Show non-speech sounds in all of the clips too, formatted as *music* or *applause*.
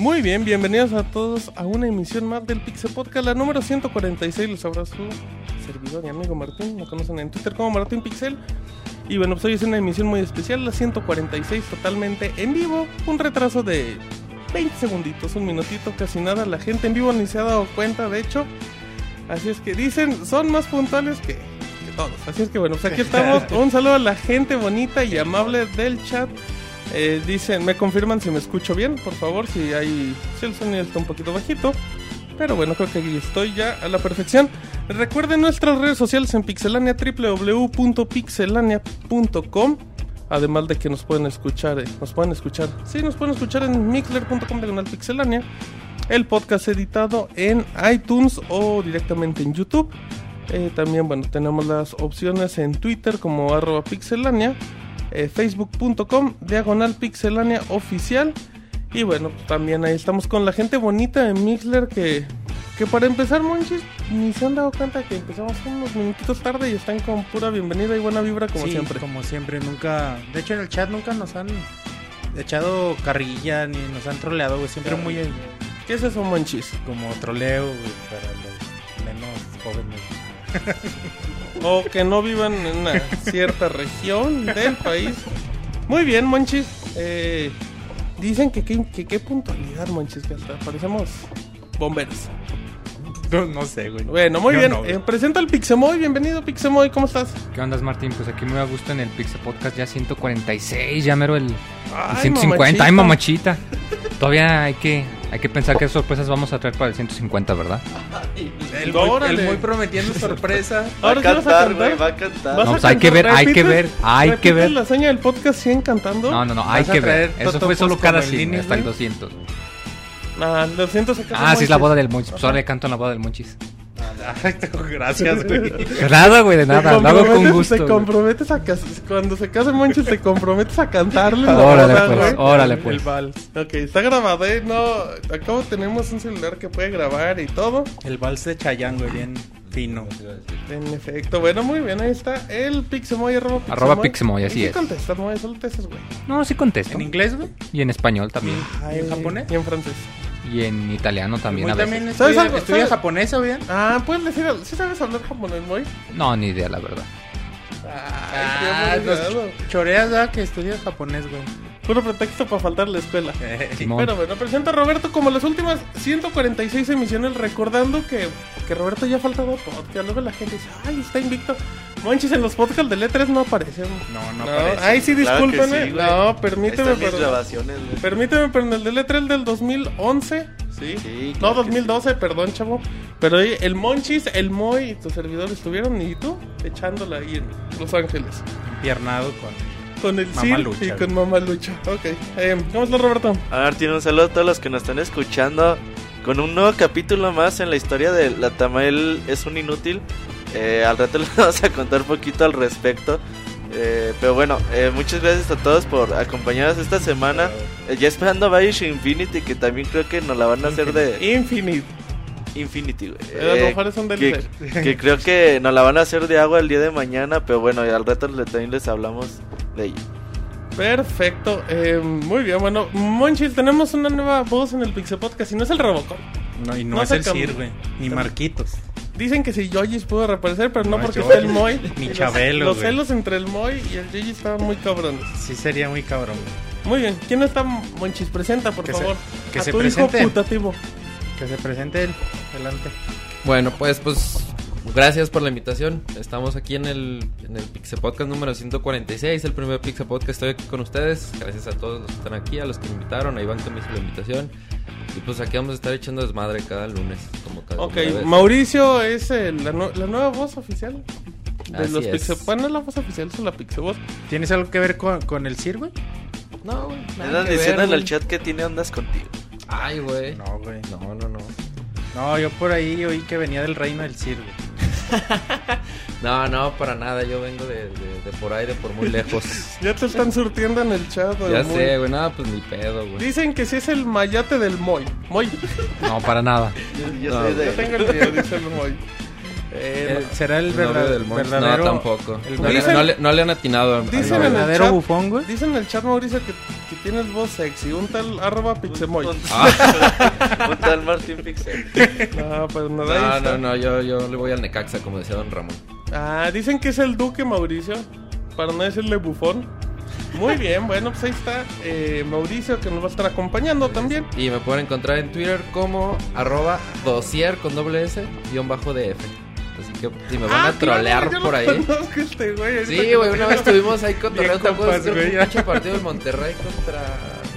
Muy bien, bienvenidos a todos a una emisión más del Pixel Podcast, la número 146. Les habrá su servidor y amigo Martín, me conocen en Twitter como Martín Pixel. Y bueno, pues hoy es una emisión muy especial, la 146, totalmente en vivo. Un retraso de 20 segunditos, un minutito, casi nada. La gente en vivo ni se ha dado cuenta, de hecho. Así es que dicen, son más puntuales que, que todos. Así es que bueno, pues aquí estamos. *laughs* Un saludo a la gente bonita y amable del chat. Eh, dicen, me confirman si me escucho bien, por favor, si hay, si el sonido está un poquito bajito. Pero bueno, creo que aquí estoy ya a la perfección. Recuerden nuestras redes sociales en Pixelania, www.pixelania.com. Además de que nos pueden escuchar, eh, nos pueden escuchar, sí, nos pueden escuchar en mixler.com diagonal pixelania. El podcast editado en iTunes o directamente en YouTube. Eh, también, bueno, tenemos las opciones en Twitter como arroba pixelania eh, facebook.com diagonal pixelania oficial y bueno también ahí estamos con la gente bonita de Mixler que que para empezar monchis ni se han dado cuenta que empezamos unos minutitos tarde y están con pura bienvenida y buena vibra como Sí, siempre Como siempre, nunca. De hecho, en el chat nunca nos han echado carrilla ni nos han troleado, güey. Siempre muy eh, ¿qué es eso monchis? como troleo, güey, para los menos jóvenes. *laughs* o que no vivan en una cierta región del país. Muy bien monchis. Eh, dicen que qué puntualidad monchis que hasta parecemos bomberos *laughs* No, no sé, güey. Bueno, muy Yo bien. no. Eh, presenta al Pixemoy. Bienvenido, Pixemoy. ¿Cómo estás? ¿Qué onda, Martín? Pues aquí muy a gusto en el Pixel Podcast ya 146, ya mero el, el Ay, 150. Ay, mamachita. mamachita. Todavía hay que, hay que pensar qué sorpresas vamos a traer para el 150, ¿verdad? El, Órale. muy, el muy prometiendo sorpresa. *laughs* Va a Ahora vas a cantar, güey, va a cantar. ¿Vas No, a pues hay que ver, hay que ¿Repites- ver, hay que ver. la hazaña del podcast 100 cantando? No, no, no, hay ¿Vas a que ver. Eso fue solo cada el 100, Lini, hasta el güey? 200. Ah, lo siento, se casa Ah, sí, es la boda del Monchis. Pues ahora le canto en la boda del Monchis. *laughs* Gracias, güey. Nada, güey, de nada. Lo hago con gusto. Te comprometes a cas- Cuando se case Monchis, te comprometes a cantarle. la Órale, boda, pues, güey. órale, El pues. vals. Ok, está grabado, ¿eh? No, acá tenemos un celular que puede grabar y todo. El vals de Chayanne, güey, bien fino. En efecto, bueno, muy bien, ahí está el Pixemoy, arroba Pixemoy. Arroba Pixemoy, así ¿Y qué es. contestas, Moy? Solo te haces, güey. No, sí contesto. ¿En inglés, güey? Y en español también. Ay, en japonés? Y en francés. Y en italiano también a veces. también ¿Sabes algo? estudia ¿Sabes? japonés, ¿o bien? Ah, puedes decir, algo? ¿sí sabes hablar japonés, Moy? No, ni idea, la verdad. Ah, nos amargado. choreas, ¿verdad? Que estudias japonés, güey. Puro pretexto para faltar a la escuela. *laughs* Pero bueno, presento a Roberto como las últimas 146 emisiones, recordando que, que Roberto ya ha faltado podcast. Luego la gente dice, ay, está invicto. Monchis, en los podcasts de E3 no aparecen. No, no, No, aparece. ay, sí, Claro sí, güey. no, permíteme, pero... grabaciones, güey. Permíteme, pero en el del E3 del 2011, ¿sí? Sí, no, claro que 2012, perdón, chavo. Pero ahí el Monchis, el Moy y tu servidor estuvieron, y tú, echándola ahí en Los Ángeles. Empiernado con... Con el Mamá Sir Lucha, y con Mamá Lucha. Ok. Eh, ¿Cómo estás, Roberto? A ver, tiene un saludo a todos los que nos están escuchando con un nuevo capítulo más en la historia de La Tamael es un inútil. Eh, al rato *laughs* les vamos a contar un poquito al respecto. Eh, pero bueno, eh, muchas gracias a todos por acompañarnos esta semana. Eh, ya esperando a Bioshock Infinity, que también creo que nos la van a hacer de Infinite. Infinity, güey. Eh, a lo Eh, mejor es un que, DLC. *laughs* que creo que nos la van a hacer de agua el día de mañana, pero bueno, al rato le- también les hablamos de ella. Perfecto. Eh, muy bien, bueno. Monchis, tenemos una nueva voz en el Pixel Podcast y no es el Robocop. No, y no, No es se el Sir, güey. Ni Marquitos. Dicen que si Yoyis pudo reaparecer, pero no, No, porque está el Moy. *laughs* Ni los- Chabelo, Los celos entre el Moy y el Yoyis estaban muy cabrones. Sí sería muy cabrón, güey. Muy bien. ¿Quién está Monchis? Presenta, por Que se- favor. que a se tu presente. hijo putativo. Que se presente él. Adelante. Bueno, pues, pues, gracias por la invitación. Estamos aquí en el, en el Pixel Podcast número 146, el primer Pixel Podcast. Estoy aquí con ustedes. Gracias a todos los que están aquí, a los que me invitaron, a Iván que me hizo la invitación. Y pues aquí vamos a estar echando desmadre cada lunes, como cada Ok, vez. Mauricio es el- la, nu- la nueva voz oficial de Así los. Pixel. Bueno, no es la voz oficial, es la Pixel voz. ¿Tienes algo que ver con, con el Sir, güey? No, güey. Me ver, diciendo en el chat que tiene ondas contigo. Ay, güey. No, güey. No, no, no. No, yo por ahí oí que venía del reino del circo. *laughs* No, no, para nada. Yo vengo de, de, de por ahí, de por muy lejos. *laughs* Ya te están surtiendo en el chat. ya el Moy. sé, güey. Nada, pues ni pedo, güey. Dicen que sí es el mayate del Moy. Moy. No, para nada. *laughs* Yo, yo No, soy de Yo tengo el mío, dice el Moy. Eh, Eh, ¿Será el verdad- del verdadero? No, tampoco. el No, le, Dicen- no le- no le han atinado. al- al Dicen ¿El novio. en el verdadero chat- bufón, güey? Dice en el chat Mauricio que, que tienes voz sexy. Un tal arroba pixemoy. Un, Ah. *laughs* un tal Martín Pixel. No, pues No, está. no, no, yo, yo le voy al Necaxa, como decía Don Ramón. Ah, dicen que es el duque Mauricio. Para no decirle bufón. Muy bien, bueno, pues ahí está eh, Mauricio que nos va a estar acompañando también. Y me pueden encontrar en Twitter como arroba dosier con doble S guion bajo DF. Que si me van Ah, a trolear claro, por ahí. este güey, Sí, güey, una vez estuvimos ahí cotorreando, ¿te compas, güey, un partido del Monterrey contra...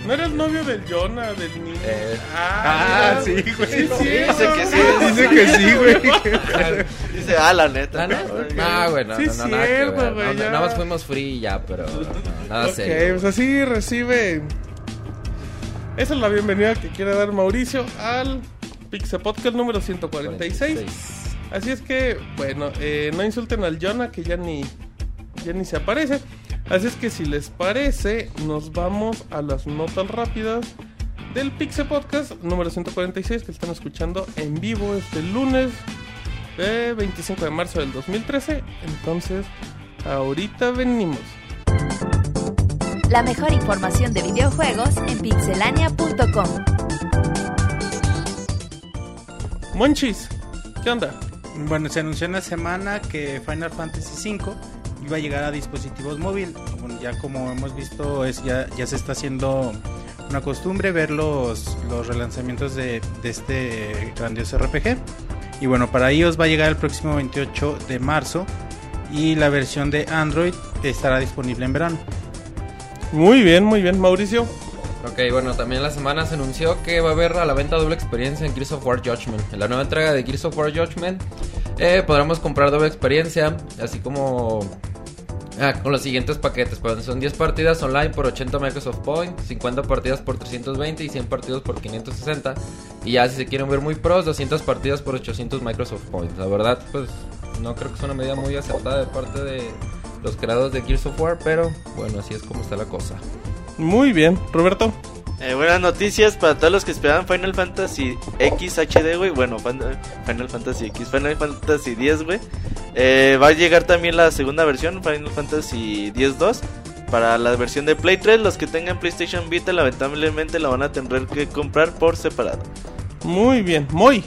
¿No era el novio del Jonah, del niño? Eh. Ah, Ah, mira, sí, güey. Sí, Dice que sí, Dice que sí, güey. *laughs* Dice, ah, la neta. ¿La neta? No, güey, no, Sí, no, no, nada cierto, güey, No. Nada más fuimos free y ya, pero no, nada Ok, serio. pues así recibe. Esa es la bienvenida que quiere dar Mauricio al Pixel Podcast número 146. 46. Así es que, bueno, eh, no insulten al Jonah que ya ni, ya ni se aparece. Así es que si les parece, nos vamos a las notas rápidas del Pixel Podcast número 146 que están escuchando en vivo este lunes eh, 25 de marzo del 2013. Entonces, ahorita venimos. La mejor información de videojuegos en pixelania.com. Monchis, ¿qué onda? Bueno, se anunció en la semana que Final Fantasy V iba a llegar a dispositivos móviles. Bueno, ya como hemos visto, es ya, ya se está haciendo una costumbre ver los, relanzamientos de, de este grandioso RPG. Y bueno, para ellos va a llegar el próximo 28 de marzo y la versión de Android estará disponible en verano. Muy bien, muy bien, Mauricio. Ok, bueno, también la semana se anunció que va a haber a la venta doble experiencia en Gears of War Judgment. En la nueva entrega de Gears of War Judgment eh, podremos comprar doble experiencia, así como ah, con los siguientes paquetes. Pues son 10 partidas online por 80 Microsoft Points, 50 partidas por 320 y 100 partidos por 560. Y ya si se quieren ver muy pros, 200 partidas por 800 Microsoft Points. La verdad, pues no creo que sea una medida muy acertada de parte de los creadores de Gears of War, pero bueno, así es como está la cosa. Muy bien, Roberto. Eh, buenas noticias para todos los que esperaban Final Fantasy X HD, güey. Bueno, Final Fantasy X, Final Fantasy X, güey. Eh, va a llegar también la segunda versión, Final Fantasy X-2. Para la versión de Play 3, los que tengan PlayStation Vita, lamentablemente la van a tener que comprar por separado. Muy bien, muy.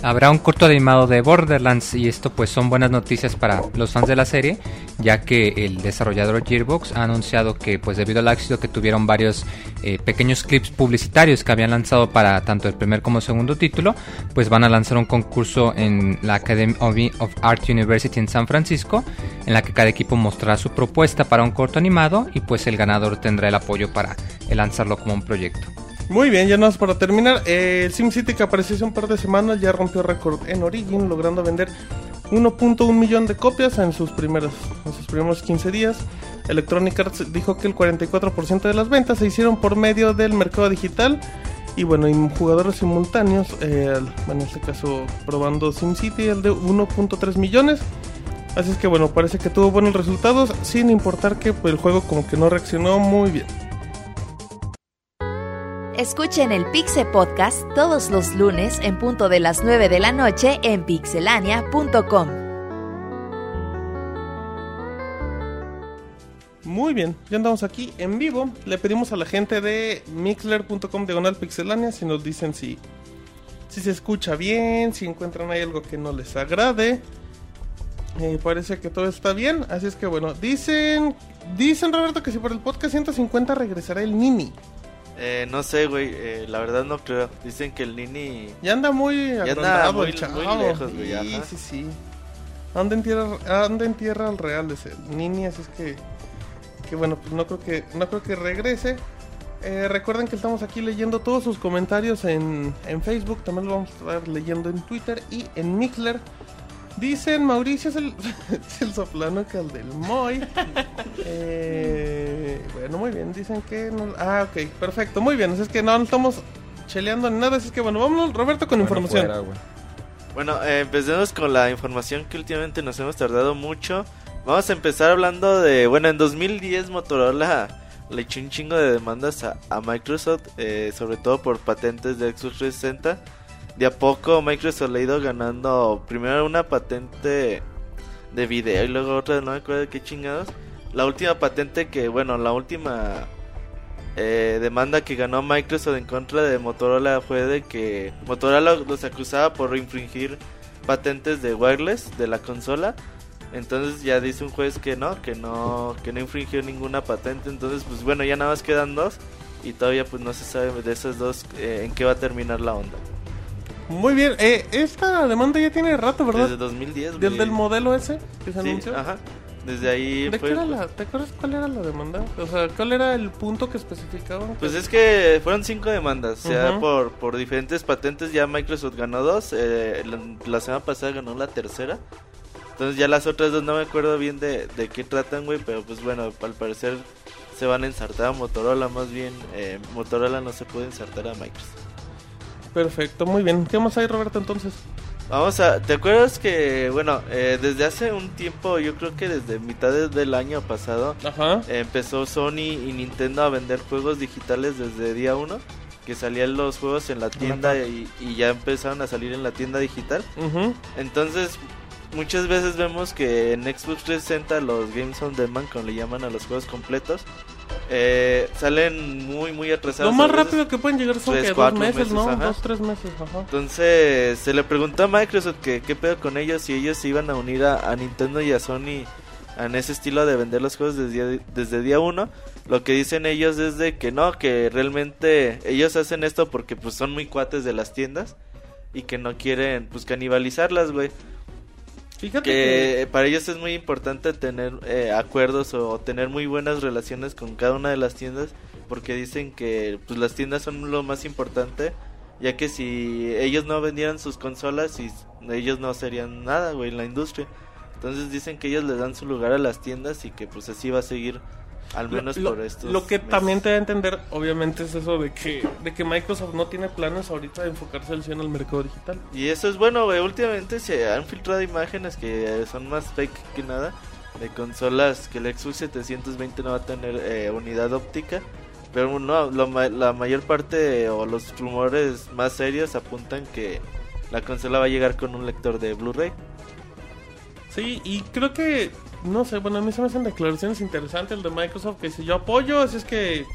Habrá un corto animado de Borderlands y esto pues son buenas noticias para los fans de la serie, ya que el desarrollador Gearbox ha anunciado que pues debido al éxito que tuvieron varios eh, pequeños clips publicitarios que habían lanzado para tanto el primer como segundo título, pues van a lanzar un concurso en la Academy of Art University en San Francisco, en la que cada equipo mostrará su propuesta para un corto animado y pues el ganador tendrá el apoyo para lanzarlo como un proyecto. Muy bien, ya nada más para terminar. eh, el SimCity que apareció hace un par de semanas ya rompió récord en Origin, logrando vender 1.1 millón de copias en sus primeros, en sus primeros 15 días. Electronic Arts dijo que el 44% de las ventas se hicieron por medio del mercado digital. Y bueno, y jugadores simultáneos, eh, en este caso probando SimCity, el de 1.3 millones. Así es que bueno, parece que tuvo buenos resultados, sin importar que pues, el juego como que no reaccionó muy bien. Escuchen el Pixe Podcast todos los lunes en punto de las 9 de la noche en pixelania.com. Muy bien, ya andamos aquí en vivo. Le pedimos a la gente de mixler.com diagonal pixelania si nos dicen si, si se escucha bien, si encuentran ahí algo que no les agrade. Eh, parece que todo está bien, así es que bueno, dicen, dicen Roberto que si por el podcast 150 regresará el Nini. Eh, no sé, güey, eh, la verdad no creo. Dicen que el Nini... Ya anda muy anda agrandado muy- lejos, güey, Sí, ajá. sí, sí. Anda en tierra, anda en tierra al real ese Nini, así es que, que bueno, pues no creo que, no creo que regrese. Eh, recuerden que estamos aquí leyendo todos sus comentarios en, en Facebook, también lo vamos a estar leyendo en Twitter y en Mixler. Dicen Mauricio es el, *laughs* es el soplano que el del Moy. Eh, bueno, muy bien. Dicen que no. Ah, ok, perfecto. Muy bien. Así es que no, no estamos cheleando ni nada. Así es que bueno, vámonos, Roberto, con Bueno, información. fuera. Bueno, eh, empecemos con la información que últimamente nos hemos tardado mucho. Vamos a empezar hablando de, bueno, en 2010 Motorola le echó un chingo de demandas a, a Microsoft, eh, sobre todo por patentes de Xbox 360. De a poco Microsoft le ha ido ganando primero una patente de video y luego otra, no me acuerdo de qué chingados. La última patente que, bueno, la última eh, demanda que ganó Microsoft en contra de Motorola fue de que Motorola los acusaba por infringir patentes de wireless de la consola. Entonces ya dice un juez que no, que no, que no infringió ninguna patente. Entonces, pues bueno, ya nada más quedan dos y todavía pues no se sabe de esas dos eh, en qué va a terminar la onda. Muy bien. Eh, esta demanda ya tiene rato, Desde ¿verdad? 2010. Del, del modelo ese que se Sí, anunció. ajá. Desde ahí ¿De fue, qué era la, ¿Te acuerdas cuál era la demanda? O sea, ¿cuál era el punto que especificaban? Pues es que fueron cinco demandas, o sea, por, por diferentes patentes ya Microsoft ganó dos, eh, la, la semana pasada ganó la tercera, entonces ya las otras dos no me acuerdo bien de, de qué tratan, güey, pero pues bueno, al parecer se van a ensartar a Motorola, más bien eh, Motorola no se puede ensartar a Microsoft. Perfecto, muy bien. ¿Qué más hay, Roberto, entonces? Vamos a, ¿te acuerdas que, bueno, eh, desde hace un tiempo, yo creo que desde mitad de- del año pasado, Ajá. empezó Sony y Nintendo a vender juegos digitales desde día 1 que salían los juegos en la tienda y, y ya empezaron a salir en la tienda digital entonces muchas veces vemos que en Xbox 360 los Games on Demand como le llaman a los juegos completos eh, salen muy muy atrasados Lo más rápido que pueden llegar son tres, que dos meses, meses, ¿no? ajá. Dos, tres meses, ajá. Entonces se le preguntó a Microsoft que qué pedo con ellos si ellos se iban a unir a, a Nintendo y a Sony en ese estilo de vender los juegos desde, desde día uno. Lo que dicen ellos es de que no, que realmente ellos hacen esto porque pues son muy cuates de las tiendas y que no quieren pues canibalizarlas, güey. Fíjate Que para ellos es muy importante tener eh, acuerdos o tener muy buenas relaciones con cada una de las tiendas porque dicen que pues las tiendas son lo más importante ya que si ellos no vendieran sus consolas y ellos no serían nada güey en la industria. Entonces dicen que ellos les dan su lugar a las tiendas y que pues así va a seguir al menos lo, por estos lo que meses. también te da a entender, obviamente, es eso de que, de que Microsoft no tiene planes ahorita de enfocarse al 100 al mercado digital. Y eso es bueno, güey. Últimamente se han filtrado imágenes que son más fake que nada. De consolas que el Xbox 720 no va a tener eh, unidad óptica. Pero no, lo la mayor parte o los rumores más serios apuntan que la consola va a llegar con un lector de Blu-ray. Sí, y creo que, no sé, bueno, a mí se me hacen declaraciones interesantes el de Microsoft que si yo apoyo, así es que,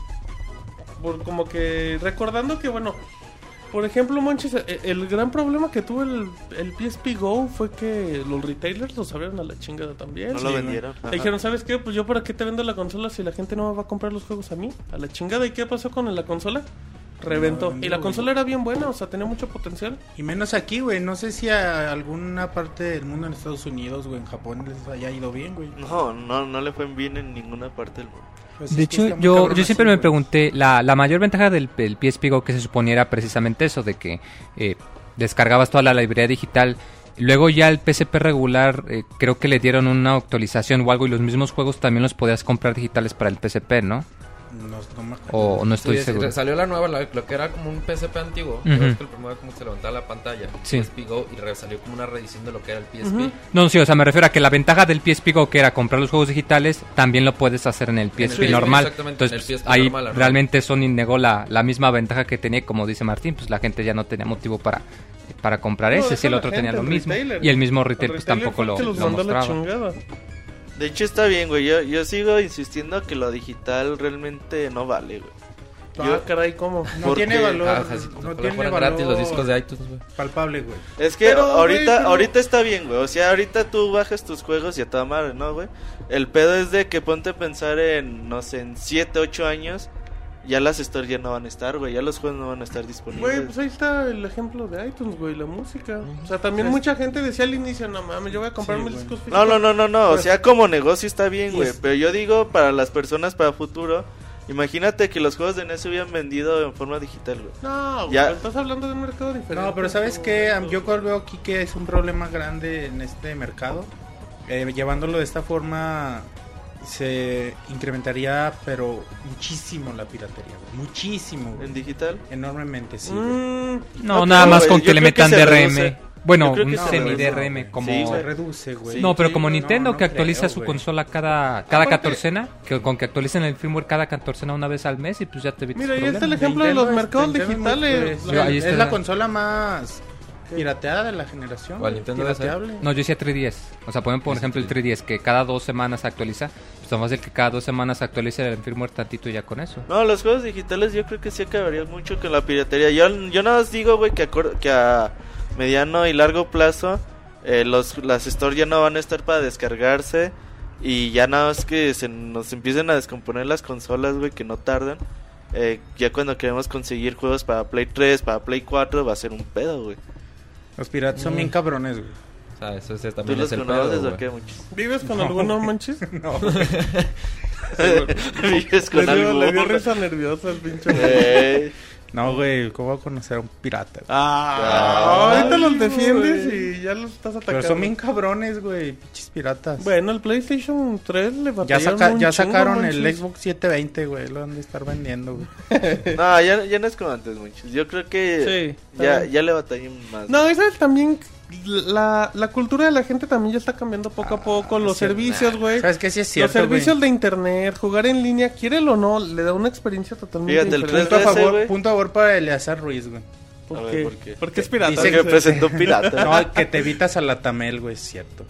por, como que recordando que, bueno, por ejemplo, Monchis, e- el gran problema que tuvo el, el PSP Go fue que los retailers lo sabieron a la chingada también. No Sí, lo vendieron. Dijeron, ¿sabes qué? Pues yo para qué te vendo la consola si la gente no va a comprar los juegos a mí. A la chingada. ¿Y qué pasó con la consola? Reventó. No, y la güey. consola era bien buena, o sea, tenía mucho potencial. Y menos aquí, güey. No sé si a alguna parte del mundo en Estados Unidos o en Japón les haya ido bien, güey. No, no, no le fue bien en ninguna parte del mundo. Pues De hecho, yo, yo siempre así, me güey. pregunté, la, la mayor ventaja del, del PSP Go que se suponía era precisamente eso, de que eh, descargabas toda la librería digital. Luego ya el PSP regular eh, creo que le dieron una actualización o algo y los mismos juegos también los podías comprar digitales para el PSP, ¿no? No, no me acuerdo. O no estoy Sí, sí, seguro. Salió la nueva, la- lo que era como un PSP antiguo. Ujú. ¿Ves que el primero como se levantaba la pantalla. Sí. PSP Go y re- salió como una reedición de lo que era el PSP. No, sí, o sea, me refiero a que la ventaja del PSP Go, que era comprar los juegos digitales, también lo puedes hacer en el PSP PSP, normal. exactamente, Entonces, en el PSP ahí normal, ¿no? realmente Sony negó la, la misma ventaja que tenía, como dice Martín, pues la gente ya no tenía motivo para, para comprar No, ese, si el otro gente, tenía lo el mismo. retailer. Y el mismo El retail pues retailer tampoco lo, lo mostraba. De hecho está bien, güey. Yo, yo sigo insistiendo que lo digital realmente no vale, güey. Ah, Yo- caray, ¿cómo? No porque- tiene valor. Ah, no tiene valor gratis los discos de iTunes, güey. palpable, güey. Es que Pero, ahorita, güey, pero- ahorita está bien, güey. O sea, ahorita tú bajas tus juegos y a toda madre, ¿no, güey? El pedo es de que ponte a pensar en, no sé, en 7, 8 años. Ya las stores ya no van a estar, güey. Ya los juegos no van a estar disponibles. Güey, pues ahí está el ejemplo de iTunes, güey, la música. O sea, también Pues- mucha gente decía al inicio, no mames, yo voy a comprar Sí, discos No, no, no, no, no. O sea, como negocio está bien, güey. es- Pero yo digo para las personas para futuro. Imagínate que los juegos de NES se hubieran vendido en forma digital, güey. No, güey, Ya. estás hablando de un mercado diferente. No, pero ¿sabes qué? Am- Yo cual veo aquí que es un problema grande en este mercado. Eh, llevándolo de esta forma se incrementaría, pero muchísimo la piratería, güey. Muchísimo, güey. En digital. Enormemente, sí. güey. Mm, No, No, nada más con que le metan se DRM. reduce. Bueno, un semi-DRM como... Sí, Se güey. reduce, güey. No, pero como Nintendo no que actualiza creo, su güey. consola cada, cada Aparte- catorcena, que con que actualicen el firmware cada catorcena una vez al mes y pues ya te evitas Mira, ahí está el ejemplo de los mercados digitales. es, la- consola más pirateada de la generación. No, yo decía 3DS. O sea, ponen por ejemplo el 3DS que cada dos semanas se actualiza. Pues más el que cada dos semanas se actualice el firmware tantito ya con eso. No, los juegos digitales yo creo que sí acabarían mucho con la piratería. Yo, yo nada más digo, güey, que, que a mediano y largo plazo eh, los, las stores ya no van a estar para descargarse. Y ya nada más que se nos empiecen a descomponer las consolas, güey, que no tardan. Eh, ya cuando queremos conseguir juegos para Play 3, para Play 4, va a ser un pedo, güey. Los piratas son bien cabrones, güey. O sea, eso ¿Tú también los es el conoces pedo, o qué, muchos? ¿Vives con alguno, manches? *laughs* No, *laughs* Vives con le, dio, algo. le dio risa nerviosa al pinche. No, güey, ¿cómo voy a conocer a un pirata? güey? Ah, Ay, ahorita los defiendes güey. y ya los estás atacando. Pero son bien cabrones, güey, pinches piratas. Bueno, el PlayStation 3 le ya, batallaron saca- un ya chingo, sacaron el. Xbox 720, güey, lo han de estar vendiendo, güey. *laughs* no, ya, ya no es como antes, muchos. Yo creo que Sí, ya, ya le batallé más. No, sabes también la, la cultura de la gente también ya está cambiando poco a poco. Los servicios, güey. ¿Sabes qué? Sí es Los cierto, servicios güey. de internet, jugar en línea, quiere o no, le da una experiencia totalmente Fíjate, diferente. Punto a 3DS, favor, punto a favor para Eleazar Ruiz, güey. ¿Por A qué? ver, ¿por qué? Porque es pirata. Dice que presentó pirata. No, que te evitas a la Tamel, güey, es cierto.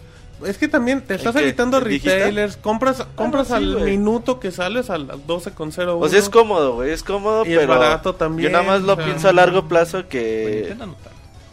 Es que también te estás evitando retailers, compras compras no, sí, al minuto que sales al 12.01. O sea, es cómodo, güey, es cómodo, Y es pero barato también, yo nada más lo o sea. pienso a largo plazo que...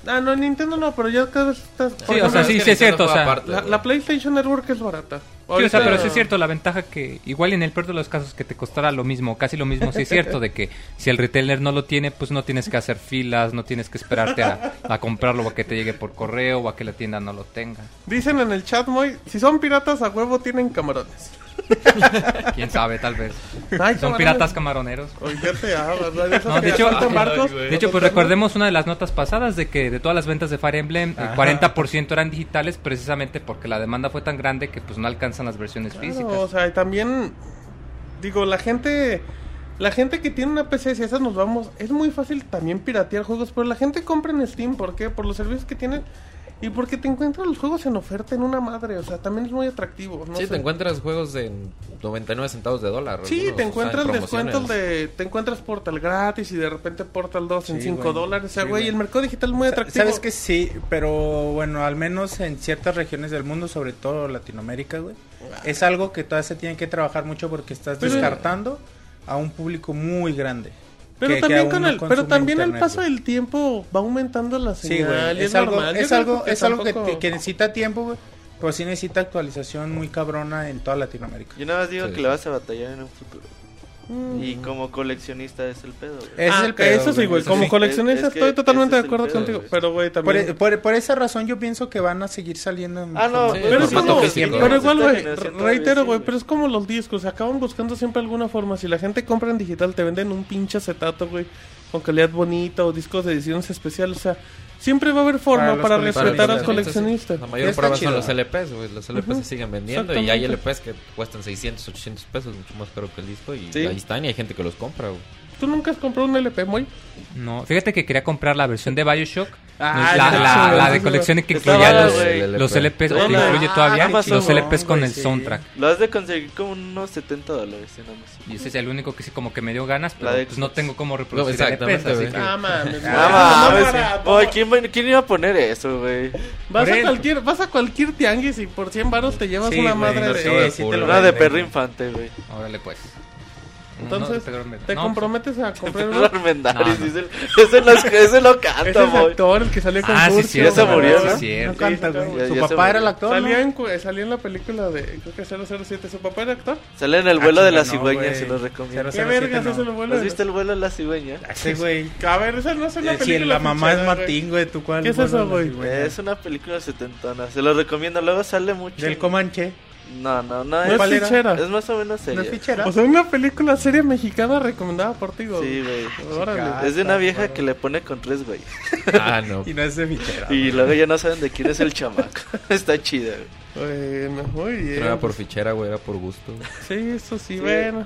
Ah, no, en Nintendo no, pero ya cada vez estás... por Sí, o sea, sí, sí es cierto, o sea, aparte, La, güey. la PlayStation Network es barata. Sí, o sea, Ahorita- pero sí es cierto, la ventaja que igual en el peor de los casos que te costará lo mismo, casi lo mismo, sí es cierto, de que si el retailer no lo tiene, pues no tienes que hacer filas, no tienes que esperarte a, a comprarlo o a que te llegue por correo o a que la tienda no lo tenga. Dicen en el chat, muy, si son piratas a huevo tienen camarones. *laughs* Quién sabe, tal vez. Ay, Son camarones. piratas camaroneros. Oye, ¿qué te hablas? ¿no? De esos No, que de hecho, asaltan ay, barcos. De hecho, pues recordemos una de las notas pasadas de que de todas las ventas de Fire Emblem, el 40% eran digitales precisamente porque la demanda fue tan grande que pues no alcanzan las versiones Claro, físicas. o sea, también digo, la gente la gente que tiene una PC, si esas nos vamos, es muy fácil también piratear juegos, pero la gente compra en Steam, ¿por qué? Por los servicios que tienen y porque te encuentras los juegos en oferta en una madre, o sea, también es muy atractivo, no sí, sé. te encuentras juegos de 99 centavos de dólar. Sí, algunos, te o sea, encuentras en descuentos de te encuentras Portal gratis y de repente Portal 2 en Sí, 5 güey. dólares, o sea, Sí, güey, güey. el mercado digital es muy atractivo. Sabes que sí, pero bueno, al menos en ciertas regiones del mundo, sobre todo Latinoamérica, güey, es algo que todavía se tiene que trabajar mucho porque estás Pero- descartando a un público muy grande. Pero que- que también aún con no el, pero también el internet, paso güey. del tiempo va aumentando la Sí, señal. güey, y es algo, normal. Yo es algo, es algo que, tampoco- que necesita tiempo, güey, pero sí necesita actualización muy cabrona en toda Latinoamérica. Yo nada más digo Sí. que le vas a batallar en un futuro. Mm. Y como coleccionista es el pedo, güey. Es Ah, el pedo, eso sí, güey. Como sí. coleccionista Es- es que estoy totalmente de acuerdo pedo, contigo. güey. Pero, güey, también. por- por esa razón yo pienso que van a seguir saliendo en Ah, no, Sí, pero es formato como, físico. pero igual, güey, reitero, sí, güey, pero es como los discos, acaban buscando siempre alguna forma. Si la gente compra en digital, te venden un pinche acetato, güey, con calidad bonita o discos de ediciones especiales, o sea, siempre va a haber forma Para para, respetar al sí. coleccionista. La mayor prueba chido. son los LPs, güey. Los LPs se siguen vendiendo y hay. LPs que cuestan 600, 800 pesos, mucho más caro que el disco. Y Sí. ahí están y hay gente que los compra, güey. ¿Tú nunca has comprado un LP, muy? No, fíjate que quería comprar la versión de Bioshock. Ah, la, la- sí, la sí, de sí, colección que incluía los, los LPs, o que incluye todavía Amazon, los LPs con el sí. soundtrack. Lo has de conseguir como unos 70 dólares en Amazon. Y ese es el único que sí como que me dio ganas, pero pues no tengo cómo No, reproducir exactamente, LPs, así güey. que... Ah, mames. Ah, mames. ¿quién, va- ¿quién iba a poner eso, güey? Vas a cualquier, vas a cualquier tianguis y por 100 baros te llevas Sí, una madre no de... sí te lo Una de perro güey. infante, güey. Órale pues. Entonces, No. ¿te No, comprometes a comprar uno? Pedro Armendáriz, No, no. dice el- ese, lo, ese lo Ese canta, es güey. actor, el que salió con Ah, sí, Furcio, cierto. Ya se murió, ¿no? ¿no? No Sí, canta, güey. Ya- Su ya papá era el actor. Salía ¿no? en, salía en la película de, creo que 007, ¿su papá era actor? Sale en el Ah, vuelo de la cigüeña, se los recomiendo. ¿Qué vergas es el vuelo? ¿Has visto el vuelo de la cigüeña? Ese güey. A ver, esa no es una película. Si la mamá es. Martín, güey, ¿tú cuál? ¿Qué es eso, güey? Es una película setentona, se lo recomiendo. Luego sale mucho. Del Comanche. No, no, no. No Es, es fichera. es más o menos ¿No es fichera? O sea, una película serie mexicana recomendada por ti, güey. Sí, güey. Órale. Es de una vieja que le pone con tres, güey. Ah, no. *laughs* Y no es de fichera. Y luego ya no saben de quién es el chamaco. *laughs* Está chida, güey. Bueno, muy bien. No era por fichera, güey, era por gusto. güey. Sí, eso sí, Sí. bueno.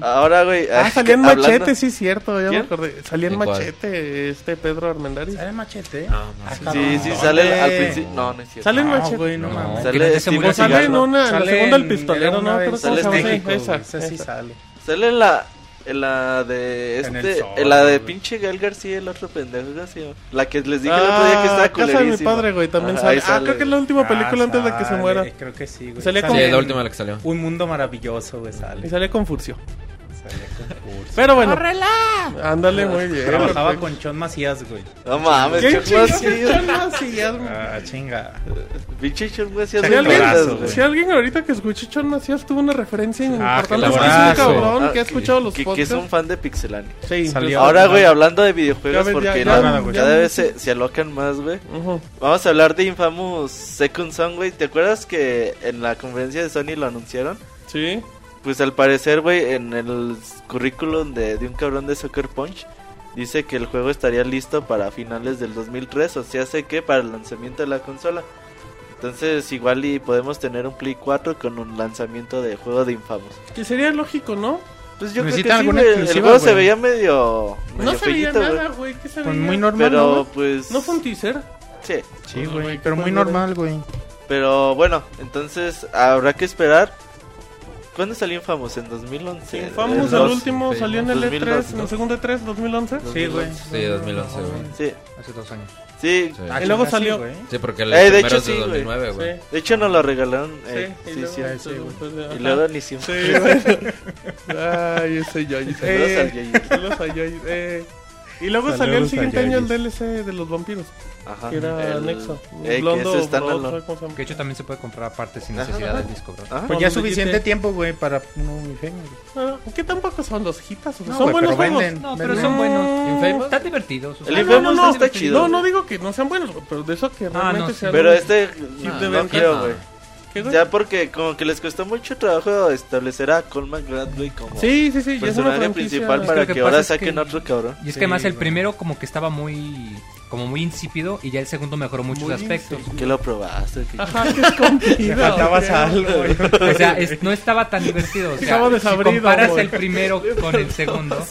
Ahora, güey. Ah, salía en hablando- Machete, sí, cierto, ya me ¿Quién? acordé. Salía en ¿En? Machete este Pedro Armendáriz. ¿Sale machete? No, no Ah, sé. cabrón. Sí, sí, ¿Dónde? sale al principio. No, no es cierto. Sale en No, Machete. güey, no, No, mames. Sale no murió Sale en ¿no? una, en la segunda el en- pistolero, ¿no? cómo se Sale en esa, sí sale. Sale en la. En la de En el este. zorro, En la de pinche Gal García, el otro pendejo. ¿cómo se llama? La que les dije el otro día que estaba Ah, Casa de mi culerísima. padre, güey, también Ajá, sale. Ah, creo que es la última película Ah, antes de que se sale, muera. Creo que sí, güey. Salía Sí, con- es la última la que salió. Un mundo maravilloso, güey, Y sale. sale con Furcio. Pero bueno. Ándale, muy bien. Trabajaba perfecto. con Chon Macías, güey. No mames, ¿Qué Macías. están Macías, güey? Ah, chinga. Pinche Chuck Macías Si alguien, si ahorita que escuche Chon Macías tuvo una referencia Ah, importante, es que es un cabrón Ah, que ha escuchado los que, que podcasts. es un fan de Pixelania. Sí, Salió. Ahora, güey, hablando de videojuegos, Ya porque ya- cada vez se, se alocan más, güey. Vamos a hablar de Infamous Second Son, güey. ¿Te acuerdas que en la conferencia de Sony lo anunciaron? Sí. Pues al parecer, güey, en el currículum de, de un cabrón de Soccer Punch, dice que el juego estaría listo para finales del 2003, o sea, sé que para el lanzamiento de la consola. Entonces, igual y podemos tener un Play 4 con un lanzamiento de juego de Infamous. Que sería lógico, ¿no? Pues yo Necesita creo que sí. El juego se veía medio, medio No se veía nada, güey. ¿Qué se Pues veía? muy normal, Pero ¿no? pues ¿No fue un teaser? sí. Sí, Güey, pero muy normal, güey. Pero bueno, entonces habrá que esperar. ¿Cuándo salió Infamous? ¿En 2011? Infamous, el dos- último, sí, salió en el 2002, E3, en el segundo E3, 2011. Sí, güey. Sí, 2011, güey. Sí, Hace dos años. sí. Sí. Ah, Y luego salió- sí, güey. Sí, porque el Eh, de hecho, es de sí, güey. 2009, güey. Sí. De hecho, nos lo regalaron. eh, Sí, y sí, luego- sí. güey. Y ajá. luego ni siquiera. Sí, bueno. *laughs* Ay, ese Yoyi. Saludos Eh, al Yoyi. saludos a Yoyi. Eh, y luego Saludos salió el siguiente año el. DLC de los vampiros, Ajá. que era El- Nexo. eh, que Blondo, está hecho también se puede comprar aparte sin Ajá. necesidad del disco, bro. Ajá. Pues ya suficiente dijiste- tiempo, güey, para feo. güey. Ah, ¿Qué tampoco son los hitas? No, son buenos pero juegos. venden. No, pero venden. son buenos. ¿Infamous? Están divertidos. o El Infamous no, no, está no, chido, No, no digo que no sean buenos, pero de eso que Ah, realmente no, sean Pero este. No, no creo, güey. ¿Qué, güey? Ya porque como que les costó mucho trabajo establecer a Cole McGrath, güey, como Sí, sí, sí, ya es una personaje principal para que que, que ahora saquen que- otro cabrón. Y es Sí, que más el primero como que estaba muy como muy insípido y ya el segundo mejoró muchos Muy aspectos. ¿Qué lo probaste? ¿Qué- Ajá, que es comida. *laughs* Le faltaba ¿o qué? sal, güey. O sea, es- no estaba tan divertido. O sea, Estaba si desabrido, comparas el primero con el segundo,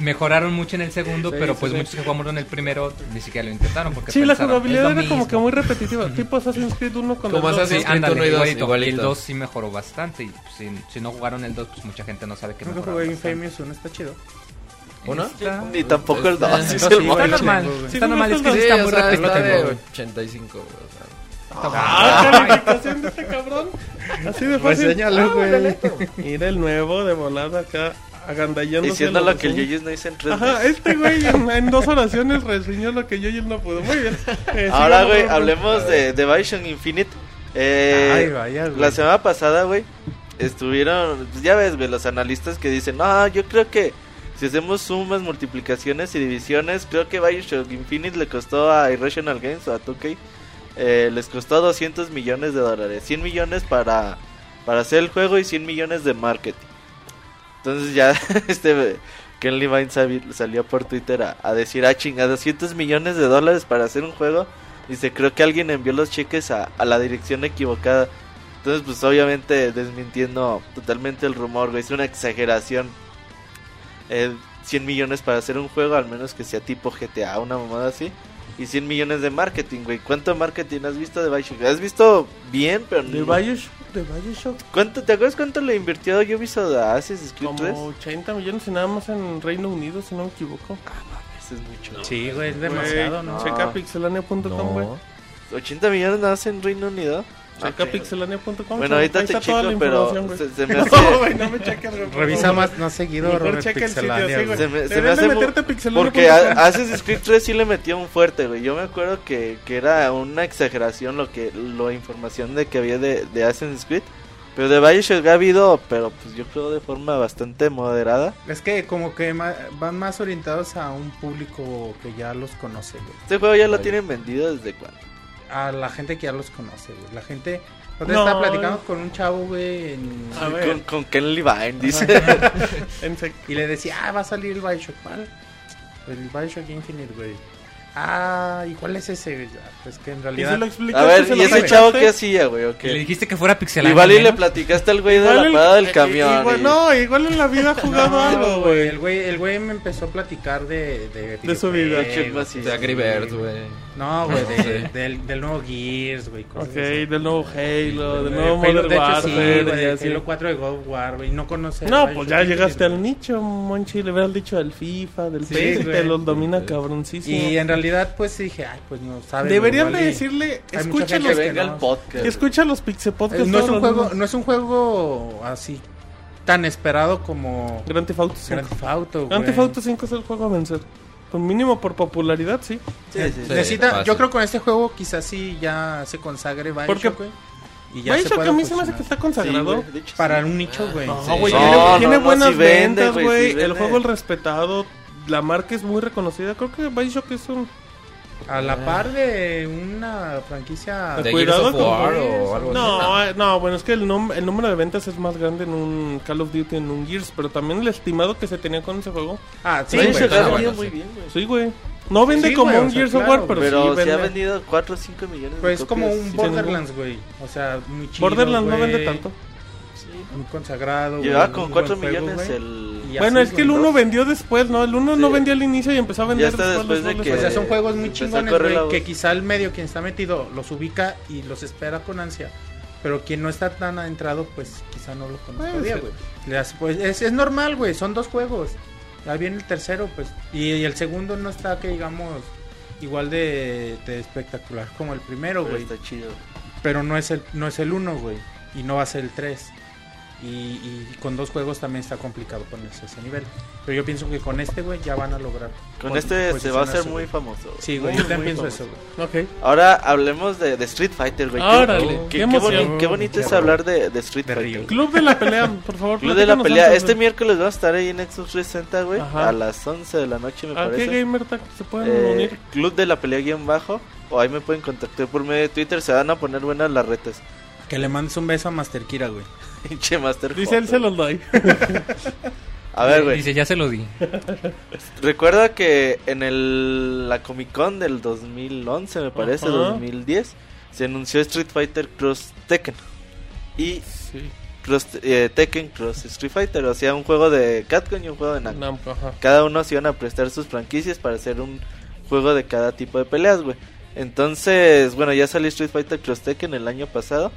mejoraron mucho en el segundo, Sí, pero sí, pues sí. muchos que jugamos en el primero ni siquiera lo intentaron porque Sí, la pensaron, jugabilidad "Es lo era como que mismo". muy repetitiva. Tipo Assassin's Creed 1 con Como el dos. Assassin's Sí, Creed ándale, uno y dos, igualito. igualito. Y el 2 sí mejoró bastante. Y pues, si, si no jugaron el 2, pues mucha gente no sabe que Nunca mejoró jugué. Infamous 1, está chido. ¿Uno? Está- Ni tampoco el Este, 2. no. Está normal, güey. Sí, está normal, es que sí está muy está repetitivo. 85, güey, o sea. Ah, *laughs* calificación de este cabrón. Así de fácil. Reséñalo, Ah, güey. órale. Mira el nuevo de volada acá, agandallándose. Diciendo lo que el. Yoyis no hizo en tres Ajá, meses. este güey *laughs* en, en dos oraciones reseñó lo que yo no pudo. Muy bien. Eh, Ahora, güey, hablemos de, de Bioshock Infinite. Eh, Ay, vaya, güey. la semana pasada, güey, estuvieron, pues, ya ves, güey, los analistas que dicen, no, yo creo que si hacemos sumas, multiplicaciones y divisiones, creo que Bioshock Infinite le costó a Irrational Games o a 2K, eh, les costó 200 millones de dólares, 100 millones para, para hacer el juego y 100 millones de marketing. Entonces ya *laughs* este Ken Levine salió por Twitter a, a decir, ah, chinga, 200 millones de dólares para hacer un juego. Dice, creo que alguien envió los cheques a, a la dirección equivocada. Entonces, pues obviamente desmintiendo totalmente el rumor, güey. Es una exageración. Eh, 100 millones para hacer un juego, al menos que sea tipo GTA, una mamada así. Y 100 millones de marketing, güey. ¿Cuánto marketing has visto de Bioshock? ¿Has visto bien, pero De no- Bioshock, de Bioshock. ¿Cuánto, ¿Te acuerdas cuánto le invirtió Ubisoft a Assassin's Creed 3? Como 80 millones y nada más en Reino Unido, si no me equivoco. Eso es mucho. Sí, güey, es demasiado, Güey, ¿no? Checa pixelania.com, güey. No. 80 millones nada más en Reino Unido. Checa Ok. pixelania.com. Bueno, ahorita ahí te está toda checo, la pero información, güey. se, se me *laughs* No, güey, no me cheques, Revisa más, más seguido, Mejor checa el sitio, Pixelania, sí, güey. Se me, se me hace meterte a. Porque a- Assassin's Creed 3 sí le metió un fuerte, güey. Yo me acuerdo que, que era una exageración lo que la información de que había de, de Assassin's Creed. Pero de Bioshock ha habido, pero pues yo creo de forma bastante moderada. Es que como que ma- van más orientados a un público que ya los conoce, güey. Este juego ya lo tienen vendido desde cuándo. A la gente que ya los conoce, güey. La gente... Yo No, estaba platicando con un chavo, güey, en- A ver. Con, con Ken Levine, dice. *laughs* Y le decía, ah, va a salir el Bioshock, ¿cuál? El Bioshock Infinite, güey. Ah, ¿y cuál es ese? güey? Pues que en ¿Y realidad... se lo A ver, ¿Se ¿y ese chavo qué hacía, güey? ¿O Y le dijiste que fuera pixelánea. Igual y le platicaste al güey de la el- parada del eh, camión. igual- y- no, igual en la vida ha jugado *laughs* No, algo, güey. El güey, el güey me empezó a platicar de... De, De su vida. De Angry güey. No, güey, de- *laughs* Sí. del, del nuevo Gears, güey. cosas Ok, así. del nuevo Halo, del nuevo Modern de hecho, sí, Warfare güey, y de así. Halo 4 de God War, güey. No conoce. No, pues ya llegaste al nicho, Monchi. Le hubieras dicho del FIFA, del Sí, PES, güey. los domina cabroncísimo. Y en realidad, pues dije, ay, pues no sabe. Deberían de decirle, escucha los, Que venga no. el podcast. escucha los Pixel Podcast. Eh, no es un juego, no es un juego así tan esperado como Grand Theft Auto 5. Grand Theft Auto, Grand Theft. Auto 5 es el juego a vencer. Con mínimo por popularidad, sí. Sí, sí, sí. Sí. Necesita, fácil. yo creo que con este juego quizás sí ya se consagre Bioshock, güey. Y ya se Bioshock a mí se me hace que está consagrado. hecho, Para sí. un nicho, güey. No, Sí. güey, No, tiene, no, tiene no, buenas ventas, güey, el juego es respetado. La marca es muy reconocida. Creo que Bioshock es un... A la par de una franquicia... De Cuidado of con War o algo No, así. eh, no, bueno, es que el, nom- el número de ventas es más grande en un Call of Duty, en un Gears, pero también el estimado que se tenía con ese juego. Ah, sí, güey. vendido bueno, muy sí. bien, güey. Sí, güey. No vende Sí, como güey, o un sea, Gears of claro, War, pero, Pero sí se vende. ha vendido 4 o 5 millones de Pues es como un sí, Borderlands, güey. O sea, muy chido, Borderlands no güey, vende tanto. Muy consagrado, Llevaba con buen 4 juego, millones güey. el... Y Bueno, así, es que el güey, 1 dos. vendió después, ¿no? El 1 no vendió al inicio y empezó a vender Ya está después después los de roles. que- O sea, son juegos muy chingones, güey, que quizá el medio quien está metido los ubica y los espera con ansia. Pero quien no está tan adentrado, pues quizá no lo conozca güey. Pues es, es normal, güey, son dos juegos. Ya viene el tercero, pues. Y, y el segundo no está, que digamos, igual de, de espectacular como el primero, güey. está chido. Pero no es el no es el uno, güey. Y no va a ser el 3. Y, y con dos juegos también está complicado ponerse a ese nivel. Pero yo pienso que con este, güey, ya van a lograr. Con este se va a hacer muy famoso. Sí, güey, yo también pienso eso, güey. Ok. Ahora hablemos de, de Street Fighter, güey. Qué- qué, qué qué boni- qué bonito es Qué hablar de, de Street De Fighter. Club de la pelea, por favor. Club de la pelea. antes Este miércoles va a estar ahí en Xbox 360, güey. Ajá. A las 11 de la noche, me ¿A qué parece. gamer tag se pueden Eh, unir? Club de la pelea guion bajo. O ahí me pueden contactar por medio de Twitter. Se van a poner buenas las retas. Que le mandes un beso a Master Kira, güey. *laughs* Pinche Master Dice él se los doy. *laughs* A ver, güey. Dice, ya se lo di. Recuerda que en el, la Comic Con del 2011, me parece, Ajá. 2010, se anunció Street Fighter Cross Tekken. Y Sí. Cross, eh, Tekken Cross Street Fighter, o sea, un juego de Capcom y un juego de Namco. Namco. Cada uno se iban a prestar sus franquicias para hacer un juego de cada tipo de peleas, güey. Entonces, bueno, ya salió Street Fighter Cross Tekken el año pasado.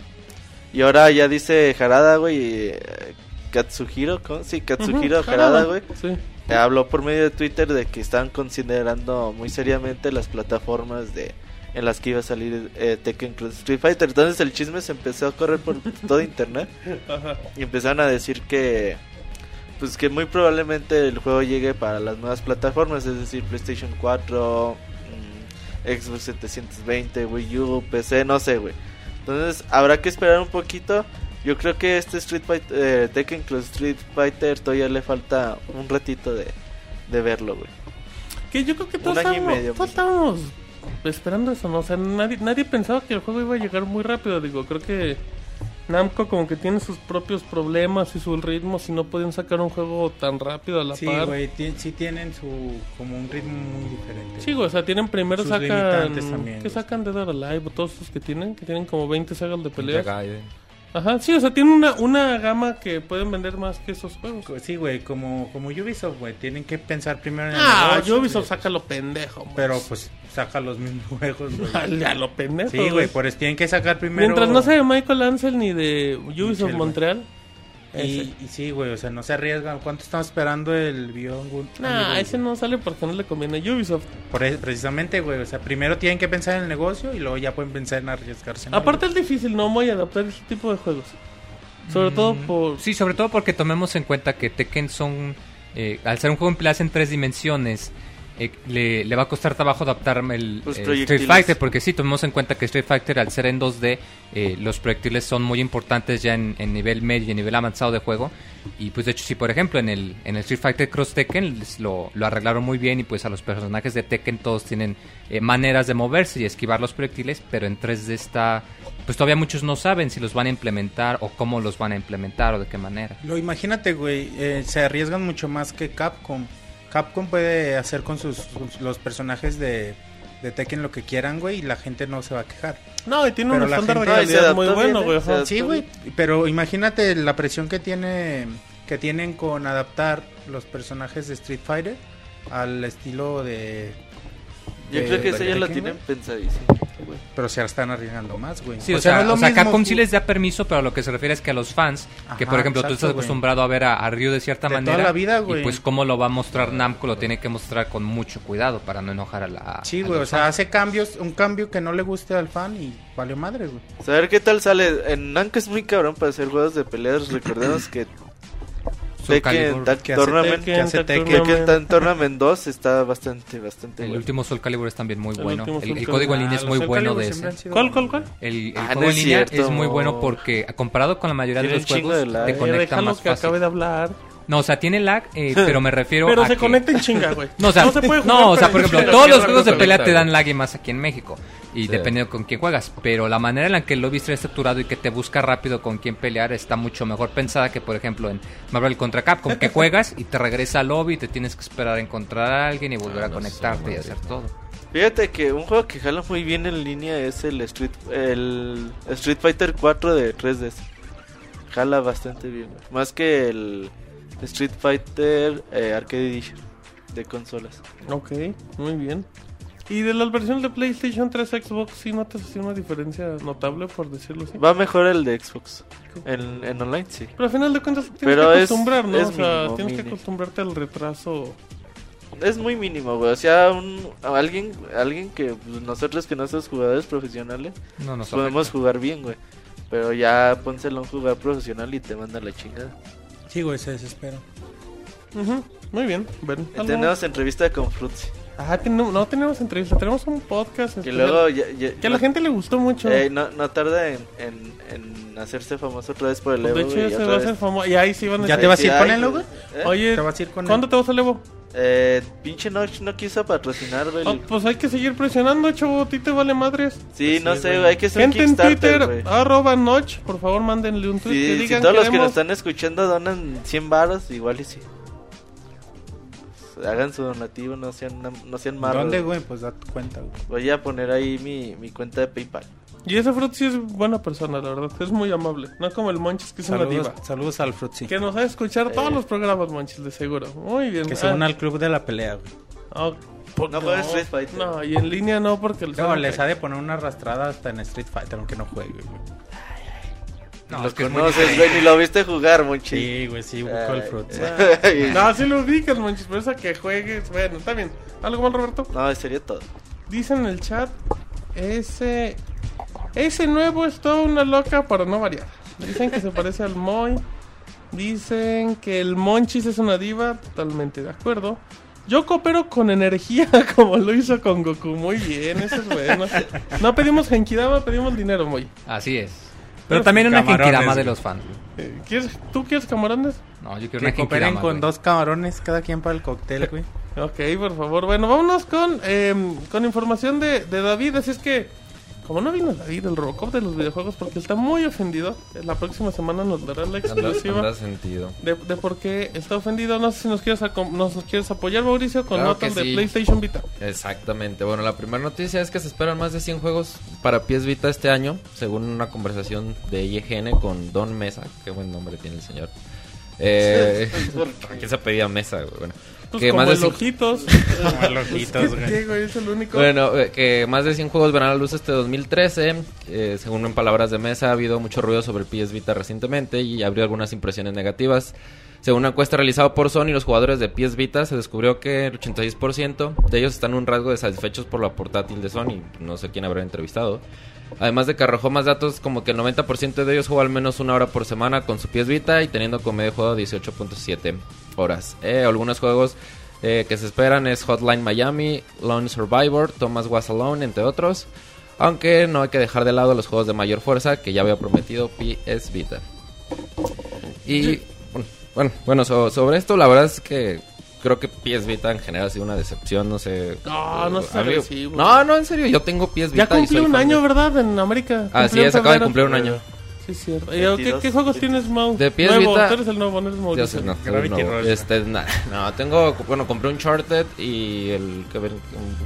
Y ahora ya dice Harada, güey, eh, Katsuhiro, ¿cómo? Sí, Katsuhiro Harada, güey. Sí. Eh, habló por medio de Twitter de que estaban considerando muy seriamente las plataformas de en las que iba a salir eh, Tekken Cross Street Fighter. Entonces el chisme se empezó a correr por *laughs* todo internet Ajá. y empezaron a decir que pues que muy probablemente el juego llegue para las nuevas plataformas, es decir, PlayStation 4, mm, Xbox 720, Wii U, PC, no sé, güey. Entonces habrá que esperar un poquito. Yo creo que este Street Fighter, eh, Tekken Cross Street Fighter todavía le falta un ratito de, de verlo, güey. Que yo creo que todos estábamos, medio, todos estábamos esperando eso, ¿no? O sea, nadie, nadie pensaba que el juego iba a llegar muy rápido. Digo, creo que Namco como que tiene sus propios problemas y sus ritmos y no pueden sacar un juego tan rápido a la Sí, par. sí tienen su como un ritmo muy diferente. Sí, güey, o sea, tienen primero Sus sacan... también, ¿Qué güey. sacan de Dead Alive? Todos esos que tienen, que tienen como 20 sagas de Ninja peleas. Ajá, sí, o sea, tienen una, una gama que pueden vender más que esos juegos. Sí, güey, como, como Ubisoft, güey, tienen que pensar primero en el Ah, negocio, Ubisoft saca lo pendejo. güey. Pero pues saca los mismos *laughs* juegos, güey. Ya lo pendejo. Sí, güey, por eso tienen que sacar primero. Mientras no sea de Michael Ansel ni de Ubisoft Michel. Montreal. Y, y sí, güey, o sea, no se arriesgan. ¿Cuánto estamos esperando el Beyond Good? Nah, ese no sale porque no le conviene a Ubisoft. Por eso, precisamente, güey, o sea, primero tienen que pensar en el negocio y luego ya pueden pensar en arriesgarse. en Aparte algo. es difícil, no voy a adaptar ese tipo de juegos. Sobre todo por... Sí, sobre todo porque tomemos en cuenta que Tekken son, eh, al ser un juego en peleas en tres dimensiones, eh, le, le va a costar trabajo adaptar el Los eh, Street. Fighter, porque sí, tomemos en cuenta que Street Fighter al ser en 2D, eh, los proyectiles son muy importantes ya en, en nivel medio y en nivel avanzado de juego. Y pues de hecho, sí, por ejemplo, en el, en el Street Fighter Cross Tekken lo, lo arreglaron muy bien y pues a los personajes de Tekken todos tienen eh, maneras de moverse y esquivar los proyectiles, pero en 3D está... Pues todavía muchos no saben si los van a implementar o cómo los van a implementar o de qué manera. Lo imagínate, güey, eh, se arriesgan mucho más que Capcom. Capcom puede hacer con sus, sus- los personajes de, de Tekken lo que quieran, güey, y la gente no se va a quejar. No, y tiene Pero un la estándar de calidad muy bueno, güey. ¿eh? Sí, güey, pero imagínate la presión que tiene que tienen con adaptar los personajes de Street Fighter al estilo de Yo creo que eso ya lo Tekken, tienen güey. pensadísimo. güey. pero se están arriesgando más, güey. Sí, o, sea, no o sea, Capcom ju- sí les da permiso, pero a lo que se refiere es que a los fans, que por ejemplo tú exacto, estás güey. acostumbrado a ver a, a Ryu de cierta De manera, toda la vida, güey. y pues cómo lo va a mostrar Namco lo tiene que mostrar con mucho cuidado para no enojar a la. Sí, a güey, o sea, fans. hace cambios, un cambio que no le guste al fan y valió madre, güey. Saber qué tal sale. En Namco es muy cabrón para hacer juegos de peleas. Recordemos que Tekken que Tournament, Tekken, Tournament. Tag Tournament 2 está bastante, bastante el bueno. último Soul Calibur es también muy El bueno. El, el Calibur. código en línea Ah, es muy Soul bueno Calibur de ese. ¿Cuál, cuál, cuál? El, el Ah, juego no en es línea cierto. es muy bueno porque comparado con la mayoría de los juegos de te conecta más que fácil. acabe de hablar. No, o sea, tiene lag, eh, *laughs* pero me refiero Pero a se que... conecta en chinga, güey. *laughs* No, o sea, se puede jugar, no, o sea, pero por ejemplo, todos los Pero juegos de no pelea te dan lag y más aquí en México. Y Sí. dependiendo con quién juegas. Pero la manera en la que el lobby está estructurado y que te busca rápido con quién pelear está mucho mejor pensada que, por ejemplo, en Marvel contra Capcom, que *laughs* juegas y te regresa al lobby y te tienes que esperar a encontrar a alguien y volver Ah, a no, conectarte y hacer todo. Fíjate que un juego que jala muy bien en línea es el Street, el Street Fighter 4 de 3DS. Jala bastante bien. güey. Más que el Street Fighter eh, Arcade Edition de consolas. Ok, muy bien. Y de las versiones de PlayStation 3 Xbox, ¿sí notas así una diferencia notable, por decirlo así? Va mejor el de Xbox. En, en online, sí. Pero al final de cuentas tienes Pero que es- acostumbrar, ¿no? es o sea, mínimo, tienes que acostumbrarte al retraso. Es muy mínimo, güey. O sea, un, alguien, alguien que pues, nosotros que no somos jugadores profesionales, No nos podemos afecta. jugar bien, güey. Pero ya pónselo a un jugador profesional y te manda la chingada. Sí, güey, se desespera. Ujú, Muy bien, bueno. ¿algo? Tenemos entrevista con Fruitsy. Ah, tenemos- no tenemos entrevista, tenemos un podcast. Y especial luego ya, ya- Que a la no- gente le gustó mucho. eh, no, no tarda en, en, en hacerse famoso otra vez por el Pues Evo. de hecho, ya se va a hacer famoso. Y ahí sí van a ¿Ya decir, te vas a ir con él, güey. ¿Eh? Oye, ¿Te vas a ir con ¿cuándo te vas al Evo? Eh, pinche Notch no quiso patrocinar, güey. Ah, pues hay que seguir presionando, chavo. A ti te vale madres. sí, no sí, sé, güey. hay que hacer un Gente en Kickstarter, Twitter, güey. arroba Notch, por favor, mándenle un tweet que Sí, si digan todos los que nos están escuchando donan 100 varos, igual y sí. Hagan su donativo, no sean, no sean malos. ¿Dónde, güey? Pues da tu cuenta, güey. Voy a poner ahí mi, mi cuenta de PayPal. Y ese Fruit sí es buena persona, la verdad. Es muy amable. No como el Monchis, que es una Saludos, diva. saludos al Frutzi. Que nos va a escuchar todos Eh. los programas, Monchis, de seguro. Muy bien. Que se Ah, una al club de la pelea, güey. ah, pues No juega Street Fighter. No, y en línea no, porque... el No, les ha de poner una arrastrada hasta en Street Fighter, aunque no juegue, güey. No, Lo es que conoces, güey, ni lo viste jugar, Monchi. Sí, güey, sí, busco Ay, el Frutzi. *laughs* No, sí lo ubicas, Monchis, pero eso que juegues... Bueno, está bien. ¿Algo más, Roberto? No, sería todo. Dice en el chat, ese ese nuevo es toda una loca para no variar. Dicen que se parece al Moy. Dicen que el Monchis es una diva, totalmente de acuerdo. Yo coopero con energía *laughs* como lo hizo con Goku. Muy bien, eso es bueno. No pedimos Genkidama, pedimos dinero, Moy. Así es. Pero también una Camarones, Genkidama de los fans. Eh, ¿quieres, ¿Tú quieres camarones? No, yo quiero Que una cooperen Genkidama. con güey. dos camarones cada quien para el cóctel, güey. Ok, por favor. Bueno, vámonos con, eh, con información de, de David. Así es que, como no vino David, el Robocop de los videojuegos, porque está muy ofendido, la próxima semana nos dará la exclusiva anda sentido. de, de por qué está ofendido. No sé si nos quieres, acom- nos, nos quieres apoyar, Mauricio, con Claro notas de sí. PlayStation Vita. Exactamente. Bueno, la primera noticia es que se esperan más de 100 juegos para PS Vita este año, según una conversación de IGN con Don Mesa. Qué buen nombre tiene el señor. Eh, *laughs* *laughs* ¿A quién se pedía Mesa? güey? Bueno, Pues que como más de el cin- Ojitos. *laughs* Como el ojitos, güey. ¿Qué, güey? Es el único. Bueno, que más de 100 juegos verán a la luz este 2013. Eh, según en palabras de Mesa, ha habido mucho ruido sobre el PS Vita recientemente y abrió algunas impresiones negativas. Según una encuesta realizada por Sony, los jugadores de PS Vita se descubrió que el 86% de ellos están un rasgo de satisfechos por la portátil de Sony. No sé quién habrá entrevistado. Además de que arrojó más datos, como que el 90% de ellos juega al menos una hora por semana con su PS Vita y teniendo como medio juego 18.7 horas. Eh, algunos juegos eh, que se esperan es Hotline Miami, Lone Survivor, Thomas Was Alone, entre otros. Aunque no hay que dejar de lado los juegos de mayor fuerza que ya había prometido PS Vita. Y bueno, bueno, so- sobre esto la verdad es que creo que PS Vita en general ha sido una decepción, no sé. No, no mí- agresivo. No, no, en serio, yo tengo PS Vita. Ya y cumplió soy un fan año, de- ¿verdad? En América. Así en es, acaba de cumplir un año. Sí, cierto. Eh, ¿Qué, 22. qué juegos tienes, Mau? De PS Nuevo, Vita- tú eres el nuevo, no eres Mauricio. sé, no, Gravity no, Rush. este, na- no, tengo, bueno, compré un Uncharted y el que ven,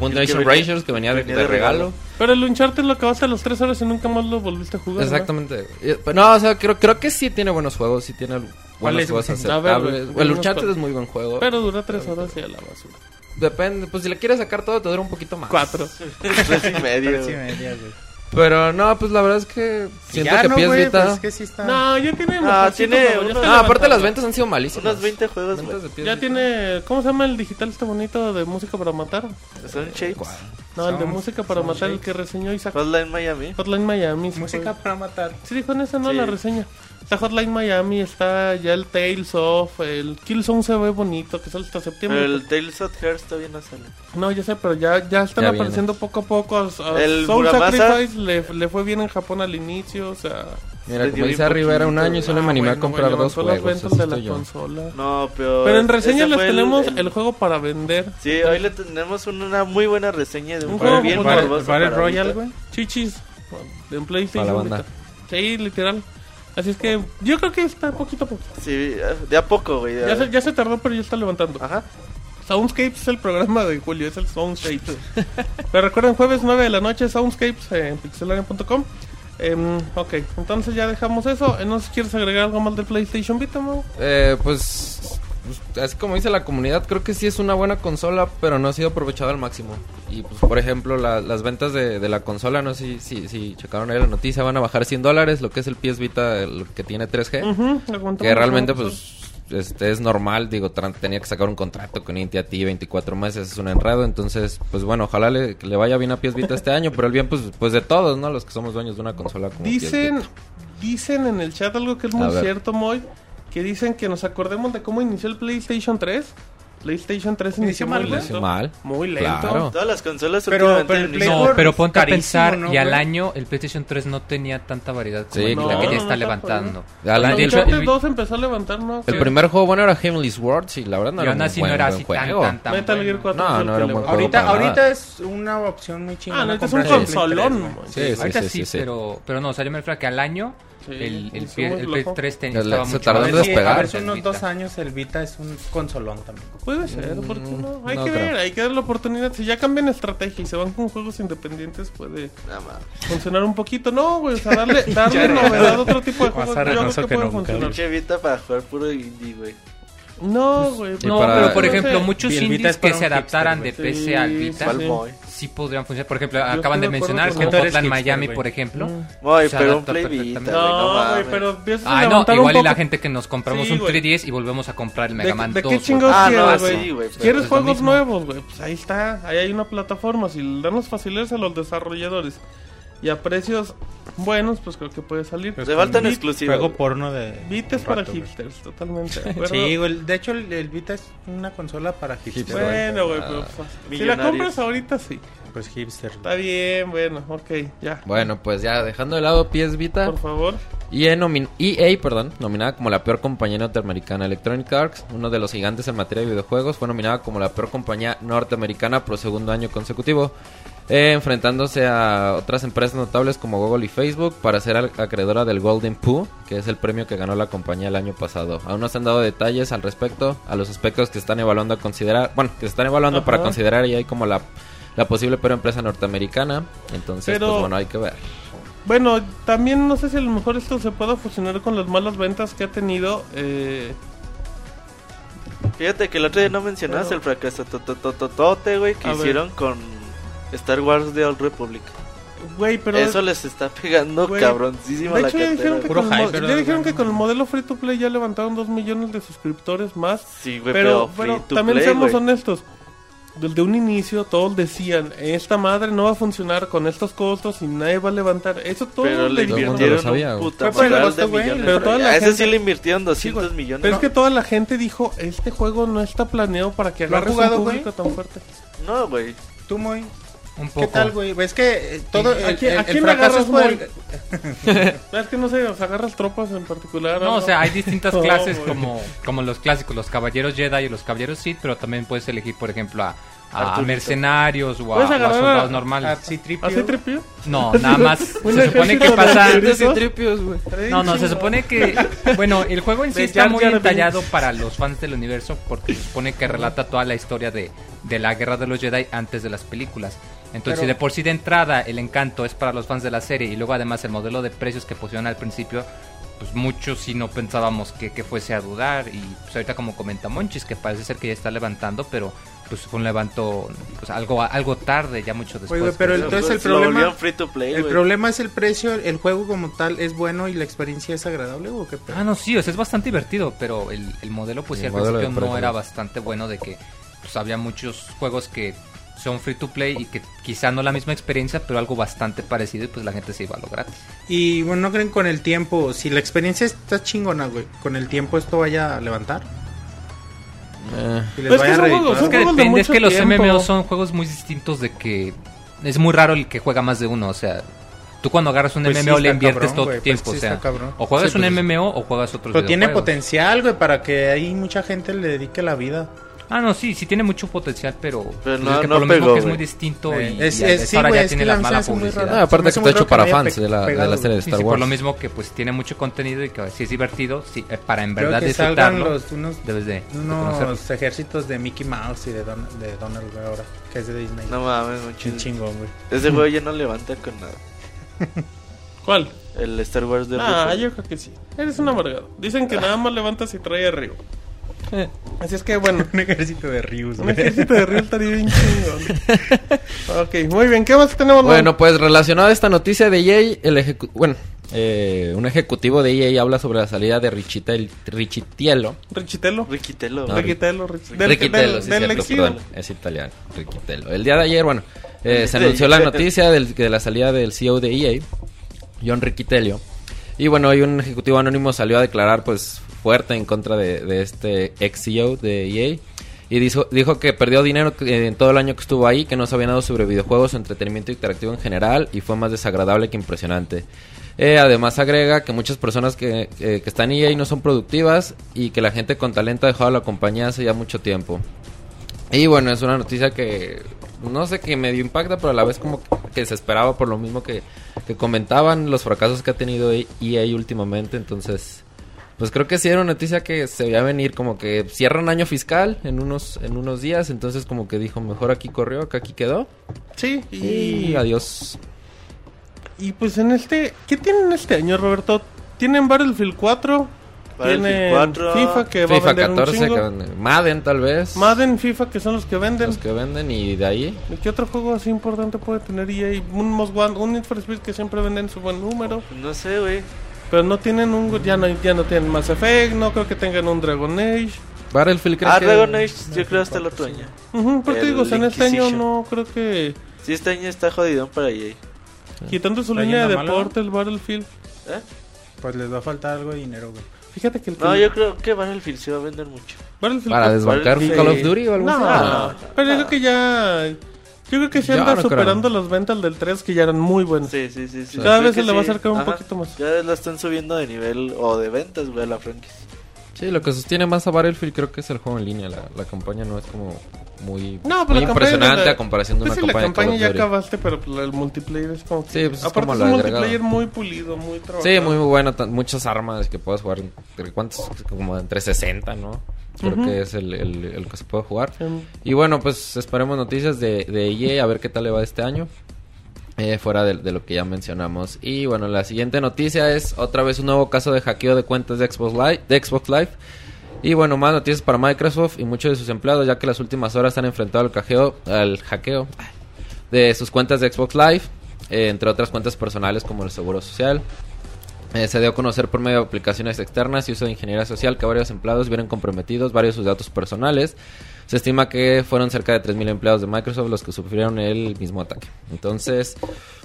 un que venía- que venía de, de de regalo. regalo. Pero el Uncharted lo acabaste a los 3 horas y nunca más lo volviste a jugar. ¿no? Exactamente. Eh, pero No, o sea, creo, creo que sí tiene buenos juegos, sí tiene buenos es? juegos A ver, aceptables. güey, el Uncharted es muy buen juego. Pero dura 3 horas y a la basura. Depende, pues si le quieres sacar todo te dura un poquito más. 4. *laughs* Tres y medio. Tres y media, güey. Pero no, pues la verdad es que siento ya, que no, PS güey, Vita... pues es que sí está... No, ya tiene. Ah, tiene unos- está No, aparte las ventas han sido malísimas. Unos 20 juegos, Ventas de PS Ya Vita. tiene. ¿Cómo se llama el digital este bonito de música para matar? Son shapes. No, el de Sound- música para matar, el que reseñó Isaac. Hotline Miami. Hotline Miami. sí Música fue. para matar. Sí, dijo en esa, ¿no? Sí. La reseña. Está Hotline Miami, está ya el Tales of, el Killzone se ve bonito, que sale hasta septiembre. Pero el Tales of Hearts todavía no sale. No, ya sé, pero ya, ya están Ya apareciendo poco a poco. A, a El Soul Muramasa. Sacrifice le, le fue bien en Japón al inicio, o sea... Mira, como dice Rivera, un año y solo ah, me animé a comprar dos juegos. ventas de la yo. consola. No, pero. Pero en ese reseña les tenemos el- el, juego para vender. Sí, hoy le tenemos una muy buena reseña de un, Un juego bien. Battle para Royale, güey. Chichis, en PlayStation. la banda. ahorita. Sí, literal. Así es que yo creo que está poquito a poco. Sí, de a poco, güey. Ya se, ya se tardó, pero ya está levantando. Ajá. Soundscapes es el programa de Julio, es el Soundscapes. Pero recuerden, jueves 9 de la noche, Soundscapes eh, en pixelania.com. Em, ok, entonces ya dejamos eso. Eh, No sé si quieres agregar algo más del PlayStation Vita, Mau? Eh, pues, pues, así como dice la comunidad, creo que sí es una buena consola, pero no ha sido aprovechada al máximo. Y pues, por ejemplo, la- las ventas de, de la consola, no sé si, si, si checaron ahí la noticia, van a bajar 100 dólares, lo que es el PS Vita, el que tiene 3G. Ujú, aguantamos Que realmente, pues, este es normal, digo, tenía que sacar un contrato con AT&T 24 meses, es un enredo, entonces, pues bueno, ojalá le, le vaya bien a PS Vita este año, pero el bien, pues, pues de todos, ¿no? Los que somos dueños de una consola como Dicen, dicen en el chat algo que es A muy ver. cierto, Moy. Que dicen que nos acordemos de cómo inició el PlayStation 3. PlayStation 3 inició Inició muy mal, güey. lento. Inició mal. Muy lento. Claro. Todas las consolas Pero- pero el Play No, pero ponte a pensar, ¿no, y al año el PlayStation 3 no tenía tanta variedad como Sí, el claro. que No, ya no está levantando. Al año- hecho, Uncharted el- 2 empezó a levantar, ¿no? El primer juego bueno era Heavenly Swords y la verdad no era así buen, no era buen así tan, juego. tan, tan Metal bueno. Gear 4 No, fue el no que era un le- buen juego. Ahorita, ahorita es una opción muy chingona. Ah, no, es un el consolón. 3, güey. güey. Sí, sí, Ahorita sí, sí, sí, sí. Pero, pero no, o sea, yo me refiero a que al año Sí, el, el, hizo P- muy el flojo. PS3 ten- Se estaba se mucho tardó en despegar. A ver que si el unos dos años el Vita es un consolón también. Puede ser, ¿por qué no? Hay no que creo. ver, hay que dar la oportunidad. Si ya cambian estrategia y se van con juegos independientes, puede funcionar un poquito. No, güey, o sea, darle, *laughs* darle novedad a otro tipo de juegos. Yo creo que que puede funcionar. Vita para jugar puro indie, güey. No, güey. No, para- pero por no ejemplo, sé. muchos Y el Vita indies que se adaptaran hipster, de. PC al Sí, Vita sí. Podrían funcionar. Por ejemplo, acaban de mencionar con como Hotline hipster, Miami, por ejemplo. Se pero un Play. No, No, güey, pero empiezas a Ah, no, igual y la gente que nos compramos Sí, un güey. 3DS y volvemos a comprar el ¿De, Mega Man de 2. qué chingados Ah, quieres, sí, güey? ¿Quieres juegos nuevos, güey? Pues ahí está. Ahí hay una plataforma. Si le dan las facilidades a los desarrolladores y a precios buenos, pues creo que puede salir. Le faltan exclusivos. Juego porno de. Vita es para hipsters, totalmente. Sí, güey. De hecho, el, el Vita es una consola para hipster. güey. Bueno, güey, pero pues, si la compras ahorita sí. Pues hipster. Está bien, bueno, ok, ya. Bueno, pues ya dejando de lado PS Vita, Por favor. EA, nomin- EA, perdón, nominada como la peor compañía norteamericana. Electronic Arts, uno de los gigantes en materia de videojuegos, fue nominada como la peor compañía norteamericana por segundo año consecutivo, eh, enfrentándose a otras empresas notables como Google y Facebook para ser acreedora del Golden Pooh, que es el premio que ganó la compañía el año pasado. Aún no se han dado detalles al respecto a los aspectos que están evaluando a considerar, bueno, que se están evaluando para considerar EA como la, la posible peor empresa norteamericana. Entonces, Pero- pues bueno, hay que ver. Bueno, también no sé si a lo mejor esto se pueda fusionar con las malas ventas que ha tenido. Eh, Fíjate que el otro día no mencionabas Pero- el fracaso totototote, güey, que A ver. hicieron con Star Wars The Old Republic. güey, pero. Eso les está pegando Güey, cabroncísimo a de la hecho, ya cartera. dijeron, que Puro con, el ya dijeron que con el modelo free to play ya levantaron 2 millones de suscriptores más. Sí, güey, pero to también play, seamos güey. honestos. desde un inicio todos decían, esta madre no va a funcionar con estos costos y nadie va a levantar. Eso todo Pero le invirtieron sabía, un güey. puta Fue por el madral costo, de güey, millones. pero toda la a ese gente- sí le invirtieron 200 güey. millones. Pero es que toda la gente dijo, este juego no está planeado para que ¿Lo ha agarre jugado, un público tan fuerte. No, güey. Tú, muy. Un ¿Qué tal, güey? Es que eh, todo ¿A el, quién- el- a el quién agarras, es por *laughs* Es que no sé, o sea, agarras tropas en particular. No, o sea, hay distintas *laughs* No, clases güey. como, como los clásicos, los caballeros Jedi y los caballeros Sith, pero también puedes elegir, por ejemplo, a, a mercenarios o a, a soldados a- normales. ¿Así tripio? ¿Así tripio? No, nada más. *laughs* Se supone que pasa. No, no, se supone que. Bueno, el juego en sí está muy Binks. para los fans del universo porque se supone que relata toda la historia de, de la guerra de los Jedi antes de las películas. Entonces, Pero- si de por sí de entrada el encanto es para los fans de la serie y luego además el modelo de precios que pusieron al principio, pues muchos sí no pensábamos que, que fuese a dudar. Y pues ahorita, como comenta Monchis, que parece ser que ya está levantando, pero pues fue un levanto pues, algo, algo tarde, ya mucho después. güey, pero Entonces, el problema- volvieron free to play, El problema es el precio, el juego como tal es bueno y la experiencia es agradable, ¿o qué? Ah, no, sí, o sea, es bastante divertido, pero el, el modelo, pues sí, El al principio no era bastante bueno de que pues, había muchos juegos que son free to play y que quizá no la misma experiencia, pero algo bastante parecido y pues la gente se iba a lo gratis. Y bueno, ¿no creen con el tiempo? Si la experiencia está chingona, güey, con el tiempo esto vaya a levantar. Eh, Y Pues les es que vaya a juegos, Es que juegos de depende, es que los tiempo. MMO son juegos muy distintos de que es muy raro el que juega más de uno, o sea, tú cuando agarras un Pues sí, MMO le inviertes cabrón, todo tu pues tiempo, sí o sea, cabrón. o juegas Sí, un pues- MMO o juegas otros Pero tiene potencial, güey, para que ahí mucha gente le dedique la vida. Ah, no, sí, sí tiene mucho potencial, pero, Pero pues no- es que no por lo mismo que es muy distinto Eh, y, es- y es- es- sí, ahora ya es tiene la la mala publicidad. no, aparte que está hecho para fans de la, de la serie de. Sí, Star sí, por Wars. lo mismo que pues tiene mucho contenido y que si es divertido, sí, eh, para en verdad disfrutarlo, los, unos, debes de, unos ejércitos de Mickey Mouse y de, Don- de Donald, güey, ahora, que es de Disney. No mames, chido. chingón, güey. Ese juego *laughs* ya no levanta con nada. *laughs* ¿Cuál? El Star Wars de Ah, yo creo que sí. Eres un amargado. Dicen que nada más levantas y trae arriba. Eh, *laughs* Así es que bueno, Un ejército de Ryus, un ejército de río estaría bien chingón. *laughs* ok, muy bien. ¿Qué más tenemos? Bueno, pues relacionado a esta noticia de EA, el ejecu- bueno, eh, un ejecutivo de EA habla sobre la salida de Richitel- Richitiello. Richitelo. Riquitelo. No, Riquitelo. Riquitelo. Del- sí, del cierto, perdón, es italiano, Riquitello. El día de ayer, bueno, eh, se anunció la noticia del- de la salida del CEO de EA, John Riquitello. Y bueno, hoy un ejecutivo anónimo salió a declarar pues fuerte en contra de, este ex CEO de EA. Y dijo, que perdió dinero en todo el año que estuvo ahí, que no sabía nada sobre videojuegos, entretenimiento interactivo en general y fue más desagradable que impresionante. Eh, además agrega que muchas personas que, que- que están en EA no son productivas y que la gente con talento ha dejado la compañía hace ya mucho tiempo. Y bueno, es una noticia que no sé que medio impacta, pero a la vez como que se esperaba por lo mismo que, que comentaban los fracasos que ha tenido EA últimamente. Entonces, pues creo que sí era una noticia que se veía venir como que cierran año fiscal en unos, en unos días. Entonces como que dijo, mejor aquí corrió, que aquí quedó. Sí, Y y, adiós. y pues en este... ¿Qué tienen este año, Roberto? Tienen Battlefield 4. Battlefield Tienen 4, FIFA que va a FIFA vender un 14, chingo. que vende- Madden tal vez. Madden, FIFA que son los que venden. Los que venden y de ahí. ¿Y ¿Qué otro juego así importante puede tener EA? Un Most Wanted, un Need for Speed que siempre venden su buen número. No sé, güey. Pero no tienen un... Ya no, ya no tienen Mass Effect, no creo que tengan un Dragon Age. Battlefield creo Ah, que- Dragon Age, yo creo hasta el otro año. Ujú, pero te digo, o sea, en este año no creo que... Sí, este año está jodidón para EA. Quitando su ¿Está línea de deporte, el Battlefield. ¿Eh? Pues les va a faltar algo de dinero, güey. Fíjate que el No, que- yo creo que Battlefield sí va a vender mucho. Battlefield Para desbancar. Call of Duty o algo No, así. pero yo creo que ya... Yo creo que se Yo anda no creo. superando las ventas del 3 que ya eran muy buenas. Sí, sí, sí. sí. Cada Creo vez se le va a sí. acercar un Ajá. poquito más. Cada vez la están subiendo de nivel o de ventas, güey, a la franquicia. Sí, lo que sostiene más a Battlefield creo que es el juego en línea. La, la campaña no es como muy, No, pero muy la campaña impresionante la- a comparación de Pues una sí, la campaña, campaña ya acabaste, pero pues, el multiplayer es como que... Sí, pues es Aparte como es un agregado. multiplayer muy pulido, muy trabajado. Sí, muy, muy bueno. Muchas armas que puedes jugar. entre- ¿Cuántos? Como entre 60, ¿no? Creo que es el, el- el que se puede jugar. Y bueno, pues esperemos noticias de, de EA a ver qué tal le va este año. eh, fuera de, de lo que ya mencionamos. Y bueno, la siguiente noticia es otra vez un nuevo caso de hackeo de cuentas de Xbox Live. De Xbox Live. Y bueno, más noticias para Microsoft y muchos de sus empleados, ya que las últimas horas han enfrentado al, cajeo, al hackeo de sus cuentas de Xbox Live, eh, entre otras cuentas personales como el Seguro Social. Eh, se dio a conocer por medio de aplicaciones externas y uso de ingeniería social que varios empleados vieron comprometidos varios de sus datos personales. Se estima que fueron cerca de 3.000 empleados de Microsoft los que sufrieron el mismo ataque. Entonces,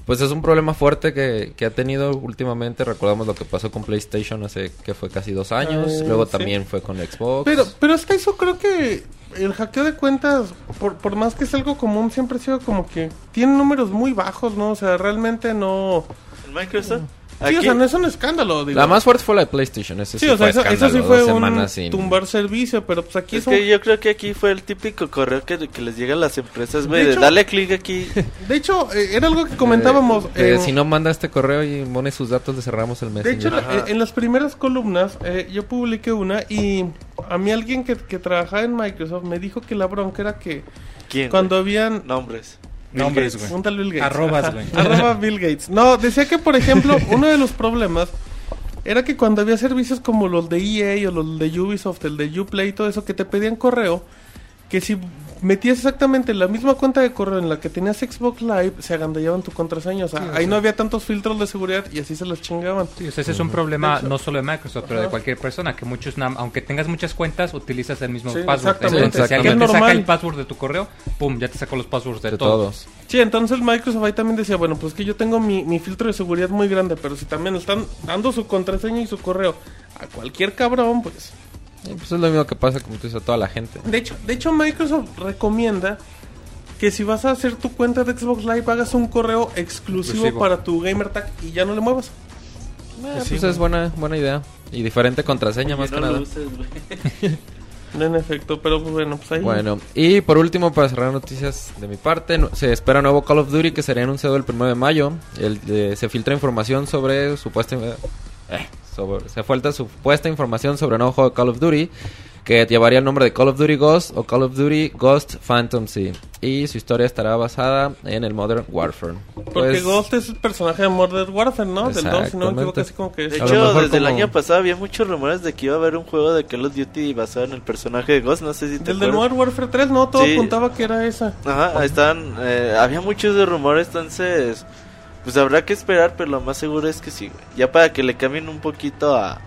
pues es un problema fuerte que, que ha tenido últimamente. Recordamos lo que pasó con PlayStation hace que fue casi dos años. Eh, Luego sí. también fue con Xbox. Pero, pero hasta eso creo que el hackeo de cuentas, por, por más que es algo común, siempre ha sido como que tiene números muy bajos, ¿no? O sea, realmente no... ¿En Microsoft? Sí, Aquí- o sea, no es un escándalo, digo. La más fuerte fue la de PlayStation. Ese Sí, o sea, eso, eso sí fue un sin- tumbar servicio, pero pues aquí Es es un- que yo creo que aquí fue el típico correo que, que les llega a las empresas, güey, De de hecho- dale clic aquí. *laughs* De hecho, eh, era algo que comentábamos. Eh, eh, si no manda este correo y pone sus datos, le cerramos el De Messenger. hecho, eh, en las primeras columnas eh, yo publiqué una y a mí alguien que, que trabajaba en Microsoft me dijo que la bronca era que ¿Quién? cuando güey? habían... Nombres. Nombres, güey. pregúntale Bill Gates. Arrobas, güey. Arroba Bill Gates. No, decía que, por ejemplo, *laughs* uno de los problemas era que cuando había servicios como los de EA o los de Ubisoft, el de Uplay y todo eso, que te pedían correo, que si metías exactamente la misma cuenta de correo en la que tenías Xbox Live, se agandallaban tu contraseña. O sea, ahí no había tantos filtros de seguridad y así se los chingaban. Sí, o sea, ese es un problema no solo de Microsoft, pero de Ajá. cualquier persona, que muchos, aunque tengas muchas cuentas, utilizas el mismo Sí, password. exactamente. Entonces, si alguien te saca el password de tu correo, pum, ya te sacó los passwords de, de todos. todos. Sí, entonces Microsoft ahí también decía, bueno, pues que yo tengo mi, mi filtro de seguridad muy grande, pero si también están dando su contraseña y su correo a cualquier cabrón, pues... Y pues es lo mismo que pasa como tú dices a toda la gente. De hecho, de hecho Microsoft recomienda que si vas a hacer tu cuenta de Xbox Live hagas un correo exclusivo, Exclusivo. para tu gamertag y ya no le muevas. Eh, pues es buena, buena idea. Y diferente contraseña más no que nada. uses, güey. *laughs* En efecto, pero pues bueno, pues ahí... Bueno, y por último, para cerrar noticias de mi parte, no- se espera nuevo Call of Duty que sería anunciado el 1 de mayo. El, de- se filtra información sobre supuesta... eh, sobre, se falta supuesta información sobre un nuevo juego de Call of Duty que llevaría el nombre de Call of Duty Ghost o Call of Duty Ghost Phantom Sea. Y su historia estará basada en el Modern Warfare. Porque Pues, Ghost es el personaje de Modern Warfare, ¿no? Del 2, si no me equivoco, así como que... De hecho, desde el como- año pasado había muchos rumores de que iba a haber un juego de Call of Duty basado en el personaje de Ghost. No sé si te Del del. Modern Warfare 3, no, todo Sí. apuntaba que era esa. Ajá, ahí están. eh, había muchos de rumores, entonces. Pues habrá que esperar, pero lo más seguro es que sí, güey. Ya para que le cambien un poquito a.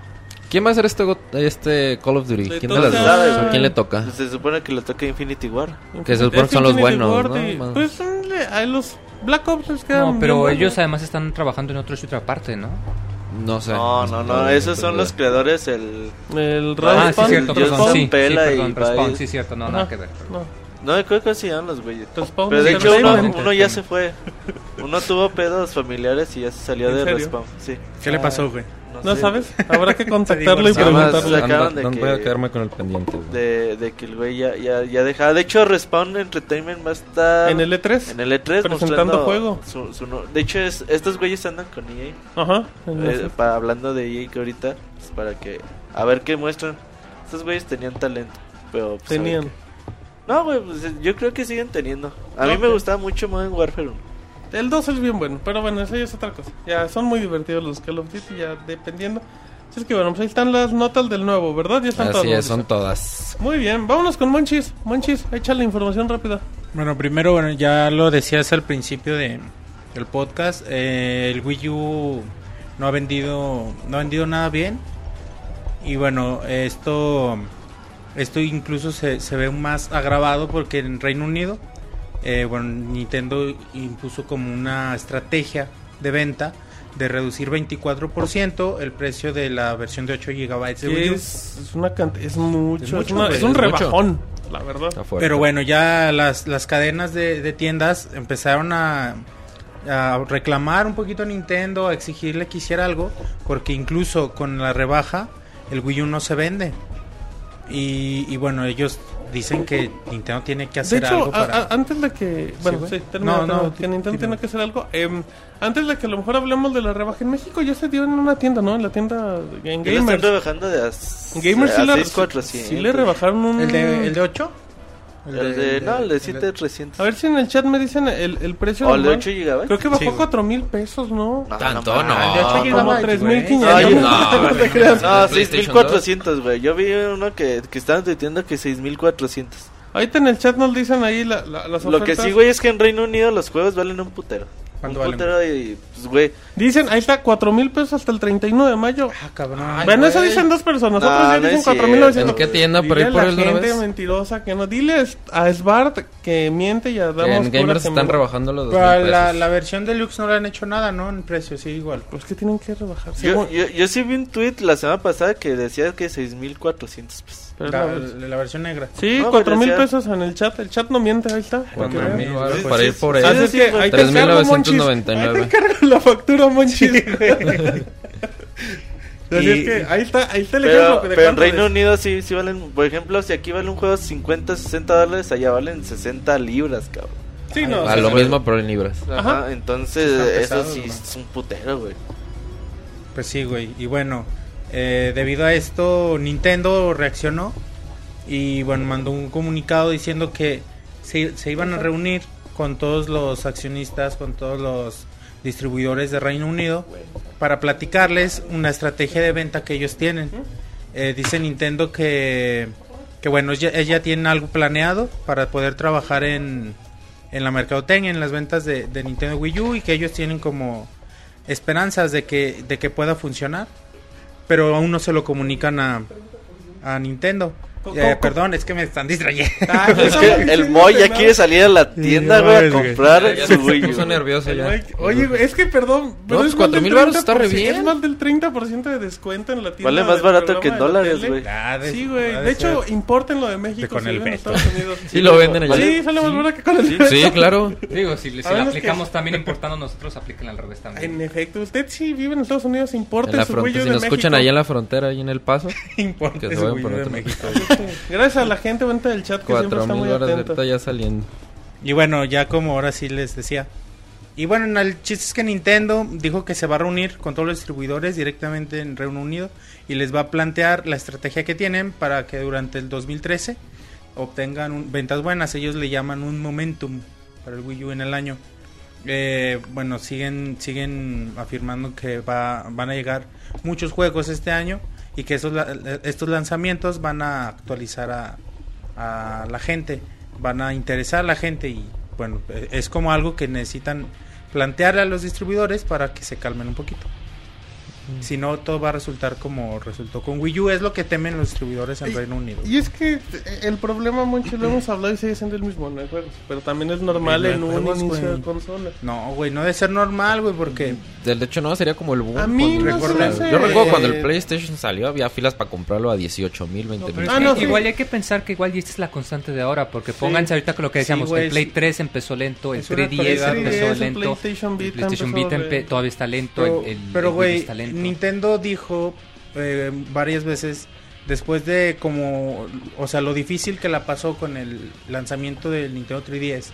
¿Quién va a hacer este, go- este Call of Duty? Le ¿Quién de las toca- dos? ¿A quién le toca? pues, se supone que le toca Infinity War. Que se supone que son los buenos, ¿no? Pues a los Black Ops les quedan No, pero bien buenos. ellos además están trabajando en otro shooter aparte, ¿no? No sé. No, no, no, esos son los creadores, el. El Ah, Ah, sí, cierto, perdón, sí, y perdón, Respawn, cierto, no, nada que ver. No. No, creo que se llaman los güeyes. Respawn Pero de hecho uno, ya se fue. Uno tuvo pedos familiares y ya se salió ¿En de serio? Respawn. Sí. ¿Qué le pasó, güey? ¿No sé, sabes? Habrá que *laughs* contactarlo y preguntarle. de no que- voy a quedarme con el pendiente. güey. De, de que el güey ya, ya, ya dejaba. De hecho, Respawn Entertainment va a estar. En el E3. En el E3 Presentando juego. su- su no- de hecho, es, estos güeyes andan con EA. Ajá. eh, ese. para, hablando de EA que ahorita, pues, para que. A ver qué muestran. Estos güeyes tenían talento. Pero, pues, Tenían. No, güey, pues, yo creo que siguen teniendo. A mí me gustaba mucho Modern Warfare 1. El 2 es bien bueno, pero bueno, eso ya es otra cosa. Ya son muy divertidos los Call of Duty, ya dependiendo. Así es que bueno, pues ahí están las notas del nuevo, ¿verdad? Ya están Así todas. es, son todas. Muy bien, vámonos con Monchis. Monchis, echa la información rápida. Bueno, primero, bueno, ya lo decías al principio de, del podcast, eh, el Wii U no ha vendido, no ha vendido nada bien. Y bueno, esto, esto incluso se, se ve más agravado porque en Reino Unido, eh, bueno, Nintendo impuso como una estrategia de venta de reducir 24% el precio de la versión de 8 GB de Wii U. es, es una cantidad, es mucho, Es es, mucho, una- es un es mucho. rebajón, la verdad. Pero bueno, ya las, las cadenas de, de tiendas empezaron a, a reclamar un poquito a Nintendo, a exigirle que hiciera algo, porque incluso con la rebaja el Wii U no se vende. Y, y bueno, ellos dicen que Nintendo tiene que De hacer hecho, algo a- para... a- antes de que. Bueno, sí, termina, No, no, que Nintendo tiene- que hacer algo. em, antes de que a lo mejor hablemos de la rebaja en México, ya se dio en una tienda, ¿no? En la tienda de- en lo están Gamers. rebajando de as, En Gamers a sí, la- 6,400. sí le rebajaron un. ¿El de, el de 8? El de, no, el de 7300. A ver si en el chat me dicen el, el precio. ¿O el de normal. 8 GB? Creo que bajó Sí, güey. 4 mil pesos, ¿no? Tanto, mames. no. El de 8 Como gigabytes, 3,500. Ay, No, no, no te creas. No, PlayStation 6400, güey. Yo vi uno que, que estaban tuiteando que 6400. Ahorita en el chat nos dicen ahí la, la- las Lo ofertas. que sí, güey, es que en Reino Unido los juegos valen un putero. ¿Cuánto un putero y, pues, güey. Dicen, ahí está, cuatro mil pesos hasta el 31 de mayo. Ah, cabrón. bueno, eso dicen dos personas. No, Otros ya no dicen es cuatro mil novecientos. ¿En qué tienda por a él la de una gente vez? mentirosa que no. Dile a Svart que miente y a Damos en Gamers que están me- rebajando los dos Pero mil la, pesos. la versión deluxe no le han hecho nada, ¿no? En precio, sí, igual. Pues que tienen que rebajar. Yo, yo, yo sí vi un tweet la semana pasada que decía que 6.400 pesos. Pero La, la- la versión negra. Sí, No, cuatro mil pesos en el chat. El chat no miente, ahí está. para que Cuatro mil Sí, sí, para sí, ir por sí, él. Así es sí, que ahí te encargo, Monchis. 3,999. Ahí te encargo la factura, Monchis. Así Y- es que ahí está, ahí está el Pero, ejemplo. de pero en Reino. Unido sí, sí valen, por ejemplo, si aquí vale un juego 50, 60 dólares, allá valen 60 libras, cabrón. Sí, no. A sea, lo mismo, pero en libras. Ajá, Ajá. entonces Está eso pesado, sí ¿no? es un putero, güey. Pues sí, güey. Y bueno, eh, debido a esto, Nintendo reaccionó y bueno, mandó un comunicado diciendo que se, se iban a reunir con todos los accionistas, con todos los distribuidores de Reino Unido para platicarles una estrategia de venta que ellos tienen. Eh, dice Nintendo que, que bueno, ella tiene algo planeado para poder trabajar en, en la mercadotecnia, en las ventas de, de Nintendo Wii U y que ellos tienen como esperanzas de que, de que pueda funcionar, pero aún no se lo comunican a, a Nintendo. ¿Cómo- Eh, perdón, es que me están distrayendo. Ah, *laughs* Es que el Moy ya quiere salir a la tienda, no, güey, a comprar Ya, ya su Wii U. nervioso ya. Oye, güey, es que perdón. pero pues, es más 4,000 del varos está re 30%, bien. Es más del 30% de descuento en la tienda. Vale más barato que en dólares, güey. Ah, de- Sí, güey. De hecho, ser. importenlo de México. De con si el. Estados Unidos. Sí, lo venden allá. Sí, sale más barato que con el Sí, Beto. Sí, claro. Digo, si, si que- aplicamos también importando nosotros, apliquen al revés también. En efecto, usted sí vive en Estados Unidos, importe En la su Wii U si de nos escuchan México. allá en la frontera, ahí en El Paso, *laughs* se su Wii U de. México. *laughs* Gracias a la gente venta del chat que siempre está muy atenta. ya saliendo. Y bueno, ya como ahora sí les decía. Y bueno, el chiste es que Nintendo dijo que se va a reunir con todos los distribuidores directamente en Reino Unido y les va a plantear la estrategia que tienen para que durante el 2013 obtengan un- ventas buenas. Ellos le llaman un momentum para el Wii U en el año. Eh, bueno, siguen siguen afirmando que va, van a llegar muchos juegos este año y que esos, estos lanzamientos van a actualizar a, a la gente, van a interesar a la gente y bueno, eh, es como algo que necesitan plantearle a los distribuidores para que se calmen un poquito. Si no, todo va a resultar como resultó con Wii U, es lo que temen los distribuidores en Y- Reino Unido. Y es que eh, el problema, mucho lo hemos hablado y sigue siendo el mismo, no. Pero también es normal Sí, no en un inicio güey. de consola. No, güey, no debe ser normal, güey, porque De hecho, no, sería como el boom. A mí no Recuerda- Yo recuerdo cuando el PlayStation salió, había filas para comprarlo a 18 mil, 20 Pero mil. es Ah, no, sí. igual hay que pensar que igual y esta es la constante de ahora, porque pónganse ahorita con lo que Sí, decíamos, güey, el Play sí. 3 empezó lento, el Es una 3DS actualidad, empezó el lento, PlayStation el Vita PlayStation Vita empe- todavía está lento, Pero, el, el- pero, güey, está lento. Nintendo dijo eh, varias veces, después de como, o sea, lo difícil que la pasó con el lanzamiento del Nintendo 3DS,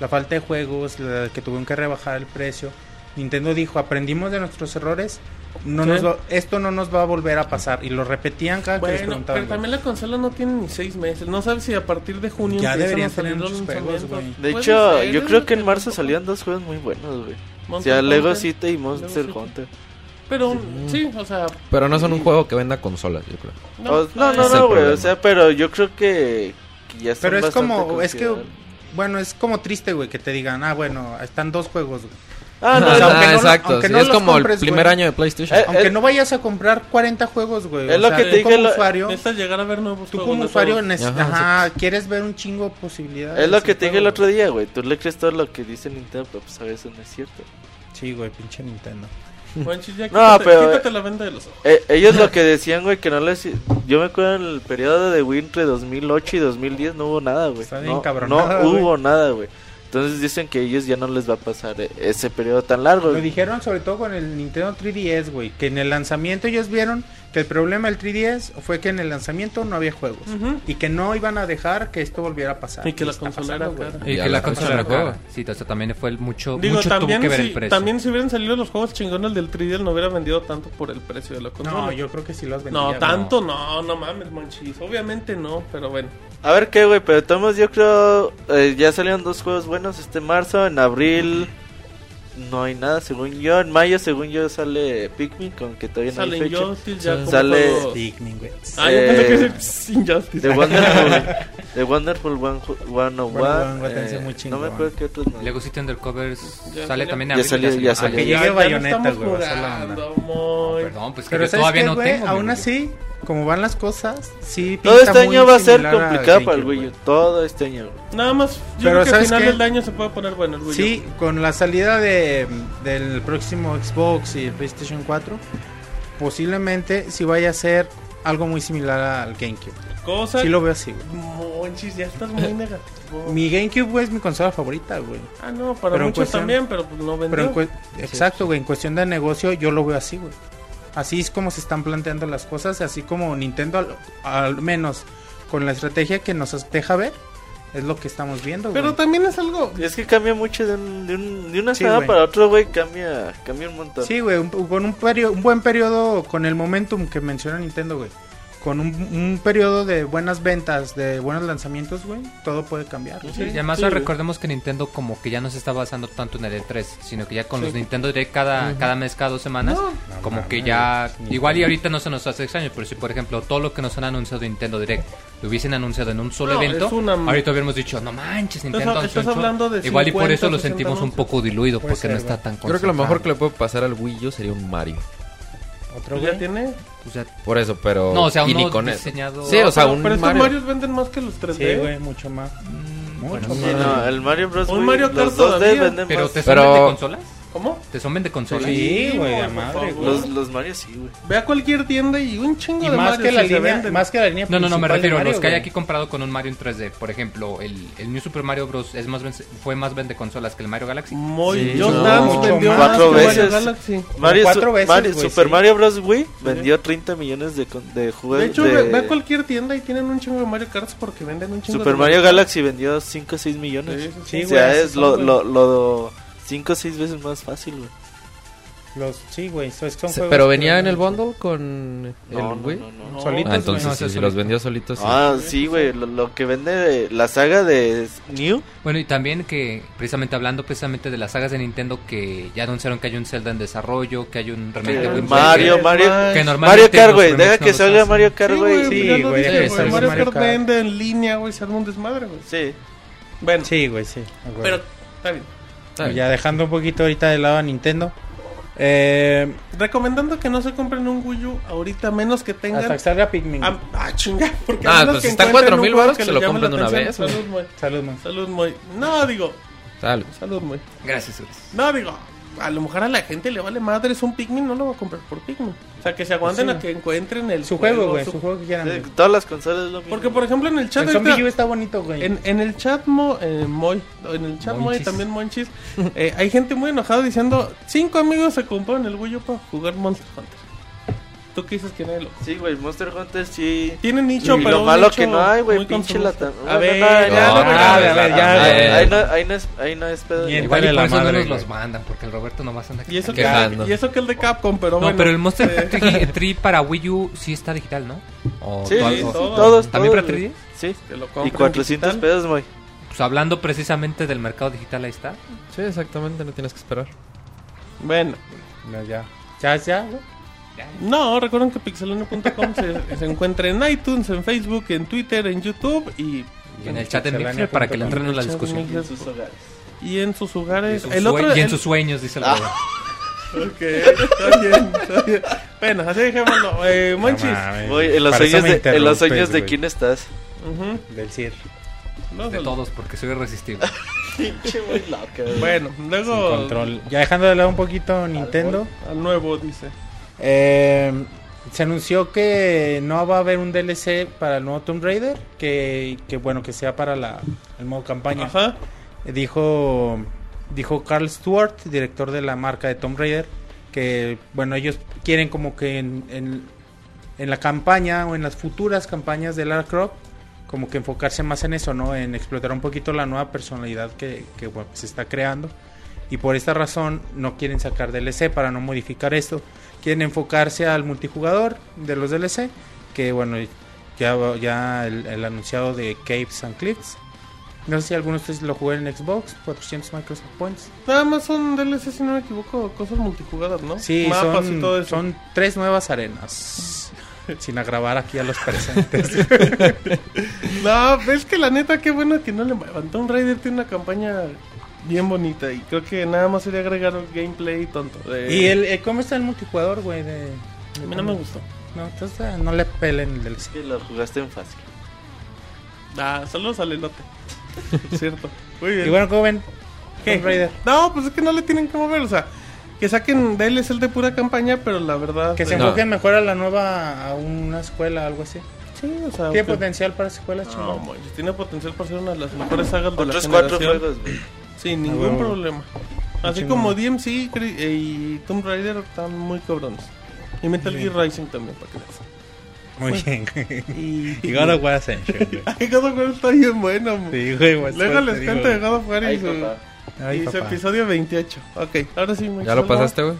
la falta de juegos, la- que tuvieron que rebajar el precio, Nintendo dijo, aprendimos de nuestros errores, no Sí. nos va- esto no nos va a volver a pasar. Y lo repetían cada que les Bueno, preguntaban. pero también la consola no tiene ni seis meses. No sabes si a partir de junio Ya deberían salir tener los muchos juegos, güey. De hecho, ser, yo creo que en marzo salían dos juegos muy buenos, güey. O sea, Lego. City y Monster. Hunter. Pero sí, o sea. Pero no son un juego que venda consolas, yo creo. No, no, el no, güey. O sea, pero yo creo que, que ya Pero es como, es que, bueno, es como triste, güey, que te digan, ah, bueno, están dos juegos, güey. Ah, no, O sea, no, aunque ah, no exacto. aunque sí, no es como compres, el primer güey. año de PlayStation. Eh, Aunque eh, no vayas a comprar 40 juegos, güey. Es o lo sea, que te dije, como lo- usuario, Necesitas llegar a ver nuevos tú como usuario, Ajá, ajá, quieres ver un chingo de posibilidades. Es lo que te dije el otro día, güey. Tú le crees todo lo que dice Nintendo, pero pues a veces no es cierto. Sí, güey, pinche Nintendo. Juanchi, ya No, quítate, pero- quítate la venda de los ojos. Eh, ellos lo que decían, güey, que no les... Yo me acuerdo en el periodo de Wii entre 2008 y 2010 no hubo nada, güey. Está bien No, no hubo nada, güey. Entonces dicen que ellos ya no les va a pasar eh, ese periodo tan largo. Lo dijeron sobre todo con el Nintendo 3DS, güey, que en el lanzamiento ellos vieron que el problema del 3DS fue que en el lanzamiento no había juegos Ujú. y que no iban a dejar que esto volviera a pasar. Y que la consola era cara. Y Ya que la la consola era juega. cara. Sí, o sea, también fue el mucho, Digo, mucho también, tuvo que ver si, el precio. también si hubieran salido los juegos chingones del 3D, no hubiera vendido tanto por el precio de la consola. No, yo creo que sí los vendía. No, tanto no, no mames, manchis. Obviamente no, pero bueno. A ver qué, güey, pero todos yo creo... eh, ya salieron dos juegos buenos este marzo, en abril... no hay nada, según yo. En mayo, según yo, sale Pikmin, con que todavía no hay Sale fecha. Injustice ya como Sale- juego- Pikmin, güey. Ah, yo pensé que Eh, es Injustice. The Wonderful, *laughs* The Wonderful One, One of Bueno, One. bueno, tense eh, muy no me acuerdo qué otros más. Lego City Undercovers Ya sale salió. también Ya abril, salió, ya Ah, salió. Que ya. llegue Ya- ya lo Bayonetta, güey. Perdón, pues que Pero yo ¿sabes todavía qué, no güey? tengo. Aún así, como van las cosas, sí Todo este año va a ser al complicado para el Wii U. Todo este año. Nada más, yo Pero creo que a ¿sabes final qué? del año se puede poner bueno el Wii U. Sí, con la salida de, del próximo Xbox y el PlayStation 4, posiblemente sí vaya a ser algo muy similar al GameCube. Cosa. Sí lo veo así, güey. Monchis, ya estás muy negativo. Mi GameCube, güey, es mi consola favorita, güey. Ah, no, para Pero muchos cuestión- también, pero pues no vendió. Pero en exacto, güey, en cuestión de negocio yo lo veo así, güey. Así es como se están planteando las cosas, así como Nintendo al, al menos con la estrategia que nos deja ver, es lo que estamos viendo, Pero güey. también es algo. Es que cambia mucho de, un, de, un- de una Sí, semana güey. para otro, güey. Cambia, cambia un montón. Sí, güey, un- con un, perio- un buen periodo, con el momentum que menciona Nintendo, güey. Con un, un periodo de buenas ventas, de buenos lanzamientos, güey, todo puede cambiar. Sí, y además sí, recordemos que Nintendo como que ya no se está basando tanto en el E3, sino que ya con Sí. los Nintendo Direct cada, cada mes, cada dos semanas, No. como No que ya... Igual y ahorita no se nos hace extraño, pero si por ejemplo todo lo que nos han anunciado Nintendo Direct lo hubiesen anunciado en un solo No, evento, una- ahorita hubiéramos dicho, no manches, Nintendo Estás- anunció estás un chorro". hablando de Igual y por 50, eso lo 60 sentimos un poco diluido, Puede porque ser, no está tan Creo que lo mejor que le puede pasar al Wii U sería un Mario. Otro, Pues ya güey. tiene. O sea, Por eso, pero. no, o sea, uno con diseñado... Sí, o sea, pero, un pero estos Mario. Marios venden más que los 3D. Sí, güey, mucho más. Mm, Mucho bueno, Sí, no, el Mario Bros. Un Mario Kart los 2D todavía. venden Pero más. ¿te Pero- de consolas? ¿Cómo? ¿Te son de consolas? Sí, güey, a madre, favor. güey. Los, los Mario sí, güey. Ve a cualquier tienda y un chingo Y de más que, la se línea, venden. más que la línea No, no, no, me refiero a los que hay aquí comparado con un Mario en 3D. Por ejemplo, el, el New Super Mario Bros. Es más fue más vende consolas que el Mario Galaxy. Muy, Sí, Just no, Dance mucho vendió más. Cuatro que Mario veces. Galaxy. Mario, cuatro veces, Mario- Super sí. Mario Bros. Wii vendió 30 millones de, de juegos. De hecho, de- ve, a cualquier tienda y tienen un chingo de Mario Karts porque venden un chingo Super de Mario Galaxy vendió 5 o 6 millones. Sí, sí, sí. o sea, es lo 5 o 6 veces más fácil, güey. Los, sí, güey, son, juegos Pero venía en el bundle con el No, Wii. no, no. No, Solitos, Ah, entonces no, sí, los vendió solitos. sí. Ah, sí, güey. Lo, lo que vende la saga de New. Bueno, y también que, precisamente hablando precisamente de las sagas de Nintendo, que ya anunciaron que hay un Zelda en desarrollo, que hay un remake de Wind Mario, Mario. que Mario Kart, güey. Deja que salga. Mario Kart, güey. Sí, güey, Mario Kart vende en línea, güey, se arma un desmadre, güey. Sí. Bueno, Sí, güey, sí. pero está bien. Ya dejando un poquito ahorita de lado a Nintendo. Eh, Recomendando que no se compren un Wii U ahorita, menos que tengan... hasta que salga Pikmin. Ah, ah, chinga, porque Ah, pues que si está en encuentren 4,000 un juego varos, que se lo la de una vez, Salud, muy. Salud, man. Salud, muy. No, digo, Salud. salud, muy. Gracias, gracias. No, digo, a lo mejor a la gente le vale madre es un Pikmin, no lo va a comprar por Pikmin. O sea, que se aguanten Sí. a que encuentren el Su juego, güey, su- su juego que quieran. Sí. Todas las consolas es lo mismo. Porque, por ejemplo, en el chat... El Zombie ahorita- U está bonito, güey. En, en el chat mo, eh, Moy, en el chat Moy también Monchis, *laughs* eh, hay gente muy enojada diciendo cinco amigos se compraron el Wii U para jugar Monster Hunter. ¿Tú qué dices que nadie lo Sí, güey. Monster Hunter sí. Tiene nicho, pero lo malo nicho que no hay, güey. Pinche lata. A ver, no, ya, ya, no, no, no, no, a no, ver, a ver, no, ya, no, ya. Ahí no, ahí no es, ahí no es pedo. Y Igual y por la eso no madre, nos los mandan, porque el Roberto nomás anda Y eso, que, Quejando. y eso que el de Capcom, pero No, bueno. pero el Monster eh, Tri, Tri para Wii U sí está digital, ¿no? O Sí, todos, ¿También para güey. 3D? Sí. que lo Y compren 400 digital. pesos, güey. Pues hablando precisamente del mercado digital, ahí está. Sí, exactamente, no tienes que esperar. Bueno, No, ya. Ya, ya, güey. No, recuerden que pixelone.com se, se encuentra en iTunes, en Facebook, en Twitter, en YouTube y Y en el chat Pixelania Mixer para que le entren en la en discusión. Y en sus Y en hogares. sus, El otro, y en el- sus sueños, dice el Ah. Roberto. *laughs* Ok, está bien, está bien. Bueno, así dejémoslo. Eh, Monchis. No en los sueños de, en los sueños interrumpes, de güey. quién estás. Del CIR. No, De solo- todos, porque soy irresistible. *laughs* Loca. Bueno, Sin luego. control. Ya dejando de lado un poquito Nintendo. Al nuevo, dice. Eh, se anunció que no va a haber un DLC para el nuevo Tomb Raider. Que, que bueno, que sea para la, el modo campaña. Ajá. Dijo, dijo Carl Stewart, director de la marca de Tomb Raider, que bueno, ellos quieren como que en, en, en la campaña o en las futuras campañas de Lara Croft, como que enfocarse más en eso, ¿no? En explotar un poquito la nueva personalidad que, que, bueno, se está creando. Y por esta razón no quieren sacar DLC para no modificar esto. Quieren enfocarse al multijugador de los DLC, que bueno, ya, ya el, el anunciado de Caves and Cliffs No sé si alguno de ustedes lo jugó en Xbox, 400 Microsoft Points. Nada más son DLC, si no me equivoco, cosas multijugadas, ¿no? Sí, Mapas son, y todo eso. son tres nuevas arenas. *laughs* Sin agravar aquí a los presentes. *laughs* No, es que la neta, qué bueno que no le muevan. Tomb Raider tiene una campaña bien bonita y creo que nada más sería agregar un gameplay tonto. de- ¿Y el, eh, cómo está el multijugador, güey? De... A mí no me gustó. No, entonces eh, no le pelen el DLC. Que lo jugaste en fácil. Ah, saludos al elote. *laughs* Cierto. Muy bien. Y bueno, ¿cómo ven? ¿Qué? Raider. No, pues es que no le tienen que mover, o sea, que saquen DLC de pura campaña, pero la verdad... Que se eh, No. enfoquen mejor a la nueva, a una escuela, algo así. Sí, o sea... Tiene que- potencial para escuelas No, chingón. tiene potencial para ser una de las mejores sagas de Otros la cuatro generación. juegos, güey. Sin ningún huevo. problema. Así chingón. como DMC y Tomb Raider están muy cabrones. Y Metal. Gear Rising también, para que veas. Muy bien. Y, *laughs* y God of War Ascension, *laughs* güey. Ay, God of War está bien bueno. Sí, güey, Luego pues, les cuento de God of War y Ay, su, papá. Ay, y su papá. episodio 28. Ok, ahora sí. ¿Ya muchachos, lo pasaste, güey?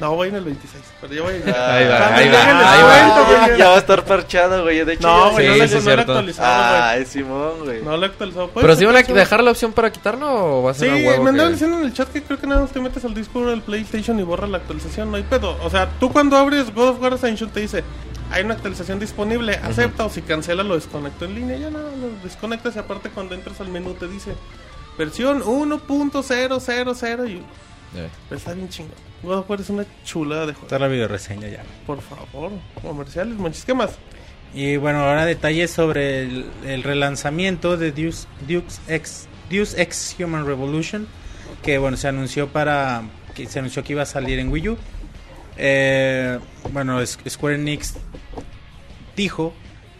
No, voy en el 26, pero ya voy a llegar. Ahí va, Cuando ahí va, ahí va. Ya va a estar parchado, güey. De hecho, No, güey, Sí, no, lo- sí, no lo he actualizado, güey. Ay, Simón, güey. No lo he actualizado. ¿Puedes Pero si van a dejar la opción para quitarlo o va a Sí, ser a huevo. me andaban que- diciendo en el chat que creo que nada más te metes al disco del PlayStation y borras la actualización, no hay pedo. O sea, tú cuando abres God of War Ascension te dice, hay una actualización disponible, acepta o si cancela lo desconecto en línea, ya nada, lo desconectas y aparte cuando entras al menú te dice versión 1.000 y Eh. pues, está bien chingón. God of War es una chulada de juego. Está la video reseña ya. Por favor, comerciales, manches, ¿qué más? Y bueno, ahora detalles sobre el, el relanzamiento de Deus, Deus Ex, Deus Ex Human Revolution, que bueno, se anunció para que se anunció que iba a salir en Wii U. Eh, bueno, Square Enix dijo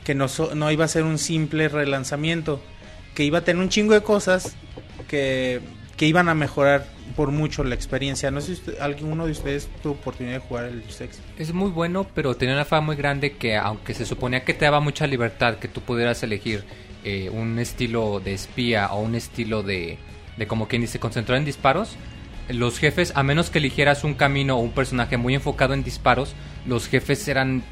que no, so- no iba a ser un simple relanzamiento, que iba a tener un chingo de cosas que, que iban a mejorar por mucho la experiencia. No sé si usted- alguno de ustedes tuvo oportunidad de jugar el Deus Ex. Es muy bueno, pero tenía una fama muy grande que aunque se suponía que te daba mucha libertad, que tú pudieras elegir eh, un estilo de espía o un estilo de, de como quien dice, concentrar en disparos, los jefes, a menos que eligieras un camino o un personaje muy enfocado en disparos, los jefes eran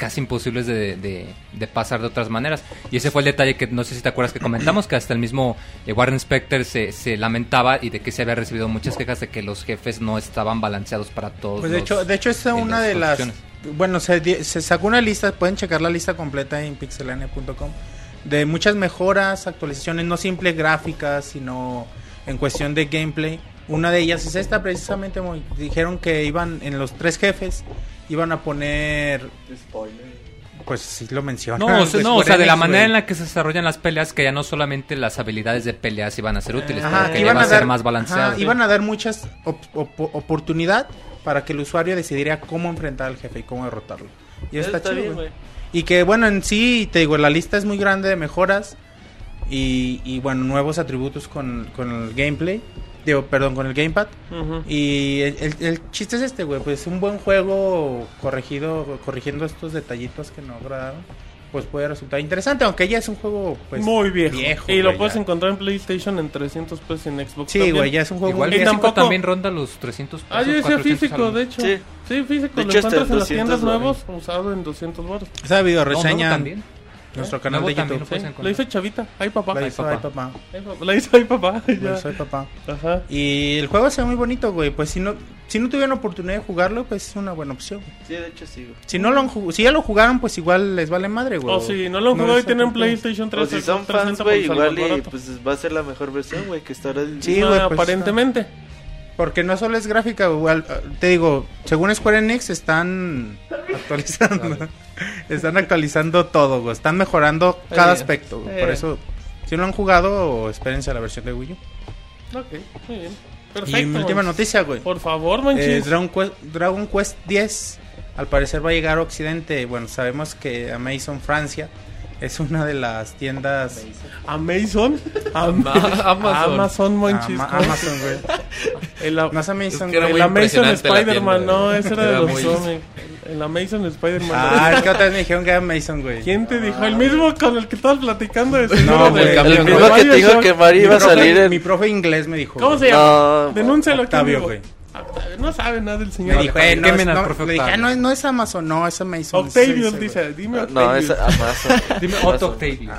casi imposibles de, de- de pasar de otras maneras. Y ese fue el detalle que no sé si te acuerdas que comentamos, que hasta el mismo eh, Warren Spector se, se lamentaba y de que se había recibido muchas quejas de que los jefes no estaban balanceados para todos. Pues de los- hecho, de hecho esta es en una de las bueno, se, se sacó una lista, pueden checar la lista completa en pixelania.com de muchas mejoras, actualizaciones no simples gráficas, sino en cuestión de gameplay. Una de ellas es esta precisamente, dijeron que iban en los tres jefes iban a poner pues sí lo mencionan. No, o sea, no, o sea, de la manera en la que se desarrollan las peleas, que ya no solamente las habilidades de peleas iban a ser útiles, Ajá, pero que iban iba a a ser más balanceado. ajá, Iban a dar muchas op- op- oportunidad para que el usuario decidiera cómo enfrentar al jefe y cómo derrotarlo. Y eso está, Está chido, güey. Y que bueno, en sí, te digo, la lista es muy grande de mejoras y, y, bueno, nuevos atributos con, con el gameplay, digo, perdón, con el gamepad. Ujú. Y el, el- el chiste es este, güey, pues un buen juego corregido, corrigiendo estos detallitos que no agradaron, pues puede resultar interesante, aunque ya es un juego pues Muy viejo. y lo güey, puedes ya. encontrar en PlayStation en 300 pesos y en Xbox. Sí, güey, ya es un juego Igual viejo. tampoco- también ronda los 300 pesos. Ah, yo decía 400 físico, de hecho. Sí. Sí, físico. De lo encuentras en las 200 tiendas nuevos, usado en 200 baros. Esa video No, nuevo reseña también. Nuestro canal de YouTube. lo hizo Chavita. Ay, papá. La Ay, hizo papá. Ay, papá. Ay, papá. La hizo ay, papá. La Ya. hizo Ay, papá. Ajá. Y el juego se ve muy bonito, güey. Pues si no, si no tuvieron oportunidad de jugarlo, pues es una buena opción. güey. Sí, de hecho sí, güey. Si no lo han si ya lo jugaron, pues igual les vale madre, güey. O si no lo han jugado y tienen. PlayStation 3. O si son Xbox 360 fans, güey, igual y pues va a ser la mejor versión, güey, que está ahora... Sí, Ah, güey, pues, aparentemente. Porque no solo es gráfica, güey. al- Te digo, según Square Enix están actualizando. *laughs* están actualizando todo, güey. Están mejorando cada Eh, aspecto. güey. eh. Por eso, si no lo han jugado, espérense a la versión de Wii U. Ok, muy bien. y Perfecto. mi última manches. noticia, güey. Por favor, Eh, manchis. Dragon, Quest, Dragon Quest 10 al parecer va a llegar a Occidente. Bueno, sabemos que Amazon Francia es una de las tiendas Amazon. Am- *laughs* Amazon. Amazon, manchis. Ama- ¿cómo? Amazon, güey. *laughs* El, No es Amazon, Es que era güey. muy el Amazon Spider-Man, no, ese era de los muy- cómics. El Amazon Spider-Man. Ah, es que *laughs* otra vez me dijeron que era Amazon, güey. ¿Quién te dijo? El mismo con el que estabas platicando de No, güey, el El mismo que te dijo que Mario Mi iba a profe- salir en... Mi profe inglés me dijo. ¿Cómo se llama? Denúncialo Octavio, güey. No sabe nada del Me señor. dijo, eh, no, es- no, le dije, ah, Octavio. no, no es Amazon, no, es Amazon. Octavius Sí, dice, dime No, Octavius. es Amazon. Dime. Otto Octavio.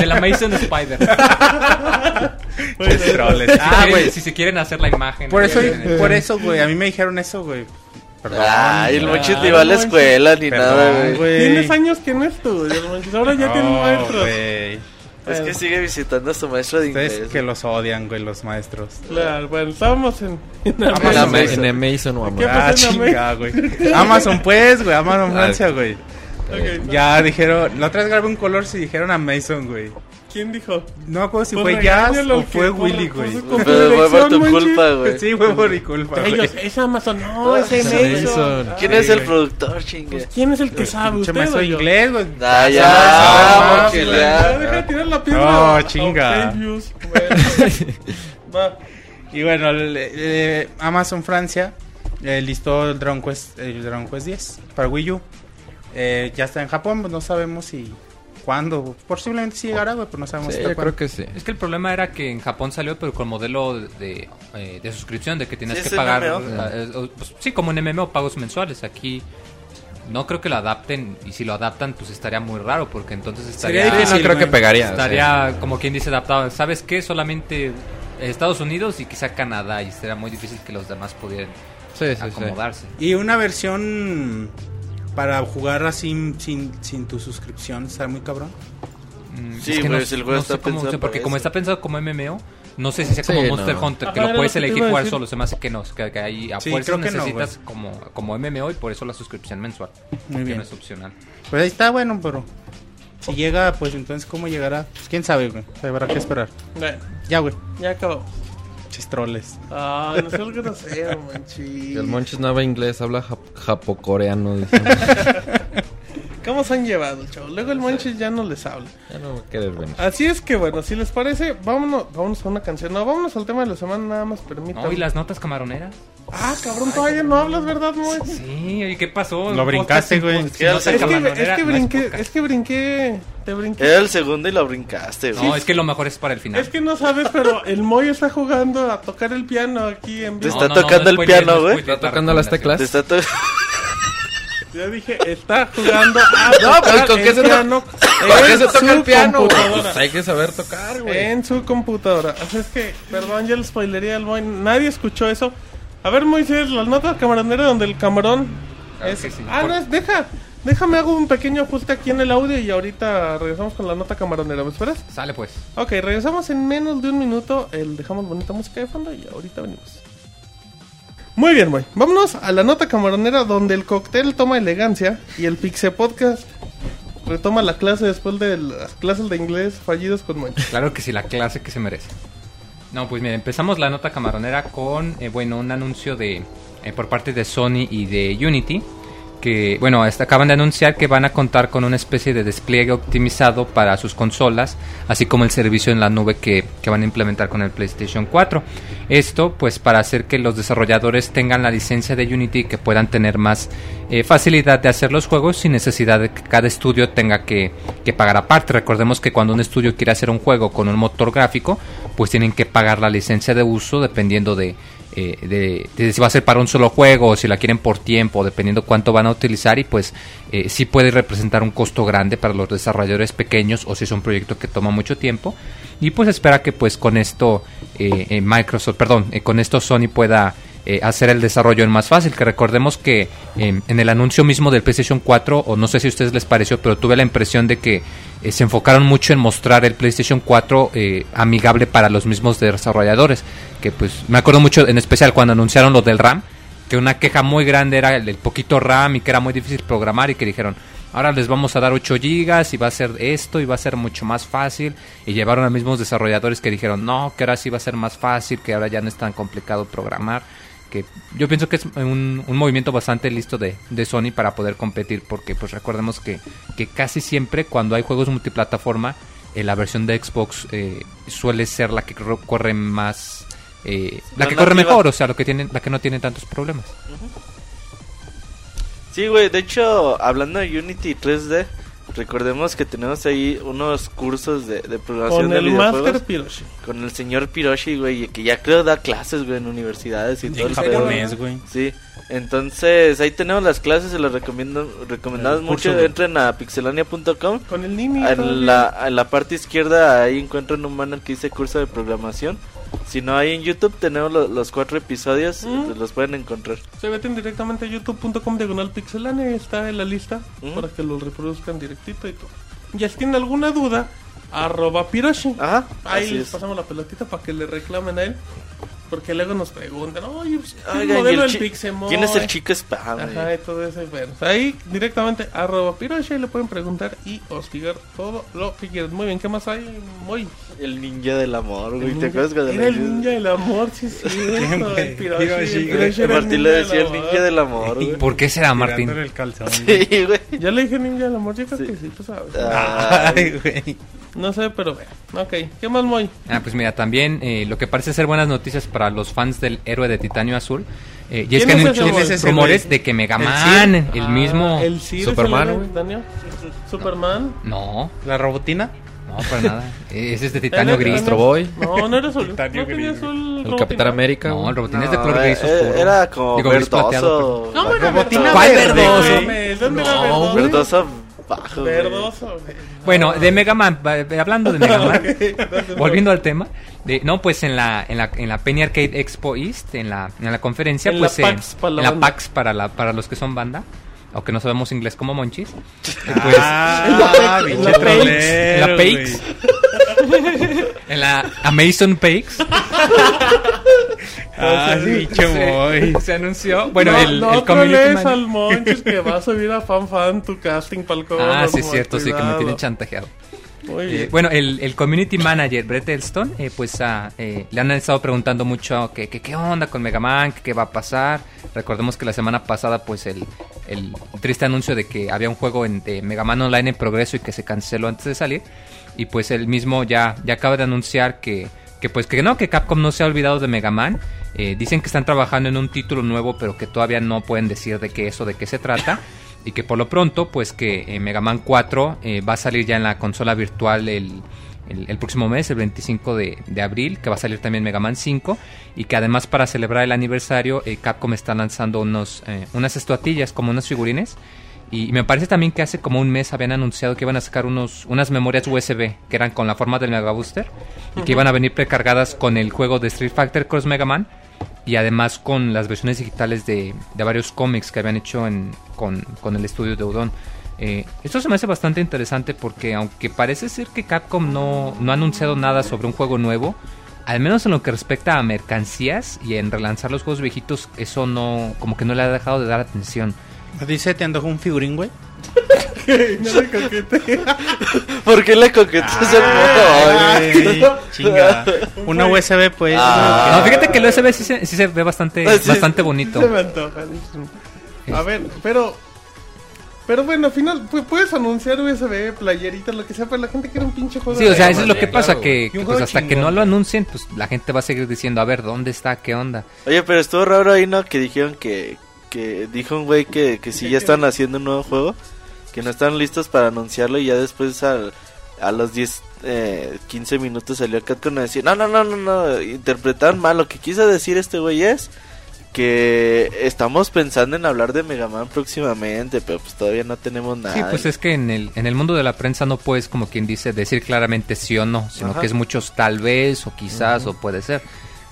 De la Mason Spider. *laughs* Bueno, troles. Si Ah, quieren- güey. Si se quieren hacer la imagen. Por eso, eh, por eso, güey, a mí me dijeron eso, güey. Perdón. Ay, el Monchis Ah, ni va a la Monchis. escuela ni Perdón, nada, güey. Tienes años que no estudias, manches. Ahora ya tienes No, maestros. güey. Es que sigue visitando a su maestro de inglés. que los odian, güey, los maestros. Claro, bueno, estábamos en, en Amazon. Amazon. Ama- En Amazon o ¿Qué Amazon. Ah, chinga, güey. Amazon, pues, güey, Amazon Francia, güey. Ok, Ya dijeron, la otra vez grabé un color si dijeron Amazon, güey. ¿Quién dijo? No me acuerdo si Pues fue Jazz o fue por- Willy, güey. Pero fue por tu culpa, güey. Sí, fue por mi culpa. Ellos, es Amazon, no, *laughs* es. Amazon. ¿Quién es el productor, chingue? Pues, ¿Quién es el que sabe? ¿Usted yo? inglés, güey. Ah, ya, Ah. Ya, ya. deja de tirar la piedra. No, a chinga. *laughs* Va. Y bueno, eh, Amazon Francia eh, listó el Dragon Quest, el Dragon Quest 10 para Wii U. Eh, ya está en Japón, pues no sabemos si cuándo. Posiblemente sí llegará, güey, pero no sabemos Sí, yo creo que sí. Es que el problema era que en Japón salió, pero con modelo de, eh, de suscripción, de que Sí, que pagar. Eh, eh, pues, sí, como en MMO, pagos mensuales. Aquí no creo que lo adapten, y si lo adaptan, pues estaría muy raro, porque entonces estaría. Sería difícil, no creo que pegaría. Estaría, como quien dice, adaptado. ¿Sabes qué? Solamente Estados Unidos y quizá Canadá, y sería muy difícil que los demás pudieran Sí, sí, sí. acomodarse. Y una versión para jugar así sin, sin tu suscripción, está muy cabrón. Mm, Sí, es que pues, el juego está sé cómo- pensado porque para como eso. está pensado como MMO, no sé si sea Sí, como Monster no. Hunter, que Ajá, lo puedes lo elegir jugar solo, se me hace que no, que, que ahí a Sí, fuerza creo que no, necesitas como, como MMO y por eso la suscripción mensual, Muy que bien. no es opcional. Pues ahí está, bueno, pero si llega, pues entonces, ¿cómo llegará? Pues quién sabe, güey. Habrá que esperar. Bueno, Ya, güey. ya acabó. Chistroles. Ay, no seas grosero, *laughs* manchi. El Monchis no habla inglés, habla jap- japocoreano. *laughs* ¿Cómo se han llevado, chavos? Luego el Monchis ya no les habla. ya no querer venir. Así es que bueno, si les parece, vámonos, vámonos a una canción. No, vámonos al tema de la semana, nada más permítanme. No, y las notas camaroneras. Ah, cabrón, todavía no hablas, ¿verdad, Moy? Sí, ¿y qué pasó? Lo brincaste, güey. Es que- Es que, no es brinqué, es que brinqué, te brinqué. Era el segundo y lo brincaste, güey. No, es que lo mejor es para el final. Es que no sabes, pero el Moy está jugando a tocar el piano aquí en Te vivo. está tocando el piano, güey. Está tocando las teclas. Te está to- *laughs* Yo dije, está jugando a *laughs* No, pues, ¿con qué se piano ¿Por qué se toca el piano? Pues hay que saber tocar, güey. En su computadora. Así es que, perdón, ya le spoilería al Moy. Nadie escuchó eso. A ver, Moisés, la nota camaronera donde el camarón Claro es... sí. Ah, Por- no, es, deja. Déjame hago un pequeño ajuste aquí en el audio y ahorita regresamos con la nota camaronera. ¿Me esperas? Sale pues. Ok, regresamos en menos de un minuto. El, dejamos bonita música de fondo y ahorita venimos. Muy bien, Moy. Vámonos a la nota camaronera donde el cóctel toma elegancia y el Pixe Podcast retoma la clase después de las clases de inglés fallidos con Moy. Claro que sí, la clase que se merece. No, pues mira, empezamos la nota camaronera con, eh, bueno, un anuncio de eh, por parte de Sony y de Unity. Bueno, acaban de anunciar que van a contar con una especie de despliegue optimizado para sus consolas, así como el servicio en la nube que, que van a implementar con el PlayStation 4. Esto, pues, para hacer que los desarrolladores tengan la licencia de Unity y que puedan tener más eh, facilidad de hacer los juegos sin necesidad de que cada estudio tenga que, que pagar aparte. Recordemos que cuando un estudio quiere hacer un juego con un motor gráfico, pues tienen que pagar la licencia de uso dependiendo de, eh, si va a ser para un solo juego o si la quieren por tiempo, dependiendo cuánto van a utilizar y pues eh, sí puede representar un costo grande para los desarrolladores pequeños o si es un proyecto que toma mucho tiempo. Y pues espera que pues con esto eh, eh, Microsoft, perdón, con esto Sony pueda eh, hacer el desarrollo en más fácil. Que recordemos que eh, en el anuncio mismo del PlayStation 4, o no sé si a ustedes les pareció, pero tuve la impresión de que eh, se enfocaron mucho en mostrar el PlayStation 4 eh, amigable para los mismos desarrolladores. Que pues me acuerdo mucho, en especial cuando anunciaron lo del RAM, que una queja muy grande era el, el poquito RAM y que era muy difícil programar y que dijeron, ahora les vamos a dar 8 gigas y va a ser esto y va a ser mucho más fácil. Y llevaron a mismos desarrolladores que dijeron, no, que ahora sí va a ser más fácil, que ahora ya no es tan complicado programar. Que yo pienso que es un, un movimiento bastante listo de, de Sony para poder competir, porque pues recordemos que, que casi siempre cuando hay juegos multiplataforma, eh, la versión de Xbox eh, suele ser la que cor- corre más... eh, la La que corre mejor, o sea, lo que tiene, la que no tiene tantos problemas. Sí, güey, de hecho, hablando de Unity 3D, Recordemos que tenemos ahí unos cursos de, de programación Con de el. Master Piroshi. Con el señor Piroshi, güey, que ya creo da clases, güey, en universidades y todo En el pedo. japonés, güey. Sí, entonces ahí tenemos las clases, se las recomiendo, recomendamos mucho. curso. Entren a pixelania.com. Con el Nimi. En la, en la parte izquierda ahí encuentran un banner que dice curso de programación. Si no, ahí en YouTube tenemos lo- los cuatro episodios, Mm. los pueden encontrar. Se meten directamente a youtube.com diagonal pixelania y está en la lista Ujú. para que lo reproduzcan directito y todo. Ya si tienen alguna duda, arroba Piroshi. Ajá, Ahí les es. pasamos la pelotita para que le reclamen a él. Porque luego nos preguntan, oye, pues, ¿qué Oigan, ¿y modelo el del chi- Pixemoy? ¿Quién es el chico spam? Ajá, y todo eso. Bueno, ahí directamente arroba Piroshi y le pueden preguntar y hostigar todo lo que quieran. Muy bien, ¿qué más hay? Muy. El ninja del amor, güey. El ¿Te ninja- acuerdas cuando Era el ninja del amor, sí, sí. *laughs* ¿Quién, el Martín le decía el ninja del amor, ¿Y por qué será, Martín? El calzón. Sí, güey. Ya le dije ninja del amor, yo creo Sí. que sí, tú sabes. Ay, güey. No sé, pero vean. Ok, ¿qué más, Moy? Ah, pues mira, también eh, lo que parece ser buenas noticias para los fans del héroe de titanio azul. eh, y es ¿Quién que es ese rumores de que Mega ¿El Man, el, mismo. Ah, El Sir Superman, es el. Superman. No, ¿La robotina? no, para nada. Eh, Ese es de titanio gris. Astro Boy. No, no era azul. Titanio no tenía gris, azul. El robotina. Capitán América. No, el robotín es de No, color gris eh, oscuro. Era como Digo, verdoso. No, bajo. robotina verdoso. verde, verdoso? güey. me- ¿Dónde era No, verdoso? Verdoso. Bueno, de Mega Man, eh, hablando de Mega Man, *laughs* volviendo al tema, de, no, pues en la, en la, en la Penny Arcade Expo East, en la, en la conferencia, En pues la eh, PAX para la en la. PAX para, la, para los que son banda, aunque no sabemos inglés como monchis, *laughs* pues Ah, la en la güey. PAX, en la Amazon PAX, Ah, bicho muy. se, anunció, bueno, no, el, no el community al Monchis que va a subir a Fan Fan tu casting para el Ah, sí, es cierto, sí, que me tienen chantajeado. Eh, bueno, el, el community manager Brett Elston, eh, pues ah, eh, le han estado preguntando mucho que, que qué onda con Mega Man, qué va a pasar. Recordemos que la semana pasada, pues el, el triste anuncio de que había un juego en, de Mega Man Online en progreso y que se canceló antes de salir. Y pues él mismo ya, ya acaba de anunciar que, que pues que no, que Capcom no se ha olvidado de Mega Man. Eh, dicen que están trabajando en un título nuevo, pero que todavía no pueden decir de qué eso, de qué se trata. Y que por lo pronto, pues que eh, Mega Man 4 eh, va a salir ya en la consola virtual el, el, el próximo mes, el 25 de, de abril, que va a salir también Mega Man 5. Y que además para celebrar el aniversario, eh, Capcom está lanzando unos, unas estatuillas como unos figurines. Y me parece también que hace como un mes habían anunciado que iban a sacar unos, unas memorias USB que eran con la forma del Mega Booster y que iban a venir precargadas con el juego de Street Fighter Cross Mega Man y además con las versiones digitales de, de varios cómics que habían hecho en, con, con el estudio de Udon. Eh, esto se me hace bastante interesante porque aunque parece ser que Capcom no, no ha anunciado nada sobre un juego nuevo, al menos en lo que respecta a mercancías y en relanzar los juegos viejitos, eso no, como que no le ha dejado de dar atención. Dice, ¿te antojó un figurín, güey? *laughs* No le coquetea. *laughs* ¿Por qué le coqueteas el Ay, chinga. *laughs* Una USB, pues. Ah. No, fíjate que el USB sí se, sí se ve bastante, Ah, sí. bastante bonito. Se me antoja. A ver, pero. Pero bueno, al final pu- puedes anunciar USB, playeritas, lo que sea, pero la gente quiere un pinche juego. Sí, o sea, eso es lo que pasa, claro, que, pues hasta que no lo anuncien, pues la gente va a seguir diciendo, a ver, ¿dónde está? ¿Qué onda? Oye, pero estuvo raro ahí, ¿no? Que dijeron que... Que dijo un güey que, que sí ya están haciendo un nuevo juego. Que no están listos para anunciarlo y ya después al- a los 10, eh, 15 minutos salió Capcom a decir... No, no, no, no, no. Interpretaron mal. Lo que quiso decir este güey es... Que estamos pensando en hablar de Mega Man próximamente, pero pues todavía no tenemos nada. Sí, pues es que en el, en el mundo de la prensa no puedes, como quien dice, decir claramente sí o no, sino Ajá. que es muchos tal vez o quizás o puede ser.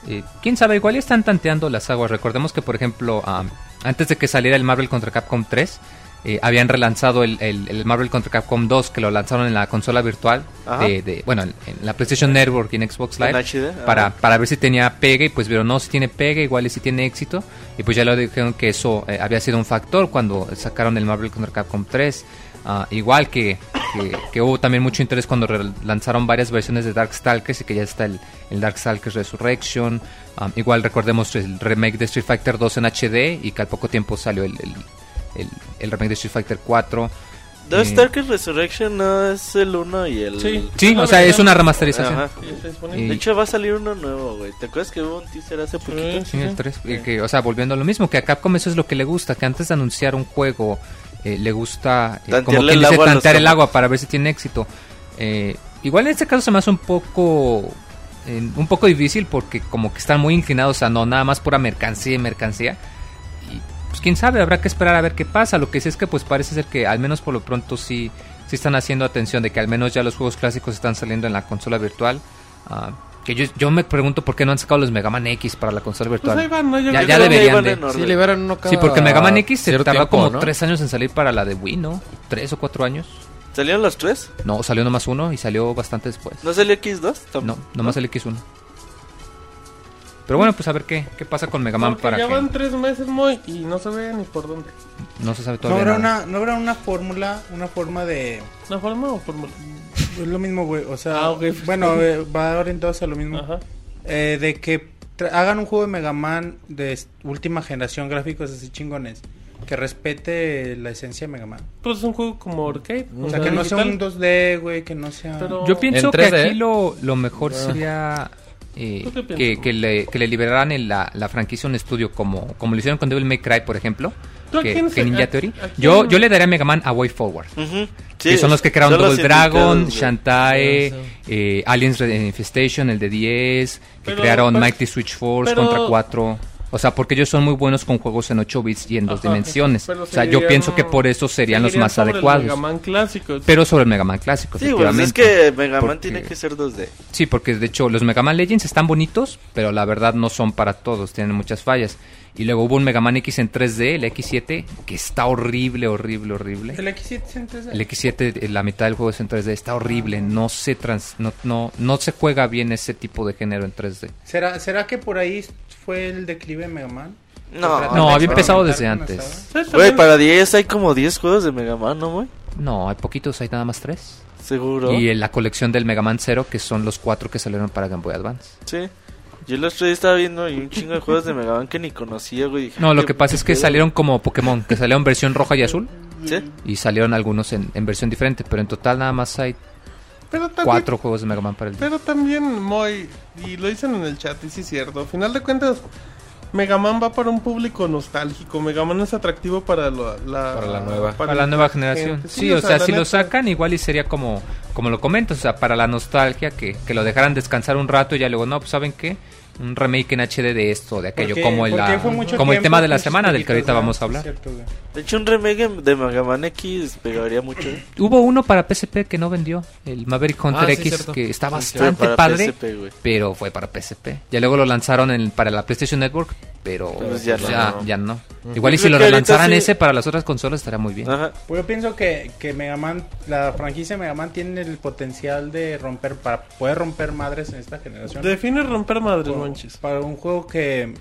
Eh, Quién sabe, igual ya están tanteando las aguas. Recordemos que, por ejemplo, am, antes de que saliera el Marvel contra Capcom 3, eh, habían relanzado el, el- el Marvel contra Capcom 2, que lo lanzaron en la consola virtual, Ajá. de, de- bueno, en, en la PlayStation Network y en Xbox Live, para, para ver si tenía pegue, y pues vieron, no, si tiene pegue, igual y si tiene éxito, y pues ya lo dijeron que eso eh, había sido un factor cuando sacaron el Marvel contra Capcom 3. Ah, igual que, que, que hubo también mucho interés cuando lanzaron varias versiones de Darkstalkers y que ya está el, el Darkstalkers Resurrection. Ah, igual recordemos el remake de Street Fighter 2 en HD y que al poco tiempo salió el, el, el- el remake de Street Fighter 4. Dos Eh, Resurrection no es el 1 y el... Sí. Sí, o sea, es una remasterización. Ajá. Sí. Y- De hecho va a salir uno nuevo, güey. ¿Te acuerdas que hubo un teaser hace poquito? Sí, el 3. Y que, o sea, volviendo a lo mismo, que a Capcom eso es lo que le gusta, que antes de anunciar un juego eh, le gusta eh, como quien el dice, tantear el agua para ver si tiene éxito. Eh, igual en este caso se me hace un poco eh, un poco difícil porque como que están muy inclinados a no nada más pura mercancía y mercancía. Y pues quién sabe, habrá que esperar a ver qué pasa. Lo que sí es que pues parece ser que al menos por lo pronto sí, sí están haciendo atención de que al menos ya los juegos clásicos están saliendo en la consola virtual. Ah, que yo, yo me pregunto por qué no han sacado los Mega Man X para la consola Pues virtual. ahí van, ¿no? Yo Ya- deberían de-. Sí, liberan uno cada Sí, porque Mega Man X se tardó tiempo, como ¿no? tres años en salir para la de Wii, ¿no? ¿Tres o cuatro años? ¿Salieron los tres? No, salió nomás uno y salió bastante después. ¿No salió X2? Tam- No, nomás el X1. Pero bueno, pues a ver qué, qué pasa con Mega Man Porque para ya que van tres meses muy y no se ve ni por dónde. no se sabe ¿No todavía habrá, nada. una, ¿No habrá una fórmula, una forma de... ¿La forma o fórmula? Es lo mismo, güey. O sea, Ah, ok. bueno, eh, va orientado hacia lo mismo. Ajá. Eh, de que hagan un juego de Mega Man de última generación, gráficos así chingones. Que respete la esencia de Mega Man. Pues es un juego como arcade. O sea, que no sea un 2D, güey, que no sea... Pero- Yo pienso ¿En que 3D? aquí lo, lo mejor sería eh, ¿Tú qué piensas, que, que le, que le liberaran en la, la franquicia a un estudio como, como lo hicieron con Devil May Cry, por ejemplo. ¿Tú a Que, que se- Ninja a- Theory. a Yo, yo le daría a Mega Man a Way Forward. Sí, que son los que crearon Double Dragon. Shantae, Sí, eh, Aliens Infestation, el de 10, que Pero- crearon pero- Mighty Switch Force pero- contra 4. O sea, porque ellos son muy buenos con juegos en 8 bits y en dos Ajá, dimensiones. O sea, yo pienso que por eso serían los más sobre el adecuados. Mega Man clásico. Pero sobre el Mega Man clásico, Sí, güey, pues es efectivamente. que Mega Man Porque- tiene que ser 2D. Sí, porque de hecho los Mega Man Legends están bonitos, pero la verdad no son para todos, tienen muchas fallas. Y luego hubo un Mega Man X en 3D, el X7, que está horrible, horrible, horrible. El X7 es en 3D. El X7, eh, la mitad del juego es en 3D, está horrible, no se trans, no, no, no se juega bien ese tipo de género en 3D. ¿Será, ¿Será que por ahí fue el declive de Mega Man? No. No, había empezado desde antes. saga. ¿Sabes Güey, para 10 hay como 10 juegos de Mega Man, ¿no, güey? No, hay poquitos, hay nada más tres. Seguro. Y en la colección del Mega Man Zero, que son los cuatro que salieron para Game Boy Advance. Sí. Yo el otro día estaba viendo y un chingo de juegos de Mega Man que ni conocía, güey. Dije, No, lo ¿qué- que pasa es que pedo? salieron como Pokémon, que salieron versión roja y azul, ¿Sí? y salieron algunos en, en versión diferente, pero en total nada más hay Pero también, cuatro juegos de Mega Man para el Pero también, Moy, y lo dicen en el chat, y sí es cierto. Al final de cuentas, Mega Man va para un público nostálgico. Mega Man es atractivo para la, la- Para la nueva. para la nueva generación. Sí, o sea, si lo sacan igual y sería como como lo comentas, o sea, para la nostalgia que, que lo dejaran descansar un rato y ya luego no, pues saben qué, un remake en HD de esto, de aquello, Porque- como el la- como el tema de la semana del que ahorita jueguitos, vamos a hablar. Cierto. De hecho, un remake de Mega Man X pegaría mucho. ¿eh? Hubo uno para PSP que no vendió, el Maverick Hunter Ah, sí, X, cierto. que está Sí, sí. bastante Para padre, PSP, pero fue para PSP. Ya luego lo lanzaron en, para la PlayStation Network, pero Pues ya ya, no. ya no. Igual y si lo relanzaran sí- ese para las otras consolas estaría muy bien. Ajá. Pues yo pienso que, que Mega Man, la franquicia Mega Man tiene el potencial de romper, para poder romper madres en esta generación. Define romper madres, manches. Para un juego que,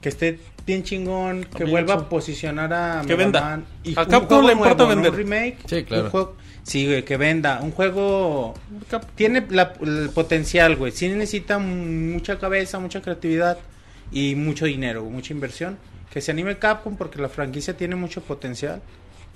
que esté bien chingón, que Bien vuelva hecho. a posicionar a Que Mega venda. Man. A Capcom le importa nuevo, vender. Un remake. Sí, claro. un juego- sí, güey, que venda. Un juego... Cap- Tiene la- el potencial, güey. Sí necesita mucha cabeza, mucha creatividad y mucho dinero, mucha inversión. Que se anime Capcom porque la franquicia tiene mucho potencial.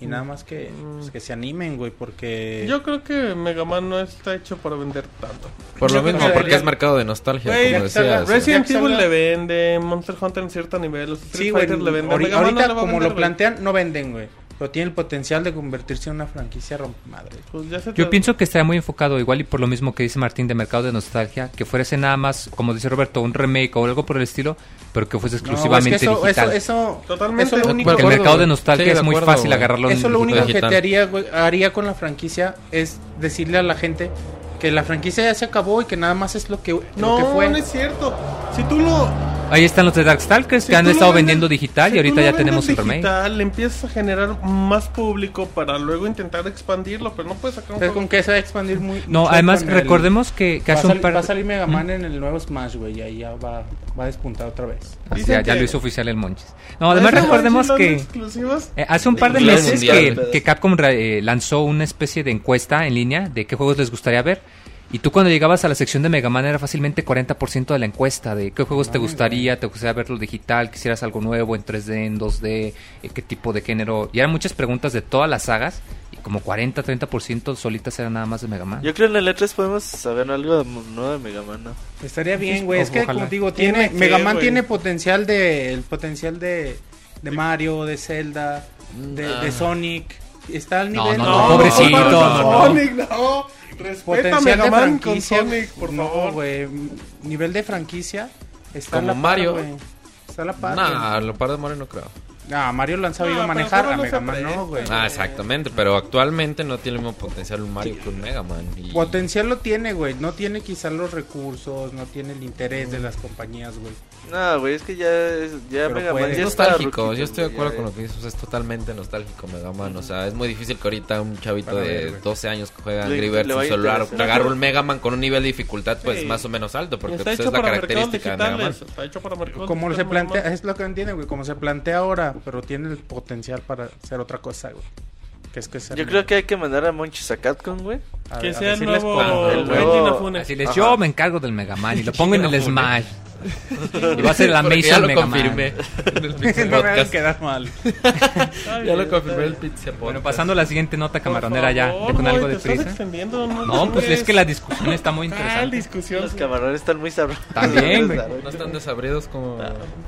Y nada más que, pues, que se animen, güey, porque... Yo creo que Mega Man no está hecho para vender tanto. Por lo Yo mismo, que porque es mercado de nostalgia, Güey, como decías. Resident Evil le vende, Monster Hunter en cierto nivel, los Street Sí. Fighter le vende. ahori- Mega Man no ahorita, le va a como vender, lo plantean, no venden, güey. Pero tiene el potencial de convertirse en una franquicia rompemadre. Pues ya se Yo te- pienso que estaría muy enfocado, igual y por lo mismo que dice Martín de mercado de nostalgia, que fuese nada más, como dice Roberto, un remake o algo por el estilo, pero que fuese exclusivamente no, es que eso, digital. eso, eso, Totalmente. eso lo único, Porque el mercado de nostalgia Sí, de es muy acuerdo, fácil agarrarlo en eso lo único que te haría, haría con la franquicia es decirle a la gente que la franquicia ya se acabó y que nada más es lo que, lo No, que fue. no es cierto. Si tú lo. Ahí están los de Darkstalkers si que han lo estado vendes- vendiendo digital si y ahorita lo ya tenemos el remake. digital, le empiezas a generar más público para luego intentar expandirlo, pero no puedes sacar un juego. con que se va a expandir muy No, además con el- recordemos que, que va, a hace un par va a salir Mega Man en el nuevo Smash, güey, y ahí ya va, va a despuntar otra vez. Dicen ya, ya lo hizo oficial el Monchis. No, además recordemos que... Eh, hace un par de meses mundial. que, que Capcom re- eh, lanzó una especie de encuesta en línea de qué juegos les gustaría ver. Y tú cuando llegabas a la sección de Mega Man era fácilmente 40% de la encuesta de qué juegos te gustaría, te gustaría verlo digital, quisieras algo nuevo en 3D, en 2D, eh, qué tipo de género. Y eran muchas preguntas de todas las sagas como 40-30% solitas eran nada más de Mega Man. Yo creo que en el E3 podemos saber algo de, nuevo de Mega Man, ¿no? Estaría bien, güey. Es que, Ojalá. como te digo, tiene, Tiene Mega Man tiene potencial de, el potencial de, de Mario, de Zelda, de, Ah. de Sonic. Está al No, nivel. no, no, pobrecito, no, no. Sonic, no. Respeta Potencial Mega de Man con. Sonic, por no, favor. güey. Nivel de franquicia. Está Como la par, Mario. güey. Está la par. Nah, lo par de Mario no creo. Ah, Mario lo han sabido pero manejar, a Mega Man no, güey. Ah, exactamente, pero actualmente no tiene el mismo potencial un Mario que un Mega Man. y- Potencial lo tiene, güey. No tiene quizás los recursos, no tiene el interés de las compañías, güey. No, güey, es que ya, es- ya Pero Mega puede. Man Es ya está nostálgico, ruquito, yo estoy de acuerdo con lo que dices, es totalmente nostálgico Mega Man, o sea, es muy difícil que ahorita un chavito ver, de güey. 12 años que juega Angry Birds en celular, agarra un Mega Man con un nivel de dificultad pues Sí. más o menos alto, porque pues, es la característica de Mega Man. Está hecho para Como se plantea, es lo que entiende, güey. Como se plantea ahora, pero tiene el potencial para ser otra cosa, güey. Que es que Yo creo que hay que mandar a Monchis a Capcom, güey. a- Que a sea el nuevo el nuevo-. Así les, yo me encargo del Mega Man y lo pongo en el Smash. Y va a ser la *laughs* Mason lo Mega confirmé *laughs* Man. *laughs* no me hagan quedar mal. Ya lo confirmé el. Pixel Bueno, pasando a la siguiente nota camaronera ya, favor, ya con Moy, algo de estás prisa. no, No, pues es que la discusión está muy Ah, interesante. discusión. Los camarones están muy sabrosos. También, güey. No están desabridos como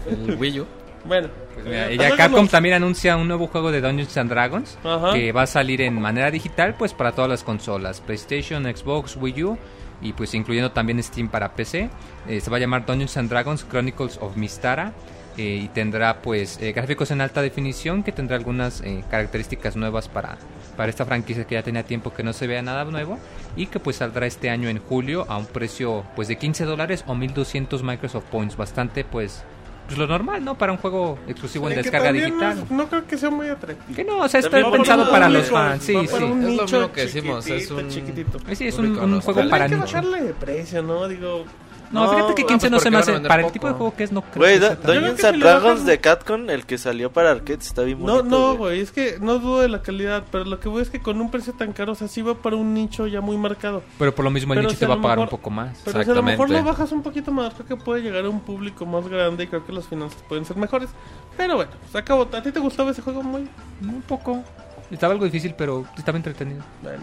el Wii U. Bueno, Pues mira, eh, ya Capcom también anuncia un nuevo juego de Dungeons and Dragons Ajá. que va a salir en manera digital pues para todas las consolas, PlayStation, Xbox, Wii U y pues incluyendo también Steam para PC. Eh, se va a llamar Dungeons and Dragons Chronicles of Mystara eh, y tendrá pues eh, gráficos en alta definición que tendrá algunas eh, características nuevas para, para esta franquicia que ya tenía tiempo que no se vea nada nuevo y que pues saldrá este año en julio a un precio pues de 15 dólares o 1200 Microsoft Points, bastante pues pues lo normal, ¿no? Para un juego exclusivo en Eh, que descarga digital. No, no creo que sea muy atractivo. Que no, o sea, está También pensado para los fans. Sí, sí. un Es lo nicho mismo que decimos, es un- chiquitito. Sí, es un, un juego Pero para hay que nicho. bajarle de precio, ¿no? Digo, No, No, fíjate que ah, 15 no pues se me hace. Para el tipo de juego que es, no creo Güey, Da- Dungeons and Dragons de Capcom, el que salió para arcades, está bien no, bonito. no, güey, es que no dudo de la calidad, pero lo que voy es que con un precio tan caro, o sea, sí va para un nicho ya muy marcado. Pero por lo mismo el Pero nicho si te va a pagar mejor- un poco más. Pero si a lo mejor lo Exactamente. bajas un poquito más, creo que puede llegar a un público más grande y creo que las finanzas pueden ser mejores. Pero bueno, se acabó. ¿A ti te gustaba ese juego muy? Un poco. Estaba algo difícil, pero estaba entretenido. Bueno.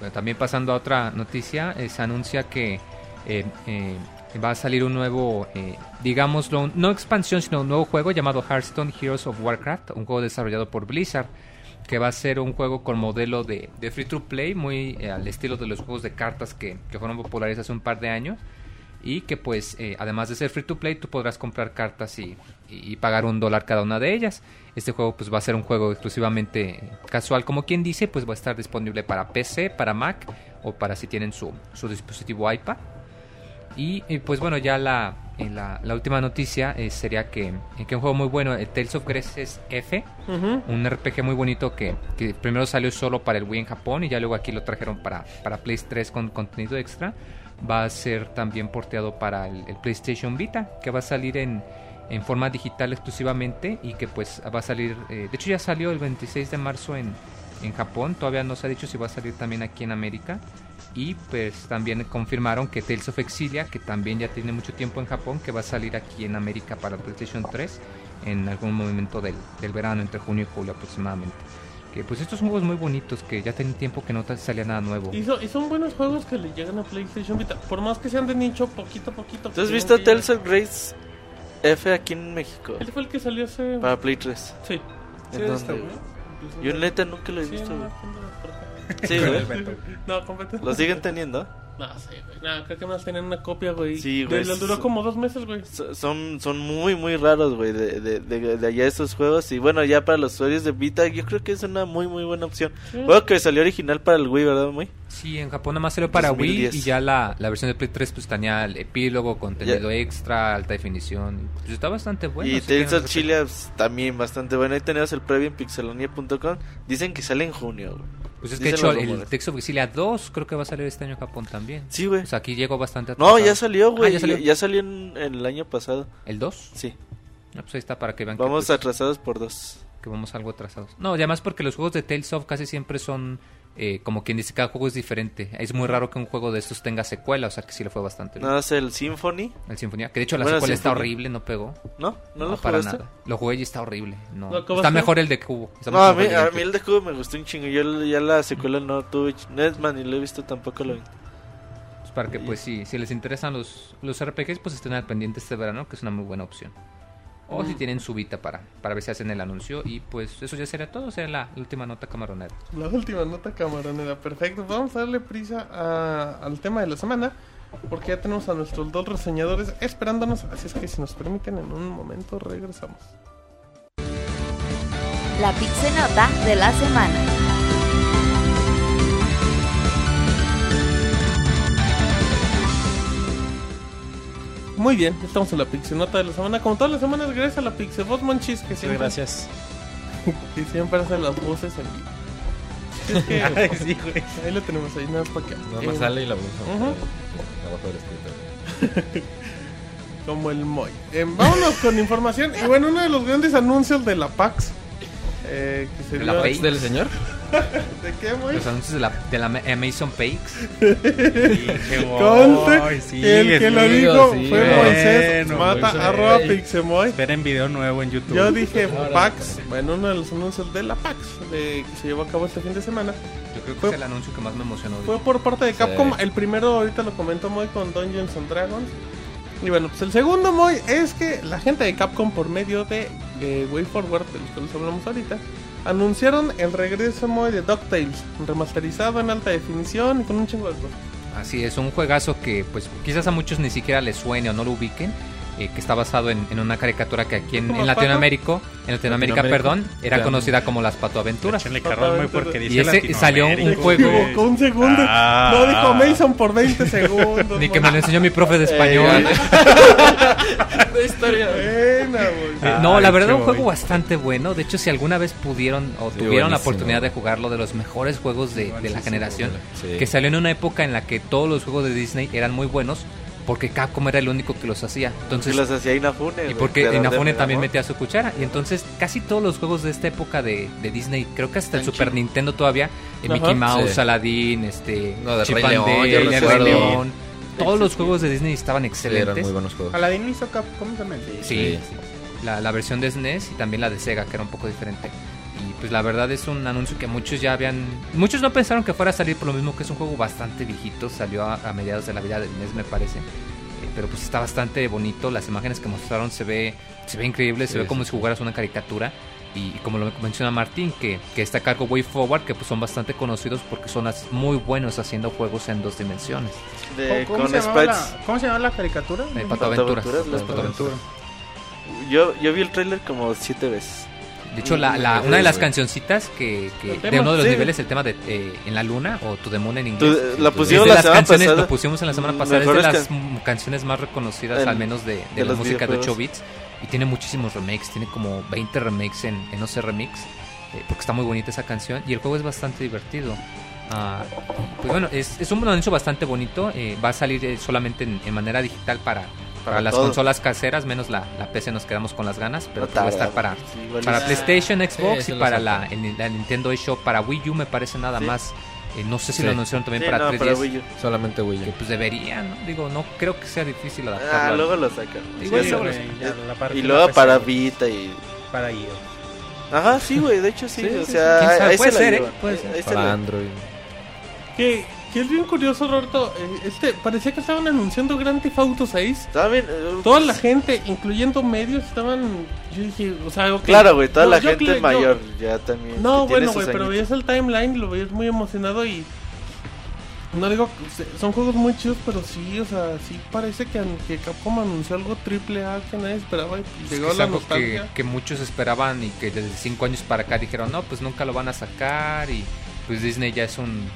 Bueno, también pasando a otra noticia, eh, se anuncia que eh, eh, va a salir un nuevo, eh, digámoslo, no expansión, sino un nuevo juego llamado Hearthstone Heroes of Warcraft, un juego desarrollado por Blizzard, que va a ser un juego con modelo de, free to play, muy al estilo de los juegos de cartas que, que fueron populares hace un par de años. Y que pues, además de ser free to play, tú podrás comprar cartas y, y- y pagar un dólar cada una de ellas. Este juego pues va a ser un juego exclusivamente casual, como quien dice, pues va a estar disponible para PC, para Mac o para si tienen su, su dispositivo iPad. Y eh, pues bueno, ya la, eh, la, la última noticia eh, sería que, eh, que un juego muy bueno, Tales of Graces F, Ujú. un RPG muy bonito que, que primero salió solo para el Wii en Japón y ya luego aquí lo trajeron para, para Play 3 con contenido extra. Va a ser también porteado para el, el PlayStation Vita, que va a salir en, en forma digital exclusivamente y que pues va a salir, eh, de hecho ya salió el 26 de marzo en, en Japón, todavía no se ha dicho si va a salir también aquí en América. Y pues también confirmaron que Tales of Exilia, que también ya tiene mucho tiempo en Japón, que va a salir aquí en América para PlayStation 3 en algún momento del, del verano, entre junio y julio aproximadamente. Que pues estos son juegos muy bonitos que ya tienen tiempo que no salía nada nuevo. Y, so- y son buenos juegos que le llegan a PlayStation Vita. Por más que sean de nicho, poquito a poquito. ¿Tú has visto Tales of Grace F aquí en México? Él fue el que salió hace. Para Play 3. Sí. ¿En Sí, dónde, está, güey? güey. Yo neta nunca lo he Sí, visto, no, güey. no. Sí, güey. No. ¿Lo siguen teniendo? No sé, güey. No, creo que más tenían una copia, güey. Sí, güey. Le duró como dos meses, güey. So- Son, son muy, muy raros, güey, de, de, de, de allá estos juegos. Y bueno, ya para los usuarios de Vita, yo creo que es una muy, muy buena opción. Sí. Juego que salió original para el Wii, ¿verdad, muy? Sí, en Japón nada más salió para 2010. Wii y ya la, la versión de Play 3 pues tenía el epílogo, contenido extra, alta definición. Pues está bastante bueno. y Tales of Chile pues, también bastante bueno. Ahí tenemos el previo en pixelonia.com. Dicen que sale en junio, güey. Pues es que de hecho el. Text of Exilia 2 creo que va a salir este año en Japón también. Sí, güey. O sea, aquí llegó bastante No, atrasado. ya salió, güey. Ah, ya, ¿ya salió? ya salió en, en el año pasado. ¿El 2? Sí. Ah, pues ahí está para que vean Vamos que, pues, atrasados por dos. que vamos algo atrasados. No, además porque los juegos de Tales of casi siempre son eh, como quien dice, cada juego es diferente. Es muy raro que un juego de estos tenga secuela, o sea que sí le fue bastante bien. Nada más el Symphony. El Sinfonía, que de hecho la Bueno, secuela está horrible, no pegó. ¿No? ¿No, lo para jugaste? nada. Lo jugué y está horrible. No. Está mejor el de Cubo. está No, a mí, el de a mí el de Cubo me gustó un chingo. Yo ya la secuela no tuve. Netman ni lo he visto tampoco lo vi. Pues para que, pues sí, si les interesan los, los RPGs, pues estén al pendiente este verano, que es una muy buena opción. O Mm. si tienen su Vita para, para ver si hacen el anuncio. Y pues eso ya sería todo, sería la última nota camaronera. La última nota camaronera, perfecto. Vamos a darle prisa a- al tema de la semana. Porque ya tenemos a nuestros dos reseñadores esperándonos. Así es que si nos permiten, en un momento regresamos. La Pixenota de la semana. Muy bien, estamos en la Pixenota de la semana. Como todas las semanas, gracias a la Pixebot Monchis, que siempre, gracias. *laughs* que siempre hace las voces en. Es que, *laughs* Ay, sí, güey. ahí lo tenemos ahí, nada más para acá. Nada más Eh, sale y la a Ujú. abajo del escritorio. *laughs* Como el Moy. Eh, vámonos con información. Y bueno, uno de los grandes anuncios de la PAX. Eh, que se ¿De la PAX? ¿Del señor? ¿De qué, Moy? Los anuncios de la, de la Amazon Pakes. Sí, *laughs* que el que lo dijo sí, fue bueno, Moisés Mata, Moisés. arroba Pixemoy. Esperen video nuevo en YouTube. Yo dije Ahora, PAX, bueno, uno de los anuncios de la PAX de, que se llevó a cabo este fin de semana. Yo creo que Fue- es el anuncio que más me emocionó. Fue por parte de Capcom. Sí. El primero, ahorita lo comentó Moy con Dungeons and Dragons. Y bueno, pues el segundo Moy es que la gente de Capcom, por medio de eh, Way Forward, de los que les hablamos ahorita, anunciaron el regreso Moy de DuckTales, remasterizado en alta definición y con un chingo de cosas. Así es, un juegazo que pues quizás a muchos ni siquiera les suene o no lo ubiquen, eh, que está basado en, en una caricatura que aquí en, ¿Como en Latinoamérica, en Latinoamérica, Latinoamérica, perdón, era claro. conocida como las porque dice Y ese salió un juego- Se equivocó un segundo. Ah. no dijo Mason por 20 segundos. Ni que me lo enseñó mi profe de español. *laughs* De historia. Buena. Eh, no, Ay, la verdad un juego bastante bueno. De hecho, si alguna vez pudieron o Sí, tuvieron la oportunidad de jugarlo, de los mejores juegos de, de la generación, Sí. que salió en una época en la que todos los juegos de Disney eran muy buenos, porque Capcom era el único que los hacía. Entonces, los hacía Inafune. y porque Inafune también metía su cuchara. Y entonces casi todos los juegos de esta época de, de Disney, creo que hasta el Super. Nintendo todavía, eh, Ajá. Mickey Mouse, Sí. Aladdin, este, No, de Chip Rey and León, Rey. León. Todos los Sí, juegos de Disney estaban Sí, excelentes. eran muy buenos juegos. Aladdin hizo Capcom también. Sí, Sí. sí. La, la versión de SNES y también la de Sega, que era un poco diferente. Y pues la verdad es un anuncio que muchos ya habían... Muchos no pensaron que fuera a salir por lo mismo que es un juego bastante viejito. Salió a, a mediados de la vida del mes, me parece. Eh, pero pues está bastante bonito. Las imágenes que mostraron se ve, se ve increíble. se ve como sí, si jugaras una caricatura. Y, y como lo menciona Martín, que, que está a cargo Way Forward, que pues son bastante conocidos porque son as- muy buenos haciendo juegos en dos dimensiones. De- ¿Cómo, con se la, ¿Cómo se llama la caricatura? Eh, Patoaventuras. Patoaventuras, Las Patoaventuras. Yo, yo vi el trailer como siete veces. De hecho, la, la- una de las cancioncitas que, que- de uno de los sí. niveles, el tema de eh, En la Luna o To the Moon en inglés. la es pusieron de la las semana canciones, pasada. lo pusimos en la semana pasada, es de las can- canciones más reconocidas, En- al menos de, de de la música de 8 videojuegos. bits. Y tiene muchísimos remakes, tiene como 20 remakes en, en OC Remix, eh, porque está muy bonita esa canción y el juego es bastante divertido. Ah, pues bueno, es, es un anuncio bastante bonito, eh, va a salir eh, solamente en, en manera digital para, para, Para las todo. consolas caseras, menos la, la PC nos quedamos con las ganas, pero No pues va a estar para, sí, para PlayStation, Xbox sí y para la, el- la Nintendo eShop, para Wii U me parece nada Sí. más. Eh, no sé si Sí. lo anunciaron también Sí, para no, 3DS. para Wii U. Solamente Wii U. que pues deberían, ¿no? Digo, no creo que sea difícil Ah, adaptarlo. luego lo sacan. Güey. Y luego para Vita y... Para iOS. Ajá, sí, güey, de hecho sí. Sí, o sí, sea, Puede se la ser, ¿eh? Puede ser. Para Android. Que, que es bien curioso, Roberto. eh, Este, parecía que estaban anunciando Grand Theft Auto 6. Está bien, eh, Toda la gente, incluyendo medios, estaban. Yo dije, o sea, ok. Claro, güey, toda No, la yo gente yo- mayor ya también. No, bueno, güey, pero veías el timeline y lo veías muy emocionado y. No digo, son juegos muy chidos, pero sí, o sea, sí parece que, que Capcom anunció algo triple A que nadie esperaba y Es llegó que la algo que, nostalgia. que muchos esperaban y que desde 5 años para acá dijeron, no, pues nunca lo van a sacar y pues Disney ya es un,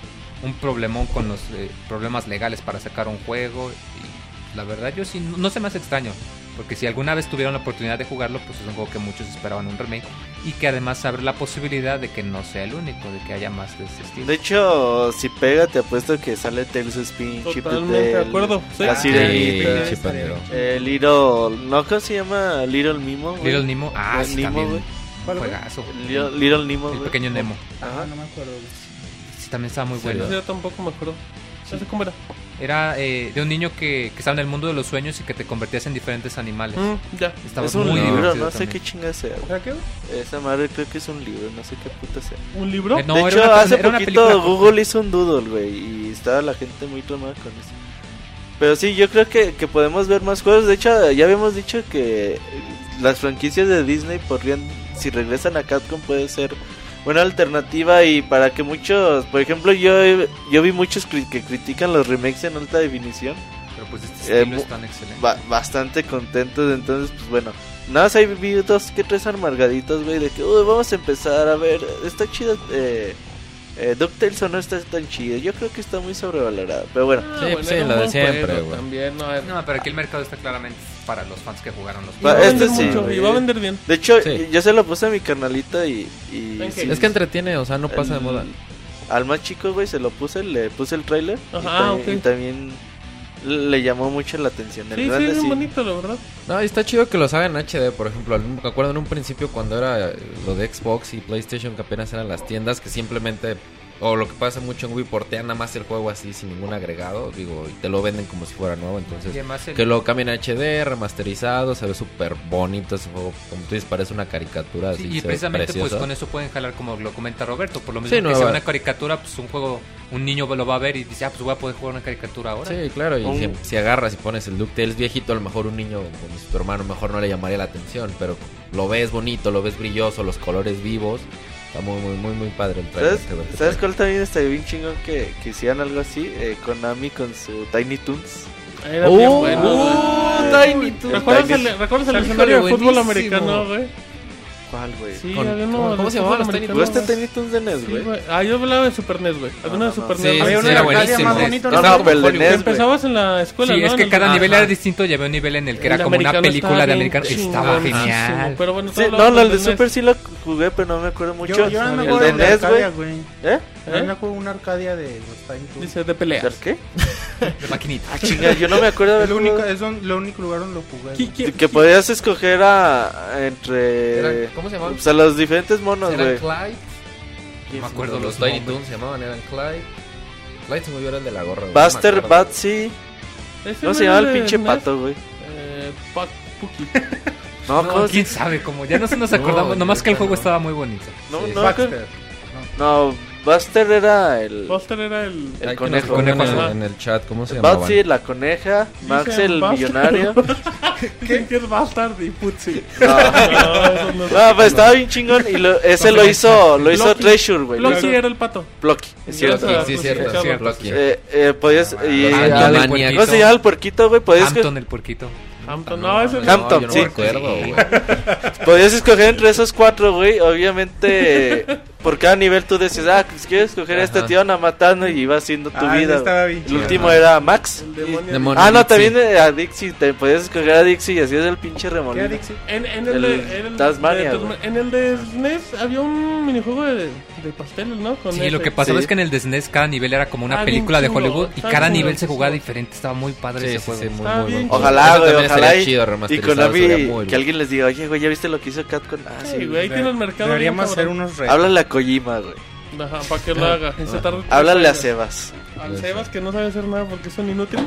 un problemón con los eh, problemas legales para sacar un juego y la verdad yo sí, no se me hace extraño, porque si alguna vez tuvieron la oportunidad de jugarlo, pues es un juego que muchos esperaban un remake y que además abre la posibilidad de que no sea el único, de que haya más de ese estilo. De hecho, si pega, te apuesto que sale Tales of Spin, Chip Totalmente de acuerdo. Sí. La sirenita. sí. Eh, Little. ¿No? ¿Cómo se llama? Little Nemo. güey. Little Nemo, ah, sí, Nemo, también. Little, Little Nemo. El pequeño Nemo, Ah, no me acuerdo. También estaba muy Sí, bueno. Yo tampoco me acuerdo. No sé cómo era. Era eh, de un niño que, que estaba en el mundo de los sueños y que te convertías en diferentes animales. Mm, ya. Estaba Es un muy libro, divertido no sé también. qué chinga sea. güey. ¿Era qué? Esa madre creo que es un libro, no sé qué puta sea. ¿Un libro? Eh, no, de hecho, una- hace poquito película Google hizo un doodle, güey, y estaba la gente muy tramada con eso. Pero sí, yo creo que, que podemos ver más juegos. De hecho, ya habíamos dicho que las franquicias de Disney podrían, si regresan a Capcom, puede ser buena alternativa y para que muchos, por ejemplo, yo yo vi muchos cri- que critican los remakes en alta definición, Pero pues este Eh, es tan excelente. ba- bastante contentos, entonces pues bueno, nada más vi dos que tres amargaditos, güey, de que "Uy, vamos a empezar a ver, está chido eh, eh, DuckTales o no está tan chido, yo creo que está muy sobrevalorado, pero bueno, Ah, Sí, bueno, pues sí, lo de siempre, güey. También, no, era- No, pero aquí el mercado está claramente para los fans que jugaron los y Pa- este sí, mucho, y va a vender bien. de hecho Sí. yo se lo puse a mi carnalita y... y Es que entretiene, o sea, no pasa de moda. Al más chico, güey, se lo puse, le puse el trailer y, Ajá, ta- ok. y también le llamó mucho la atención. El Sí, sí, grande es bien sí. bonito, la verdad. No, y está chido que los hagan en HD, por ejemplo. Me acuerdo en un principio cuando era lo de Xbox y PlayStation, que apenas eran las tiendas, que simplemente, o lo que pasa mucho en Wii, portean nada más el juego así sin ningún agregado, digo, y te lo venden como si fuera nuevo. Entonces, el- que lo cambien a HD, remasterizado, se ve súper bonito ese juego. Como tú dices, parece una caricatura. Sí, así, y precisamente pues con eso pueden jalar como lo comenta Roberto, por lo mismo Sí, que nueva. sea una caricatura, pues un juego, un niño lo va a ver y dice, ah, pues voy a poder jugar una caricatura ahora. Sí, claro, y si, si agarras y pones el DuckTales viejito, a lo mejor un niño como tu hermano mejor no le llamaría la atención, pero lo ves bonito, lo ves brilloso, los colores vivos, está muy, muy, muy, muy padre el trailer. ¿Sabes, ¿sabes cuál también está bien chingón que, que hicieran algo así? Eh, Konami con su Tiny Toons. Era bien bueno. ¡Uh! Tiny Toons! ¿Recuerdas el, ¿recuerdas el escenario de fútbol americano, güey? ¿Cuál, güey? Sí, Con- había uno ¿cómo- de cómo se llamaban los americano, ¿Jugaste güey. Tiny Toons de NES, Sí, güey? Ah, yo hablaba de Super NES, güey. Había uno de no, Super Sí, NES. sí, Había sí, era Arcadia buenísimo. más bonito, No, ¿no? no, pero el de. NES, güey. empezabas en la escuela, Sí, ¿no? es En que el- cada Ajá. nivel era distinto y había un nivel en el que El era como una americano película estaba de bien americano. Estaba chingoncísimo, genial. Pero bueno, Sí, tú no, no, el de. Super sí lo jugué, pero no me acuerdo mucho. Yo, yo no me El acuerdo de de NES, Arcadia, güey. güey. ¿Eh? Me acuerdo una Arcadia de los Tiny Toons. Dice, de peleas. ¿De qué? De maquinita. Ah, chinga, yo no me acuerdo de Es, haber el único, jugado- es lo único lugar donde lo jugué. ¿Qui- güey. qui- Que podías escoger a... entre... Eran- ¿Cómo se llamaban? O sea, los diferentes monos, Eran güey. Clyde. No me acuerdo los Tiny. Toons se llamaban, eran Clyde. Clyde se era el de la gorra. güey, Buster, no. Batsy... Ese ¿Cómo no se era llama el pinche pato, güey? Eh, Pac Puki. No, No, ¿cómo quién se- sabe cómo. Ya no se nos No, acordamos. nomás que el juego no. estaba muy bonito. No, Sí, no, Baxter. no, Buster era el... Buster era el... El conejo. Conejo en, el chat cómo se llamaban. Batsy, la coneja, Max el Buster. millonario. *laughs* ¿Qué? ¿Qué es Bastard y Putzi? *laughs* No, No, eso no es- no, pues estaba bien chingón y lo- ese lo hizo, lo hizo Blocky. Treasure, güey. lo Blocky era el pato. Blocky, es cierto. Sí, sí, Pues, cierto. Blocky. Eh, eh, podías y Ah, Maniac. ¿Cómo se llama el puerquito, güey? Hampton el puerquito. Hampton, no, ese No, Hampton, yo no sí. me acuerdo, güey. *laughs* podías escoger entre esos cuatro, güey. Obviamente, por cada nivel tú decías, ah, pues quieres escoger a este tío, a matando y ibas haciendo tu Ah, vida. bien El chido. último Ajá. era Max. El demonio. Demonio. Ah, no, Dixie. también a Dixie. Te podías escoger a Dixie y hacías el pinche ¿Qué remolino. Dixie? En, en El el, de, en el Tasmania, de en el de SNES había un minijuego de, de pasteles, ¿no? Con Sí, ese. lo que pasaba Sí. es que en el de SNES cada nivel era como una Ah, película de Hollywood y cada nivel se jugaba diferente. Estaba muy padre Sí, ese sí, juego. sí, muy, muy bien bueno. Ojalá, güey, también ojalá. Y, chido, y Konami, que alguien les diga, oye, güey, ¿ya viste lo que hizo Capcom? Ah, Sí, güey, ahí tiene el mercado. Deberíamos hacer unos retos. Háblale a Kojima, güey. Ajá, para que lo haga. Y se tarda Háblale a. Sebas. Al Sebas que no sabe hacer nada porque son inútiles.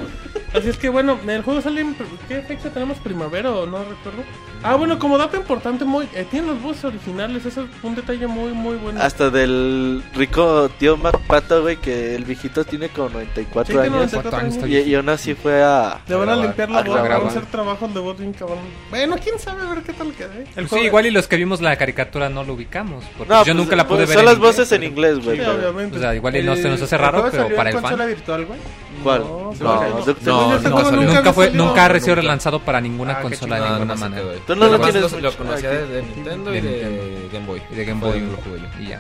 Así es que bueno, el juego sale en... ¿Qué fecha tenemos? ¿Primavera o no recuerdo? Ah, bueno, como dato importante, muy eh, tienen los voces originales. Eso es un detalle muy, muy bueno. Hasta del rico tío Mac Pato, güey, que el viejito tiene como 94 Sí, tiene años. 94 años, años. Y, y aún así fue a... Le van a grabar. limpiar la a voz, van a hacer trabajos de voz bien cabrón. Bueno, quién sabe, a ver qué tal queda. ¿eh? El juego- sí, igual y los que vimos la caricatura no lo ubicamos. Porque No, yo pues, nunca la pude pues, ver. Son en las inglés, voces en inglés, güey. Sí, obviamente. O sea, igual y no se nos hace ¿El raro, pero para el. Consola virtual, güey? ¿Cuál? No, No, no, nunca fue, nunca ha sido nunca. lanzado para ninguna Ah, consola de ninguna manera. Tú no lo tienes Lo, conocía de, Nintendo y De Game Boy. Y de Game Boy. lo jugué yo. Y ya.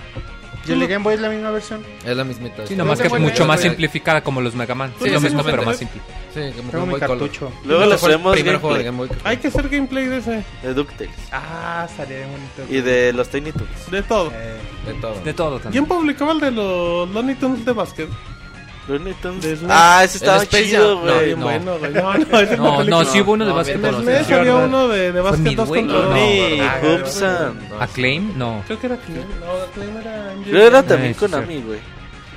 ¿Y el de Game Boy es la misma versión? Es la mismita. Sí, nomás que Boy mucho más simplificada como los Mega Man. Sí, lo mismo, pero más simple. Sí, como Tengo mi cartucho. Luego le hacemos primer juego de gameplay Game Boy. Hay que hacer gameplay de ese. de DuckTales. Ah, estaría bien bonito. Y de los Tiny Toons. De todo. Eh, De todo. De todo ¿Quién también. publicaba el de los Looney Tunes de básquet? Ah, ese estaba Space chido. No, güey. bien no. bueno, güey. No, no, No, no, sí hubo uno de No, básquet. En no, SNES sí, había uno de, de básquet dos Midway, contra no. dos. Ni Ah, Hubsan. Acclaim, no. Creo que era Acclaim. No, Acclaim era MJ. Creo era también Eh, sí, Konami, güey.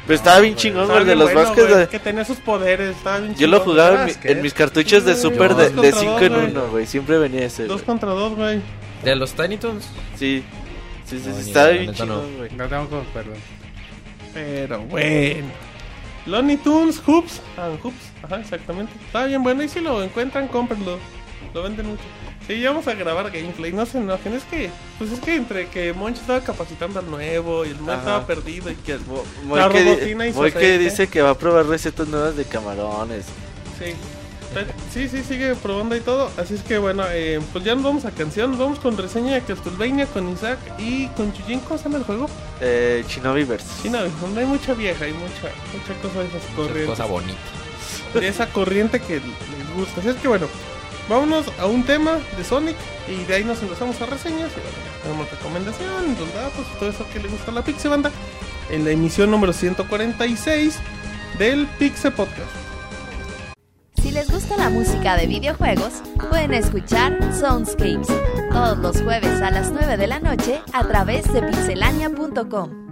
Pero estaba bien chingón, güey, el de los de- Que tenía sus poderes, estaba bien Yo lo jugaba en, mis cartuchos de Super de, de contra 5 dos, en güey. 1, güey. Siempre venía ese, Dos güey. contra dos, güey. De los Tiny Toons. Sí. Sí, sí, No, sí, estaba bien no. chingón, güey. no tengo que acuerdo. Pero bueno. Looney Tunes, Hoops. Ah, Hoops. Ajá, exactamente. Está bien bueno. Y si lo encuentran, cómprenlo. Lo venden mucho. Sí, ya vamos a grabar gameplay, no se enojen, es que, pues es que entre que Monch estaba capacitando al nuevo y el Ajá. estaba perdido y que... Mo- La Moy que, robotina Moy que dice que va a probar recetas nuevas de camarones. Sí. Sí, sí, sigue probando y todo. Así es que bueno, eh, pues ya nos vamos a canción. Nos vamos con reseña de Castlevania, con Isaac y con Chujin. ¿Cómo se llama el juego? Eh, Shinobiverse. Sí, no, donde hay mucha vieja y mucha, mucha cosa de esas corrientes. Cosa bonita. *laughs* De esa corriente que les gusta. Así es que bueno, vámonos a un tema de Sonic y de ahí nos empezamos a reseñas. Y bueno, tenemos recomendaciones, los datos y todo eso que le gusta a la Pixie Banda en la emisión número 146 del Pixie Podcast. Les gusta la música de videojuegos, pueden escuchar Soundscapes todos los jueves a las 9 de la noche a través de pixelania.com.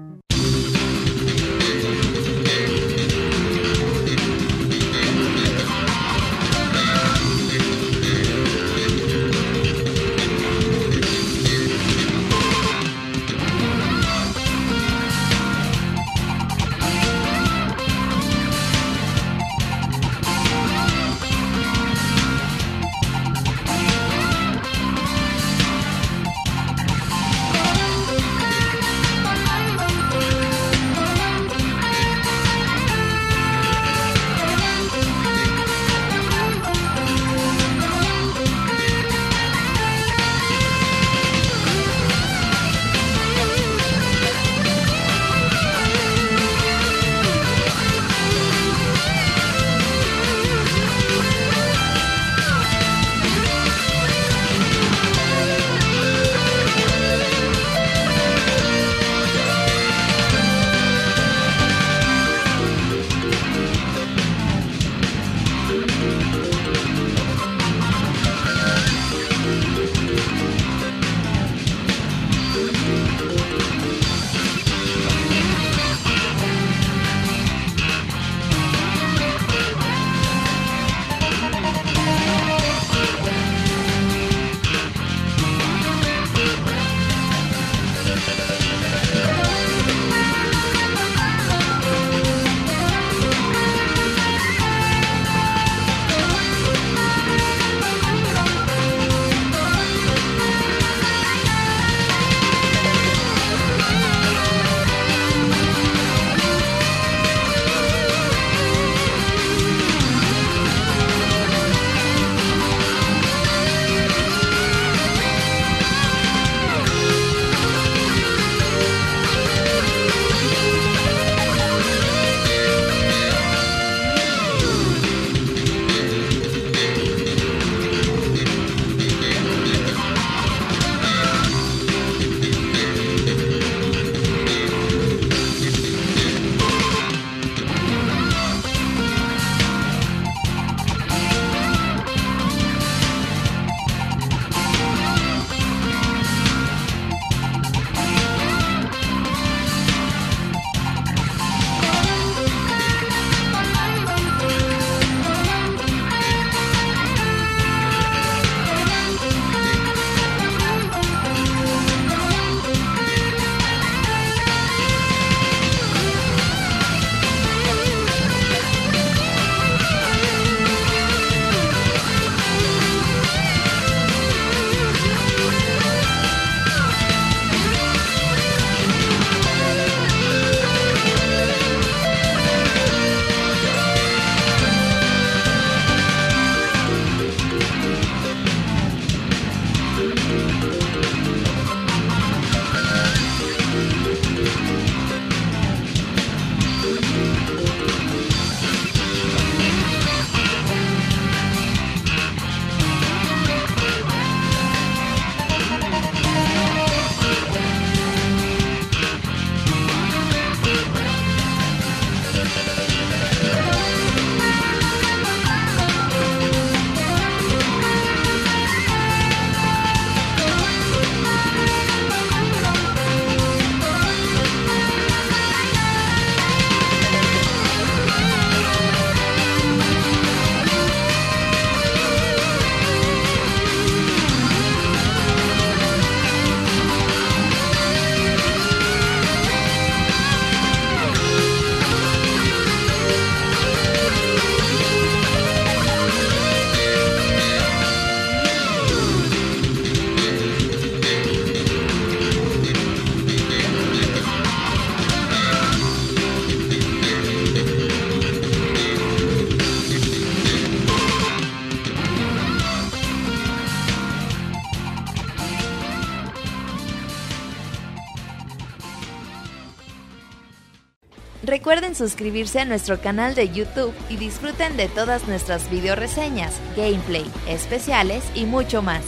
Suscribirse a nuestro canal de YouTube y disfruten de todas nuestras video reseñas, gameplay, especiales y mucho más.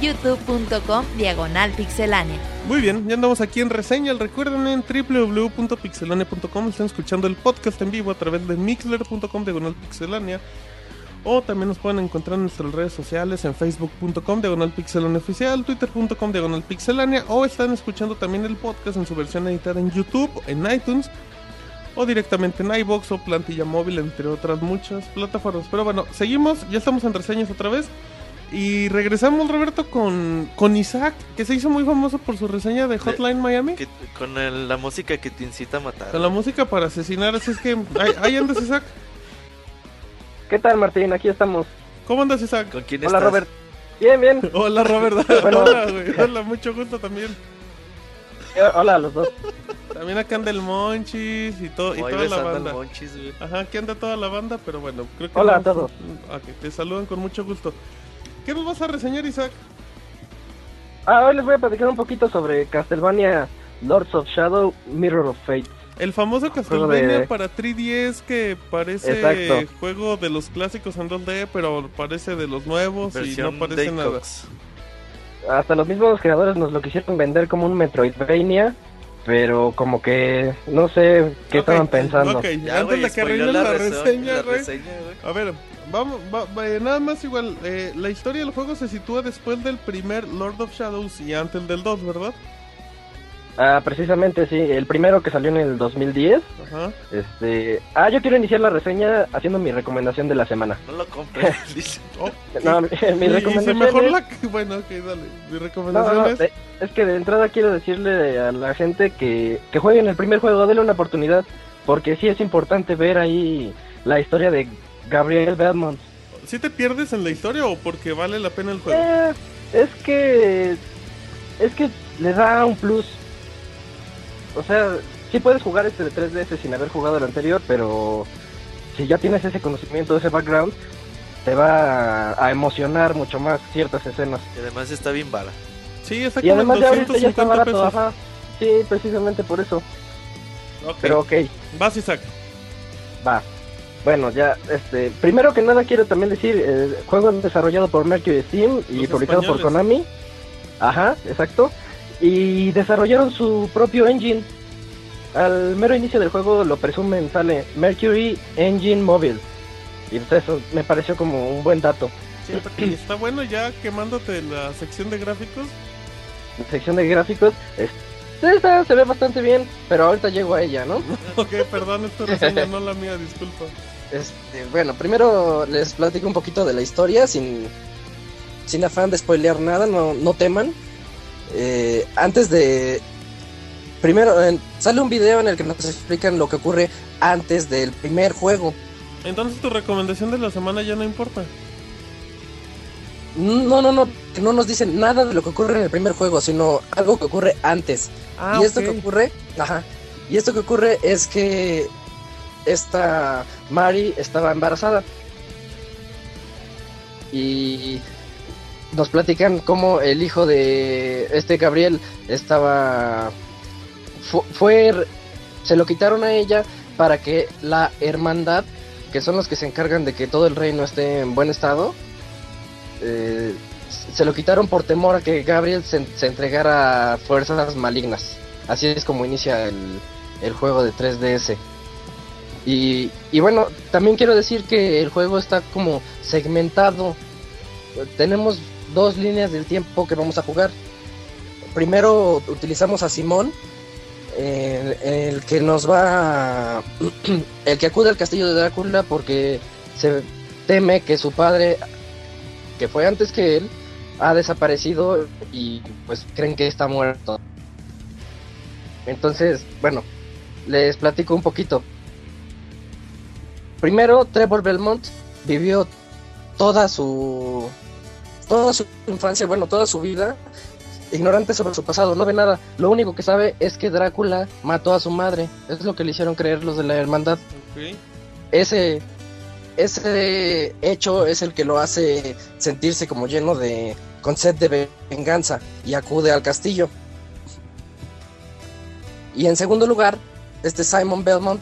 youtube.com diagonal pixelánea. Muy bien, ya andamos aquí en reseña. Recuerden en www.pixelania.com están escuchando el podcast en vivo a través de mixler.com diagonal pixelania. O también nos pueden encontrar en nuestras redes sociales en facebook.com diagonal pixelania oficial, twitter.com diagonal pixelania. O están escuchando también el podcast en su versión editada en YouTube, en iTunes. O directamente en iBox o plantilla móvil, entre otras muchas plataformas. Pero bueno, seguimos, ya estamos en reseñas otra vez. Y regresamos, Roberto, con, con Isaac, que se hizo muy famoso por su reseña de Hotline Miami. Que- con el- la música que te incita a matar. Con la música para asesinar, así es que... Ahí, ahí andas, Isaac. ¿Qué tal, Martín? Aquí estamos. ¿Cómo andas, Isaac? ¿Con quién Hola, estás? Robert. Bien, bien. Hola, Robert. *laughs* Bueno. Hola, güey. Hola, mucho gusto también. *laughs* Hola a los dos. También acá anda el Monchis y, todo, y toda la banda. Monchis. Ajá, aquí anda toda la banda, pero bueno, creo que... Hola no- a todos. Ok, te saludan con mucho gusto. ¿Qué nos vas a reseñar, Isaac? Ah, hoy les voy a platicar un poquito sobre Castlevania Lords of Shadow Mirror of Fate. El famoso Castlevania de- para 3DS que parece Exacto. juego de los clásicos en 2D, pero parece de los nuevos y no parece nada. Hasta los mismos creadores nos lo quisieron vender como un Metroidvania, pero como que no sé qué estaban pensando. Ok, Ya, antes de que arruines la, reseña- reseña, la güey. reseña, güey. A ver, vamos, va- va- eh, nada más igual. eh, la historia del juego se sitúa después del primer Lord of Shadows y antes del 2, ¿verdad? Ah, precisamente sí, el primero que salió en el 2010. Ajá. Este, ah, yo quiero iniciar la reseña haciendo mi recomendación de la semana. No lo compré. *laughs* dice. Oh, No, mi, mi recomendación mejor es- la que- Bueno, ok, dale. Mi No, recomendación no, es... de- es que de entrada quiero decirle a la gente que, que jueguen el primer juego, denle una oportunidad, porque sí es importante ver ahí la historia de Gabriel Belmont. ¿Sí te pierdes en la historia o porque vale la pena el juego? Eh, es que es que le da un plus. O sea, sí puedes jugar este de 3DS sin haber jugado el anterior, pero si ya tienes ese conocimiento, ese background, te va a emocionar mucho más ciertas escenas. Y además está bien bala. Sí, está Y además ya ahorita ya está 250 barato, pesos. ajá. Sí, precisamente por eso. Ok. Pero ok, Vas, Isaac. va. Bueno, ya, este, primero que nada quiero también decir, el juego es desarrollado por Mercury Steam y Los publicado por. Konami. Ajá, exacto. Y desarrollaron su propio engine. Al mero inicio del juego lo presumen, sale Mercury Engine Mobile. Y pues eso me pareció como un buen dato. Y está bueno ya quemándote la sección de gráficos. La sección de gráficos es, esta se ve bastante bien, pero ahorita llego a ella, ¿no? *laughs* Ok, perdón, es tu reseña, no la mía, disculpa. Este, bueno, primero les platico un poquito de la historia sin, sin afán de spoilear nada, no, no teman. Eh, antes de... Primero, eh, sale un video en el que nos explican lo que ocurre antes del primer juego. Entonces tu recomendación de la semana ya no importa. No, no, no, que no nos dicen nada de lo que ocurre en el primer juego, sino algo que ocurre antes. Ah, y esto que ocurre, ajá, y esto que ocurre es que esta Mari estaba embarazada. Y nos platican cómo el hijo de este Gabriel estaba fu- fue se lo quitaron a ella para que la hermandad, que son los que se encargan de que todo el reino esté en buen estado, eh, se lo quitaron por temor a que Gabriel se, se entregara a fuerzas malignas. Así es como inicia el, el juego de 3DS. Y, y bueno, también quiero decir que el juego está como segmentado. Tenemos dos líneas del tiempo que vamos a jugar. Primero utilizamos a Simón, el, el que nos va, *clears throat* el que acude al castillo de Drácula porque se teme que su padre, que fue antes que él, ha desaparecido y pues creen que está muerto. Entonces, bueno, les platico un poquito. Primero, Trevor Belmont vivió toda su toda su infancia, bueno, toda su vida ignorante sobre su pasado, no ve nada. Lo único que sabe es que Drácula mató a su madre. Es lo que le hicieron creer los de la hermandad. Ese ese hecho es el que lo hace sentirse como lleno de con sed de venganza y acude al castillo. Y en segundo lugar, este Simon Belmont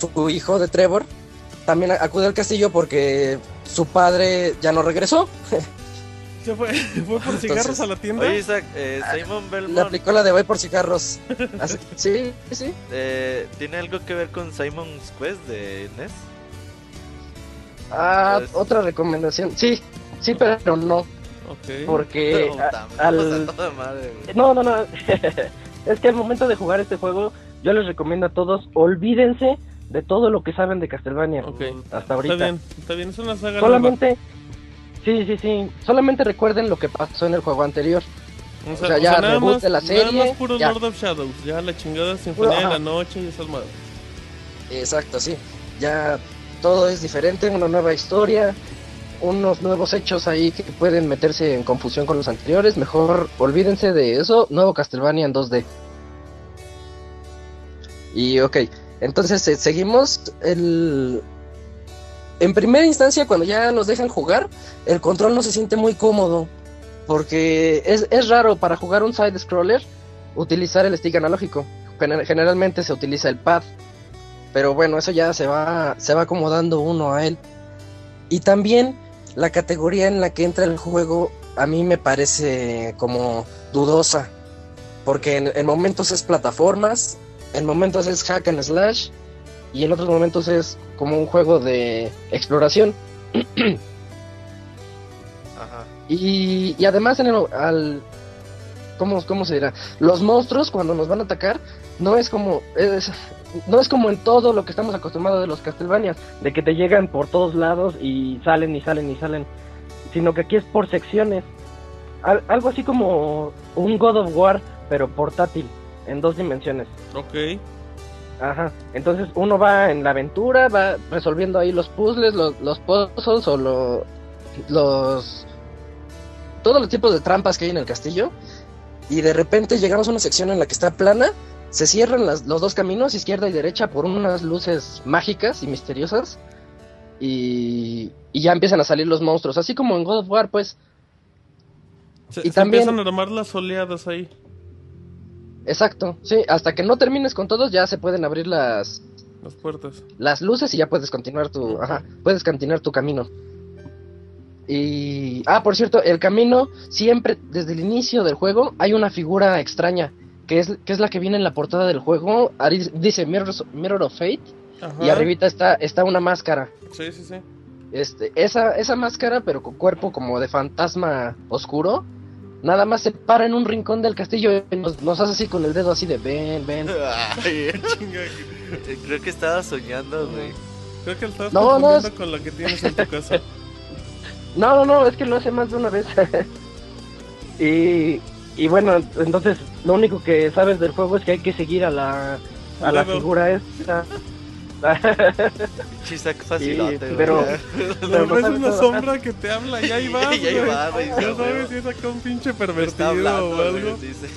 su hijo de Trevor, también acude al castillo porque su padre ya no regresó. Se fue, *laughs* fue por cigarros Entonces- a la tienda. Oye, Isaac, eh, Simon Le aplicó la de voy por cigarros. Así- *laughs* sí, sí. eh, tiene algo que ver con Simon's Quest de NES. Ah, Pues- otra recomendación. Sí, sí, pero no. Porque al... toda madre. No, no, no. *laughs* es que al momento de jugar este juego, yo les recomiendo a todos, olvídense de todo lo que saben de Castlevania. Ok. Hasta ahorita. Está bien, está bien, es una saga nueva. Solamente, sí, sí, sí. Solamente recuerden lo que pasó en el juego anterior. O o sea, ya nada reboot más, de la Nada serie, más puro ya. Lord of Shadows, ya la chingada Sinfonía de Ajá. la Noche y esas madres. Exacto, sí. Ya todo es diferente, una nueva historia, unos nuevos hechos ahí que pueden meterse en confusión con los anteriores. Mejor olvídense de eso. Nuevo Castlevania en 2D. Y ok, entonces eh, seguimos. El... En primera instancia, cuando ya nos dejan jugar, el control no se siente muy cómodo. Porque es, es raro para jugar un side-scroller utilizar el stick analógico. Gener- Generalmente se utiliza el pad. Pero bueno, eso ya se va, se va acomodando uno a él. Y también la categoría en la que entra el juego a mí me parece como dudosa. Porque en momentos es plataformas, en momentos es hack and slash y en otros momentos es como un juego de exploración. *clears throat* Ajá. Y, y además en el, al ¿cómo, ¿cómo se dirá? Los monstruos cuando nos van a atacar no es como es, no es como en todo lo que estamos acostumbrados de los Castlevanias, De que te llegan por todos lados y salen y salen y salen. Sino que aquí es por secciones. Al- algo así como un God of War, pero portátil, en dos dimensiones. Ok. Ajá. Entonces uno va en la aventura, va resolviendo ahí los puzzles, los, los puzzles o lo- los todos los tipos de trampas que hay en el castillo y de repente llegamos a una sección en la que está plana, se cierran las- los dos caminos, izquierda y derecha, por unas luces mágicas y misteriosas y, y ya empiezan a salir los monstruos, así como en God of War, pues, Se, Y se también- empiezan a armar las oleadas ahí. Exacto, sí, hasta que no termines con todos ya se pueden abrir las, Las puertas. las luces y ya puedes continuar tu, ajá, puedes continuar tu camino. Y ah, por cierto, el camino siempre desde el inicio del juego hay una figura extraña que es que es la que viene en la portada del juego, dice Mirror, Mirror of Fate Ajá. y arribita está está una máscara. Sí, sí, sí. Este, esa esa máscara pero con cuerpo como de fantasma oscuro. Nada más se para en un rincón del castillo y nos, nos hace así con el dedo así de ven, ven. Ay, *laughs* eh, creo que estaba soñando, güey. Creo que estás No, no, confundiendo es- con la que tienes en tu casa. *laughs* No, no, no, es que lo hace más de una vez. *laughs* y, y bueno, entonces lo único que sabes del juego es que hay que seguir a la, a la figura esta. *laughs* Chisac facilote, güey. pero- *laughs* Pero no sabes una sombra que te habla y ahí *laughs* va. Y ahí va, güey, No sí, sabes si es acá un pinche pervertido hablando, o algo. dice.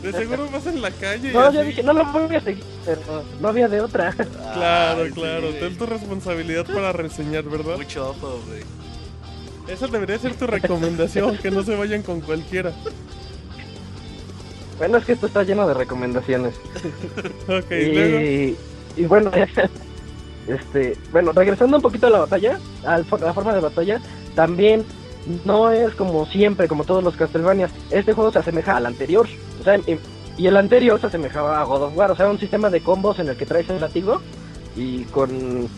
De seguro vas en la calle y No, así. yo dije, no lo voy a seguir, pero no había de otra. Claro, Ay, sí, claro. güey. Ten tu responsabilidad para reseñar, ¿verdad? Mucho ojo, güey. Esa debería ser tu recomendación, que no se vayan con cualquiera. Bueno, es que esto está lleno de recomendaciones. Ok, luego. Y, bueno, *laughs* este, bueno, regresando un poquito a la batalla, a la forma de batalla, también no es como siempre, como todos los Castlevanias. Este juego se asemeja al anterior. O sea, y, y el anterior se asemejaba a God of War. O sea, un sistema de combos en el que traes el látigo y con.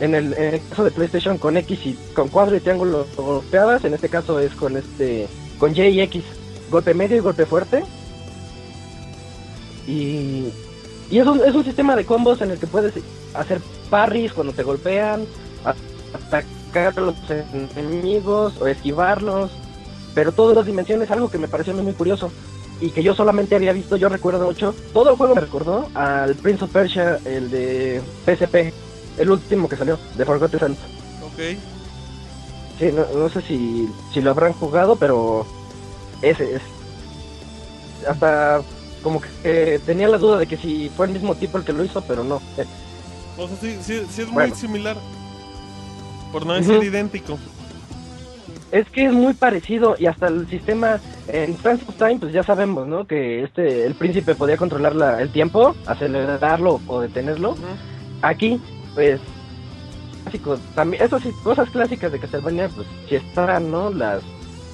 En el, en el caso de PlayStation con X y con cuadro y triángulo golpeadas, en este caso es con este con Y y X, golpe medio y golpe fuerte. Y, y es, un, es un sistema de combos en el que puedes hacer parries cuando te golpean, atacar a los enemigos o esquivarlos, pero todas las dimensiones, algo que me pareció muy curioso y que yo solamente había visto, yo recuerdo mucho, todo el juego me recordó al Prince of Persia, el de PSP, el último que salió, de Forgotten Sands. Ok. Sí, no, no sé si, si lo habrán jugado, pero ese es. Hasta como que eh, tenía la duda de que si fue el mismo tipo el que lo hizo, pero no. O sea, sí, sí, sí es muy Bueno. similar. Por no decir idéntico. Es que es muy parecido y hasta el sistema en Trans of Time, pues ya sabemos, ¿no? Que este el príncipe podía controlar la- el tiempo, acelerarlo o detenerlo. Aquí, pues, clásicos, también, eso sí, cosas clásicas de Castlevania, pues, si están, ¿no? Las,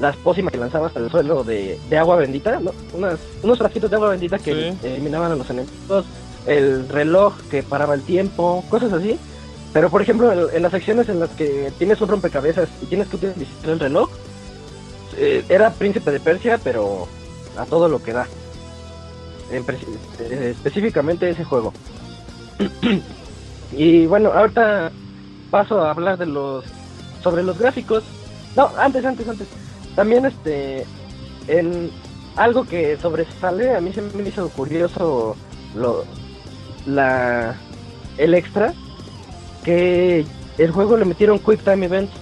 las pócimas que lanzabas al suelo de, de agua bendita, ¿no? Unas, unos frasquitos de agua bendita que Sí. eliminaban a los enemigos, el reloj que paraba el tiempo, cosas así. Pero, por ejemplo, en, en las secciones en las que tienes un rompecabezas y tienes que utilizar el reloj, eh, era Príncipe de Persia, pero a todo lo que da. En eh, específicamente ese juego. *clears throat* y bueno, ahorita paso a hablar de los sobre los gráficos. No, antes, antes, antes. También este en algo que sobresale, a mí se me hizo curioso lo la el extra que el juego le metieron Quick Time Events.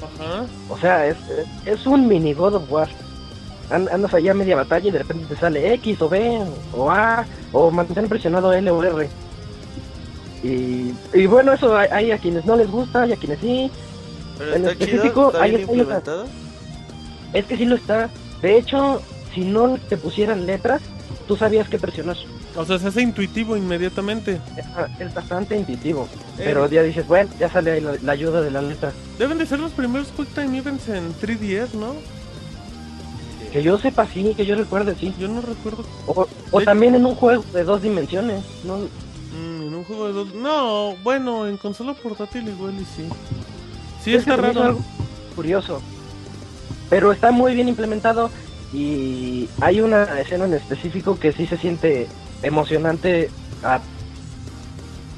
Ajá. O sea, es, es un mini God of War. An- Andas allá a media batalla y de repente te sale X o B o A o mantén presionado L o R. Y, y bueno, eso hay, hay a quienes no les gusta y a quienes sí. Pero En está chido, específico, está ahí bien. Es que sí lo está. De hecho, si no te pusieran letras, tú sabías qué presionar. O sea, se hace intuitivo inmediatamente. Es, es bastante intuitivo. Eh. Pero ya dices, bueno, ya sale ahí la, la ayuda de la letra. Deben de ser los primeros Quick Time Events en 3DS, ¿no? Que yo sepa, sí, que yo recuerde, sí. Yo no recuerdo. O, también en un juego de dos dimensiones. ¿no? mm, en un juego de dos. No, bueno, en consola portátil igual y sí. Sí, Es que está raro. algo curioso. Pero está muy bien implementado y hay una escena en específico que sí se siente emocionante. a-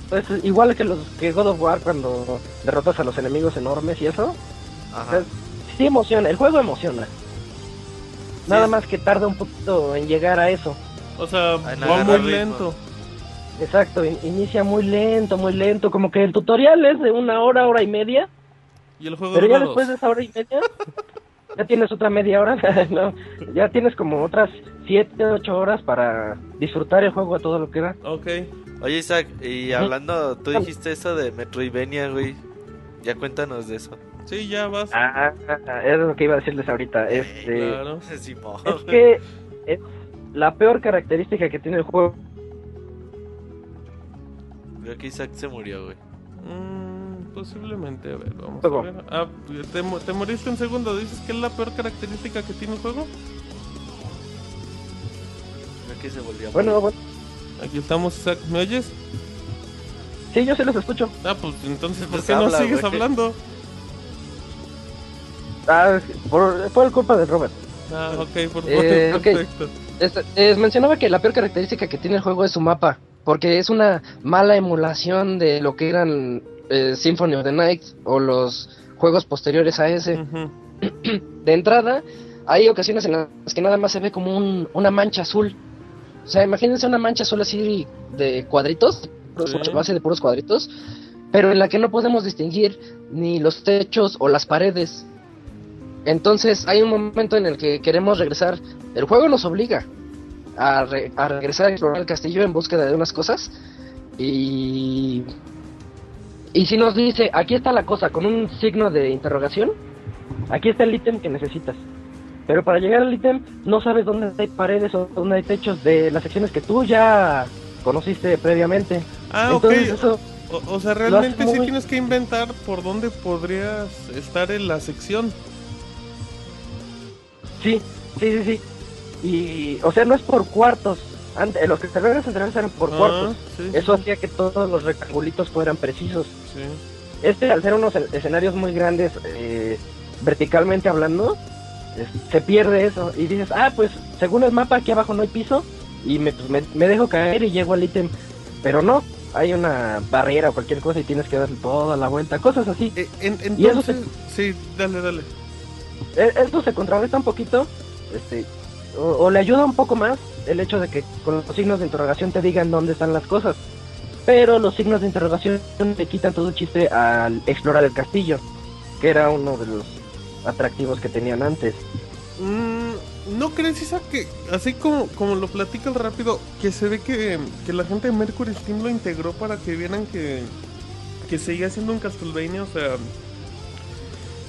pues igual que los que God of War cuando derrotas a los enemigos enormes y eso. O Ajá. sea, sí emociona, el juego emociona. Nada Sí. más que tarda un poquito en llegar a eso. O sea, va muy ritmo. lento. Exacto, in- inicia muy lento, muy lento, como que el tutorial es de una hora, hora y media, Y el juego pero ya después de esa hora y media, *laughs* ya tienes otra media hora, *laughs* no, ya tienes como otras siete, ocho horas para disfrutar el juego a todo lo que da. Ok. Oye, Isaac, y hablando, tú dijiste eso de Metroidvania, güey. Ya cuéntanos de eso. Sí, ya vas. Ah, es lo que iba a decirles ahorita, este, Claro. *laughs* Simón. es que es la peor característica que tiene el juego, Creo que Isaac se murió, güey. Mm, posiblemente, a ver, vamos a ver. Ah, te, mo- te moriste un segundo. ¿Dices que es la peor característica que tiene el juego? Que se volvió a bueno, bueno, Aquí estamos, Isaac. ¿Me oyes? sí, yo se los escucho, Ah, pues entonces, ¿por Pues qué no habla, sigues hablando? ah, por, fue culpa de Robert. Ah, ok, por Eh, perfecto. Este, les mencionaba que la peor característica que tiene el juego es su mapa, porque es una mala emulación de lo que eran eh, Symphony of the Night o los juegos posteriores a ese. De entrada, hay ocasiones en las que nada más se ve como un- una mancha azul. O sea, imagínense una mancha azul así de cuadritos, Sí. base de puros cuadritos, pero en la que no podemos distinguir ni los techos o las paredes. Entonces hay un momento en el que queremos regresar. El juego nos obliga a, re- a regresar a explorar el castillo en búsqueda de unas cosas. Y. Y si nos dice, aquí está la cosa, con un signo de interrogación, aquí está el ítem que necesitas. Pero para llegar al ítem, no sabes dónde hay paredes o dónde hay techos de las secciones que tú ya conociste previamente. Ah, Entonces, ok. eso, O, o sea, realmente sí muy- tienes que inventar por dónde podrías estar en la sección. sí, sí, sí, sí. Y, o sea, no es por cuartos. Ante- los Castlevania anteriores eran por Ah, cuartos. sí, Eso hacía que todos los rectangulitos fueran precisos. sí. Este, al ser unos escenarios muy grandes, eh, verticalmente hablando, se pierde eso. Y dices, ah, pues según el mapa, aquí abajo no hay piso. Y me, pues, me, me dejo caer y llego al ítem. Pero no, hay una barrera o cualquier cosa y tienes que dar toda la vuelta, cosas así. Eh, en- Y eso sí, dale, dale. E- Esto se contrarresta un poquito, este, o, le ayuda un poco más el hecho de que con los signos de interrogación te digan dónde están las cosas. Pero los signos de interrogación le quitan todo el chiste al explorar el castillo, que era uno de los atractivos que tenían antes. Mm, ¿No crees, Isa, que así como, como lo platica el rápido, que se ve que, que la gente de Mercury Steam lo integró para que vieran que, que seguía siendo un Castlevania? O sea,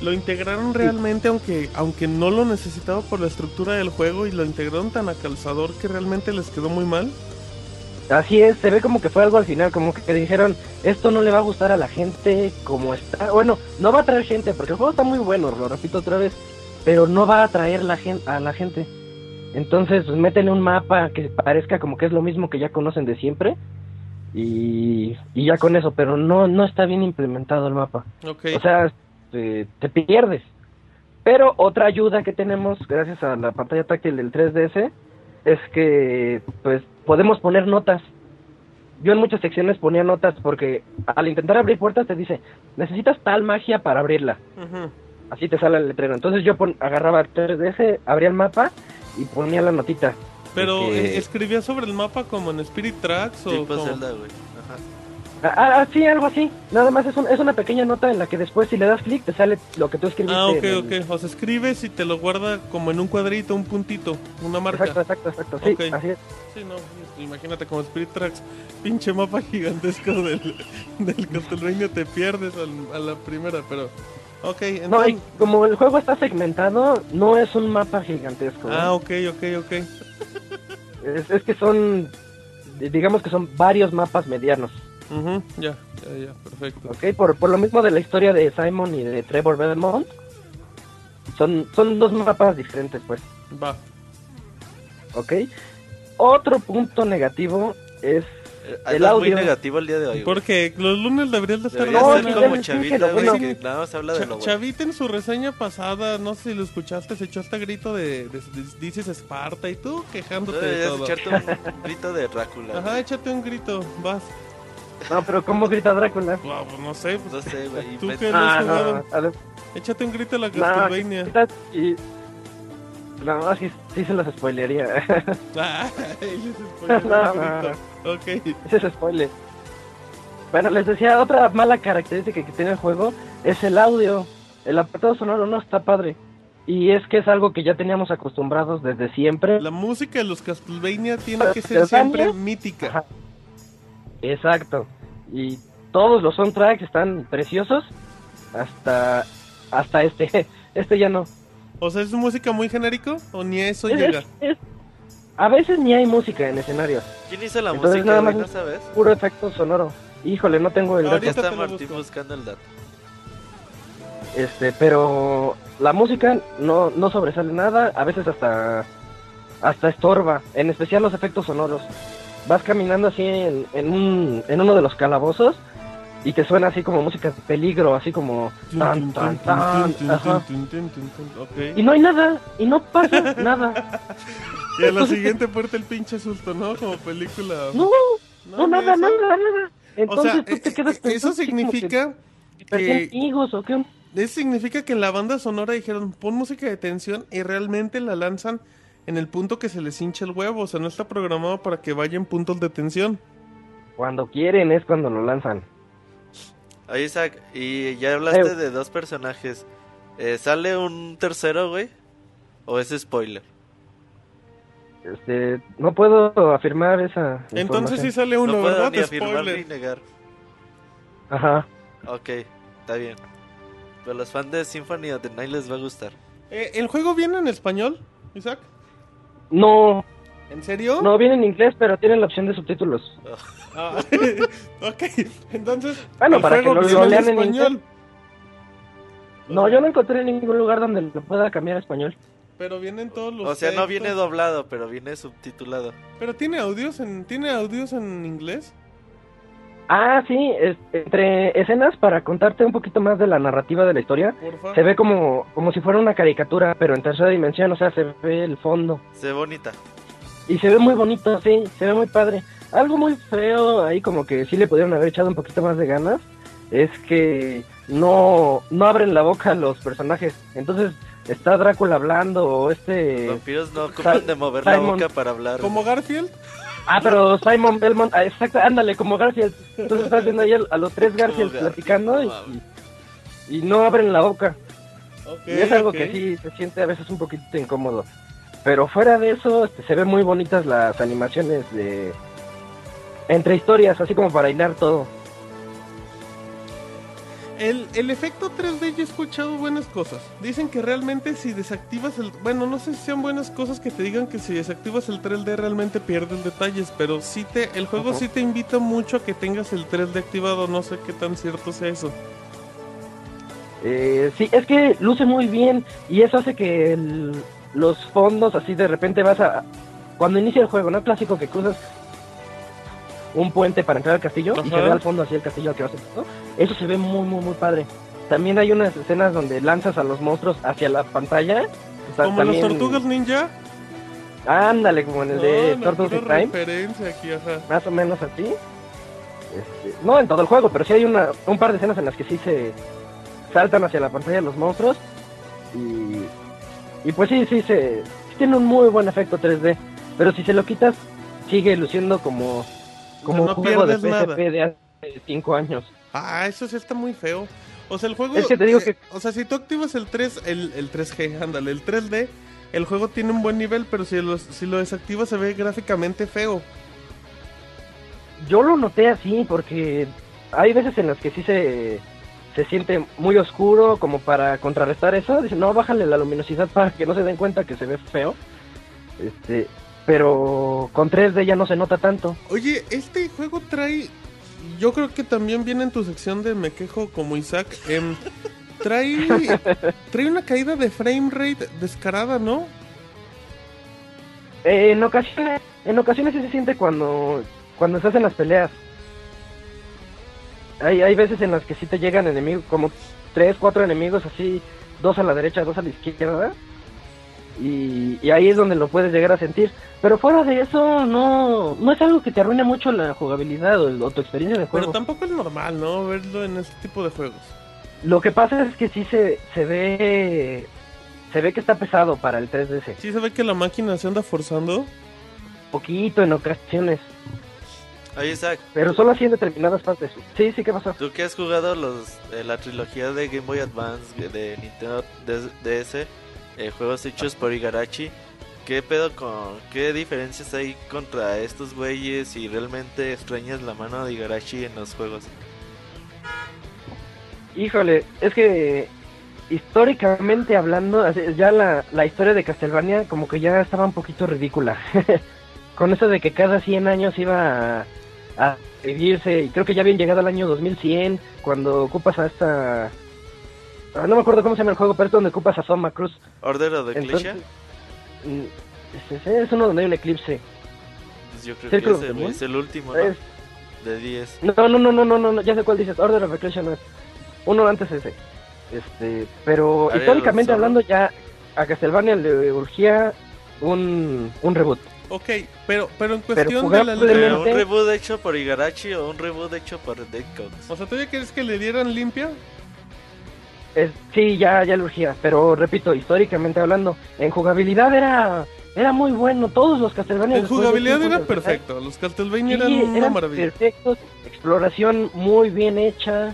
lo integraron realmente, aunque, aunque no lo necesitaba por la estructura del juego, y lo integraron tan a calzador que realmente les quedó muy mal. Así es, se ve como que fue algo al final, como que dijeron, esto no le va a gustar a la gente como está. Bueno, no va a traer gente, porque el juego está muy bueno, lo repito otra vez, pero no va a atraer la gente, a la gente. Entonces, pues métele un mapa que parezca como que es lo mismo que ya conocen de siempre. Y, y ya con eso, pero no, no está bien implementado el mapa. Ok. O sea, te, te pierdes. Pero otra ayuda que tenemos gracias a la pantalla táctil del 3DS es que pues podemos poner notas. Yo en muchas secciones ponía notas porque al intentar abrir puertas te dice, necesitas tal magia para abrirla. Así te sale el letrero. Entonces yo pon- agarraba el 3DS, abría el mapa y ponía la notita. Pero que- escribía sobre el mapa como en Spirit Tracks o Tipo como- Zelda, güey. Ajá. Ah, ah, sí, algo así. Nada más es, un- es una pequeña nota en la que después si le das clic te sale lo que tú escribiste. Ah, ok, el- ok. O sea, escribes y te lo guarda como en un cuadrito, un puntito, una marca. Exacto, exacto, exacto. Sí, Ok. así es. Sí, no, imagínate como Spirit Tracks, pinche mapa gigantesco del, del Castlevania, te pierdes al- a la primera, pero... Ok, No, entonces... y como el juego está segmentado, no es un mapa gigantesco. ¿eh? Ah, ok, ok, ok. es, es que son, digamos que son varios mapas medianos. Ujú, ya, ya, ya, perfecto. ¿ok? Por, por lo mismo de la historia de Simon y de Trevor Belmont. Son, son dos mapas diferentes, pues. Va. ¿Ok? Otro punto negativo es Eh, el andas muy audio. negativo el día de hoy. Porque los lunes deberían de estar... Debería No, ser como Chavita, güey, bueno. que nada más habla de lo bueno. Chavita en su reseña pasada, no sé si lo escuchaste, se echó hasta grito de, de, de Dices Esparta y tú quejándote de Deberías todo. echarte un grito de Drácula. Ajá, échate un grito, vas. No, pero ¿cómo grita Drácula? Wow, pues no sé, pues, No sé, güey. Tú me- que- lo has jugado. a ver, échate un grito a la no, Castlevania. y- No, sí, sí se los les spoileé el No, grito. Ok. Ese es spoiler. Bueno, les decía, otra mala característica que tiene el juego es el audio. El apartado sonoro no está padre. Y es que es algo que ya teníamos acostumbrados desde siempre. La música de los Castlevania tiene que ser siempre mítica. Ajá. Exacto. Y todos los soundtracks están preciosos. Hasta hasta este. *laughs* Este ya no. O sea, ¿es música muy genérico o ni a eso Es- llega? es- es- a veces ni hay música en escenarios. ¿Quién hizo la Entonces, música, nada más ¿No es- sabes? Puro efecto sonoro. Híjole, no tengo el Ahorita dato. Está Martín buscando el dato. Este, pero la música no, no sobresale nada, a veces hasta hasta estorba, en especial los efectos sonoros. Vas caminando así en, en, un, en uno de los calabozos y te suena así como música de peligro, así como tan tan tan, ajá. Ok. y no hay nada, y no pasa *laughs* nada. Y a la siguiente puerta el pinche susto, ¿no? Como película. No, no, nada, nada, nada. Entonces tú te eh, quedas eso significa que o qué. eso significa que en la banda sonora dijeron pon música de tensión y realmente la lanzan en el punto que se les hincha el huevo, o sea, no está programado para que vaya en puntos de tensión. Cuando quieren es cuando lo lanzan. Oye, Isaac, y ya hablaste Eh. de dos personajes. Eh, ¿Sale un tercero, güey? ¿O es spoiler? Este, no puedo afirmar esa. Entonces sí sale uno, no puedo ¿verdad? ni afirmar Spoiler. ni negar. Ajá. Ok, está bien. Pero los fans de Symphony of the Night les va a gustar. Eh, ¿El juego viene en español, Isaac? No, ¿En serio? no viene en inglés, pero tiene la opción de subtítulos. Ah, *laughs* ok, entonces. Bueno, para que juego lo- lean en español. No, yo no encontré en ningún lugar donde lo pueda cambiar a español. Pero vienen todos los. O sea, no viene doblado, pero viene subtitulado. Pero tiene audios en. ¿Tiene audios en inglés? Ah, sí, es- entre escenas para contarte un poquito más de la narrativa de la historia, Porfa. se ve como, como si fuera una caricatura, pero en tercera dimensión, o sea, se ve el fondo. Se ve bonita. Y se ve muy bonito, sí, se ve muy padre. Algo muy feo ahí, como que sí le pudieron haber echado un poquito más de ganas, es que no, no abren la boca los personajes. Entonces está Drácula hablando o Los este... vampiros no ocupan de mover la boca para hablar. Como Garfield. Ah, pero Simon Belmont, ah, exacto, ándale, como Garfield. Entonces estás viendo ahí a los tres Garfield Garfield, platicando y, no mames. y no abren la boca. Y es algo que sí se siente a veces un poquito incómodo. Pero fuera de eso, este, se ven muy bonitas las animaciones de... Entre historias, así como para hilar todo. El, el efecto 3D yo he escuchado buenas cosas. Dicen que realmente si desactivas el... Bueno, no sé si sean buenas cosas que te digan que si desactivas el 3D realmente pierdes detalles, pero sí te, el juego Ujú. sí te invita mucho a que tengas el 3D activado. No sé qué tan cierto sea eso. Eh, sí, es que luce muy bien y eso hace que el- los fondos así de repente vas a... Cuando inicia el juego, ¿no? Clásico que cruzas un puente para entrar al castillo y se ve al fondo así el castillo al que vas ¿no? Eso se ve muy, muy, muy padre. También hay unas escenas donde lanzas a los monstruos hacia la pantalla. O sea, Como los también- tortugas ninja. Ándale, como en el de No, no, Turtles in Time. referencia aquí, ajá. más o menos así. Este, no en todo el juego, pero sí hay una, un par de escenas en las que sí se saltan hacia la pantalla los monstruos. Y, y pues sí, sí, se, sí tiene un muy buen efecto 3D. Pero si se lo quitas, sigue luciendo como, como O sea, no un juego de pierdes nada. PSP de hace 5 años. Ah, eso sí está muy feo. O sea, el juego. Es que te digo que- O sea, si tú activas el 3, el, el 3G, ándale, el 3D, el juego tiene un buen nivel, pero si lo, si lo desactivas se ve gráficamente feo. Yo lo noté así porque hay veces en las que sí se, se siente muy oscuro como para contrarrestar eso. Dicen, no, bájale la luminosidad para que no se den cuenta que se ve feo. Este, pero con 3D ya no se nota tanto. Oye, este juego trae. Yo creo que también viene en tu sección de Me quejo como Isaac. em, trae. *laughs* trae una caída de frame rate descarada, ¿no? Eh, en ocasiones, en ocasiones sí se siente cuando, cuando estás en las peleas. Hay, hay veces en las que sí te llegan enemigos, como tres, cuatro enemigos así, dos a la derecha, dos a la izquierda. Y, y ahí es donde lo puedes llegar a sentir. Pero fuera de eso, no, no es algo que te arruine mucho la jugabilidad o, el- o tu experiencia de Pero juego. tampoco es normal, ¿no? Verlo en este tipo de juegos. Lo que pasa es que sí se, se ve se ve que está pesado para el 3DS. Sí se ve que la máquina se anda forzando. Poquito en ocasiones. Oye, Isaac, Pero solo así en determinadas partes. Sí, sí, ¿qué pasó? tú que has jugado los eh, la trilogía de Game Boy Advance de Nintendo DS, eh, juegos hechos por Igarashi, ¿qué pedo con qué diferencias hay contra estos güeyes y realmente extrañas la mano de Igarashi en los juegos? Híjole, es que históricamente hablando, ya la, la historia de Castlevania como que ya estaba un poquito ridícula. *laughs* Con eso de que cada 100 años iba a, a vivirse, y creo que ya habían llegado al año 2100, cuando ocupas a esta... ah, no me acuerdo cómo se llama el juego, pero es donde ocupas a Soma Cruz. Order of Entonces, mm, es, es- es uno donde hay un eclipse. pues yo creo que es el, Moon. es el último, ¿no? Es- De 10. No, no, no, no, no, no, ya sé cuál dices. Order of Ecclesia no es. Uno antes ese. Este, pero Ariel históricamente hablando ya a Castlevania le urgía un, un reboot. Ok, pero, pero en cuestión Pero de la Pero un reboot hecho por Igarashi o un reboot hecho por Dead Cox. O sea, ¿tú ya quieres que le dieran limpia? Es, sí, ya, ya le urgía, pero repito, históricamente hablando, en jugabilidad era era muy bueno. Todos los Castlevania En de jugabilidad de- perfecto. Los Castlevania Sí, eran una eran maravilla. perfectos, exploración muy bien hecha,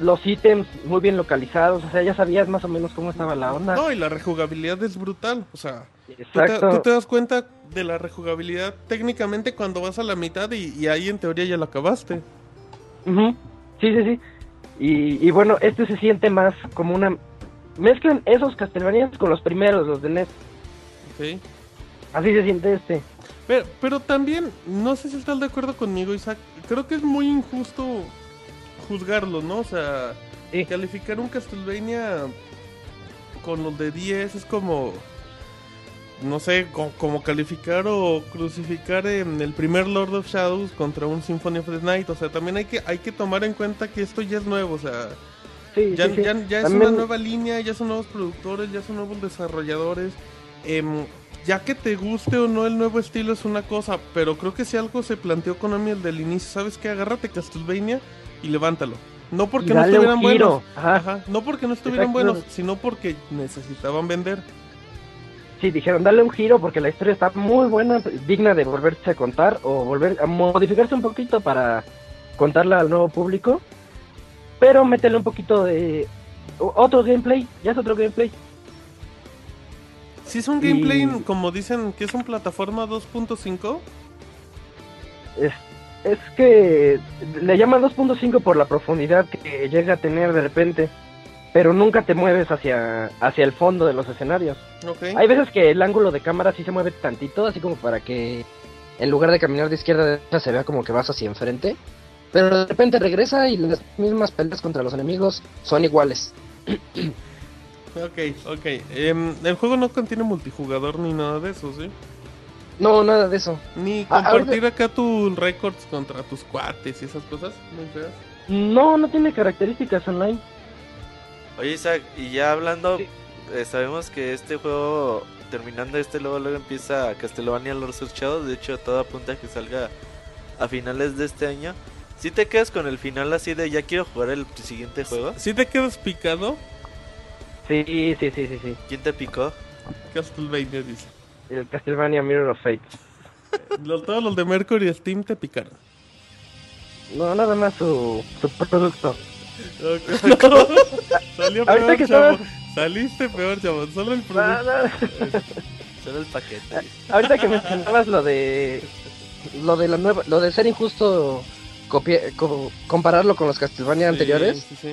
los ítems muy bien localizados, o sea, ya sabías más o menos cómo estaba la onda. No, y la rejugabilidad es brutal. O sea, tú te, tú te das cuenta de la rejugabilidad técnicamente cuando vas a la mitad y, y ahí en teoría ya la acabaste. Sí, sí, sí. Y, y bueno, este se siente más como una... Mezclan esos Castlevania con los primeros, los de NES. ¿ok? Así se siente este. Pero, pero también, no sé si estás de acuerdo conmigo, Isaac. Creo que es muy injusto juzgarlo, ¿no? O sea, Sí. calificar un Castlevania con los de 10 es como. No sé, co- como calificar o crucificar en el primer Lord of Shadows contra un Symphony of the Night. O sea, también hay que, hay que tomar en cuenta que esto ya es nuevo. O sea, Sí, ya, sí, sí. ya, ya es una nueva línea, ya son nuevos productores, ya son nuevos desarrolladores. Em, ya que te guste o no el nuevo estilo es una cosa, pero creo que si algo se planteó Konami el del inicio, ¿sabes qué? Agárrate Castlevania y levántalo. No porque no estuvieran buenos, ajá. ajá, no porque no estuvieran Exacto. buenos, sino porque necesitaban vender. Sí, dijeron, dale un giro porque la historia está muy buena, digna de volverse a contar o volver a modificarse un poquito para contarla al nuevo público. Pero métele un poquito de otro gameplay, ya es otro gameplay. Si es un Y- gameplay, como dicen, que es un plataforma 2.5, Es, es que le llaman 2.5 por la profundidad que llega a tener de repente, pero nunca te mueves hacia, hacia el fondo de los escenarios. Hay veces que el ángulo de cámara sí se mueve tantito, así como para que en lugar de caminar de izquierda a derecha se vea como que vas hacia enfrente. Pero de repente regresa y las mismas peleas contra los enemigos son iguales. Ok, ok. Em, el juego no contiene multijugador ni nada de eso, ¿sí? No, nada de eso. Ni Ah, compartir acá tus récords contra tus cuates y esas cosas muy feas. No, no tiene características online. Oye, Isaac, y ya hablando, Sí. eh, sabemos que este juego, terminando este, luego, luego empieza Castlevania Lords of Shadow. De hecho, todo apunta a que salga a finales de este año. Si te quedas con el final así de ya quiero jugar el siguiente juego, ¿Sí te quedas picado? Sí, sí, sí, sí, sí. ¿quién te picó? Castlevania dice. El Castlevania Mirror of Fate. *laughs* Los- todos los de Mercury Steam te picaron. No, nada más su, su producto. *laughs* Salió Ahorita peor, que chavo. estabas- Saliste peor, chavo. Solo el producto. no. *laughs* Solo el paquete. Ahorita que mencionabas lo de lo de la nueva, lo de ser injusto copia- co- compararlo con los Castlevania anteriores, Sí, sí,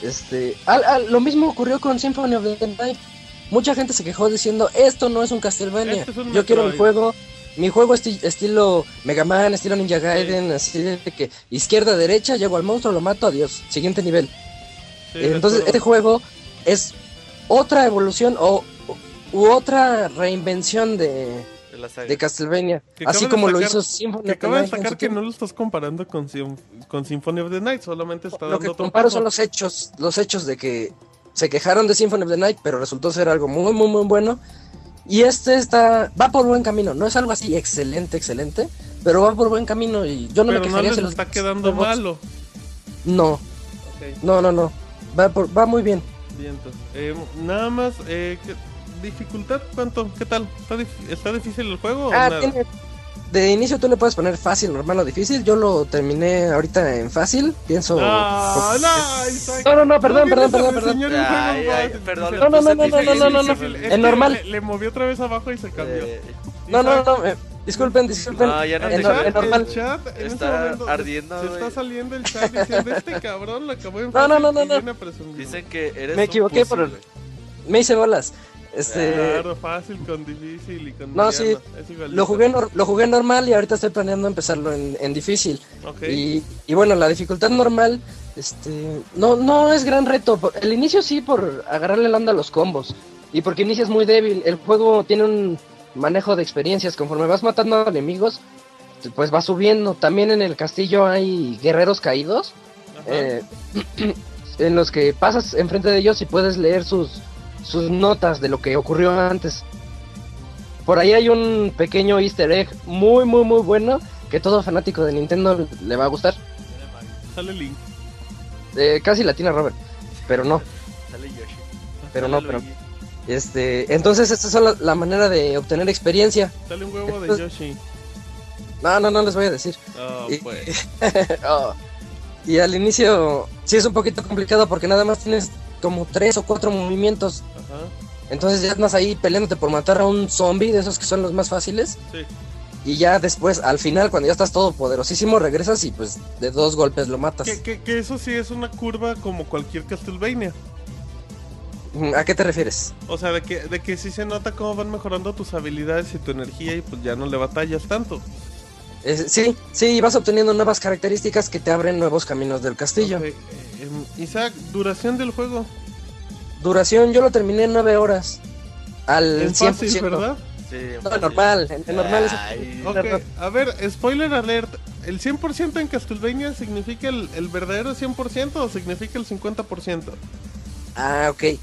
sí. este, al- al- lo mismo ocurrió con Symphony of the Night. Mucha gente se quejó diciendo, "Esto no es un Castlevania. Este es un Yo quiero Metroid". juego, mi juego esti- estilo Mega Man, estilo Ninja Gaiden, así de que izquierda derecha, llego al monstruo, lo mato, adiós, siguiente nivel." Sí, Entonces, este juego es otra evolución o u otra reinvención de, De Castlevania. Que Así como lo destacar- hizo Symphony Que of the acaba de su que no lo estás comparando con, Sym- con Symphony of the Night, solamente está Lo dando que comparo son los hechos, los hechos de que se quejaron de Symphony of the Night, pero resultó ser algo muy, muy, muy bueno. Y este está, va por buen camino. No es algo así excelente, excelente, pero va por buen camino y yo no Pero me no quejaría les si los está quedando robots- malo. No, no, no, no. Va, por- va muy bien. bien, entonces. Eh, nada más, eh, ¿qué- ¿dificultad cuánto? ¿Qué tal? ¿Está, dif- está difícil el juego o Ah, nada? tiene- de inicio tú le puedes poner fácil, normal o difícil. Yo lo terminé ahorita en fácil. Pienso. Ah, no. No, no, no, perdón, No perdón, perdón, perdón. No, no, no, no, no, no, no, no. que normal. Le, le movió otra vez abajo y se cambió. Eh, No, no, Isaac, no. eh, disculpen, disculpen. No, ya no El chat, en normal. el chat en ese Está momento se- ardiendo, Se, güey. está saliendo el chat diciendo este cabrón lo acabó en No, no, no, no, no. viene a presumir". Dicen que eres Me equivoqué por el-. Me hice bolas. Este. Claro, fácil con difícil y con No, sí, mediano. Lo jugué, lo jugué normal y ahorita estoy planeando empezarlo en, en difícil. Y, y bueno, la dificultad normal, este, no, no es gran reto. El inicio sí por agarrarle la onda a los combos. Y porque inicias muy débil. El juego tiene un manejo de experiencias. Conforme vas matando enemigos, pues va subiendo. También en el castillo hay guerreros caídos. Eh, *clears throat* en los que pasas enfrente de ellos y puedes leer sus, sus notas de lo que ocurrió antes. Por ahí hay un pequeño easter egg muy, muy, muy bueno que todo fanático de Nintendo le va a gustar. Sale Link. Eh, casi latina Robert, pero no. Sale Yoshi. Pero Sale no, pero- Luigi. Este, entonces esta es la, la manera de obtener experiencia. Sale un huevo de Yoshi. No, no, no les voy a decir. Oh, Y- pues. *laughs* Oh. Y al inicio sí es un poquito complicado porque nada más tienes como tres o cuatro movimientos. Ajá. Entonces ya andas ahí peleándote por matar a un zombie de esos que son los más fáciles. Sí. Y ya después, al final, cuando ya estás todo poderosísimo, regresas y pues de dos golpes lo matas. Que, que, que eso sí es una curva como cualquier Castlevania. ¿A qué te refieres? O sea, de que, de que sí se nota cómo van mejorando tus habilidades y tu energía y pues ya no le batallas tanto. Eh, sí, sí, vas obteniendo nuevas características que te abren nuevos caminos del castillo. Ok, eh, Isaac, duración del juego. Duración, yo lo terminé en nueve horas. Al En 100%. fácil, ¿verdad? Sí, No, fácil. normal, en normal es Ay. Ok, a ver, spoiler alert. ¿El 100% en Castlevania significa el, el verdadero 100% o significa el 50%? Ah, ok.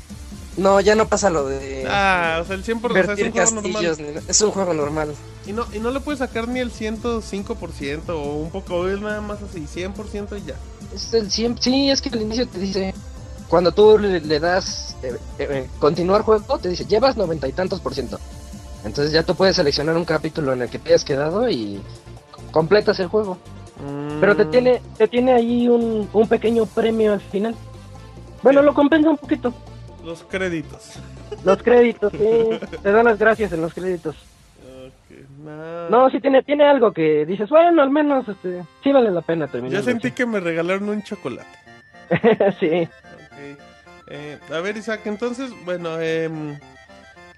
No, ya no pasa lo de Ah, o sea, el 100% o sea, es un juego normal. Es un juego normal. Y no, y no le puedes sacar ni el 105% o un poco, es nada más así, 100% y ya. Es el 100. Sí, es que al inicio te dice. Cuando tú le, le das eh, eh, continuar juego, te dice llevas noventa y tantos por ciento. Entonces ya tú puedes seleccionar un capítulo en el que te hayas quedado y completas el juego. Pero te Mm, tiene, te tiene ahí un, un pequeño premio al final. Bueno, lo compensa un poquito. Los créditos. Los créditos, sí. Te dan las gracias en los créditos. Ah. No, sí tiene, tiene algo que dices, bueno, al menos este, sí vale la pena terminar. Ya sentí que me regalaron un chocolate. *laughs* sí. Ok. Eh, a ver, Isaac, entonces, bueno, em,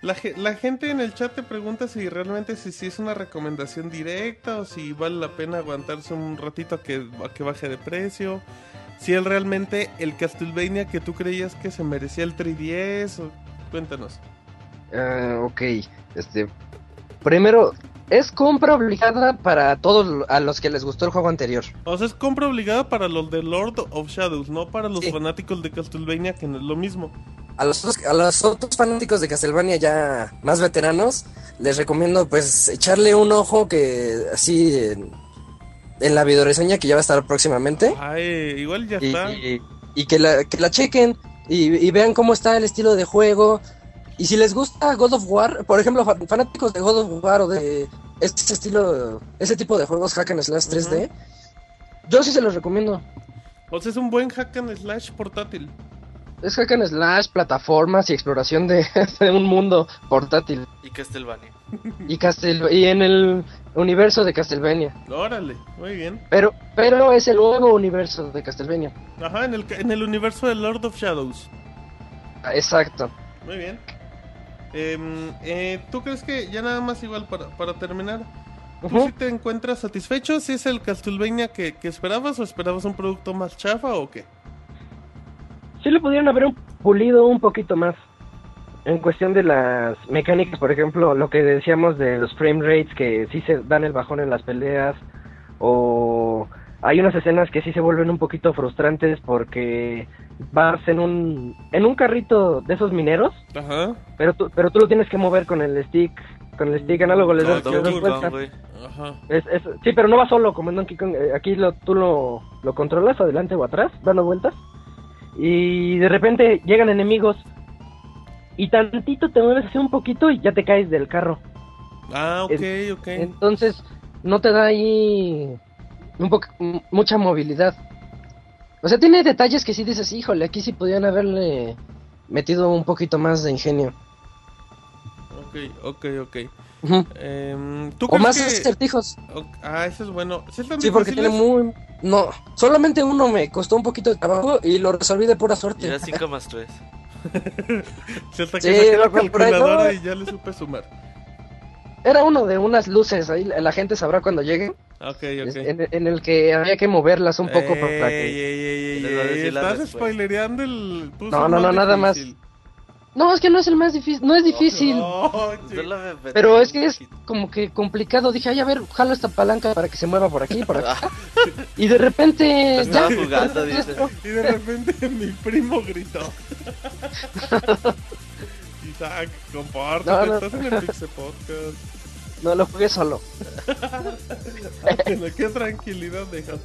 la, la gente en el chat te pregunta si realmente si, si es una recomendación directa o si vale la pena aguantarse un ratito a que, a que baje de precio. Si es realmente el Castlevania que tú creías que se merecía el 3DS. o- Cuéntanos. Ah, ok, este. Primero, es compra obligada para todos a los que les gustó el juego anterior. O sea, es compra obligada para los de Lord of Shadows, no para los Sí. fanáticos de Castlevania, que no es lo mismo. A los, otros- a los otros fanáticos de Castlevania ya más veteranos, les recomiendo pues echarle un ojo que así en, en la videoreseña que ya va a estar próximamente. Ay, igual ya y, está. y- y que, la, que la chequen y, y vean cómo está el estilo de juego. Y si les gusta God of War, por ejemplo, fa- fanáticos de God of War o de este estilo, ese tipo de juegos hack and slash 3D, yo sí se los recomiendo. O sea, es un buen hack and slash portátil. Es hack and slash, plataformas y exploración de, *laughs* de un mundo portátil. Y Castlevania. Y, Castel y en el universo de Castlevania. Órale, muy bien. Pero, pero es el nuevo universo de Castlevania. Ajá, en el, en el universo de Lord of Shadows. Exacto. Muy bien. Em, eh, ¿Tú crees que ya nada más igual para, para terminar? ¿Tú Ujú. sí te encuentras satisfecho? ¿Si es el Castlevania que, que esperabas o esperabas un producto más chafa o qué? Sí le pudieron haber pulido un poquito más. En cuestión de las mecánicas, por ejemplo, lo que decíamos de los frame rates que sí se dan el bajón en las peleas. O hay unas escenas que sí se vuelven un poquito frustrantes porque vas en un, en un carrito de esos mineros, Ajá. pero tú, pero tú lo tienes que mover con el stick, con el stick análogo, le Como das, le das Donkey vuelta. Kong, güey. Ajá. Es, es- sí, pero no va solo como en Donkey Kong. eh, Aquí lo, tú lo, lo controlas adelante o atrás, dando vueltas. Y de repente llegan enemigos. Y tantito te mueves así un poquito y ya te caes del carro. Ah, ok, ok. Entonces no te da ahí un poco, mucha movilidad. O sea, tiene detalles que sí dices, híjole, aquí sí podían haberle metido un poquito más de ingenio. Ok, ok, ok. Ujú. Em, ¿Tú O crees más que... acertijos. Ah, eso es bueno. ¿Sí, Sí, porque tiene muy... No, solamente uno me costó un poquito de trabajo y lo resolví de pura suerte. era 5 más 3. *laughs* Sí, la calculadora no. y ya le supe sumar. Era uno de unas luces, ahí la gente sabrá cuando llegue, Ok, es- ok. en, en el que había que moverlas un poco para Ey, que... ey, ey, Estás spoilereando el... puso No, no, más no, nada más. difícil. No, es que no es el más difícil, no es difícil, No, me metí pero es que es como que complicado. Dije, ay, a ver, jalo esta palanca para que se mueva por aquí, por *laughs* acá. Y de repente... Estaba ya, jugando, dice. *laughs* Y de repente *laughs* mi primo gritó. Isaac, compártete, No, no. estás en el Pixel Podcast. No, lo jugué solo. Qué tranquilidad dejas.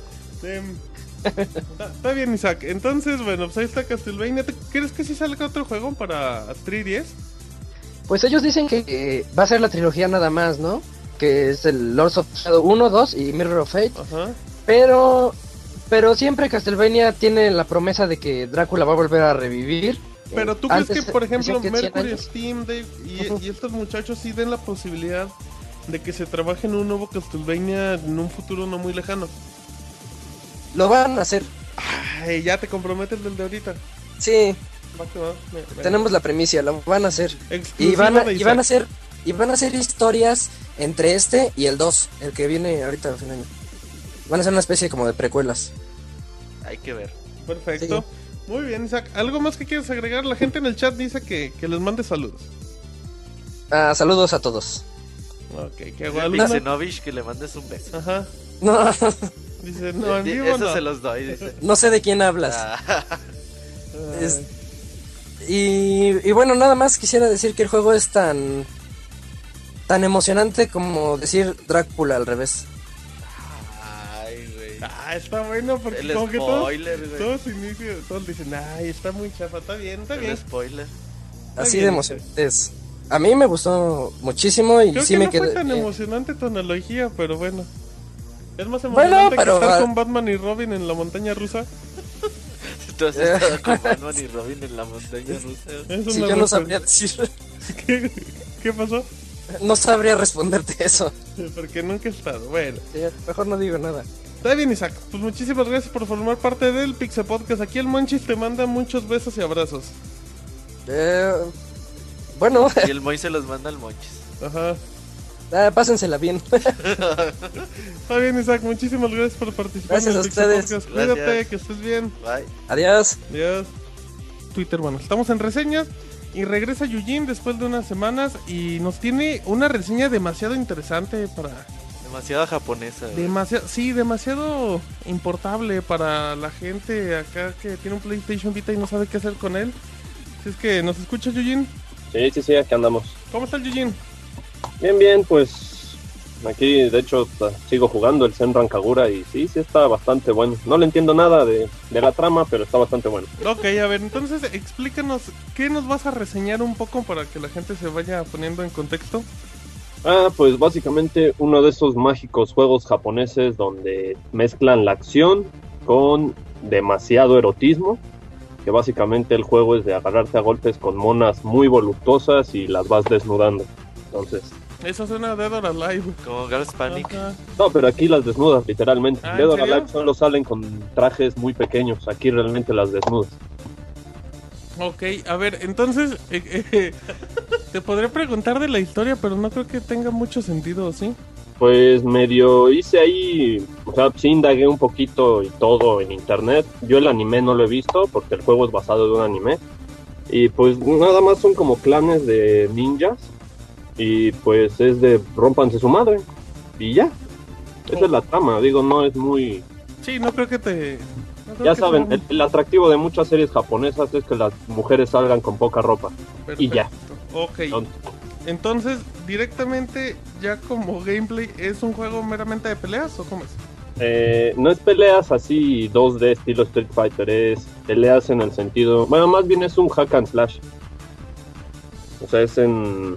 Está bien, Isaac. Entonces, bueno, pues ahí está Castlevania. ¿Te- ¿Crees que sí salga otro juego para 3DS? Pues ellos dicen que eh, va a ser la trilogía nada más, ¿no? Que es el Lords of Shadow 1, 2 y Mirror of Fate. Ajá. Pero, pero siempre Castlevania tiene la promesa de que Drácula va a volver a revivir. Pero Eh, tú crees antes que, por ejemplo, que 100 Mercury. Steam Dave, y, y estos muchachos sí den la posibilidad de que se trabaje en un nuevo Castlevania en un futuro no muy lejano? Lo van a hacer. Ay, ya te comprometes del de ahorita. Sí, Va que va. Tenemos la primicia, lo van a hacer. Y van a, y van a hacer y van a hacer historias entre este y el 2, el que viene ahorita al final. Van a ser una especie como de precuelas. Hay que ver. Perfecto. Muy bien, Isaac. ¿Algo más que quieres agregar? La gente en el chat dice que, que les mande saludos. Ah, saludos a todos. Ok, que alguna- Pixenovich que le mandes un beso. Ajá. No, *laughs* Dice, no, en vivo Eso no. se los doy, dice. no sé de quién hablas. Ah. *laughs* Es- Y, y bueno, nada más quisiera decir que el juego es tan tan emocionante como decir Drácula al revés. Ay, güey. Ah, está bueno porque El como que todos, spoiler, güey. todos inicio, todos dicen, ay, está muy chafa, está bien, está bien. El spoiler. Así bien. de emocionante es. A mí me gustó muchísimo y Creo sí que me no quedé. fue tan eh, emocionante tu analogía, pero bueno. Es más Bueno, emocionante pero, que estar ah, con Batman y Robin en la montaña rusa. *laughs* Tú has estado con Batman y Robin en la montaña rusa. *laughs* Es sí, yo no sabría decir. *laughs* ¿Qué, qué pasó? No sabría responderte eso. Porque nunca he estado. Bueno, Sí, mejor no digo nada. está bien, Isaac. Pues muchísimas gracias por formar parte del Pixel Podcast. Aquí el Monchis te manda muchos besos y abrazos. Eh, bueno, Y el Moy se los manda al Monchis. Ajá. ah, pásensela bien. *laughs* Está bien, Isaac. Muchísimas gracias por participar Gracias en a el ustedes. Podcast. Cuídate, Gracias. que estés bien. Bye. Adiós. Adiós. Twitter, bueno, estamos en reseñas y regresa Yujin después de unas semanas y nos tiene una reseña demasiado interesante para Demasiada japonesa. demasiado sí, demasiado importable para la gente acá que tiene un PlayStation Vita y no sabe qué hacer con él. Si es que nos escucha Yujin. Sí, sí, sí, aquí andamos. ¿Cómo está el Yujin? Bien, bien, pues aquí de hecho sigo jugando el Senran Kagura y sí, sí está bastante bueno. No le entiendo nada de, de la trama, pero está bastante bueno. Ok, a ver, entonces explícanos qué nos vas a reseñar un poco para que la gente se vaya poniendo en contexto. Ah, pues básicamente uno de esos mágicos juegos japoneses donde mezclan la acción con demasiado erotismo. Que básicamente el juego es de agarrarte a golpes con monas muy voluptuosas y las vas desnudando. Entonces, Eso suena a Dead or Alive. Como Girls Panic. Ajá. no, pero aquí las desnudas literalmente. Ah, ¿en Dead or? Alive solo salen con trajes muy pequeños. Aquí realmente las desnudas. Ok, a ver, entonces eh, eh, *laughs* te podré preguntar de la historia, pero no creo que tenga mucho sentido, ¿sí? Pues medio hice ahí, o sea, sí indagué un poquito y todo en internet. Yo el anime no lo he visto porque el juego es basado en un anime. Y pues nada más son como clanes de ninjas. Y pues es de rompanse su madre. Y ya. Esa es la trama, digo, no es muy... Sí, no creo que te... no creo Ya que saben, sea el, el atractivo de muchas series japonesas es que las mujeres salgan con poca ropa. y ya. Ok, Entonces, entonces directamente ya como gameplay, ¿es un juego meramente de peleas o cómo es? Eh, no es peleas así 2D estilo Street Fighter, es peleas en el sentido, bueno, más bien es un hack and slash. O sea, es en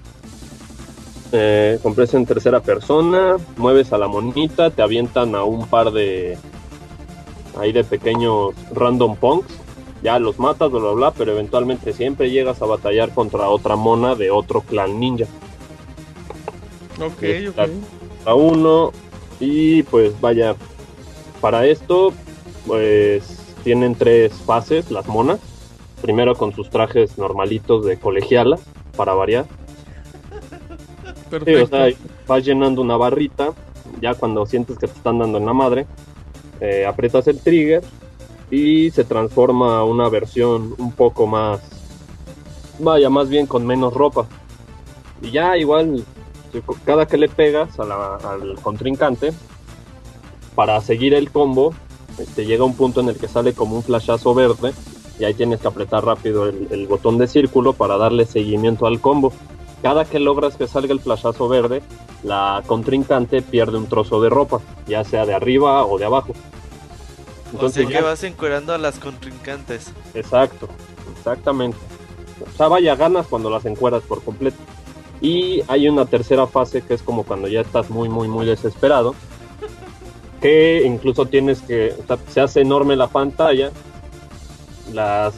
eh, compras en tercera persona, mueves a la monita, te avientan a un par de ahí de pequeños random punks, ya los matas, bla bla bla, pero eventualmente siempre llegas a batallar contra otra mona de otro clan ninja Ok, ok. a uno y pues vaya para esto pues tienen tres fases las monas primero con sus trajes normalitos de colegiala para variar Sí, o Perfecto. sea, vas llenando una barrita ya cuando sientes que te están dando en la madre eh, aprietas el trigger y se transforma a una versión un poco más vaya más bien con menos ropa. Y ya igual cada que le pegas al contrincante para seguir el combo este, llega un punto en el que sale como un flashazo verde y ahí tienes que apretar rápido el, el botón de círculo para darle seguimiento al combo. Cada que logras que salga el flashazo verde la contrincante pierde un trozo de ropa ya sea de arriba o de abajo O sea que vas encuerando a las contrincantes. Exacto, exactamente. O sea, vaya, ganas cuando las encueras por completo. Y hay una tercera fase que es como cuando ya estás muy, muy, muy desesperado. Que incluso tienes que. o sea, se hace enorme la pantalla. Las.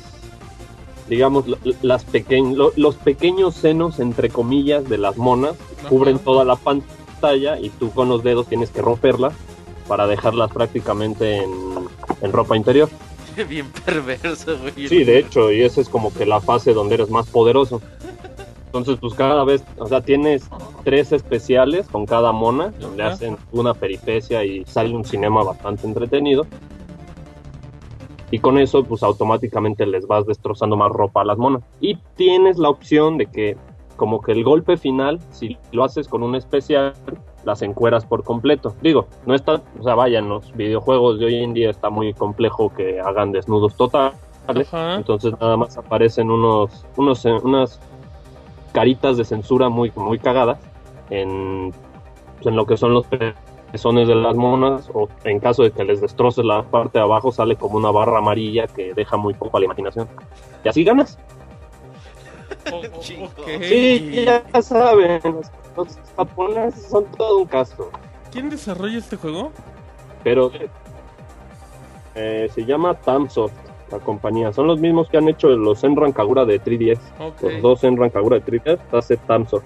Digamos, la- las pequeñ- los pequeños senos, entre comillas, de las monas cubren toda la pantalla y tú con los dedos tienes que romperlas para dejarlas prácticamente en, en ropa interior. *laughs* Bien perverso, güey. Sí, de hecho, y esa es como que la fase donde eres más poderoso. Entonces, pues cada vez, o sea, tienes tres especiales con cada mona, donde Ajá. hacen una peripecia y sale un cinema bastante entretenido. Y con eso, pues automáticamente les vas destrozando más ropa a las monas. Y tienes la opción de que, como que el golpe final, si lo haces con un especial, las encueras por completo. Digo, no está, o sea, vaya, en los videojuegos de hoy en día está muy complejo que hagan desnudos totales. Ajá. Entonces nada más aparecen unos, unos, eh, unas caritas de censura muy, muy cagadas en, pues, en lo que son los pezones de las monas o en caso de que les destroces la parte de abajo sale como una barra amarilla que deja muy poco a la imaginación. Y así ganas. O- o- Chingo. ok. Sí, ya saben, los, los japoneses son todo un caso. ¿Quién desarrolla este juego? Pero eh, se llama Tamsoft, la compañía. Son los mismos que han hecho los Enran Kagura de 3DS. Ok. Los dos Enran Kagura de 3DS hace Tamsoft.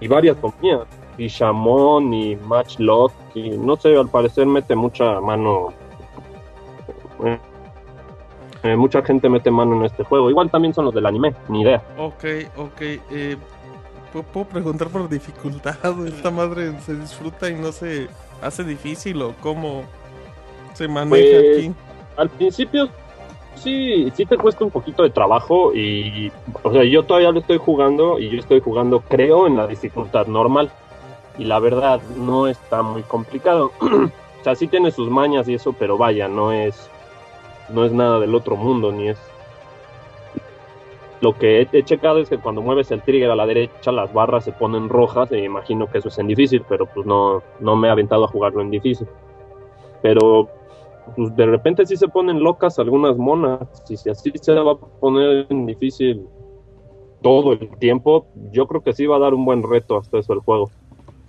Y varias compañías, y Shamon y Matchlock, y no sé, al parecer mete mucha mano. Eh, mucha gente mete mano en este juego. Igual también son los del anime, ni idea. Ok, ok. Eh, ¿puedo, puedo preguntar por dificultad? *laughs* ¿Esta madre se disfruta y no se hace difícil o cómo se maneja Pues, aquí? Al principio sí, sí te cuesta un poquito de trabajo y, o sea, yo todavía lo estoy jugando y yo estoy jugando, creo, en la dificultad normal. Y la verdad, no está muy complicado. *clears throat* o sea, sí tiene sus mañas y eso, pero vaya, no es, no es nada del otro mundo, ni es... Lo que he, he checado es que cuando mueves el trigger a la derecha, las barras se ponen rojas y me imagino que eso es en difícil, pero pues no, no me he aventado a jugarlo en difícil. Pero pues de repente sí se ponen locas algunas monas. Y si así se va a poner en difícil todo el tiempo, yo creo que sí va a dar un buen reto hasta eso el juego.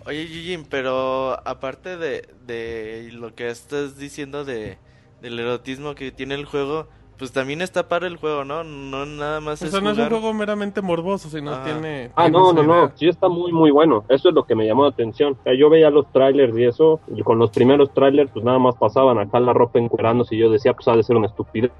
Oye, Yujin, pero aparte de, de lo que estás diciendo de, del erotismo que tiene el juego, pues también está para el juego, ¿no? No nada más O es sea, no es un juego meramente morboso, sino Ajá. tiene... Ah, tiene no, no, no, sí está muy, muy bueno. Eso es lo que me llamó la atención. O sea, yo veía los trailers y eso, y con los primeros trailers, pues nada más pasaban acá la ropa encuerándose y yo decía, pues ha de ser una estupidez.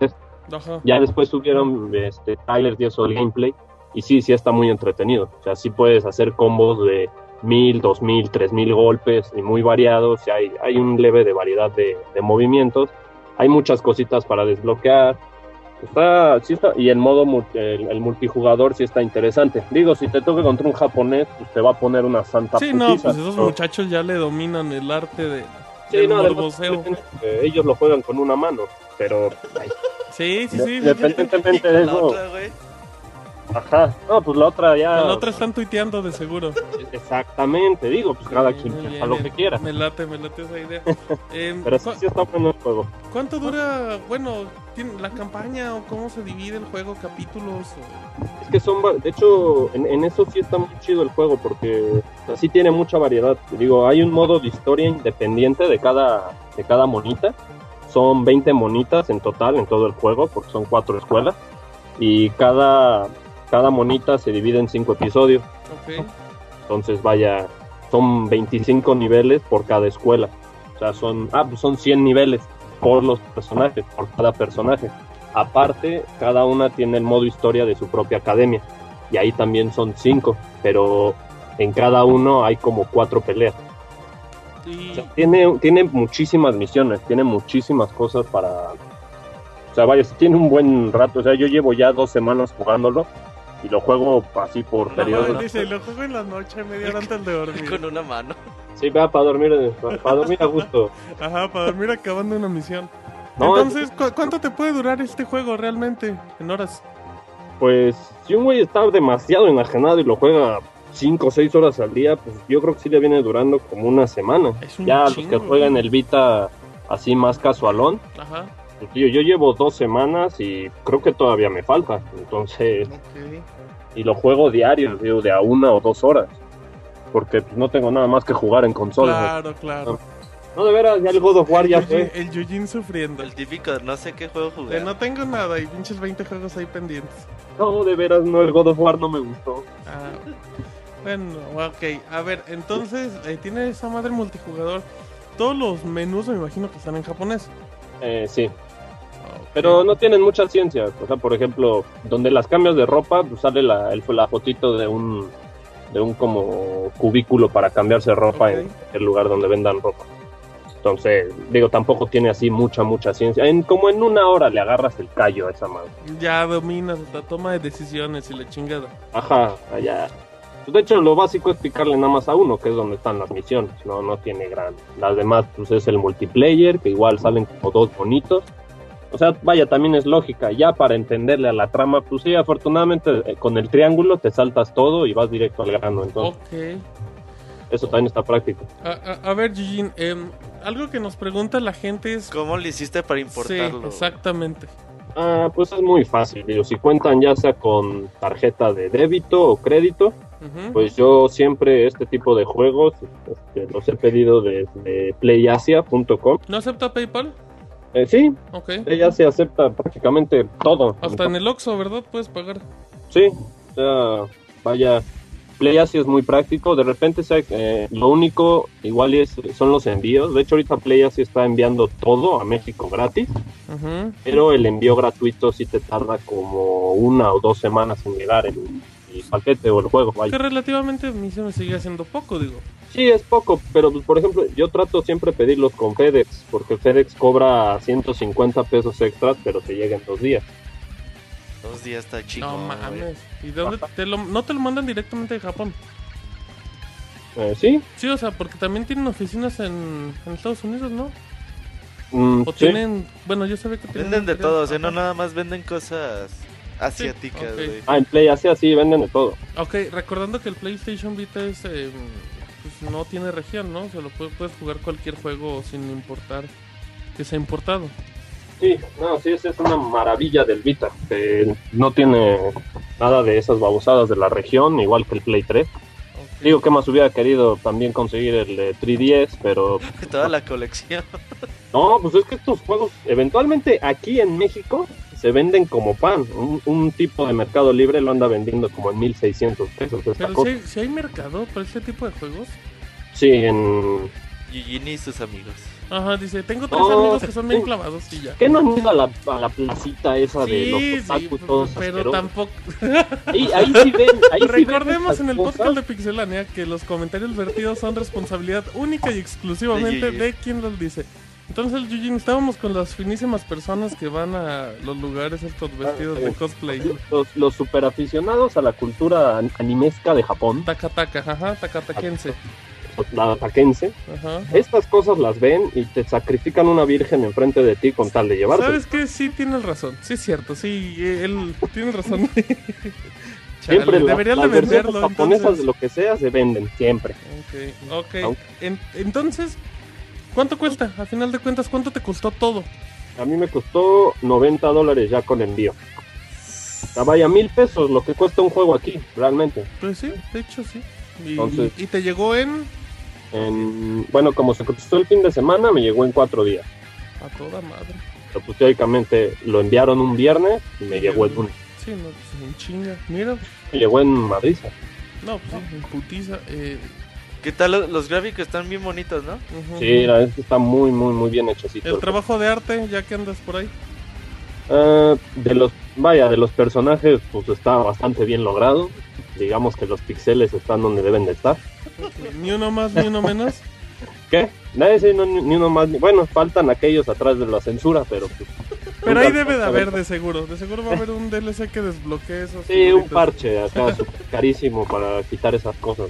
Ajá. Ya después subieron este, trailers y eso, el gameplay, y sí, sí está muy entretenido. O sea, sí puedes hacer combos de mil, dos mil, tres mil golpes y muy variados. Y hay, hay un leve de variedad de, de movimientos. Hay muchas cositas para desbloquear. Está, sí está, y el modo el, el multijugador sí está interesante. Digo, si te toca contra un japonés, pues te va a poner una santa Sí, no, putiza, pues esos ¿no? muchachos ya le dominan el arte de, Sí, del no, además, eh, ellos lo juegan con una mano, pero ay, Sí, sí, de- sí. independientemente de *laughs* eso, otra. Ajá, no, pues la otra ya, La otra están tuiteando de seguro. exactamente, digo, pues cada quien bien, a lo que quiera, Me late, me late esa idea. *laughs* Em, pero sí, ¿cu- sí está bueno el juego. ¿Cuánto dura, bueno, tiene la campaña o cómo se divide el juego, capítulos? o- Es que son, de hecho, en, en eso sí está muy chido el juego porque así tiene mucha variedad. Digo, hay un modo de historia independiente de cada, de cada monita. Son 20 monitas en total en todo el juego porque son cuatro escuelas y cada, cada monita se divide en cinco episodios. Entonces, vaya, son 25 niveles por cada escuela. O sea, son, ah, pues son 100 niveles por los personajes, por cada personaje. Aparte, cada una tiene el modo historia de su propia academia. Y ahí también son 5, pero en cada uno hay como cuatro peleas. Y, O sea, tiene, tiene muchísimas misiones, tiene muchísimas cosas para... O sea, vaya, tiene un buen rato. O sea, yo llevo ya dos semanas jugándolo y lo juego así por no, periodos. dice, lo juego en la noche, media hora antes de dormir. Con una mano. Sí, vea, para dormir, para dormir a gusto. Ajá, para dormir acabando una misión. No, Entonces, ¿cu- ¿cuánto te puede durar este juego realmente en horas? Pues si un güey está demasiado enajenado y lo juega 5 o 6 horas al día, pues yo creo que sí le viene durando como una semana. Es un Ya los que juegan el Vita así más casualón, Ajá, pues, tío, yo llevo dos semanas y creo que todavía me falta. Entonces, y lo juego diario, digo, de a una o dos horas. Porque pues, no tengo nada más que jugar en consolas. Claro, claro. No, de veras, ya el God of War ya el, fue. El Yujin sufriendo. El típico, no sé qué juego jugar. no tengo nada y pinches 20 juegos ahí pendientes. No, de veras, no, el God of War no me gustó. Ah, bueno, ok. A ver, entonces, eh, tiene esa madre multijugador. Todos los menús me imagino que están en japonés. Eh, sí. Pero no tienen mucha ciencia. O sea, por ejemplo, donde las cambias de ropa, pues sale la, el, la fotito de un de un como cubículo para cambiarse de ropa en el lugar donde vendan ropa. Entonces, digo, tampoco tiene así mucha, mucha ciencia. En, como en una hora le agarras el callo a esa madre. Ya dominas la toma de decisiones y la chingada. Ajá, allá. Pues, de hecho, lo básico es picarle nada más a uno, que es donde están las misiones. No, no tiene gran. Las demás, pues es el multiplayer, que igual salen como dos bonitos. O sea, vaya, también es lógica. Ya para entenderle a la trama, pues sí, afortunadamente eh, con el triángulo te saltas todo y vas directo al grano. Entonces, Ok. eso también está práctico. A, a- a ver, Yujin, em, algo que nos pregunta la gente es... ¿Cómo le hiciste para importarlo? Sí, exactamente. Ah, pues es muy fácil. Digo, si cuentan ya sea con tarjeta de débito o crédito. Pues yo siempre este tipo de juegos este, los he pedido desde playasia.com. ¿No acepta PayPal? Eh, sí, Ok. ella se acepta prácticamente todo. Hasta en el Oxxo, ¿verdad? Puedes pagar. Sí, o sea, vaya, Play Asia es muy práctico. De repente, eh, lo único igual es, son los envíos. De hecho, ahorita Play Asia está enviando todo a México gratis, pero el envío gratuito sí te tarda como una o dos semanas en llegar el, el paquete o el juego. vaya. Que relativamente a mí se me sigue haciendo poco, digo. Sí, es poco, pero pues, por ejemplo, yo trato siempre de pedirlos con FedEx, porque FedEx cobra 150 pesos extras, pero te llega en dos días. Dos días está chico. no mames. ¿Y dónde te lo, no te lo mandan directamente de Japón? Eh, sí, Sí, o sea, porque también tienen oficinas en, en Estados Unidos, ¿no? mm, O sí. tienen, bueno, yo sabía que tienen Venden de todo, o sea, no nada más venden cosas asiáticas, güey. Ah, en Play Asia sí venden de todo. Ok, recordando que el PlayStation Vita es, eh, pues no tiene región, ¿no? O sea, lo puedes, puedes jugar cualquier juego sin importar que sea importado. Sí, no, sí, esa es una maravilla del Vita. que no tiene nada de esas babosadas de la región, igual que el Play 3. Ok. Digo que más hubiera querido también conseguir el eh, 3DS, pero *laughs* Toda la colección. no, pues es que estos juegos eventualmente aquí en México se venden como pan. Un, un tipo de mercado libre lo anda vendiendo como en 1600 pesos. Esta Pero si cosa. hay, si hay mercado para este tipo de juegos. Sí, en... Gigini y sus amigos. Ajá, dice, tengo tres No, amigos que son bien clavados y ya. ¿Qué no han ido a la, a la placita esa de los sí, otakus todos pero asquerosos? tampoco... Ahí, ahí sí ven, ahí sí ven Recordemos en el cosas. podcast de Pixelania que los comentarios vertidos son responsabilidad única y exclusivamente de quien los dice. Entonces, Yujin, estábamos con las finísimas personas que van a los lugares estos vestidos de sí. cosplay. los, los super aficionados a la cultura an- animesca de Japón, Taka taka, ajá, takatakense. la ataquense, Ajá. estas cosas las ven y te sacrifican una virgen enfrente de ti con tal de llevarte. ¿Sabes qué? Sí, tienes razón. Sí, es cierto. Sí, eh, él tiene razón. *laughs* Siempre la- deberían de las venderlo. japonesas Entonces... de lo que sea se venden siempre. Ok, ok. Aunque- En- entonces, ¿cuánto cuesta? A final de cuentas, ¿cuánto te costó todo? A mí me costó 90 dólares ya con envío. Ah, vaya, mil pesos lo que cuesta un juego aquí, realmente. Pues sí, de hecho sí. Y, Entonces- y te llegó en... En, bueno, como se costó el fin de semana, me llegó en cuatro días. A toda madre. Pero pues teóricamente lo enviaron un viernes y me llegó el lunes. Sí, no, pues en chinga. Mira, Me llegó en Madrid. no, pues sí, en putiza. Eh, ¿Qué tal? Los, los gráficos están bien bonitos, ¿no? Sí, la verdad es que está muy, muy, muy bien hechecito. El trabajo de arte, ya que andas por ahí. Ah, de los, vaya, de los personajes, pues está bastante bien logrado. Digamos que los pixeles están donde deben de estar. Ni uno más, ni uno menos. *laughs* ¿Qué? Nadie sí, no, ni uno más. ni- Bueno, faltan aquellos atrás de la censura, pero pues. Pero ahí debe de haber, de seguro. De seguro va a haber un DLC que desbloquee esos. Sí, un parche acá carísimo para quitar esas cosas.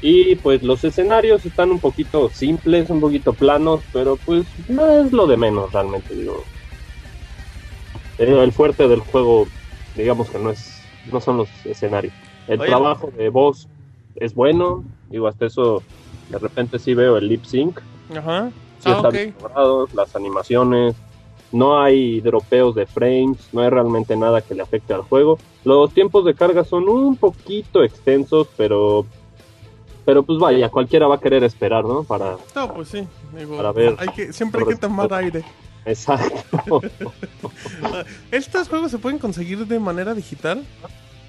Y pues los escenarios están un poquito simples, un poquito planos, pero pues no es lo de menos realmente, digo. El fuerte del juego, digamos que no es, no son los escenarios. El Oye. trabajo de voz es bueno, digo, hasta eso de repente sí veo el lip sync, Ajá. sí Ah, están ok. bien logrados, las animaciones, no hay dropeos de frames, no hay realmente nada que le afecte al juego. Los tiempos de carga son un poquito extensos, pero pero pues vaya, cualquiera va a querer esperar, ¿no? Para No, pues sí. Digo, Para ver. hay que, siempre hay que tomar aire. exacto. *laughs* ¿Estos juegos se pueden conseguir de manera digital?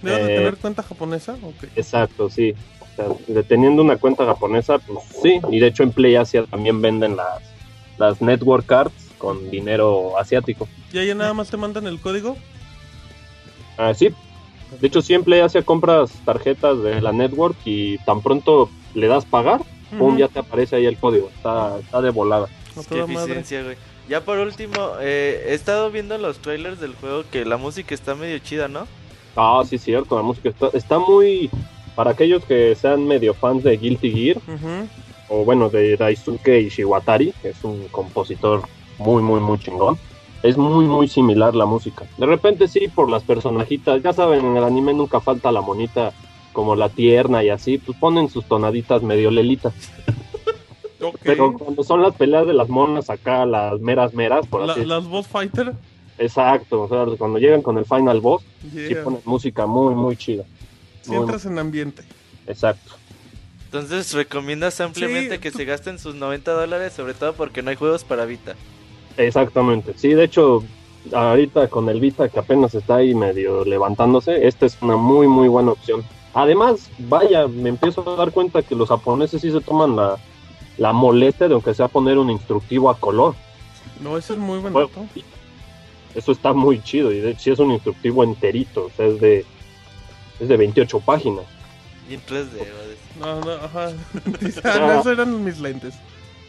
¿Deben de Eh, tener cuenta japonesa? Exacto, sí. O sea, de- teniendo una cuenta japonesa, pues sí, y de hecho en Play Asia también venden las las network cards con dinero asiático. ¿Y ahí nada más te mandan el código? Ah, sí. De hecho, siempre Asia compras tarjetas de la network y tan pronto le das pagar, pum, Ujú. ya te aparece ahí el código. Está, está de volada. Qué eficiencia, güey. Ya por último, eh, he estado viendo los trailers del juego que la música está medio chida, ¿no? Ah, sí, cierto. La música está, está muy. Para aquellos que sean medio fans de Guilty Gear, o bueno, de Daisuke Ishiwatari, que es un compositor muy, muy, muy chingón. Es muy, muy similar la música. De repente sí, por las personajitas, ya saben, en el anime nunca falta la monita como la tierna y así, pues ponen sus tonaditas medio lelitas. *laughs* Pero cuando son las peleas de las monas acá, las meras meras, por La- así las boss fighter. Exacto, o sea, cuando llegan con el final boss, sí Yeah. ponen música muy, muy chida. Si Muy- entras en ambiente. Exacto. Entonces, ¿recomiendas ampliamente Sí, que tú- se gasten sus 90 dólares? Sobre todo porque no hay juegos para Vita. Exactamente. Sí, de hecho, ahorita con el Vita que apenas está ahí medio levantándose, esta es una muy, muy buena opción. Además, vaya, me empiezo a dar cuenta que los japoneses sí se toman la, la molestia de aunque sea poner un instructivo a color. No, eso es muy Bueno. Eso está muy chido y de hecho sí es un instructivo enterito, o sea, es de, es de 28 páginas. Y en 3D, va a decir. No, no, ajá. Ah, *laughs* *laughs* no, esos eran mis lentes.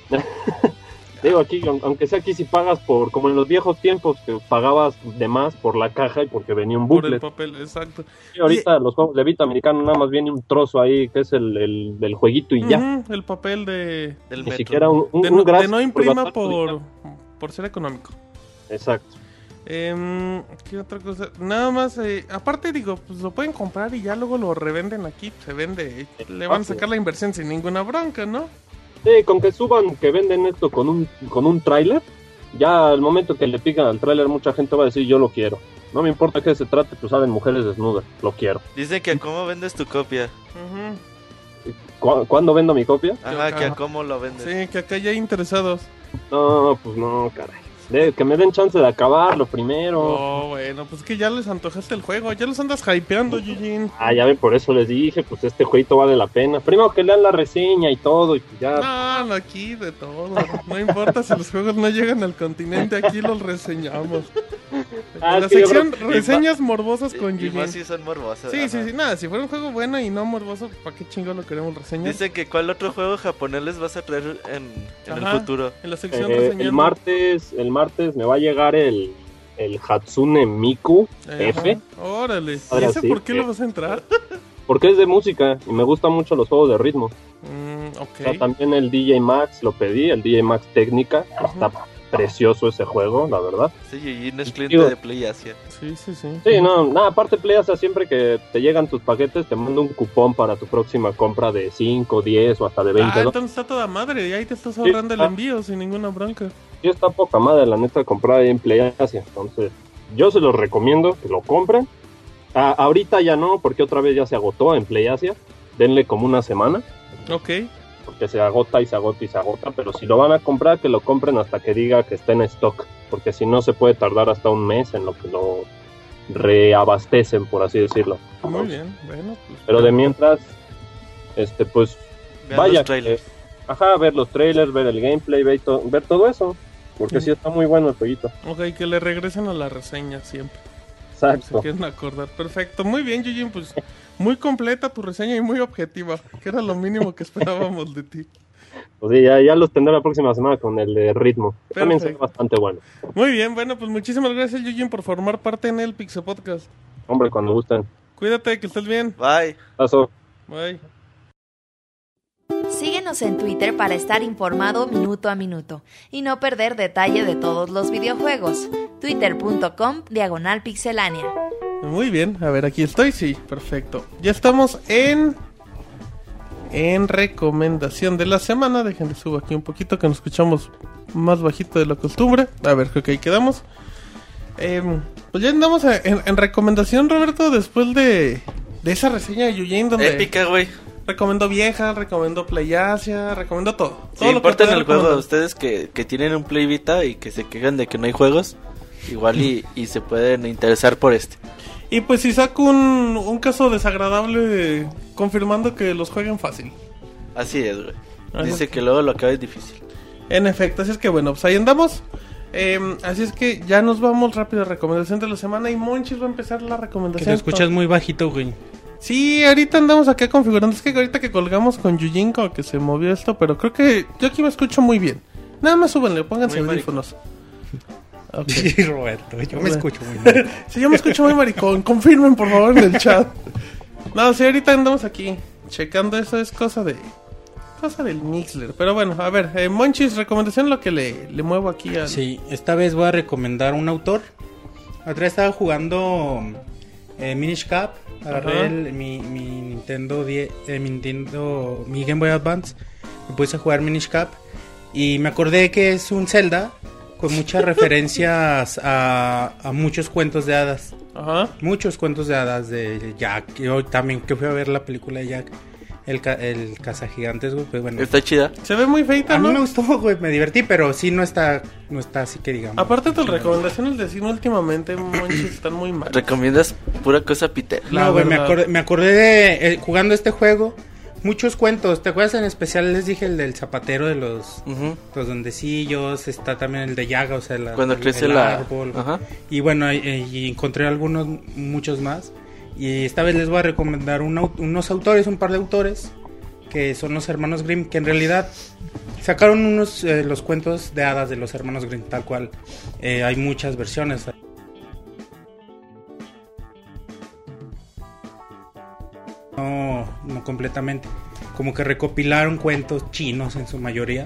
*laughs* Digo, aquí, aun- aunque sea aquí si pagas por, como en los viejos tiempos, que pagabas de más por la caja y porque venía un Por el papel, exacto. Y ahorita los juegos de Vita americano nada más viene un trozo ahí que es el, el del jueguito y ya. El papel de... Del Ni metro. siquiera un, un, De un no, de no imprima por, por ser económico. Exacto. Em, ¿Qué otra cosa? Nada más, eh, aparte digo, pues lo pueden comprar y ya luego lo revenden aquí, se vende. Le van a sacar la inversión sin ninguna bronca, ¿no? Sí, con que suban que venden esto con un, con un tráiler, ya al momento que le pican al tráiler mucha gente va a decir yo lo quiero. No me importa que se trate, pues salen mujeres desnudas, lo quiero. Dice que a cómo vendes tu copia. Ujú. ¿Cu- ¿Cuándo vendo mi copia? Ajá, que a cómo lo vendes. Sí, que acá ya hay interesados. No, pues no, caray. De- que me den chance de acabarlo primero. Oh, bueno, pues que ya les antojaste el juego, ya los andas hypeando, Eugene. Ah, ya ven, por eso les dije, pues este jueguito vale la pena. Primero que lean la reseña y todo, y pues ya. No, no, aquí de todo. No importa si los juegos no llegan al continente, aquí los reseñamos. Ah, la sección creo reseñas morbosas Y- con Eugene. si son morbosas. Sí, sí, ajá. sí, nada, si fuera un juego bueno y no morboso, ¿para qué chingo lo queremos reseñar? Dice que cuál otro juego japonés les vas a traer en, en el futuro. En la sección Eh, reseñando. el martes, el martes me va a llegar el, el Hatsune Miku Ajá. F, Órale. ¿Y Ahora ese sí. por qué lo vas a entrar? *laughs* porque es de música y me gustan mucho los juegos de ritmo. Mm, O sea, ok. también el DJ Max lo pedí, el DJ Max Técnica. Está precioso ese juego, la verdad. Sí, Eugene es cliente Digo- de Play Asia. Sí, sí, sí. Sí, no, nada, aparte Play Asia, siempre que te llegan tus paquetes, te mando un cupón para tu próxima compra de 5, 10 o hasta de 20 Ah, entonces está toda madre y ahí te estás ahorrando el ah. envío sin ninguna bronca. Sí está poca madre, la neta, comprar ahí en Play Asia. Entonces, yo se los recomiendo que lo compren. Ah, ahorita ya no, porque otra vez ya se agotó en Play Asia. Denle como una semana, Ok. Porque se agota y se agota y se agota. Pero si lo van a comprar, que lo compren hasta que diga que está en stock. Porque si no, se puede tardar hasta un mes en lo que lo reabastecen, por así decirlo. Muy bien, bueno. Pues, Pero de mientras, este, pues Vean vaya. los trailers. eh, ajá, ver los trailers, ver el gameplay, ver, to- ver todo eso. Porque Sí. sí está muy bueno el jueguito. Ok, que le regresen a la reseña siempre. Se quieren acordar. Perfecto. Muy bien, Eugene, pues muy completa tu reseña y muy objetiva, que era lo mínimo que esperábamos de ti. Pues sí, ya, ya los tendré la próxima semana con el de ritmo. También son Perfecto. bastante bueno. Muy bien, bueno, pues muchísimas gracias, Eugene, por formar parte en el Pixel Podcast. Hombre, cuando gusten. Cuídate, que estés bien. Bye. Paso. Bye. Síguenos en Twitter para estar informado minuto a minuto y no perder detalle de todos los videojuegos. Twitter.com Diagonal Pixelánea. Muy bien, a ver, aquí estoy, sí, perfecto. Ya estamos en en recomendación de la semana. Déjenme subo aquí un poquito que nos escuchamos más bajito de la costumbre. A ver, creo que ahí quedamos. Em, pues ya andamos a- en, en recomendación, Roberto, después de, de esa reseña de Eugene donde Épica, güey. Recomendó Vieja, recomendó Play Asia, recomendó todo. Sí, todo que importa en el juego. recomendar. Ustedes que, que tienen un Play Vita y que se quejan de que no hay juegos, igual y, *laughs* y se pueden interesar por este. Y pues si saco un, un caso desagradable confirmando que los jueguen fácil. Así es, güey. Dice que luego lo acaba es difícil. En efecto, así es que bueno, pues ahí andamos. Em, así es que ya nos vamos rápido a recomendación de la semana y Monchis va a empezar la Que recomendación. te escuchas muy bajito, güey. Sí, ahorita andamos acá configurando. Es que ahorita que colgamos con Yujin como que se movió esto, pero creo que yo aquí me escucho muy bien. Nada más súbanle, pónganse Muy audífonos. Ok. *laughs* Sí, Roberto, yo me escucho muy mal. *laughs* Sí, yo me escucho muy maricón. Confirmen, por favor, en el chat. No, sí, ahorita andamos aquí checando eso. Es cosa de. Cosa del Mixler. Pero bueno, a ver, eh, Monchis, recomendación lo que le, le muevo aquí al. Sí, esta vez voy a recomendar un autor. Otra vez estaba jugando eh, Minish Cap. Agarré el- mi, mi Nintendo 10, eh, mi Nintendo, mi Game Boy Advance. Me puse a jugar Minish Cap. Y me acordé que es un Zelda con muchas *laughs* referencias a, a muchos cuentos de hadas. Ajá. Muchos cuentos de hadas de Jack. Y hoy también que fui a ver la película de Jack. El, ca- el cazagigantes, güey, pues bueno. Está chida. Se ve muy feita, A mí ¿no? me gustó, güey, me divertí, pero sí no está, no está así que digamos. Aparte tus recomendaciones de cine últimamente, manches, están muy mal. Recomiendas pura cosa Peter. La No, güey, me acordé, me acordé de, eh, jugando este juego, muchos cuentos. ¿Te acuerdas en especial? Les dije el del zapatero de los, Ujú. los dondecillos, está también el de Yaga, o sea, la- Cuando el- crece el la- árbol. Ajá. Y bueno, eh, y encontré algunos, muchos más. Y esta vez les voy a recomendar un unos autores, un par de autores, que son los hermanos Grimm, que en realidad sacaron unos eh, los cuentos de hadas de los hermanos Grimm, tal cual. Eh, hay muchas versiones. No, no completamente. Como que recopilaron cuentos chinos en su mayoría.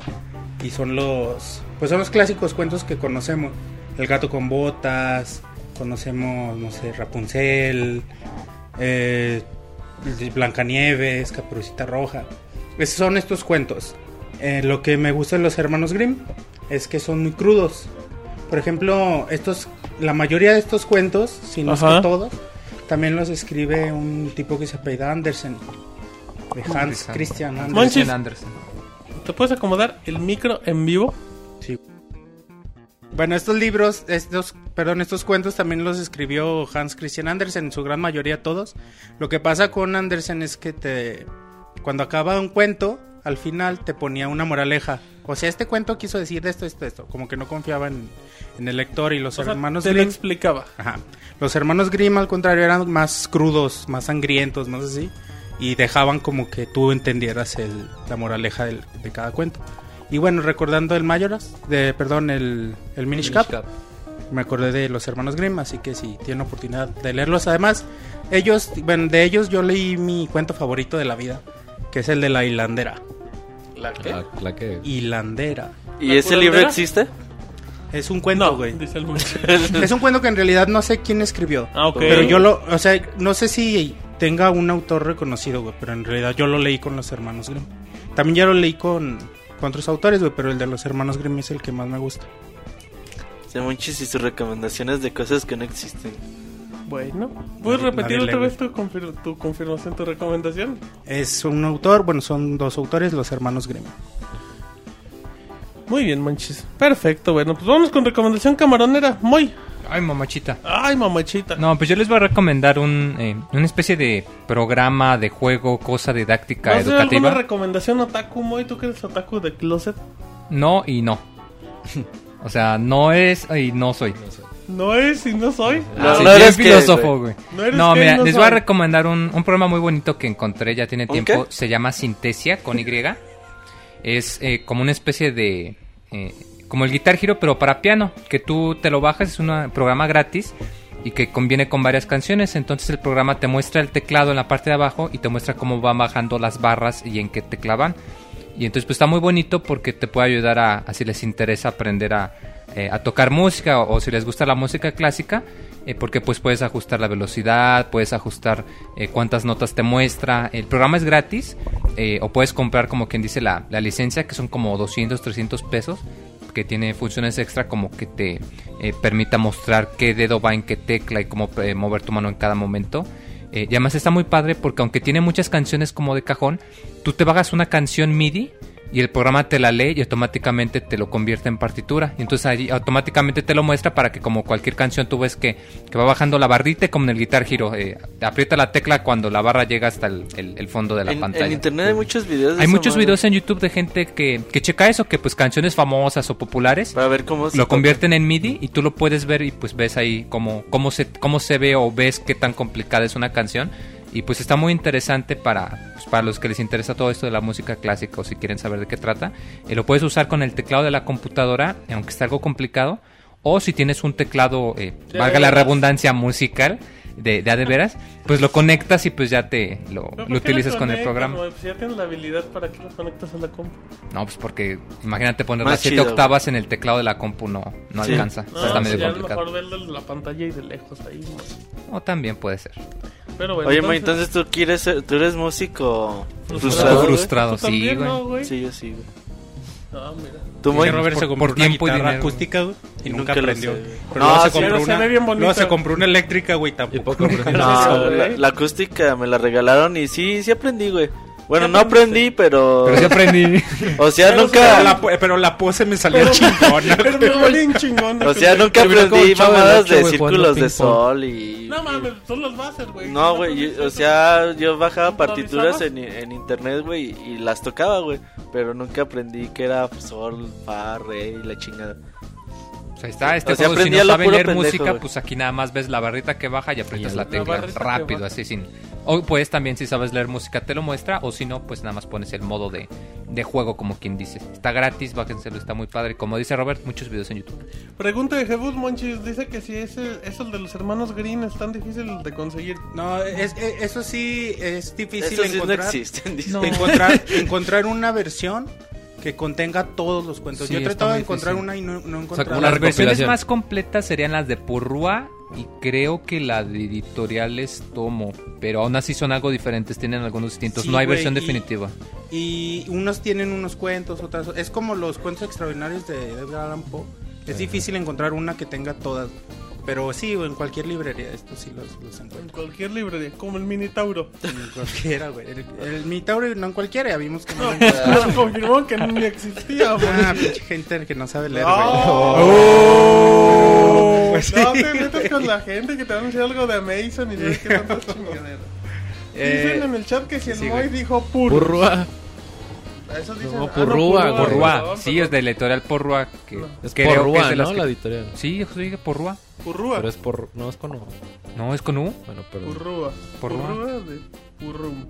Y son los. Pues son los clásicos cuentos que conocemos. El gato con botas. Conocemos, no sé, Rapunzel. Eh, Blancanieves, Caperucita Roja. Esos son estos cuentos. Eh, lo que me gusta de los hermanos Grimm es que son muy crudos. Por ejemplo, estos, la mayoría de estos cuentos, si no es que todos, también los escribe un tipo que se apellida Andersen. De Hans Andersen. Christian Andersen. Manches. Christian Andersen. ¿Te puedes acomodar el micro en vivo? Bueno, estos libros, estos, perdón, estos cuentos también los escribió Hans Christian Andersen, en su gran mayoría todos. Lo que pasa con Andersen es que te, cuando acaba un cuento, al final te ponía una moraleja. O sea, este cuento quiso decir esto, esto, esto. Como que no confiaba en, en el lector y los O sea, hermanos te lo Grimm. explicaba. Ajá. Los hermanos Grimm, al contrario, eran más crudos, más sangrientos, más así. Y dejaban como que tú entendieras el, la moraleja del- de cada cuento. Y bueno, recordando el Mayoras, de, perdón, el, el Minish Cap, me acordé de los hermanos Grimm, así que si tienen oportunidad de leerlos. Además, ellos, bueno, de ellos yo leí mi cuento favorito de la vida, que es el de la hilandera. ¿La qué? La, la que... Hilandera. ¿Y ¿La ese libro existe? Es un cuento, güey. *laughs* *laughs* Es un cuento que en realidad no sé quién escribió. Ah, ok. Pero yo lo, o sea, no sé si tenga un autor reconocido, güey, pero en realidad yo lo leí con los hermanos Grimm. También ya lo leí con, con otros autores, güey, pero el de los hermanos Grimm es el que más me gusta. Se Monchis y sus recomendaciones de cosas que no existen. Bueno, ¿puedes repetir otra vez tu, confir- tu confirmación, tu recomendación? Es un autor, bueno, son dos autores, los hermanos Grimm. Muy bien, manches. Perfecto, bueno, pues vamos con recomendación camaronera. Muy. Ay, mamachita. Ay, mamachita. No, pues yo les voy a recomendar un, eh, una especie de programa, de juego, cosa didáctica, ¿No hacer educativa. alguna recomendación otaku, Moy? ¿Tú que eres otaku de closet? No y no. O sea, no es y no soy. No es y no soy. No, Ah, sí, no bien eres filósofo, güey. No eres No, mira, no les voy a soy. recomendar un, un programa muy bonito que encontré, ya tiene ¿Un tiempo. qué? Se llama Sintesia con Y. Es eh, como una especie de. eh, como el Guitar Hero, pero para piano. Que tú te lo bajas, es un programa gratis y que conviene con varias canciones. Entonces el programa te muestra el teclado en la parte de abajo y te muestra cómo van bajando las barras y en qué tecla van. Y entonces pues está muy bonito porque te puede ayudar a, a si les interesa aprender a, eh, a tocar música o, o si les gusta la música clásica, eh, porque pues puedes ajustar la velocidad, puedes ajustar eh, cuántas notas te muestra. El programa es gratis eh, o puedes comprar como quien dice la, la licencia que son como 200, 300 pesos que tiene funciones extra como que te eh, permita mostrar qué dedo va en qué tecla y cómo eh, mover tu mano en cada momento. Eh, y además está muy padre porque aunque tiene muchas canciones como de cajón, tú te bajas una canción MIDI y el programa te la lee y automáticamente te lo convierte en partitura. Y entonces ahí automáticamente te lo muestra para que como cualquier canción tú ves que, que va bajando la barrita como en el Guitar Hero. eh, aprieta la tecla cuando la barra llega hasta el, el- el fondo de la En, pantalla. en internet hay muchos videos de Hay muchos videos en YouTube de gente que, que checa eso, que pues canciones famosas o populares Para ver cómo se lo toca. convierten en MIDI y tú lo puedes ver y pues ves ahí cómo, cómo, se, cómo se ve o ves qué tan complicada es una canción. Y pues está muy interesante para, pues, para los que les interesa todo esto de la música clásica o si quieren saber de qué trata. Eh, lo puedes usar con el teclado de la computadora, aunque está algo complicado. O si tienes un teclado, eh, valga la redundancia musical, de, de a de veras, pues lo conectas y pues ya te lo, ¿Pero por lo utilizas con el programa. Pues ya tienes la habilidad para que lo conectas a la compu. No, pues porque imagínate poner Más las 7 chido, octavas en el teclado de la compu, no, no Sí. alcanza. No, está pues medio ya a lo complicado. mejor verlo en la pantalla y de lejos ahí. ¿no? O también puede ser. Pero bueno, Oye, Moy, entonces tú quieres ser, tú eres músico frustrado. güey. frustrado, ¿Tú sí, también, güey. no, güey? Sí, yo sí, güey. Ah, mira. Tú, Moy. Sí, Robert por- se compró por una tiempo y guitarra dinero. acústica, güey, y nunca, Nunca lo aprendió. Pero No, luego se sí, compró una, ve bien bonita. luego se compró una eléctrica, güey, Y tampoco. No, la, la acústica me la regalaron y sí, sí aprendí, güey. Bueno, no aprendí, pero... Pero sí aprendí. *laughs* O sea, Pero, nunca... la, pero la pose me salió chingona. *laughs* Pero me chingón. O sea, nunca aprendí mamadas de jugando círculos de sol y... No mames, son los bases, güey. No, güey, o sea, yo bajaba partituras en, en internet, güey, y las tocaba, güey. Pero nunca aprendí que era sol, fa, re y la chingada. Ahí está, este O sea, juego si no puro leer pendejo, música, güey. pues aquí nada más ves la barrita que baja y aprietas Y la la tecla rápido, así sin... O pues también si sabes leer música te lo muestra, o si no, pues nada más pones el modo de, de juego como quien dice. Está gratis, bájenselo, está muy padre. Como dice Robert, muchos videos en YouTube. Pregunta de Jebus Monchis. Dice que si ese, esos de los hermanos Green es tan difícil de conseguir. No, es, es- eso sí es difícil Eso sí no encontrar. existen. No. encontrar, encontrar una versión que contenga todos los cuentos. Sí, Yo tratado de encontrar difícil. una y no, no encontrado. una Las versiones más completas serían las de Purrua y creo que la de editoriales Tomo, pero aún así son algo diferentes, tienen algunos distintos. Sí, no hay versión y- definitiva. Y unos tienen unos cuentos, otras. Es como los cuentos extraordinarios de Edgar Allan Poe. Es difícil encontrar una que tenga todas. Pero sí, en cualquier librería, estos sí los, los En encuentro. cualquier librería, como el Minitauro. En cualquiera, güey. El, el Minotauro, no en cualquiera, ya vimos que no. No, nos confirmó que ni existía, güey. Ah, pinche gente que no sabe leer, Oh. Pues sí. No te metas con la gente que te va a anunciar algo de Amazon y sabes qué tantas chingaderas. *laughs* Eh, Dicen en el chat que si el sí, Moy güey. dijo pur. Purrua. Eso dicen. No, ah, Purrúa, Porrua, perdón, sí, es de la editorial Porrua. Que Es creo que Porrua, es de ¿no? que- La editorial. Sí, eso dije Porrua. Purrúa. Pero es por... No, es con... Bueno, No, es con U. pero... Purrúa. Purrúa. Purrúa de Purrum.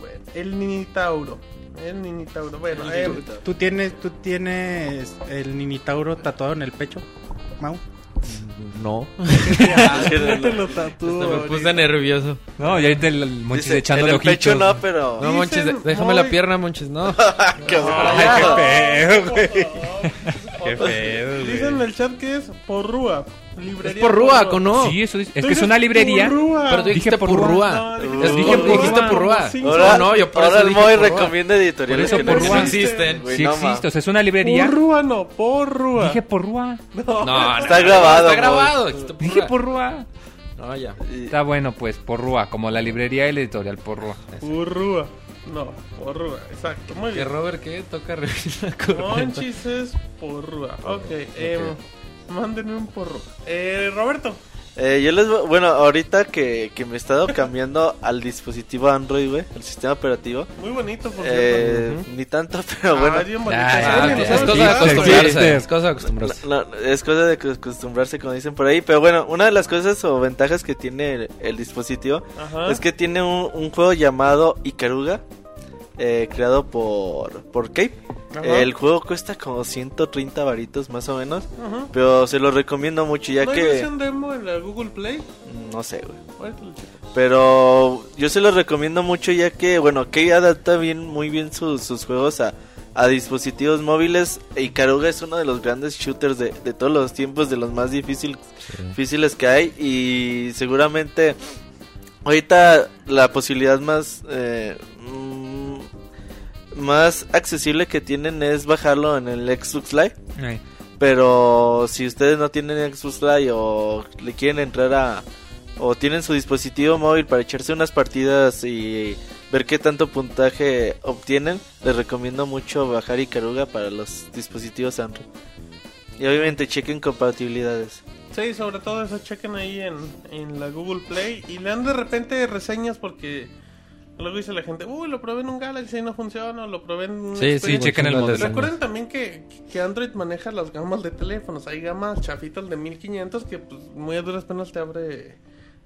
Bueno, el Minitauro. El Minitauro. Bueno, eh, ¿Tú tienes, ¿Tú tienes el Ninitauro tatuado en el pecho, Mau? No. ya *laughs* te lo tatúo. Me puse ahorita. nervioso. No, y ahorita el, el Monchis Dice, echándole en el pecho no, pero... No, Monchis, déjame la pierna, Monchis, no. *laughs* Qué Ay, qué pedo, güey. *laughs* Qué pedo, Dicen en el chat que es Porrúa. Librería Es Porrúa, con no. Sí, eso dice. Es que es una librería. Pero tú dijiste. No, Es- Dije, dijiste Purrúa. Sí, Ahora, No, yo por ahora eso el Moy recomienda editoriales Por eso que no existen. Sí no, existe, o sea, es una librería. Porrúa no, Porrúa. Dije Porrúa. No, Está grabado, Está grabado. Dije Purrúa. Porrúa. No, ya. Y- Está bueno, pues, Porrúa, como la librería y la editorial Porrúa. Purrúa. No, Porrúa, exacto. Muy ¿Qué bien. Robert qué? Toca *laughs* revisar la corneta. Monchis es Porrúa. Ok, eh, mándenme un porro. Eh, Roberto. Eh, yo les voy- bueno, ahorita que, que me he estado cambiando al dispositivo Android, güey, el sistema operativo. Muy bonito, por Eh, cierto. Ni tanto, pero bueno. Ah, es bien bonito. Ah, Sí, es cosa de acostumbrarse. Es cosa de acostumbrarse. No, no, es cosa de acostumbrarse, como dicen por ahí. Pero bueno, una de las cosas o ventajas que tiene el, el dispositivo Ajá. es que tiene un, un juego llamado Ikaruga, eh, creado por, por Cape. Ajá. El juego cuesta como 130 varitos más o menos, Ajá. pero se lo recomiendo mucho ya ¿No hay que... versión demo en la Google Play? No sé, güey. Pero yo se lo recomiendo mucho ya que, bueno, que adapta bien, muy bien sus, sus juegos a, a dispositivos móviles. Y Karuga es uno de los grandes shooters de, de todos los tiempos, de los más difícil- difíciles que hay. Y seguramente ahorita la posibilidad más... eh, mm, más accesible que tienen es bajarlo en el Xbox Live. Pero si ustedes no tienen Xbox Live o le quieren entrar a... O tienen su dispositivo móvil para echarse unas partidas y ver qué tanto puntaje obtienen, les recomiendo mucho bajar Ikaruga para los dispositivos Android. Y obviamente chequen compatibilidades. Sí, sobre todo eso chequen ahí en, en la Google Play y lean de repente reseñas porque luego dice la gente, uy, lo probé en un Galaxy y no funciona, lo probé en un Sí, sí, Xperia". chequen el modelo. Recuerden también que, que Android maneja las gamas de teléfonos. Hay gamas chafitas de 1500 que pues muy a duras penas te abre...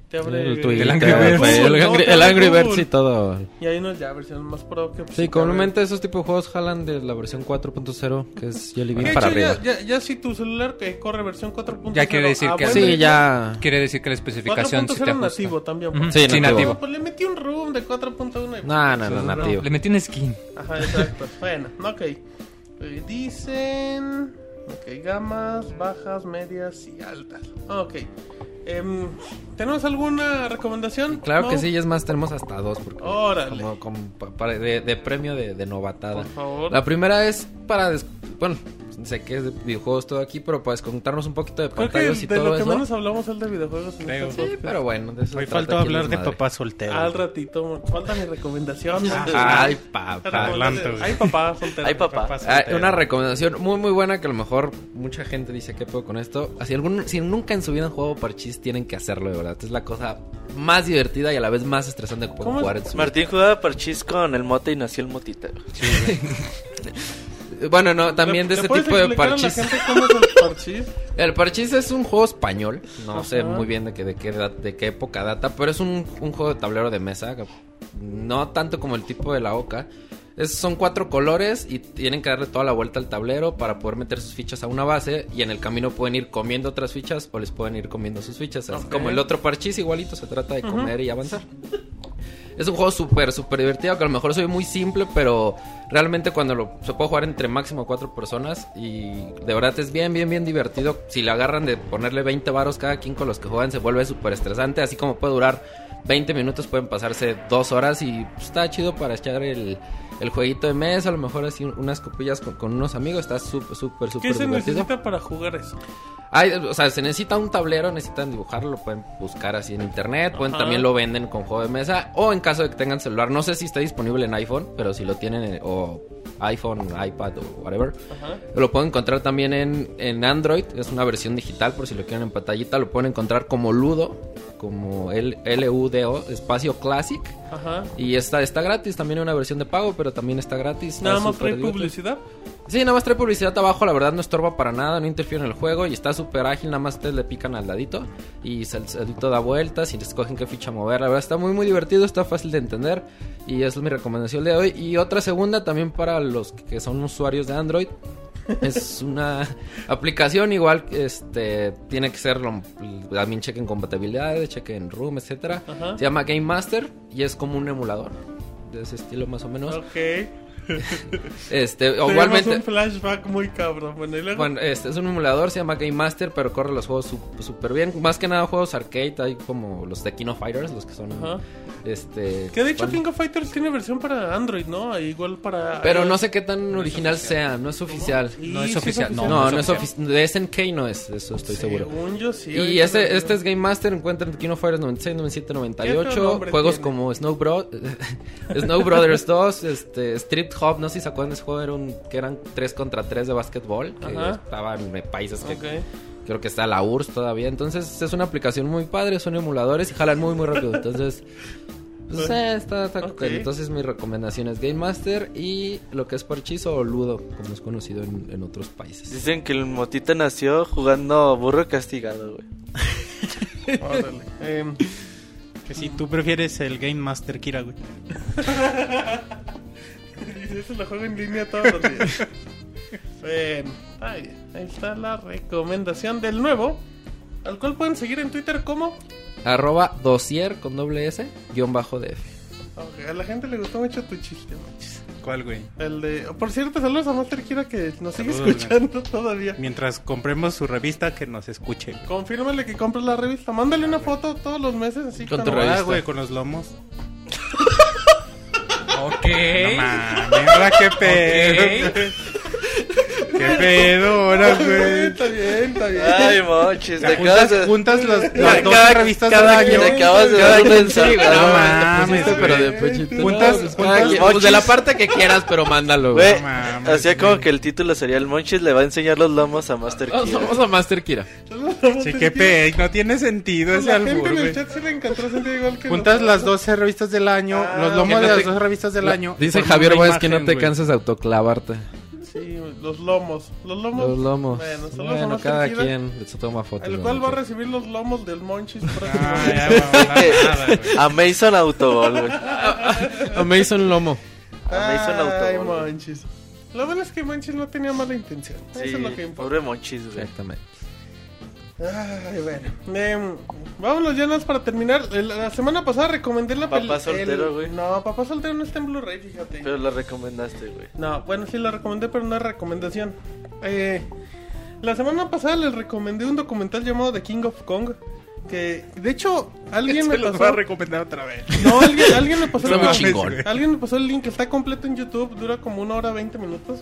Te abre El Twitter, *laughs* El Angry Birds. Y todo. Y hay unos ya versiones más pro que... pues, Sí, te comúnmente esos tipos de juegos jalan de la versión 4.0, que es Jelly. Bean para hecho, ya, arriba. ya, ya si tu celular que corre versión 4.0... Ya quiere decir a que- Sí, ya. Quiere decir que la especificación sí te 4.0 ajusta. nativo también. Pues. Sí, sí, nativo. nativo. Pues le metí un room de 4.1 y... No, no, no, nativo. Le metí un skin. Ajá, exacto. *laughs* bueno, ok. Eh, dicen... Ok, gamas, bajas, medias y altas. Ok. Em, ¿Tenemos alguna recomendación? Claro que sí, y es más, tenemos hasta dos. Porque Órale. Como, como pa- para- de, de premio de, de novatada. Por favor. La primera es para. des- Bueno, sé que es de videojuegos todo aquí, pero puedes contarnos un poquito de Creo que pantallas y de todo lo que eso. menos hablamos es el de videojuegos. en este Sí, podcast. pero bueno, de eso Hoy faltó hablar de papá soltero. Al ratito, falta mi recomendación. *laughs* Ay, papá. Ay, papá, soltero. Ay, papá. Papá Ah, soltero. una recomendación muy muy buena que a lo mejor mucha gente dice que puedo con esto. Si, algún, si nunca en su vida han jugado parchís, tienen que hacerlo de verdad. Es la cosa más divertida y a la vez más estresante que pueden ¿Cómo? jugar en su vida. Martín jugaba parchís con el mote y nació el motita. Bueno, no, también de ¿Le este puedes tipo de explicar a la parchís. gente cómo es el parchís? *laughs* El parchís es un juego español. No Ajá. sé muy bien de qué, de qué, edad- de qué época data, pero es un, un juego de tablero de mesa. No tanto como el tipo de la oca. Es- son cuatro colores y tienen que darle toda la vuelta al tablero para poder meter sus fichas a una base. Y en el camino pueden ir comiendo otras fichas o les pueden ir comiendo sus fichas. Así como el otro parchís, igualito se trata de comer y avanzar. Es un juego súper, súper divertido, que a lo mejor soy muy simple, pero realmente cuando lo, se puede jugar entre máximo cuatro personas y de verdad es bien, bien, bien divertido. Si le agarran de ponerle 20 varos cada quien con los que juegan, se vuelve súper estresante, así como puede durar 20 minutos, pueden pasarse dos horas y pues, está chido para echar el, el jueguito de mesa, a lo mejor así unas copillas con, con unos amigos, está súper, súper, ¿Qué súper se divertido. necesita para jugar eso? Hay, o sea, se necesita un tablero, necesitan dibujarlo, lo pueden buscar así en internet, pueden Ajá. también lo venden con juego de mesa o en caso de que tengan celular, no sé si está disponible en iPhone, pero si lo tienen en- o iPhone, iPad o whatever, Ajá. lo pueden encontrar también en, en Android, es una versión digital por si lo quieren en pantallita, lo pueden encontrar como Ludo, como L L-U-D-O, espacio Classic. Ajá. Y está, está gratis, también hay una versión de pago, pero también está gratis. está Nada más trae divertido. publicidad. Sí, nada más trae publicidad abajo, la verdad no estorba para nada, no interfiere en el juego y está súper ágil, nada más ustedes le pican al ladito y el ladito da vueltas y les escogen qué ficha mover, la verdad está muy muy divertido, está fácil de entender y es mi recomendación de hoy. Y otra segunda también para los que son usuarios de Android, es una *laughs* aplicación igual, este, tiene que ser, también chequen compatibilidades, chequen room, etcétera. Ajá. Se llama Game Master y es como un emulador de ese estilo más o menos. Ok. Este, Tenemos igualmente un flashback muy cabrón. Bueno, este es un emulador, se llama Game Master, pero corre los juegos su- súper bien. Más que nada juegos arcade, hay como los de Kino Fighters, los que son Ajá. este Que de hecho bueno, King of Fighters tiene versión para Android, ¿no? Igual para... pero no sé qué tan original sea, no es oficial. No es oficial, No, no, es oficial. De SNK no es, eso estoy seguro. Según yo sí. Y este, este es Game Master, encuentran Kino Fighters 96, 97, ¿Qué 98, otro nombre juegos tiene? como Snow, Bro *laughs* Snow Brothers 2, este, Street Hop, no sé si se acuerdan de ese juego, era un, que eran 3 contra 3 de básquetbol, que Ajá. estaban en países que. Creo que está la URSS todavía. Entonces es una aplicación muy padre, son emuladores y jalan muy muy rápido. Entonces, pues, eh, está, está. Entonces mi recomendación es Game Master y lo que es parchizo o ludo, como es conocido en, en otros países. Dicen que el motita nació jugando burro castigado, güey. *laughs* Órale. Em, Que si tú prefieres el Game Master Kira, güey. *laughs* eso lo juego en línea todos los días. *laughs* Bueno, ahí, ahí está la recomendación del nuevo. Al cual pueden seguir en Twitter como. Arroba dosier con doble S, guion bajo DF. A la gente le gustó mucho tu chiste, manches. ¿Cuál, güey? El de. Por cierto, saludos a Master Kira que nos sigue Saludos, escuchando todavía. Mientras compremos su revista, que nos escuche. Confírmale que compres la revista. Mándale una foto todos los meses así Con con tu Ah, revista. güey, con los lomos. *laughs* Ok. No mames, ahora qué pedo. ¿Qué pedo ahora, güey? Está bien, está bien. Ay, mochis, te acabas Juntas, de... juntas las, las Cada- 12 revistas del cada año. quien acabas de Cada dar güey. ensartada. No te mames, pero de pechito. Juntas- juntas- pues de la parte que quieras, pero mándalo, güey. No mames, hacía como que el título sería el Monchis le va a enseñar los lomos a Master Kira. vamos a Master Kira. Sí, qué pedo. No tiene sentido Pues ese albur, en el güey. chat sí le encantó sentir igual que Juntas las 12 revistas del año, Ah, los que lomos de las 12 revistas del año. Dice forman Javier Báez que no te güey. canses de autoclavarte. Sí, los lomos. Los lomos. Los lomos. Bueno, Bueno, cada quien se toma fotos. El cual va a recibir los lomos del Monchis Ah, ya. *laughs* A Mason Autoball, güey. A Mason Lomo. A Mason Ay, Autoball. güey. Monchis. Lo bueno es que Monchis no tenía mala intención. Sí, Eso es lo que importa. pobre Monchis, güey. Exactamente. Ay, bueno. Em, vámonos ya nada más para terminar. La semana pasada recomendé la Papá peli- soltero, el- güey. No, papá soltero no está en Blu-ray, fíjate. Pero la recomendaste, güey. No, bueno, sí la recomendé, pero no es recomendación. Eh, la semana pasada les recomendé un documental llamado The King of Kong. Que, de hecho, alguien Se me los pasó. voy a recomendar otra vez. No, alguien, alguien me pasó el link. Alguien me pasó el link, está completo en YouTube, dura como una hora 20 minutos.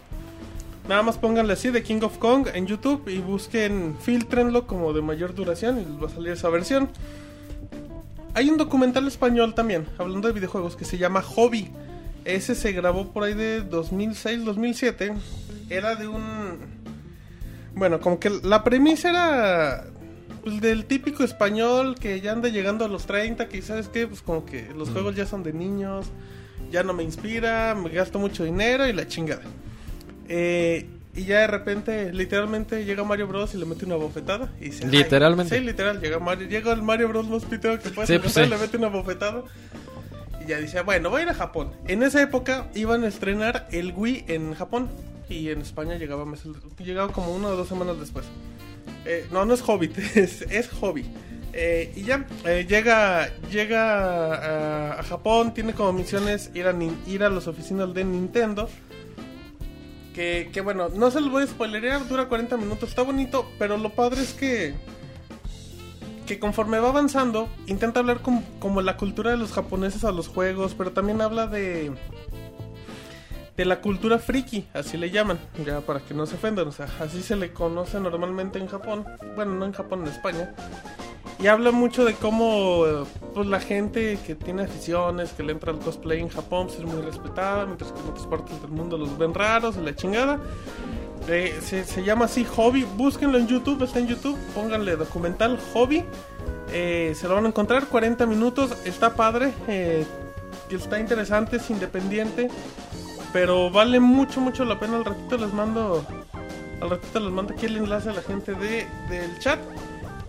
Nada más pónganle así de King of Kong en YouTube y busquen, filtrenlo como de mayor duración y les va a salir esa versión. Hay un documental español también, hablando de videojuegos, que se llama Hobby. Ese se grabó por ahí de 2006-2007. Era de un... Bueno, como que la premisa era pues, del típico español que ya anda llegando a los 30, que sabes que pues como que los juegos ya son de niños, ya no me inspira, me gasto mucho dinero y la chingada. Eh, y ya de repente, literalmente, llega Mario Bros. y le mete una bofetada. Y "Ay". Literalmente. Sí, literal. Llega, Mario, llega el Mario Bros. más que puedes Sí, pues, sí. le mete una bofetada. Y ya dice, bueno, voy a ir a Japón. En esa época iban a estrenar el Wii en Japón. Y en España llegaba, llegaba como una o dos semanas después. Eh, no, no es Hobbit, *laughs* es, es Hobby. Eh, y ya, eh, llega, llega a, a Japón, tiene como misiones ir a, ir a las oficinas de Nintendo. Que, bueno, no se los voy a spoilerear, dura 40 minutos, está bonito, pero lo padre es que que conforme va avanzando, intenta hablar com- como la cultura de los japoneses a los juegos, pero también habla de de la cultura friki, así le llaman, ya para que no se ofendan, o sea, así se le conoce normalmente en Japón, bueno, no en Japón, en España. Y habla mucho de cómo pues la gente que tiene aficiones, que le entra al cosplay en Japón, pues, es muy respetada, mientras que en otras partes del mundo los ven raros la chingada. Eh, se, se llama así Hobby, búsquenlo en YouTube, está en YouTube, pónganle documental Hobby. Eh, se lo van a encontrar, 40 minutos, está padre, eh, está interesante, es independiente, pero vale mucho, mucho la pena. Al ratito les mando, al ratito les mando aquí el enlace a la gente de, del chat.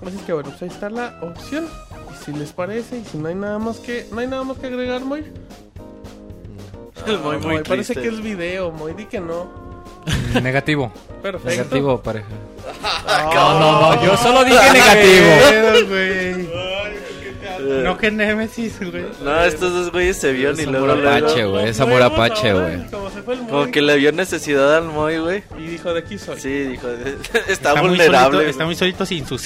Así que bueno, pues ahí está la opción. Y si les parece, y si no hay nada más que, no hay nada más que agregar, Moy. El Moy muy parece que es video, Moy, di que no. Negativo. Perfecto. Negativo, pareja. *laughs* No, no, no, yo solo dije negativo. Pedo, güey. No que Nemesis, güey. No, estos dos güeyes se vieron y Es luego, apache, güey. Es amor apache, güey. Como se fue el Como Moy, que le vio necesidad al Moy, güey. Y dijo, de aquí soy. Sí, dijo, *laughs* está, Está muy vulnerable. solito- está muy solito sin su.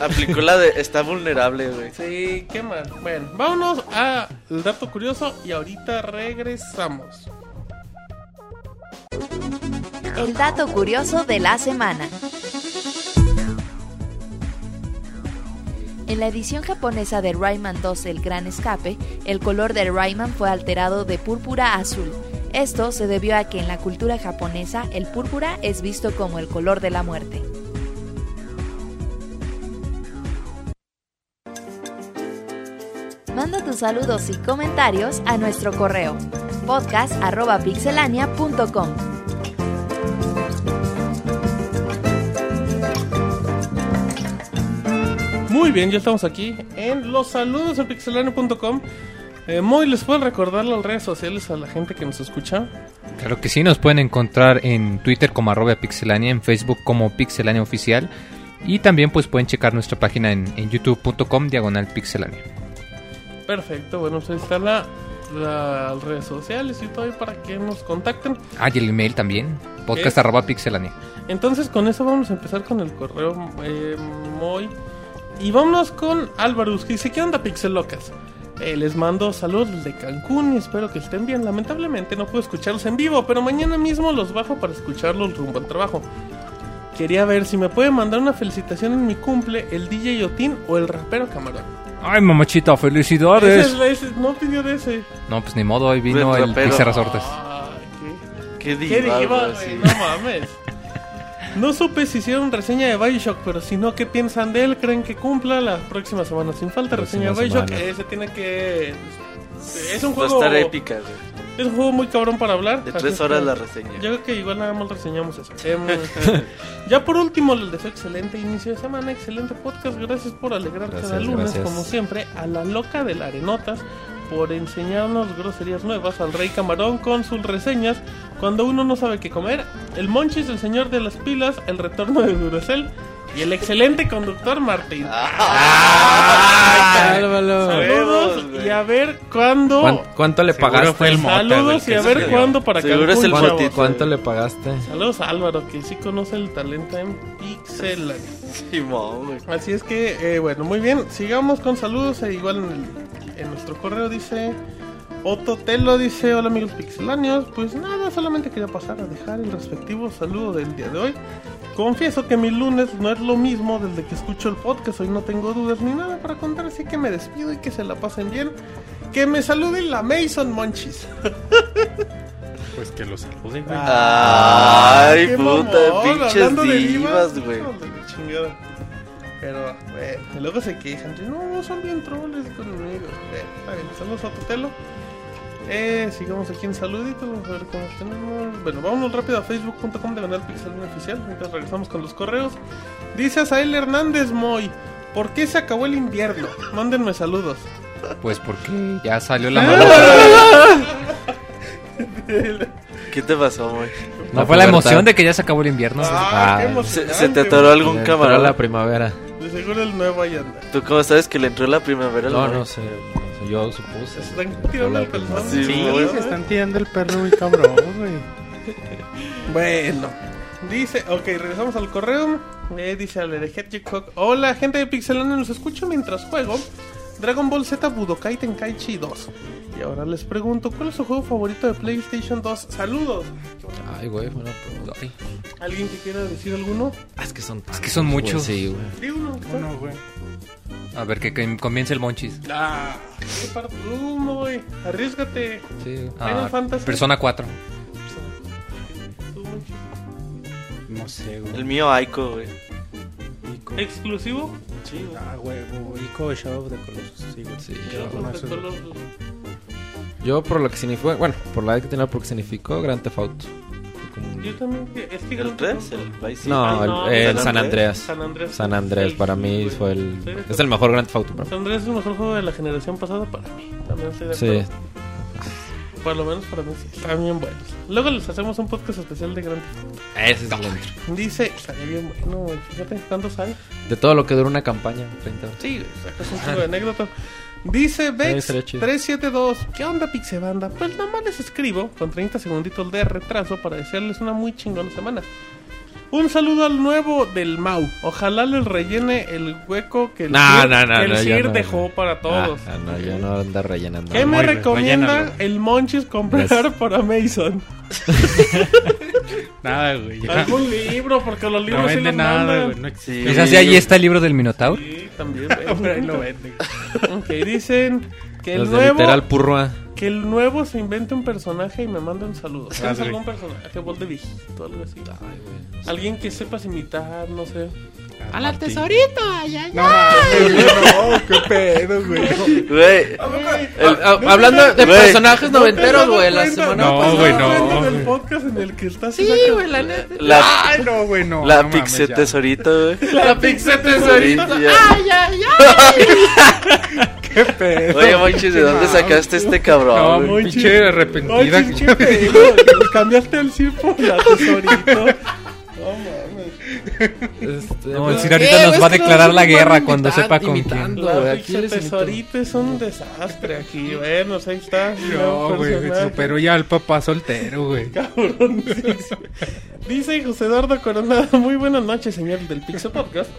Aplicó la de está vulnerable, güey. Sí, qué mal. Bueno, vámonos a el dato curioso y ahorita regresamos. El dato curioso de la semana. En la edición japonesa de Rayman 2 El Gran Escape, el color de Rayman fue alterado de púrpura a azul. Esto se debió a que en la cultura japonesa el púrpura es visto como el color de la muerte. Manda tus saludos y comentarios a nuestro correo podcast.pixelania.com. Muy bien, ya estamos aquí en los saludos de pixelano.com. Eh, Moy, ¿les puedo recordar las redes sociales a la gente que nos escucha? Claro que sí, nos pueden encontrar en Twitter como arroba pixelania, en Facebook como pixelania oficial y también pues pueden checar nuestra página en, en youtube.com diagonal pixelania. Perfecto, bueno, pues ahí están la, las redes sociales y todo ahí para que nos contacten. Ah, y el email también, podcast arroba pixelania. Entonces con eso vamos a empezar con el correo eh, Moy. Y vámonos con Álvaro, que dice, ¿qué onda Pixelocas? Eh, les mando saludos desde Cancún y espero que estén bien. Lamentablemente no puedo escucharlos en vivo, pero mañana mismo los bajo para escucharlos rumbo al trabajo. Quería ver si me puede mandar una felicitación en mi cumple el DJ Otin o el rapero Camarón. Ay, mamachita, Ese felicidades. es- ese- no pidió de ese. No, pues ni modo, hoy vino el rapero. Pixel Resortes. Ah, Qué ¿qué, qué diva, güey, no mames. No supe si hicieron reseña de Bioshock, pero si no, ¿qué piensan de él? ¿Creen que cumpla la próxima semana? Sin falta reseña de Bioshock. semana. Ese tiene que... Es un Va a juego... estar épica, güey. Es un juego muy cabrón para hablar. De tres es horas que la reseña. Yo creo que igual nada más reseñamos eso. Em, *laughs* ya por último, les deseo excelente inicio de semana, excelente podcast. Gracias por alegrar Gracias, cada lunes, gracias. como siempre, a la loca de la Arenotas por enseñarnos groserías nuevas, al Rey Camarón con sus reseñas. Cuando uno no sabe qué comer, el Monchis, el señor de las pilas, el retorno de Duracell y el excelente conductor Martín. Ah. Saludos y a ver cuándo. ¿Cuán- ¿Cuánto le Seguro pagaste? fue el Saludos que y a ver cuándo para Seguro Cancún, es el chavos. motito. ¿Cuánto le pagaste? Saludos a Álvaro, que sí conoce el talento en Pixel. Simón, güey. Así es que, eh, bueno, muy bien. Sigamos con saludos. e igual en, el- en nuestro correo dice: Ototelo dice, hola amigos pixeláneos, pues nada, solamente quería pasar a dejar el respectivo saludo del día de hoy. Confieso que mi lunes no es lo mismo desde que escucho el podcast, hoy no tengo dudas ni nada para contar, así que me despido y que se la pasen bien. Que me saluden la Mason Monchis. *laughs* Pues que lo saluden, güey. Ay, qué puta, mamón, pinches hablando de divas, güey. Chingada. Pero, bueno, y luego se quejan. No, son bien troles conmigo. Bueno, está bien, saludos a Totelo. Eh, sigamos aquí en saluditos. Vamos a ver cómo tenemos. Bueno, vámonos rápido a facebook.com de Banal Pixel Oficial. Mientras regresamos con los correos. Dice Asael Hernández Moy. ¿Por qué se acabó el invierno? Mándenme saludos. Pues porque ya salió la mano. *laughs* *laughs* ¿Qué te pasó, güey? ¿No fue la emoción de que ya se acabó el invierno? Ah, qué Ah. ¿Se, se te atoró algún camarón? la primavera. De seguro el nuevo ahí anda. ¿Tú cómo sabes que le entró la primavera? No, no sé. no sé, Yo supuse. Se están tirando el pelzón. Sí, Sí, güey. se están tirando el perro muy cabrón, güey. *laughs* Bueno, dice, ok, regresamos al correo. Eh, dice Ale de Hedgehog. Hola, gente de Pixelania, los escucho mientras juego Dragon Ball Z Budokai Tenkaichi 2. Y ahora les pregunto, ¿cuál es su juego favorito de PlayStation 2? Saludos. Ay, güey, bueno, pues, ay. ¿Alguien que quiera decir alguno? Ah, es que son Es que son muchos. Sí, güey. Di uno. Uno, güey. A ver, que, que comience el monchis. Ah, qué parte. Uh, muy. Arriesgate. Sí, güey. Final Ah, Fantasy. Persona 4. Tú, Monchi. No sé, güey. El mío Aiko, güey. Ico. ¿Exclusivo? Sí, ah, güey. Ico Shadow of the Colossus. Sí, güey. Sí, de eso- color- Yo por lo que significó, bueno, por la edad que tenía por lo que significó Grand Theft Auto. Como Yo también. Es que ¿El Grand 3? Theft Auto- ¿El Vice City? No, el, no, el San Andreas. San Andreas. San Andreas El- para mí güey. fue el... Sí, Es el mejor Grand Theft Auto para mí. San Andreas es el mejor juego de la generación pasada para mí. También estoy de Sí. Por lo menos para mí sí. Están bien buenos. Luego les hacemos un podcast especial de Grand Theft Auto. Ese es el entro. Dice, estaría bien bueno. Fíjate cuántos hay. De todo lo que dura una campaña. 30 horas. Sí, sacas un chingo de anécdotas. Dice Vex estaría chido. 372, ¿qué onda Pixebanda? Pues nada más les escribo con 30 segunditos de retraso para desearles una muy chingona semana. Un saludo al nuevo del Mau. Ojalá les rellene el hueco que el No, Sir, no, no, que el Sir no, dejó no. para todos. Ah, no, yo no ando rellenando. ¿Qué me recomienda rellénalo. el Monchis comprar Gracias. para Mason? *laughs* Nada, güey. ya. Algún libro, porque los libros No sí vende los nada, mandan. güey. No existe. Sí. Quizás ya ahí está el libro del Minotaur. Sí, también. Por *laughs* ahí lo vende. ok, dicen que el Los de nuevo... literal purrua. Que el nuevo se invente un personaje y me mande un saludo. ¿Tienes Hazle. algún personaje? Voz de viejito, algo así. Alguien que sepas imitar, no sé. A la tesorito, allá, No, no, qué pedo, güey. Ah, hablando de personajes noventeros, güey, la semana No, pasada. güey, no, En el podcast en el que estás. Sí, güey, la neta. la, Ay, no, güey, no. la no Pixe ya. Tesorito, güey. *laughs* La pizza tesorito. Sí, ya. *laughs* Qué pedo. Oye, Monchis, ¿de dónde sacaste este cabrón? No, muy pinche Ay, arrepentida. qué pedo, Cambiaste el sí por la tesorito. No. *laughs* Este, No, pues, el Sir ahorita eh, nos va a declarar la guerra cuando sepa con quién. aquí tesorito es un desastre aquí. Bueno, pues ahí está. No, güey, superó ya al papá soltero, güey. *laughs* Cabrón, sí, sí. Dice José Eduardo Coronado, muy buenas noches, señor del Pixel Podcast.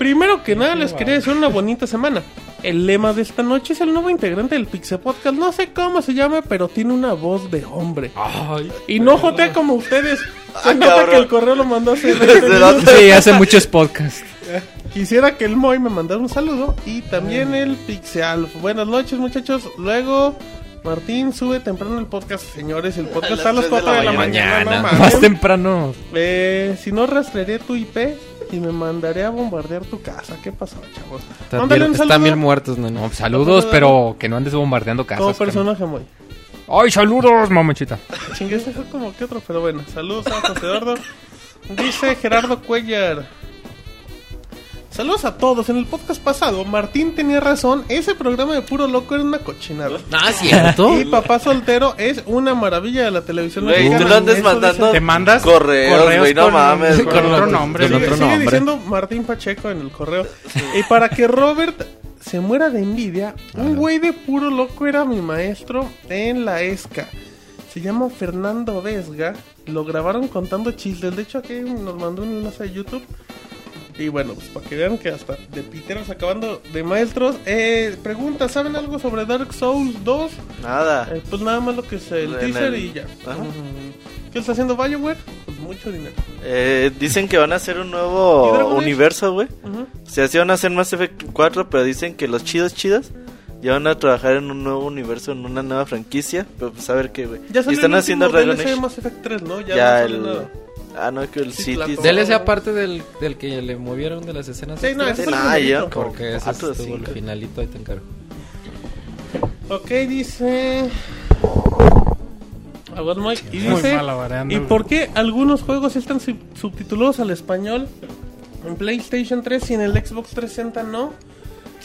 Primero que nada, les quería decir una bonita semana. El lema de esta noche es el nuevo integrante del Pixel Podcast. No sé cómo se llama, pero tiene una voz de hombre. Ay, Y no jotea como ustedes. Se Ah, nota cabrón. que el correo lo mandó hace 20 Desde minutos. la- Sí, hace muchos podcasts. Quisiera que el Moy me mandara un saludo. Y también el Pixel. Buenas noches, muchachos. Luego, Martín sube temprano el podcast. Señores, el podcast está a las 4 de la mañana. no. Más temprano. Eh, si no rastrearé tu IP y me mandaré a bombardear tu casa. ¿Qué pasó, chavos? Mándale bien, están bien muertos. No, saludos, pero que no andes bombardeando como casas. personaje muy. ¡Ay, saludos, mamachita! Chingue, fue *laughs* como que otro, pero bueno. Saludos a José Eduardo. Dice Gerardo Cuellar. Saludos a todos. En el podcast pasado, Martín tenía razón. Ese programa de puro loco era una cochinada. Ah, cierto. Y Papá Soltero es una maravilla de la televisión Güey, tú lo andas Eso mandando dice- Te mandas correos, güey, no con- mames. Con otro nombre. Con Sigue, otro sigue nombre. diciendo Martín Pacheco en el correo. Y para que Robert se muera de envidia, un güey de puro loco era mi maestro en la ESCA. Se llama Fernando Vesga. Lo grabaron contando chistes. De hecho, aquí nos mandó un enlace a YouTube. Y bueno, pues para que vean que hasta de piteros acabando de maestros. Eh, pregunta, ¿saben algo sobre Dark Souls 2? Nada. Eh, pues nada más lo que es el En teaser el- y ya. Ajá. ¿Qué está haciendo BioWare? Pues mucho dinero. Eh, dicen que van a hacer un ¿Y nuevo universo, güey. Ujú. O sea, sí van a hacer Mass Effect 4, pero dicen que los chidos chidos ya van a trabajar en un nuevo universo, en una nueva franquicia. Pero pues a ver qué, güey. Ya Y están el haciendo Dragon Age. Mass Effect 3, ¿no? Ya, Ya, no el... nada. Ah, no, que el Sí, City. DLC aparte del, del que le movieron de las escenas. Sí, no, ese el nah, primerito. ya, Porque ese estuvo el finalito, ahí te encargo. Ok, dice. A ver, Mike. Y Muy dice. ¿Y por qué algunos juegos están sub- subtitulados al español en PlayStation 3 y en el Xbox 360 no?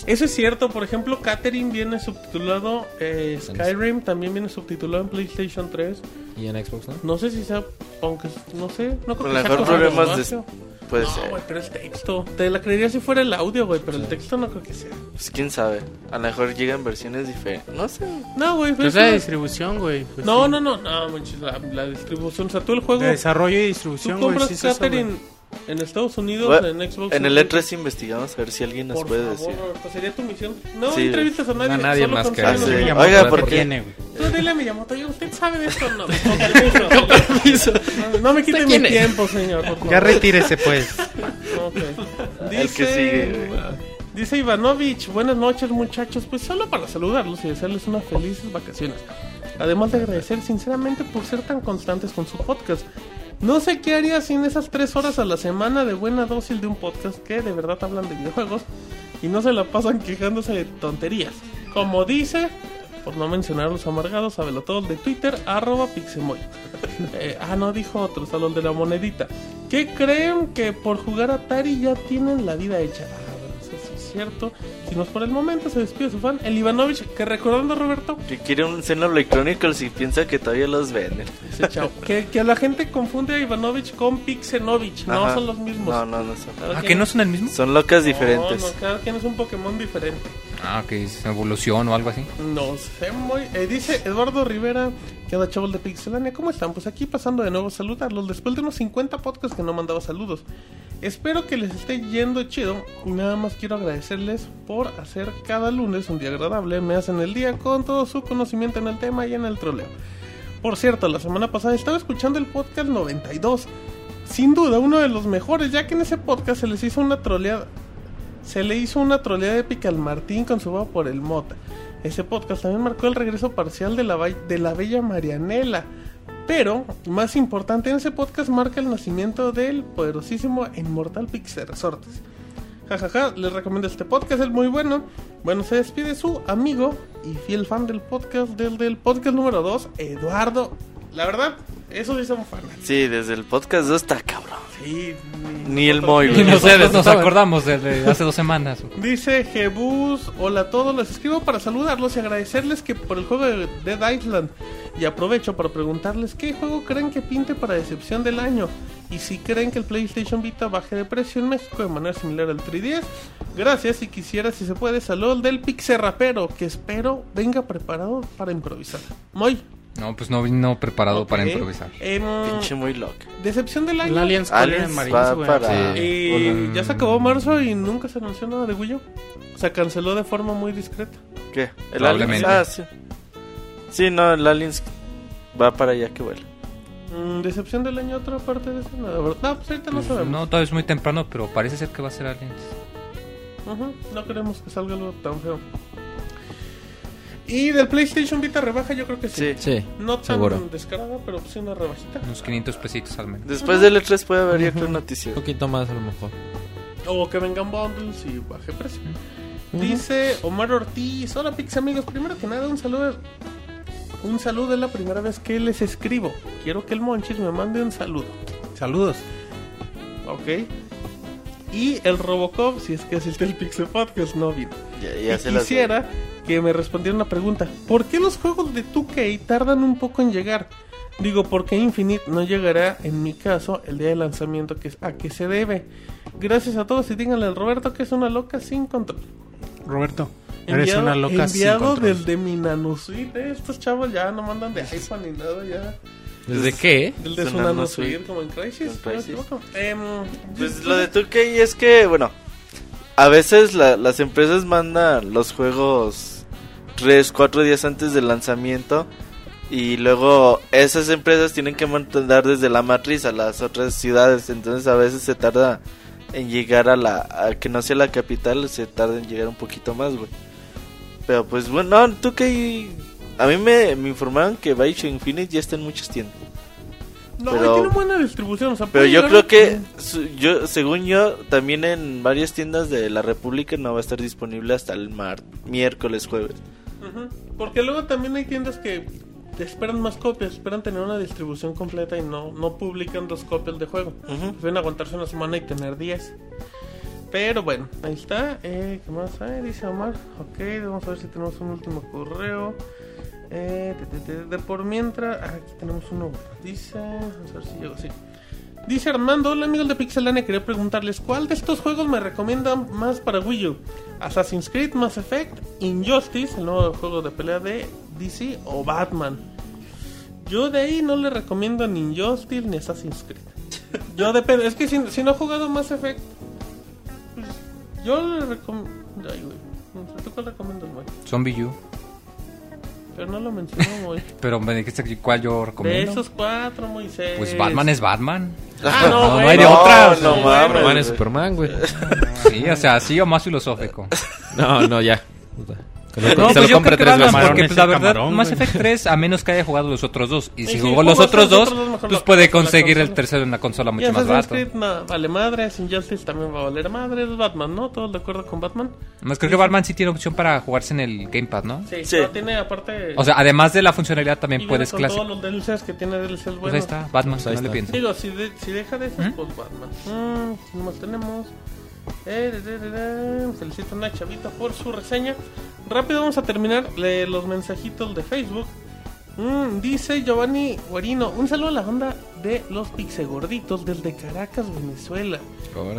Eso es cierto, por ejemplo, Catherine viene subtitulado, eh, Skyrim también viene subtitulado en PlayStation 3. Y en Xbox, ¿no? No sé si sea, aunque no sé, no creo que sea problemas de-. Puede No, ser. güey, pero el texto. Te la creería si fuera el audio, güey, pero el texto no creo que sea. Pues quién sabe. A lo mejor llegan versiones diferentes. No sé. No, güey, Pues pero la es- distribución, güey. pues No, sí. no, no, no, manches, la, la distribución, o sea, tú el juego, De desarrollo y distribución, güey. compras Sí, es eso, Catherine güey. En Estados Unidos, Bueno, en Xbox. En el E3 investigamos a ver si alguien nos Por puede favor, decir. Roberto, sería tu misión. No Sí. entrevistas a nadie, A nadie solo más que a- sí. Miyamoto Oiga, ¿por qué? tiene, güey. Tú dile a Miyamoto, oye, ¿usted sabe de esto? No, *laughs* con permiso. No, no me quite mi tiempo, señor. Ya retírese, pues. Ok. *laughs* El que sigue, güey. Dice Ivanovich, buenas noches muchachos, pues solo para saludarlos y desearles unas felices vacaciones. Además de agradecer sinceramente por ser tan constantes con su podcast. No sé qué haría sin esas tres horas a la semana de buena dosis de un podcast que de verdad hablan de videojuegos y no se la pasan quejándose de tonterías. Como dice, por no mencionar los amargados, todos de Twitter, arroba Pixemoy. *laughs* Eh, ah, no, dijo otros, a los de la monedita. ¿Qué creen que por jugar Atari ya tienen la vida hecha? Ah, bueno, eso es cierto. Si no es por el momento, se despide su fan, el Ivanovich, que recordando Roberto, Que quiere un Xenoblade Chronicles y piensa que todavía los venden. dice chao. *laughs* que, que la gente confunde a Ivanovich con Pixenovich, no Ajá. son los mismos. No, no, no son. Cada ¿Ah, que no son el mismo? Son locas No, diferentes. no, cada quien es un Pokémon diferente. Ah, que es evolución o algo así. No sé, muy... eh, dice Eduardo Rivera, ¿qué onda chavos de Pixelania? ¿Cómo están? Pues aquí pasando de nuevo a saludarlos después de unos 50 podcasts que no mandaba saludos. Espero que les esté yendo chido y nada más quiero agradecerles por hacer cada lunes un día agradable. Me hacen el día con todo su conocimiento en el tema y en el troleo. Por cierto, la semana pasada estaba escuchando el podcast 92. Sin duda, uno de los mejores, ya que en ese podcast se les hizo una troleada. Se le hizo una troleada épica al Martín con su va por el Mota. Ese podcast también marcó el regreso parcial de la, de la bella Marianela. Pero, más importante, en ese podcast marca el nacimiento del poderosísimo e inmortal Pixel Resortes. Jajaja, les recomiendo este podcast, es muy bueno. Bueno, se despide su amigo y fiel fan del podcast, del, del podcast número 2, Eduardo. La verdad, eso sí son fans. Sí, desde el podcast 2 está cabrón. Sí, Ni el Moy, Y güey. nosotros nos acordamos de, de hace dos semanas. Dice Jebus, hola a todos, les escribo para saludarlos y agradecerles que por el juego de Dead Island. Y aprovecho para preguntarles qué juego creen que pinte para decepción del año. Y si creen que el PlayStation Vita baje de precio en México de manera similar al 3DS. Gracias y quisiera si se puede saludos del Pixel Rapero, que espero venga preparado para improvisar. Muy. No, pues no vino preparado para improvisar. Em, Pinche muy loco. decepción del año. El Aliens Aliens Marines, güey. para- Sí. Y ya se acabó marzo y nunca se anunció nada de Wii U. Se canceló de forma muy discreta. ¿Qué? ¿El Probablemente. Aliens? Ah, sí. Sí, no, el Aliens va para allá que vuela. Mm, ¿Decepción del año otra parte de eso? No, pues ahorita no sabemos. No, todavía es muy temprano, pero parece ser que va a ser alguien. Ujú, no queremos que salga algo tan feo. Y del PlayStation Vita rebaja yo creo que sí. Sí. Sí. No tan seguro. descarada, pero sí una rebajita. Unos 500 pesitos al menos. Después del E3 puede haber ya que noticias. Un poquito más a lo mejor. O que vengan bundles y baje precio. Dice Omar Ortiz, hola Pix amigos, primero que nada un saludo. Un saludo es la primera vez que les escribo. Quiero que el Monchis me mande un saludo. Saludos. Ok. Y el Robocop, si es que asiste el Pixel Podcast, no vino. Ya, ya Y se las quisiera que me respondiera una pregunta. ¿Por qué los juegos de 2K tardan un poco en llegar? Digo, ¿por qué Infinite no llegará, en mi caso, el día de lanzamiento que, a que se debe? Gracias a todos y díganle al Roberto que es una loca sin control. Roberto, eres una loca sin enviado control. desde mi nanosuite. Estos chavos ya no mandan de iPhone ni nada, ya. ¿Desde qué? El de Tsunano Tsunano Suite. Suite como en Crisis. No me Crisis. equivoco. Em, Pues lo de 2K es que, bueno, a veces la- las empresas mandan los juegos 3, 4 días antes del lanzamiento y luego esas empresas tienen que mandar desde la matriz a las otras ciudades, entonces a veces se tarda en llegar a la a que no sea la capital, se tarda en llegar un poquito más, güey. Pero pues bueno, no, 2K a mí me, me informaron que Bioshock Infinite ya está en muchas tiendas. no, pero- tiene buena distribución. O sea, Pero yo creo que, su- yo según yo, también en varias tiendas de la República no va a estar disponible hasta el mar miércoles, jueves. Porque luego también hay tiendas que esperan más copias, esperan tener una distribución completa y no, no publican dos copias de juego. Prefieren aguantarse una semana y tener 10. Pero bueno, ahí está. Eh, ¿Qué más hay? Dice Omar. Ok, vamos a ver si tenemos un último correo. Eh, de por mientras. ah, aquí tenemos uno. Dice. Vamos a ver si llego. Sí. Dice Armando, hola amigos de Pixelania, quería preguntarles cuál de estos juegos me recomiendan más para Wii U. Assassin's Creed, Mass Effect, Injustice, el nuevo juego de pelea de DC o Batman. Yo de ahí no le recomiendo ni Injustice ni Assassin's Creed. *laughs* Yo depende, es que si, si no he jugado Mass Effect, pues, yo le recomiendo... Ay, güey. No sé, ¿Tú cuál recomiendas, güey? Zombie U. Pero no lo mencionó, güey. *laughs* Pero me dijiste cuál yo De recomiendo. esos cuatro, Moisés. Pues Batman es Batman. Ah, *laughs* no, No, no hay de no, otra. no güey, mames. Superman es Superman, güey. Sí, o sea, así o más filosófico. *laughs* No, no, ya. Que lo- No, se pues lo yo compre creo que tres porque pues, es la verdad, camarón, Mass. Effect 3, a menos que haya jugado los otros dos. Y Y si si jugó los otros los dos, otros dos, mejor pues puede conseguir el tercero en la consola mucho más no, vale madre, Injustice también va a valer madre, es Batman, ¿no? ¿Todos de acuerdo con Batman? Más creo que Batman sí tiene opción para jugarse en el Gamepad, ¿no? Sí, Sí. no tiene aparte... O sea, además de la funcionalidad también puedes clásico. todos los DLCs que tiene DLCs buenos. Pues ahí está, Batman, Pues ahí no le está. pienso. Digo, si, de- si deja de esos, ¿Mm? pues Batman. Mm, ¿qué más tenemos? Eh. Felicito a una chavita por su reseña. Rápido vamos a terminar le- los mensajitos de Facebook. Mm, dice Giovanni Guarino, un saludo a la banda de los Pixegorditos desde Caracas, Venezuela.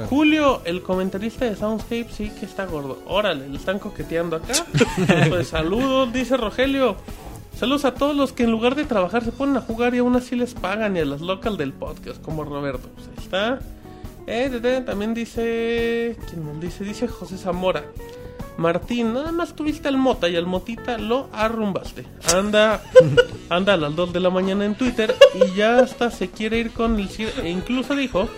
Julio, el comentarista de Soundscape, sí que está gordo. Órale, le están coqueteando acá. *laughs* pues saludos, dice Rogelio. Saludos a todos los que en lugar de trabajar se ponen a jugar y aún así les pagan y a las local del podcast, como Roberto. Pues ahí está. Eh, también dice. ¿Quién nos dice? Dice José Zamora. Martín, nada más tuviste al Mota y al Motita lo arrumbaste. Anda, *laughs* anda a las 2 de la mañana en Twitter y ya hasta se quiere ir con el cir- E incluso dijo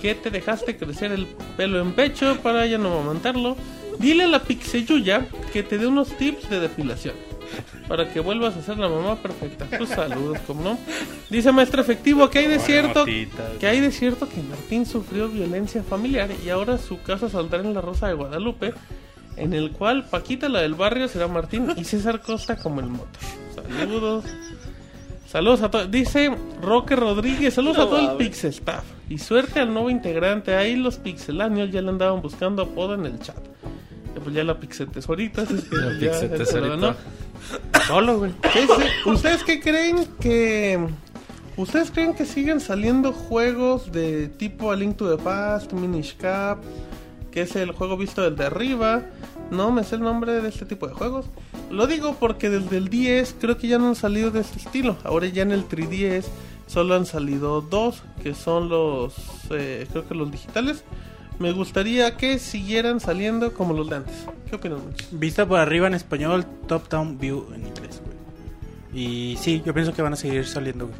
que te dejaste crecer el pelo en pecho para ya no amamantarlo. Dile a la Pixeyuya que te dé unos tips de depilación. Para que vuelvas a ser la mamá perfecta. Tus saludos, como no. Dice maestro efectivo que hay de cierto que hay de cierto que Martín sufrió violencia familiar y ahora su casa saldrá en la Rosa de Guadalupe, en el cual Paquita la del barrio será Martín y César Costa como el moto. Saludos. Saludos a todos. Dice Roque Rodríguez, saludos a todo el Pixel Staff. Y suerte al nuevo integrante. Ahí los pixelanios ya le andaban buscando apodo en el chat. Pues ya la Pixel Tesorita. así es que La ya Solo, güey. ¿Qué es- ¿Ustedes qué creen que... ¿Ustedes creen que siguen saliendo juegos de tipo A Link to the Past, Minish Cap, que es el juego visto desde arriba? No me sé el nombre de este tipo de juegos. Lo digo porque desde el 10 creo que ya no han salido de este estilo. Ahora ya en el 3DS solo han salido dos, que son los, eh, creo que los digitales. Me gustaría que siguieran saliendo como los de antes. ¿Qué opinan? muchachos? Vista por arriba en español, Top Down View en inglés, güey. Y sí, yo pienso que van a seguir saliendo, güey.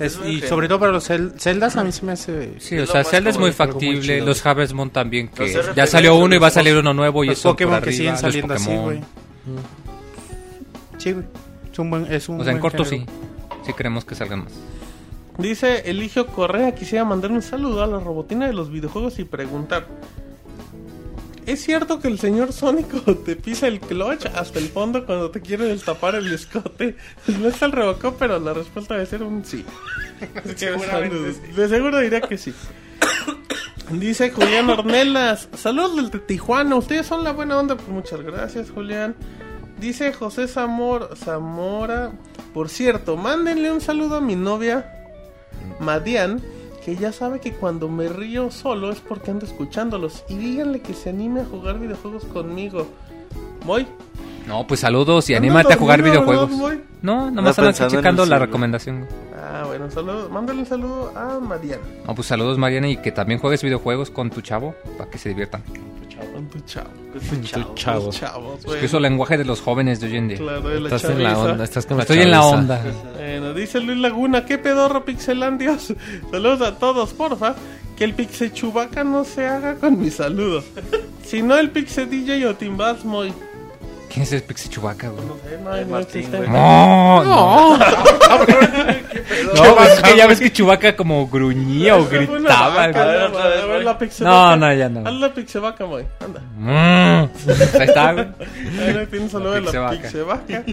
Es- y sobre todo para los cel- celdas, a mí se me hace. Sí, o sea, Zelda es muy factible. los Harvest Moon también, que Los ya salió uno y va a salir uno nuevo y Los eso Pokémon por que siguen saliendo así, güey. Sí, güey. Es un buen. Es un O sea, en corto sí. Sí queremos que salgan más. Dice Eligio Correa, quisiera mandar un saludo a la robotina de los videojuegos y preguntar. ¿Es cierto que el señor Sónico *laughs* te pisa el clutch hasta el fondo cuando te quiere destapar el escote? *laughs* No está el Robocop, pero la respuesta debe ser un sí. *laughs* De seguro diría que sí. *coughs* Dice Julián Ornelas, saludos desde Tijuana, ustedes son la buena onda. Pues muchas gracias, Julián. Dice José Zamor, Zamora, por cierto, mándenle un saludo a mi novia Madian, que ya sabe que cuando me río solo es porque ando escuchándolos. Y díganle que se anime a jugar videojuegos conmigo. Voy. No, pues saludos y anímate a jugar videojuegos. No, nomás Anda ando aquí pensando en checando la recomendación. Ah, bueno, saludo, mándale un saludo a Mariana. No, pues saludos Mariana y que también juegues videojuegos con tu chavo para que se diviertan. Con tu chavo. Con tu Tu chavo. chavo. Los chavos, Es que eso es el lenguaje de los jóvenes de hoy en día. Claro, de la Estás en la onda, estás con la Estoy en la onda. Bueno, dice Luis Laguna, ¿qué pedorro pixelandios? *laughs* Saludos a todos, porfa. Que el pixe chubaca no se haga con mis saludos. *laughs* Si no, el pixe DJ o Timbals muy. ¿Quién es el Pixie Chubaca, güey? No sé, no, Eh, no Martín, güey. No, no. No, *laughs* pues *laughs* es que ya ves güey. que Chubaca como gruñía o gritaba. vaca, güey. A ver, no, güey. No, vaca. no, ya no. Haz la pixe vaca, muy. Anda. Mm. Ahí está, güey. Ahí tiene un saludo de la pixevaca. pixevaca.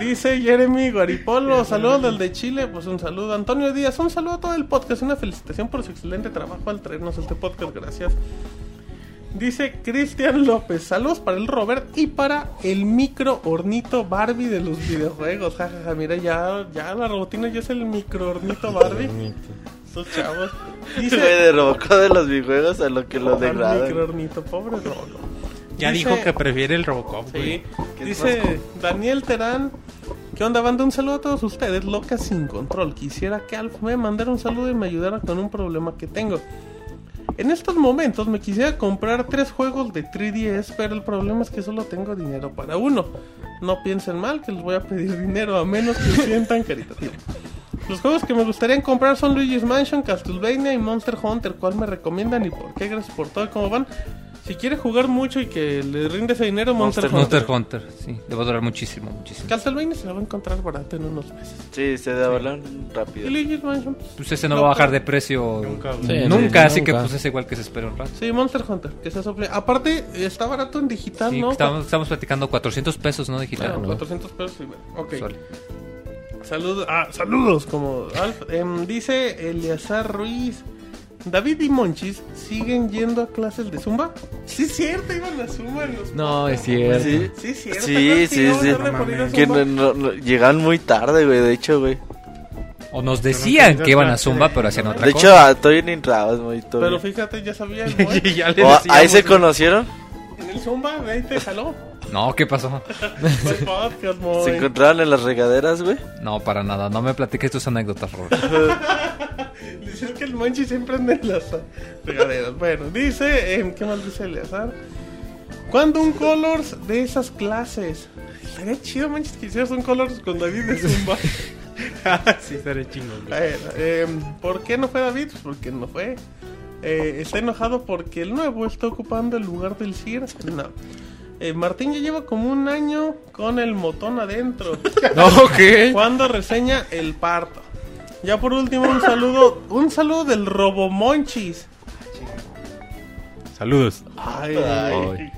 Dice Jeremy Guaripolo, saludos del de Chile, pues un saludo. Antonio Díaz, un saludo a todo el podcast, una felicitación por su excelente trabajo al traernos este podcast, gracias. Dice Cristian López, saludos para el Robert y para el micro hornito Barbie de los videojuegos. Jajaja, mira, ya, ya la robotina ya es el micro hornito Barbie. *laughs* Estos chavos. Dice de Robocop de los videojuegos a lo que lo el micro degradan. hornito, pobre Rolo. Ya Dice- dijo que prefiere el Robocop, güey. Sí, ¿Qué dice Daniel Terán. ¿Qué onda, banda? Un saludo a todos ustedes, locas sin control. Quisiera que Alf me mandara un saludo y me ayudara con un problema que tengo. En estos momentos me quisiera comprar tres juegos de 3DS, pero el problema es que solo tengo dinero para uno. No piensen mal que les voy a pedir *laughs* dinero a menos que sientan caritativo. Los juegos que me gustaría comprar son Luigi's Mansion, Castlevania y Monster Hunter. ¿Cuál me recomiendan y por qué? Gracias por todo cómo van. Si quiere jugar mucho y que le rinde ese dinero, Monster, Monster Hunter. Hunter, sí. Le va a durar muchísimo, muchísimo. Castlevania se la va a encontrar barato en unos meses. Sí, se devuelven Y rápido. Luigi's Mansion. Pues ese no va a bajar de precio Nunca. Sí, nunca sí, así que pues es igual que se espera un rato. Sí, Monster Hunter, que se sople. Aparte, está barato en digital, Sí, ¿no? estamos, estamos platicando 400 pesos, ¿no? Digital. Bueno, ¿no? 400 pesos, sí, bueno. Ok. Sorry. Saludos, ah, saludos, como Alf. Em, dice Eleazar Ruiz. David y Monchis siguen yendo a clases de Zumba. Sí, es cierto, iban a Zumba en los No, es cierto. Sí, Sí, es cierto. Sí, ¿te acuerdas que sí, sí. que no, no- no- llegan muy tarde, güey, de hecho, güey. O nos decían que iban a Zumba, de- pero hacían otra De cosa. hecho, a Toy ni entrabas, muy todo. Pero fíjate, ya sabía el *laughs* boy. Y ya le O, ahí se güey. conocieron, En el Zumba, de ahí te jaló. No, ¿qué pasó? *laughs* Podcast, se encontraron en las regaderas, güey. No, para nada. No me platiques tus anécdotas, Robert. *laughs* Dice que el Monchi siempre anda en las regaderas. Bueno, dice, em, ¿qué más dice Eleazar? ¿Cuándo un Colors de esas clases? Estaría chido, Monchi, que hicieras un Colors con David de Zumba. *laughs* sí, estaré chingón, em, ¿Por qué no fue David? Pues porque no fue. Eh, está enojado porque el nuevo está ocupando el lugar del CIR. No. Eh, Martín ya lleva como un año con el motón adentro. *laughs* Ok. Cuando reseña el parto. Ya por último un saludo, un saludo del Robomonchis. Saludos. Ay, Ay.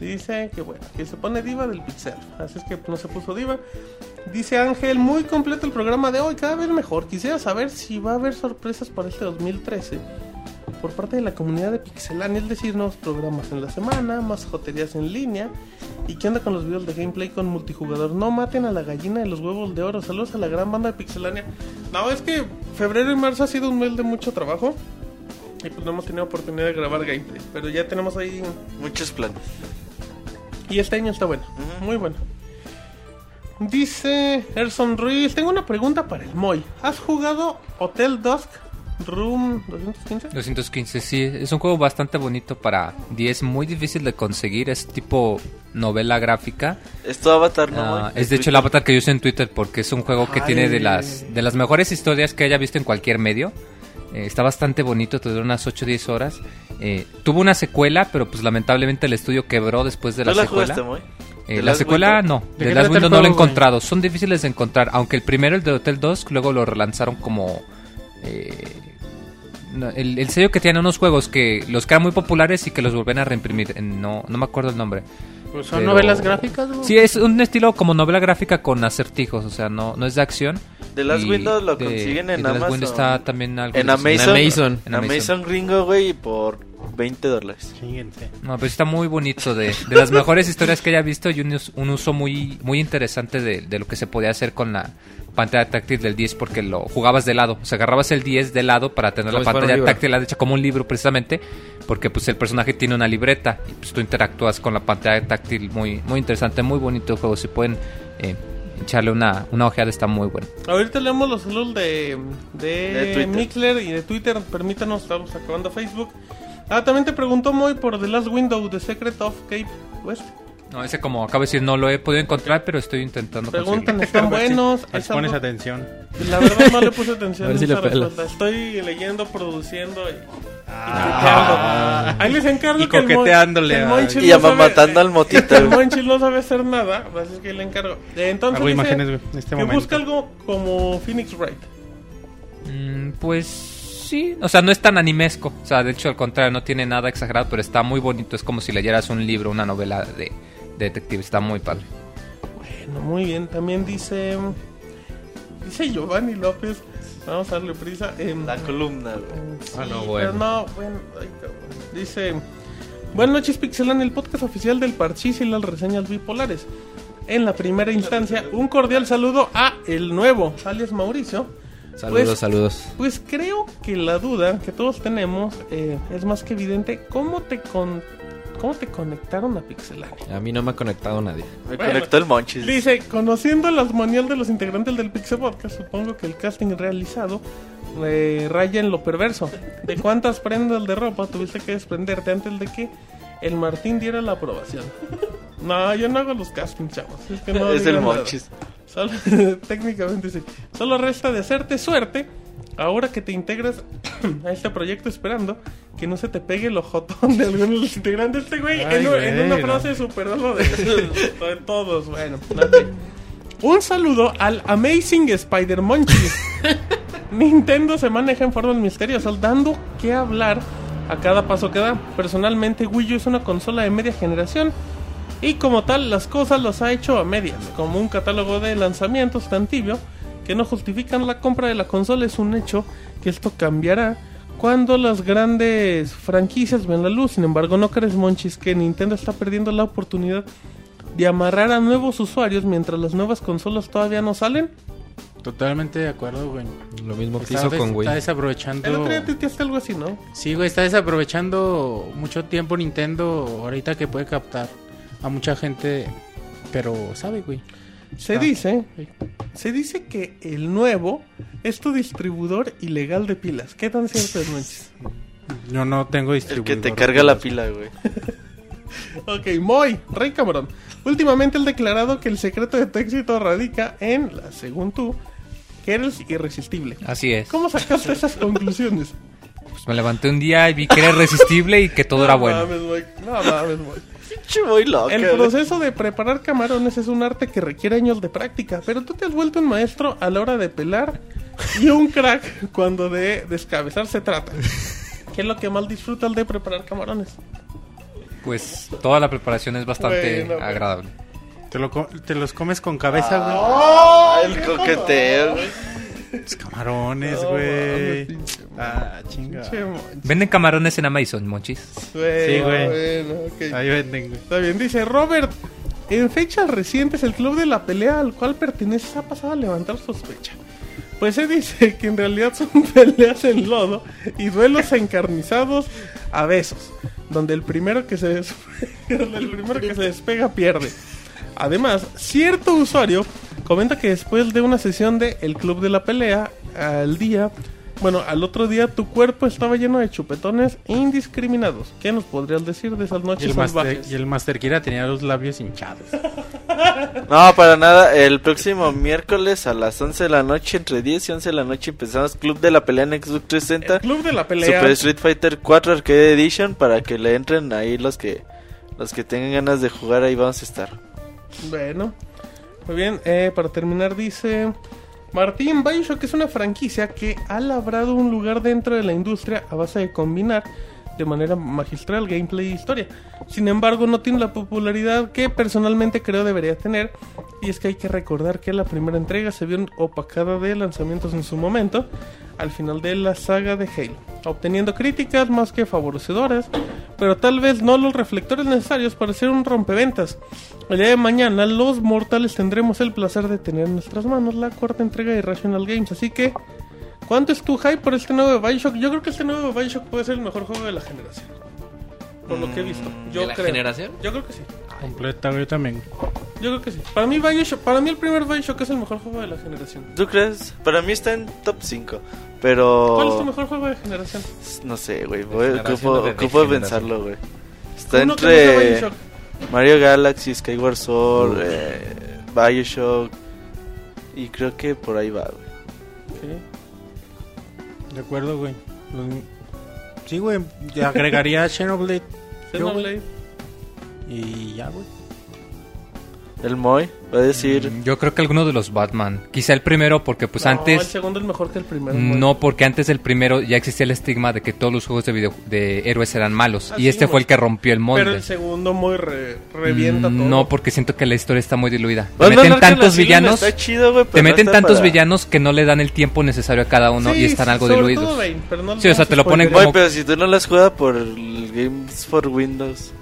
Dice que bueno, que se pone diva del pixel. Así es que no se puso diva. Dice Ángel, muy completo el programa de hoy, cada vez mejor. Quisiera saber si va a haber sorpresas para este 2013 por parte de la comunidad de Pixelania, es decir, nuevos programas en la semana, más joterías en línea. ¿Y qué onda con los videos de gameplay con multijugador? No maten a la gallina de los huevos de oro. Saludos a la gran banda de Pixelania. No, es que febrero y marzo ha sido un mes de mucho trabajo. Y pues no hemos tenido oportunidad de grabar gameplay. Pero ya tenemos ahí Muchos planes. y este año está bueno, muy bueno. Dice Erson Ruiz, tengo una pregunta para el Moy. ¿Has jugado Hotel Dusk Room 215? 215, sí. Es un juego bastante bonito para 10, muy difícil de conseguir. Es tipo novela gráfica. Es tu avatar, ¿no? Ah, es de hecho el avatar que yo usé en Twitter porque es un juego que Ay. tiene de las, de las mejores historias que haya visto en cualquier medio. Eh, está bastante bonito, te dura unas 8 o 10 horas. Eh, tuvo una secuela, pero pues lamentablemente el estudio quebró después de ¿Tú la, la secuela. jugaste, muy? Eh, ¿De la secuela Window? no, ¿De de Last Window no lo he encontrado. Son difíciles de encontrar, aunque el primero, el de Hotel Dusk, luego lo relanzaron como... eh, no, el, el sello que tiene unos juegos que los que eran muy populares y que los vuelven a reimprimir. No, no me acuerdo el nombre. Pues son Pero- novelas gráficas. Sí, es un estilo como novela gráfica con acertijos, o sea, no, no es de acción. The Last Y Window lo de- consiguen en The Last Amazon. Está también algo En de- Amazon. Amazon. En Amazon gringo, güey, por 20 dólares. No, pero está muy bonito, de, de las mejores historias que haya visto y un, us- un uso muy muy interesante de, de lo que se podía hacer con la pantalla táctil del 10 porque lo jugabas de lado, o sea, agarrabas el 10 de lado para tener la un pantalla táctil hecha como un libro precisamente, porque pues el personaje tiene una libreta y pues tú interactúas con la pantalla táctil muy muy interesante, muy bonito el juego, si pueden eh, echarle una, una ojeada, está muy bueno. Ahorita leemos los saludos de, de, De Twitter. Mixler y de Twitter. Permítanos, estamos acabando Facebook. Ah, también te preguntó Moy por The Last Window, The Secret of Cape West. No, ese como acabo de decir, no lo he podido encontrar, pero estoy intentando Preguntan, están *laughs* buenos. Ahí Es pones algo- atención. La verdad no le puse *laughs* atención A ver si esa le. Estoy leyendo, produciendo y, Ah. coqueteando. Ahí les encargo Y que el Mon- coqueteándole que el Y no sabe- amamatando al motito. El Monchis no sabe hacer nada, así que le encargo. Entonces dice imágenes, güey, en este que momento. busca algo como Phoenix Wright. Mm, pues sí, o sea, no es tan animesco. O sea, de hecho, al contrario, no tiene nada exagerado, pero está muy bonito. Es como si leyeras un libro, una novela de, de detective. Está muy padre. Bueno, muy bien. También dice. Dice Giovanni López. Vamos a darle prisa. em, La columna, güey. sí, Ah, no, pero bueno. no, bueno, ay, cabrón. Dice. Buenas noches, Pixelan, el podcast oficial del Parchís y las reseñas bipolares. En la primera instancia, un cordial saludo a el nuevo, alias Mauricio. Saludos, Pues- saludos. Pues creo que la duda que todos tenemos eh, es más que evidente. ¿Cómo te con cómo te conectaron a Pixelania? A mí no me ha conectado nadie. Me Bueno. conectó el Monchis. Dice, conociendo las monial de los integrantes del Pixel Podcast, supongo que el casting realizado eh, raya en lo perverso. ¿De cuántas prendas de ropa tuviste que desprenderte antes de que el Martín diera la aprobación? No, yo no hago los castings, chavos. Es, que no *laughs* es el digan nada. Solo- *laughs* técnicamente sí. Solo resta de hacerte suerte ahora que te integras *clears throat* a este proyecto esperando que no se te pegue el ojotón de alguno de los integrantes. Este güey, Ay, en, una no. frase superó lo de, *laughs* de todos. Bueno, ok. *laughs* Un saludo al Amazing Spider Monchis. Nintendo se maneja en formas misteriosas, dando que hablar a cada paso que da. Personalmente, Wii U es una consola de media generación y como tal las cosas las ha hecho a medias, como un catálogo de lanzamientos tan tibio que no justifican la compra de la consola. Es un hecho que esto cambiará cuando las grandes franquicias ven la luz. Sin embargo, ¿no crees, Monchis, que Nintendo está perdiendo la oportunidad de amarrar a nuevos usuarios mientras las nuevas consolas todavía no salen? Totalmente de acuerdo, güey. Lo mismo que Está, hizo con Wii. está desaprovechando. El otro día tuiteaste algo así, ¿no? Sí, güey, está desaprovechando mucho tiempo Nintendo ahorita que puede captar a mucha gente, pero sabe, güey. Se Ah, dice, sí. se dice que el nuevo es tu distribuidor ilegal de pilas. ¿Qué tan cierto es, Monchis? Yo no tengo El distribuidor. que te carga la pila, güey. *laughs* Ok, Moy, Rey Cabrón. Últimamente el declarado que el secreto de tu éxito radica en, la- según tú, que eres irresistible. Así es. ¿Cómo sacaste *laughs* esas conclusiones? Pues me levanté un día y vi que era irresistible y que todo era No bueno. mames, Moy, No mames, Moy. Pinche muy loco. El proceso de preparar camarones es un arte que requiere años de práctica, pero tú te has vuelto un maestro a la hora de pelar y un crack cuando de descabezar se trata. ¿Qué es lo que más disfrutas de preparar camarones? Pues toda la preparación es bastante Bueno, bueno. agradable. Te, lo co- te los comes con cabeza, güey. Ah, el coqueteo. Los camarones, No, güey. ah, chinga. Venden camarones en Amazon, monchis. Sí, güey. bueno. Ahí venden, güey. Está bien, dice Robert. En fechas recientes, el club de la pelea al cual perteneces ha pasado a levantar sospecha. Pues se dice que en realidad son *laughs* peleas en lodo y duelos encarnizados a besos, donde el primero que se des- *laughs* donde el primero que se despega pierde. Además, cierto usuario comenta que después de una sesión de El Club de la Pelea, al día, bueno, al otro día tu cuerpo estaba lleno de chupetones indiscriminados. ¿Qué nos podrías decir de esas Y noches el, master, salvajes? y el Master Kira tenía los labios hinchados. *laughs* No, para nada. El próximo miércoles a las 11 de la noche, entre 10 y 11 de la noche, empezamos Club de la Pelea en Xbox 360. El Club de la Pelea. Super Street Fighter 4 Arcade Edition para que le entren ahí los que los que tengan ganas de jugar ahí vamos a estar. Bueno, muy bien. eh, para terminar, dice Martín Bioshock es una franquicia que ha labrado un lugar dentro de la industria a base de combinar de manera magistral gameplay e historia. Sin embargo, no tiene la popularidad que personalmente creo debería tener. Y es que hay que recordar que la primera entrega se vio opacada de lanzamientos en su momento, al final de la saga de Halo, obteniendo críticas más que favorecedoras, pero tal vez no los reflectores necesarios para ser un rompeventas. El día de mañana, los mortales tendremos el placer de tener en nuestras manos la cuarta entrega de Rational Games, así que ¿Cuánto es tu hype por este nuevo de Bioshock? Yo creo que este nuevo Bioshock puede ser el mejor juego de la generación. Por lo que he visto. Yo ¿De la creo. generación? Yo creo que sí. Completa, yo también. Yo creo que sí. Para mí, Bioshock, para mí el primer Bioshock es el mejor juego de la generación. ¿Tú crees? Para mí está en top 5. Pero. ¿Cuál es tu mejor juego de generación? No sé, güey. voy- generación Ocupo, de ocupo pensarlo, güey. Está Uno que no sea entre Bioshock. Mario Galaxy, Skyward Sword, eh, Bioshock. Y creo que por ahí va, güey. Sí. De acuerdo, güey. Los- Sí, güey. Agregaría Xenoblade. Yo. Xenoblade. Y ya, güey. El Moy va a decir. Yo creo que alguno de los Batman. Quizá el primero porque pues No, El antes... segundo es mejor que el primero. No, porque antes del primero ya existía el estigma de que todos los juegos de, video, de héroes eran malos. Ah, y este fue el que rompió el molde. Pero el segundo muy re- revienta Mm, todo. No, porque siento que la historia está muy diluida. Te meten tantos villanos... Está chido, güey, Te meten está tantos para- villanos que no le dan el tiempo necesario a cada uno Sí, y están algo sobre diluidos. todo Bane, pero no Sí, o sea, te lo ponen spoilear. Güey, pero si tú no las juegas por el Games for Windows.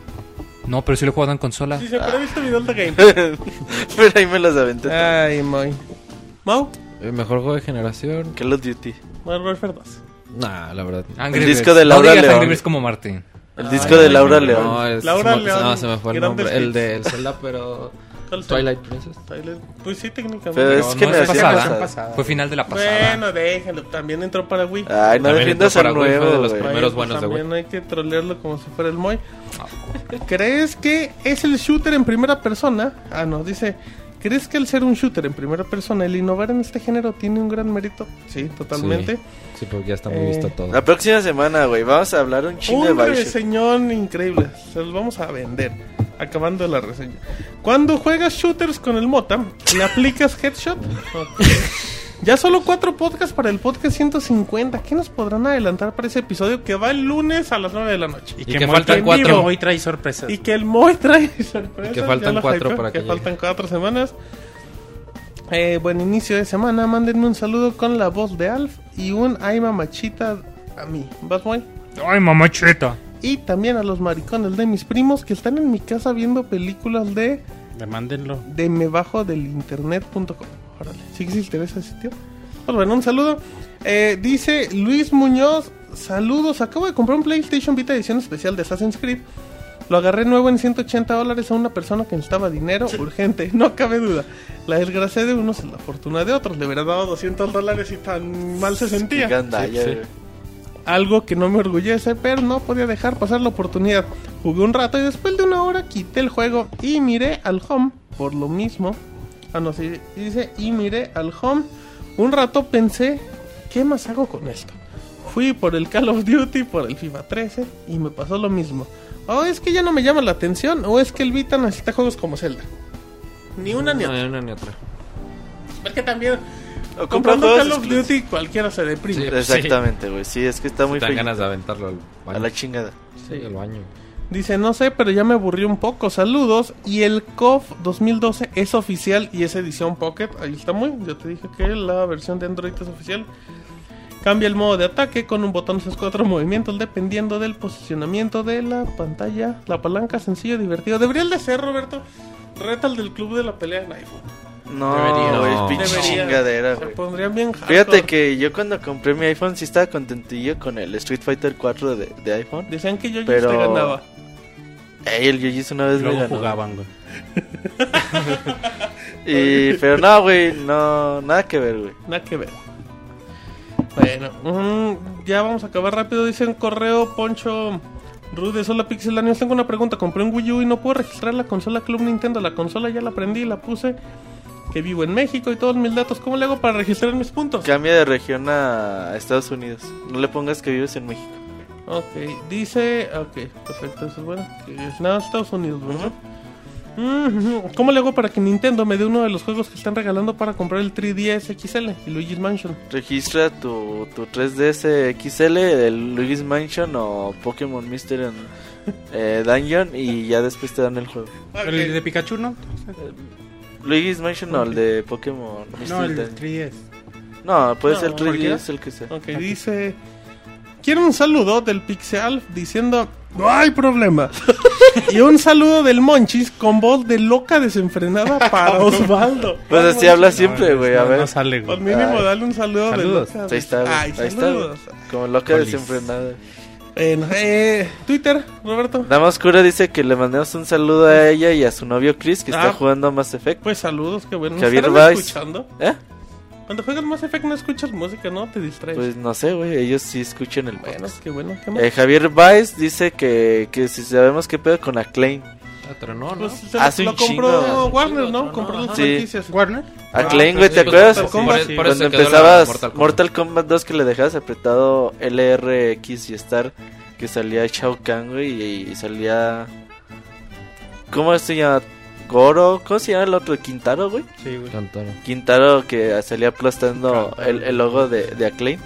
No, pero sí lo he jugado en consola. Sí, siempre he visto videos de game. *laughs* pero ahí me las aventé. Ay, Moy. Mau, El mejor juego de generación. Call of Duty. Modern Warfare 2. Nah, la verdad. Angry El Birds. disco de Laura no León. Angry como Martín. El disco de Laura León. No, es- Laura León, No, se me fue el nombre. El de el Zelda, pero. ¿Cuál Twilight Princess. Pues sí, técnicamente. Pero Pero es no generación pasada. pasada. Fue final de la pasada. Bueno, déjalo. También entró para Wii. Ay, no También defiendas entró al para Wii, fue de nuevo, los güey. primeros Ay, buenos de También hay que trolearlo como si fuera el Moy. ¿Crees que es el shooter en primera persona? Ah, no, dice. ¿Crees que al ser un shooter en primera persona, el innovar en este género tiene un gran mérito? Sí, totalmente. Sí, porque ya está muy Eh, visto todo. La próxima semana, güey, vamos a hablar un chingo de Un Bioshock. reseñón increíble. Se los vamos a vender. Acabando la reseña. Cuando juegas shooters con el Mota, ¿le aplicas headshot? *laughs* Ya solo cuatro podcasts para el podcast 150. ¿Qué nos podrán adelantar para ese episodio que va el lunes a las 9 de la noche? Y que Moy faltan trae- cuatro. Moy trae sorpresas. Y que el Moy trae *laughs* sorpresas. Y que faltan cuatro para que llegue. faltan cuatro semanas. Eh, buen inicio de semana. Mándenme un saludo con la voz de Alf y un ay mamachita a mí. ¿Vas, Moy? Ay, mamacheta. Y también a los maricones de mis primos que están en mi casa viendo películas de, Demándenlo. de me bajo del internet.com. Órale, ¿sí que se interesa ese sitio? Pues bueno, un saludo. Eh, dice Luis Muñoz, saludos. Acabo de comprar un PlayStation Vita edición especial de Assassin's Creed. Lo agarré nuevo en 180 dólares a una persona que necesitaba dinero urgente, *laughs* no cabe duda. La desgracia de unos es la fortuna de otros. Le hubiera dado 200 dólares y tan mal se sentía. Gandalla, Sí, sí. Algo que no me orgullece, pero no podía dejar pasar la oportunidad. Jugué un rato y después de una hora quité el juego y miré al home por lo mismo. Ah, no, sí, dice, y miré al home. Un rato pensé, ¿qué más hago con esto? Fui por el Call of Duty, por el FIFA 13 y me pasó lo mismo. O es que ya no me llama la atención, o es que el Vita necesita juegos como Zelda. Ni una ni otra. ni una ni otra. Es que también, Comprando juegos Call of. Duty, cualquiera se deprime. Sí. Exactamente, güey. Sí, es que está muy feo. ganas de aventarlo al baño. A la chingada. Sí, al baño. Dice, no sé, pero ya me aburrí un poco. Saludos. Y el KOF 2012 es oficial y es edición Pocket. Ahí está muy. Yo te dije que la versión de Android es oficial. Cambia el modo de ataque con un botón de cuatro movimientos dependiendo del posicionamiento de la pantalla. La palanca sencillo, divertido. Debería el de ser, Roberto. Reta al del club de la pelea en iPhone. No, güey, No. pinche Debería. chingadera, Se güey. pondrían bien Fíjate hardcore. que yo cuando compré mi iPhone sí estaba contentillo con el Street Fighter 4 de, de iPhone. Decían que yo Pero- te ganaba. Ey, el Yoyis una vez me Luego ganó. jugaban, güey. *laughs* Y, pero no, güey, no, nada que ver, güey. Nada que ver. Bueno, mm, ya vamos a acabar rápido. Dice en correo Poncho Rudes. Hola Pixelanios, tengo una pregunta. Compré un Wii U y no puedo registrar la consola Club Nintendo. La consola ya la prendí y la puse. Que vivo en México y todos mis datos. ¿Cómo le hago para registrar mis puntos? Cambia de región a Estados Unidos. No le pongas que vives en México. Ok, dice. Ok, perfecto, eso es bueno. Que es nada, Estados Unidos, ¿verdad? ¿Cómo le hago para que Nintendo me dé uno de los juegos que están regalando para comprar el 3DS XL y Luigi's Mansion? Registra tu, tu 3DS XL, el Luigi's Mansion o Pokémon Mystery eh, Dungeon y ya después te dan el juego. El de Pikachu, ¿no? Luigi's Mansion o el de Pokémon No, el Dungeon. 3DS. No, puede No, ser 3DS, ¿cualquiera? el que sea. Ok, dice. Quiero un saludo del Pixel diciendo. No hay problema. *laughs* y un saludo del Monchis con voz de loca desenfrenada para *laughs* Osvaldo. Pues así habla siempre, güey, a No, ver. no sale, Por güey. mínimo, Ay. dale un saludo Saludos. de loca. Ahí está, Ay, ahí está, saludos. Como loca Polis. desenfrenada. Bueno, eh, Twitter, Roberto. Dama Oscura dice que le mandemos un saludo a ella y a su novio Chris que Ah. está jugando a Mass Effect. Pues saludos, qué bueno. ¿Nos Javier escuchando? ¿Eh? Cuando juegas Mass Effect no escuchas música, ¿no? Te distraes. Pues no sé, güey, ellos sí escuchan el bueno, podcast. qué bueno. ¿Qué más? Eh, Javier Weiss dice que, que si sabemos qué pedo con Acclaim. Atronó, ¿no? Pues se hace lo un compró chingo. Warner, ¿no? Ajá. Compró las Sí. franquicias. Warner. Acclaim, Ah, güey, ¿te Sí, acuerdas? Kombat, Cuando empezabas Mortal Mortal Kombat. Kombat. 2 que le dejabas apretado LRX y Star, que salía Shao Kahn, güey, y, y salía... ¿Cómo se llama? Goro, ¿cómo se llama el otro? Quintaro, güey. Sí, güey. Quintaro que salía aplastando el, el logo de, de Acclaim.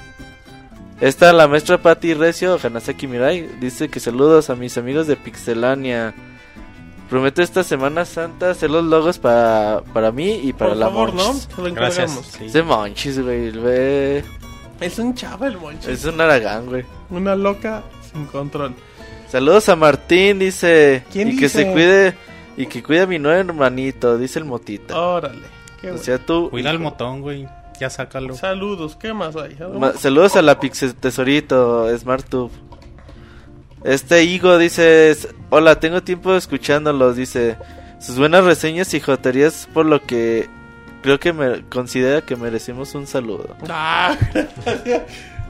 Esta, la maestra Patty Recio, Hanasaki Mirai, dice que saludos a mis amigos de Pixelania. Prometo esta Semana Santa hacer los logos para, para mí y para Por la favor, ¿no? Monchis. Se lo Gracias. encargamos. Ese Monchis, güey, ve. Es un chaval, moncho. Es un aragán, güey. Una loca sin control. Saludos a Martín, dice. ¿Quién y que se cuide. Y que cuide a mi nuevo hermanito, dice el Motita. Órale. Qué o bueno. sea, tú. Cuida el motón, güey. Ya sácalo. Saludos, ¿qué más hay? Ma- saludos a la Pixel Tesorito, SmartTube. Este Higo dice, hola, tengo tiempo escuchándolos, dice, sus buenas reseñas y joterías por lo que creo que me considera que merecemos un saludo. Ah, *laughs* gracias.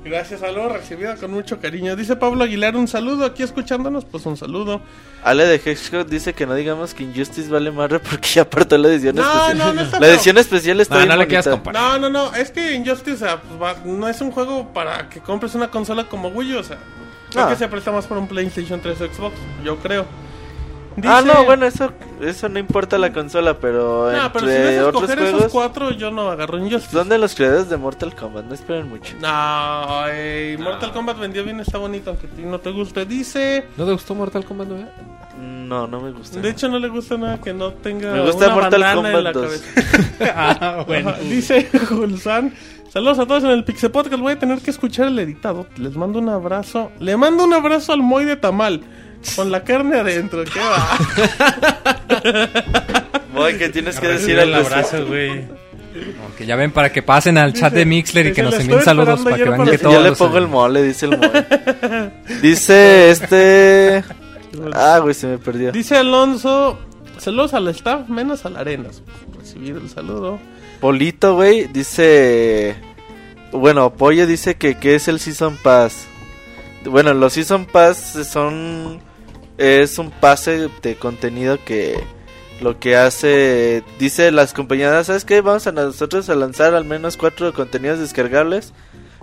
Gracias, saludo recibido con mucho cariño. Dice Pablo Aguilar, un saludo aquí escuchándonos, pues un saludo. Ale de Hedgehog dice que no digamos que Injustice vale madre porque ya apartó la edición No, especial. no, no está la edición especial está No, bien no le quieras. No, no, no, es que Injustice o sea, pues, va- no es un juego para que compres una consola como Wii, U, o sea, creo Ah. que se presta más para un PlayStation 3 o Xbox, yo creo. Ah, Dice- no, bueno, eso eso no importa la consola, pero No, pero si a otros escoger esos juegos... cuatro, yo no agarro Injustice. Son de los creadores de Mortal Kombat, no esperen mucho. No, ey, Mortal Kombat vendió bien, está bonito, aunque a ti no te guste. Dice, ¿No te gustó Mortal Kombat 9? No, no me gusta. de hecho no le gusta nada que no tenga Me gusta una Mortal bandana en Kombat la 2. cabeza. *laughs* ah, bueno. Dice Julsan. Saludos a todos en el Pixel Podcast. Voy a tener que escuchar el editado. Les mando un abrazo. Le mando un abrazo al Moy de Tamal. Con la carne adentro. ¿Qué va? *laughs* Voy, ¿qué tienes que decir el al abrazo, güey. Que ya ven para que pasen al chat de Mixler y que nos "Le envíen saludos para que vean para que todos Ya le pongo el mole, dice el mole. *laughs* dice este. *laughs* Ah, güey, se me perdió. Dice Alonso. Saludos al staff, menos al Arenas. Recibir el saludo. Polito, güey, dice. Bueno, Pollo dice que ¿qué es el Season Pass? Bueno, los Season Pass son. Es un pase de contenido que lo que hace. Dice las compañías, ¿sabes qué? Vamos a nosotros a lanzar al menos cuatro contenidos descargables.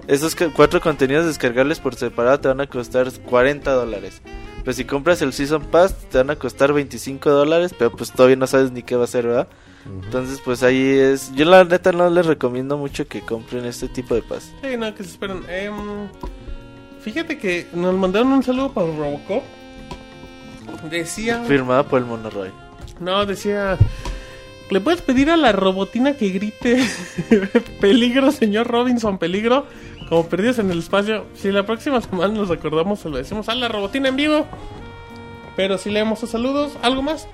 Esos que- cuatro contenidos descargables por separado te van a costar 40 dólares. Pues si compras el Season Pass te van a costar 25 dólares, pero pues todavía no sabes ni qué va a ser, ¿verdad? Entonces pues ahí es... Yo la neta no les recomiendo mucho que compren este tipo de pass. Sí, no, que se esperen. Em, fíjate que nos mandaron un saludo para Robocop. Decía. Firmada por el Monoroy. No, decía. ¿Le puedes pedir a la robotina que grite *laughs* peligro, señor Robinson, peligro? Como perdidos en el espacio. Si la próxima semana nos acordamos, se lo decimos a la robotina en vivo. Pero si leemos sus saludos, ¿algo más?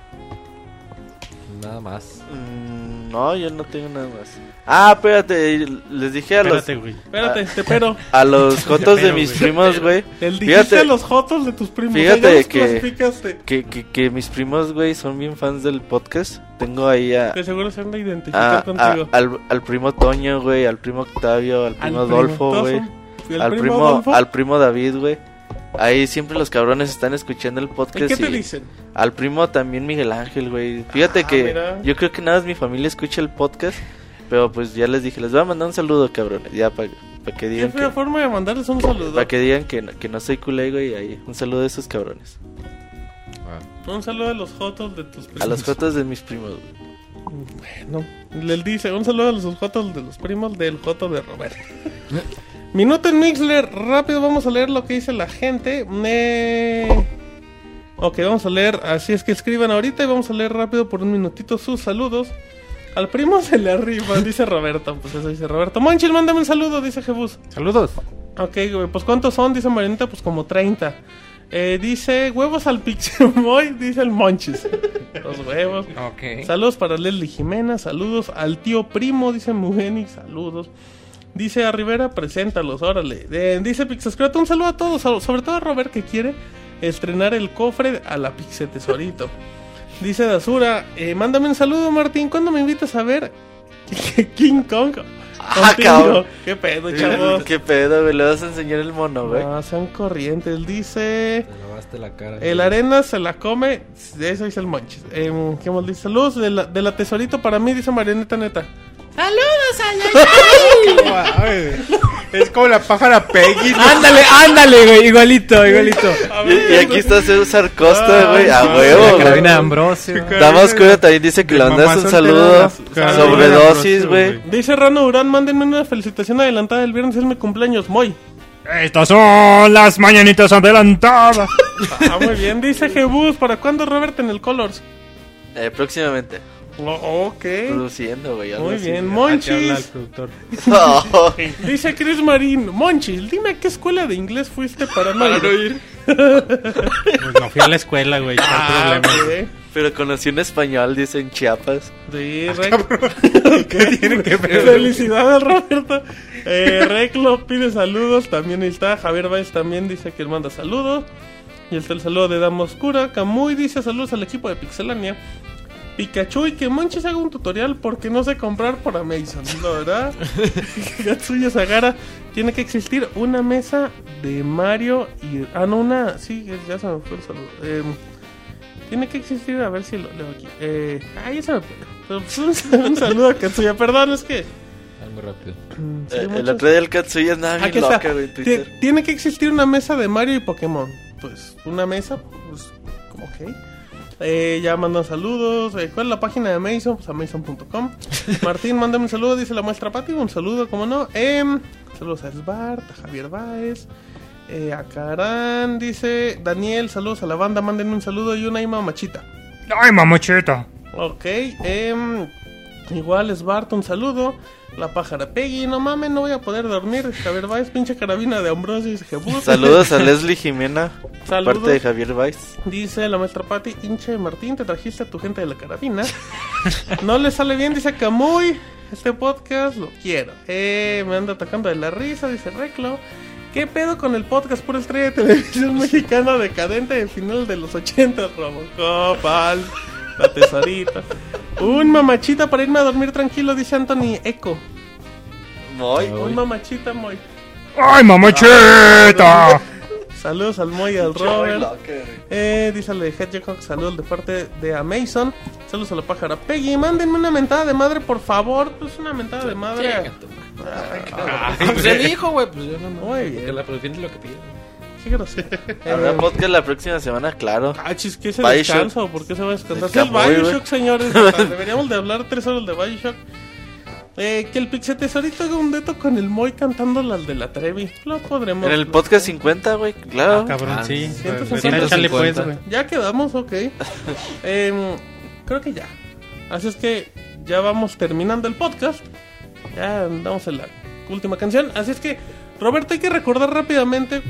Nada más. Mm, no, yo no tengo nada más. Ah, espérate, les dije a los... Espérate, güey. Espérate, te pero. *laughs* A los *laughs* jotos de mis primos, güey. *laughs* El dijiste a los jotos de tus primos. fíjate que- que, que, que mis primos, güey, son bien fans del podcast. Tengo ahí a... Que seguro se de identificar a- contigo. al, al primo Toño, güey, al primo Octavio, al primo Adolfo, güey. ¿Y Al primo al primo David, güey. Ahí siempre los cabrones están escuchando el ¿Y podcast. qué te y- dicen? Al primo también Miguel Ángel, güey. Fíjate Ah, que mira. yo creo que nada más mi familia escucha el podcast. Pero pues ya les dije, les voy a mandar un saludo, cabrones. Ya para que Qué digan fea que, forma de mandarles un saludo. para que digan que, no- que no soy culé, güey. Ahí, un saludo a esos cabrones. Un saludo a los jotos de tus primos. A los jotos de mis primos, güey. Bueno, le dice un saludo a los jotos de los primos del joto de Roberto. *laughs* Minuto en Mixler, rápido vamos a leer lo que dice la gente. Me... Ok, vamos a leer, así es que escriban ahorita y vamos a leer rápido por un minutito sus saludos. Al primo se le arriba, dice Roberto. Pues eso dice Roberto. Monchil, mándame un saludo, dice Jebus. Saludos. Ok, güey, pues ¿cuántos son? Dice Marianita, pues como 30. Eh, dice huevos al Pixemoy, *laughs* dice el Monchis. Los huevos. Ok. Saludos para Leslie Jimena, saludos al tío primo, dice Mugeni, saludos. Dice a Rivera, preséntalos, órale. Eh, dice Pixescroto, un saludo a todos, so- sobre todo a Robert que quiere estrenar el cofre a la Pixe Tesorito. Dice Dasura, eh, mándame un saludo Martín, ¿cuándo me invitas a ver *laughs* King Kong? Ah, cabrón. ¿Qué pedo, chavos? ¿Qué pedo, güey? Le vas a enseñar el mono, güey. No, sean corrientes. Dice... Te lavaste la cara. El arena se la come. De eso dice el Monchis. Eh, ¿Qué más dice? Saludos de la, de la tesorito para mí, dice Marianeta Neta. *laughs* Es como la pájara Peggy. ¿no? Ándale, ándale, güey, igualito, igualito. Y, y aquí está César Costa, Ah, güey. A huevo, La güey. carabina de Ambrosio. Dama Oscura también dice que le mandas un saludo. Sobredosis, güey. Dice Rano Durán, mándenme una felicitación adelantada del viernes, es mi cumpleaños, muy. Estas son las mañanitas adelantadas. Ah, muy bien. Dice Jebus, ¿para cuándo Robert en el Colors? Eh, próximamente. Ok. Produciendo, güey. Muy bien, Monchis. productor. No. *laughs* Dice Chris Marín, Monchis, dime a qué escuela de inglés fuiste para no ir. Pues no fui a la escuela, güey. no hay Ah, problema. ok. Pero conocí un español, dice en Chiapas. Sí, Rec- *laughs* *laughs* ¿Qué tiene que ver? Felicidades, Roberto. Eh, Reclo pide saludos. También ahí está. Javier Baez también dice que él manda saludos. Y está el saludo de Dama Oscura. Camuy dice saludos al equipo de Pixelania. Pikachu y que Monchis haga un tutorial porque no sé comprar por Amazon, ¿no, verdad? *laughs* Katsuya Sagara, tiene que existir una mesa de Mario y... Ah, no, una... Sí, ya se me fue el saludo. Eh, tiene que existir, a ver si lo leo aquí. Eh, ah, ya se me pues, un, un saludo a Katsuya, perdón, es que... Algo rápido. mm, sí, Eh, el otro día el Katsuya andaba bien loca, güey, en Ti- Twitter. Tiene que existir una mesa de Mario y Pokémon. Pues, una mesa, pues, como que. Eh, ya mandan saludos. Eh, ¿Cuál es la página de Amazon? Pues amazon.com. *laughs* Martín, mándame un saludo, dice la muestra Pati. Un saludo, como no. Em, saludos a Sbart, a Javier Baez. Eh, a Karán, dice Daniel, saludos a la banda, mándenme un saludo y una ima machita. Ay, mamuchita. Ok, em, igual es Bart, un saludo. La pájara Peggy, no mames, no voy a poder dormir. Javier Baez, pinche carabina de Ambrosio y Jebus. Saludos a *laughs* Leslie Jimena. Saludos. Parte de Javier Weiss. Dice la maestra Patti, hinche Martín, te trajiste a tu gente de la carabina. no le sale bien, dice Camuy. Este podcast lo quiero. Eh, me anda atacando de la risa, dice Reclo. ¿Qué pedo con el podcast por estrella de televisión mexicana decadente de final de los 80? Robocop, la tesorita. Un mamachita para irme a dormir tranquilo, dice Anthony Echo. Muy. Un mamachita, muy. Ay, mamuchita. Saludos al Moy y al Robert. Eh, dice el de Hedgehog, saludos de parte de Amazon. Saludos a la pájara Peggy. Mándenme una mentada de madre, por favor. Pues una mentada de madre. Chinga tu madre. Pues dijo, güey, pues yo no Muy bien. Que la lo que pide. Qué grosero. *laughs* Habrá Eh, podcast la próxima semana, claro. Ah, chis, ¿qué se Bioshock. descansa o por qué se va a descansar? El Sí, el Bioshock, señores. Deberíamos de hablar tres horas de Bioshock. Eh, que el Pixetesorito haga un deto con el Moy cantando las de la Trevi. Lo podremos. En el podcast 50, güey, claro. Ah, cabrón, Ah, sí. 160. Échale pues, güey. Ya quedamos, ok. *laughs* Em, creo que ya. Así es que ya vamos terminando el podcast. Ya andamos en la última canción. Así es que, Roberto, hay que recordar rápidamente.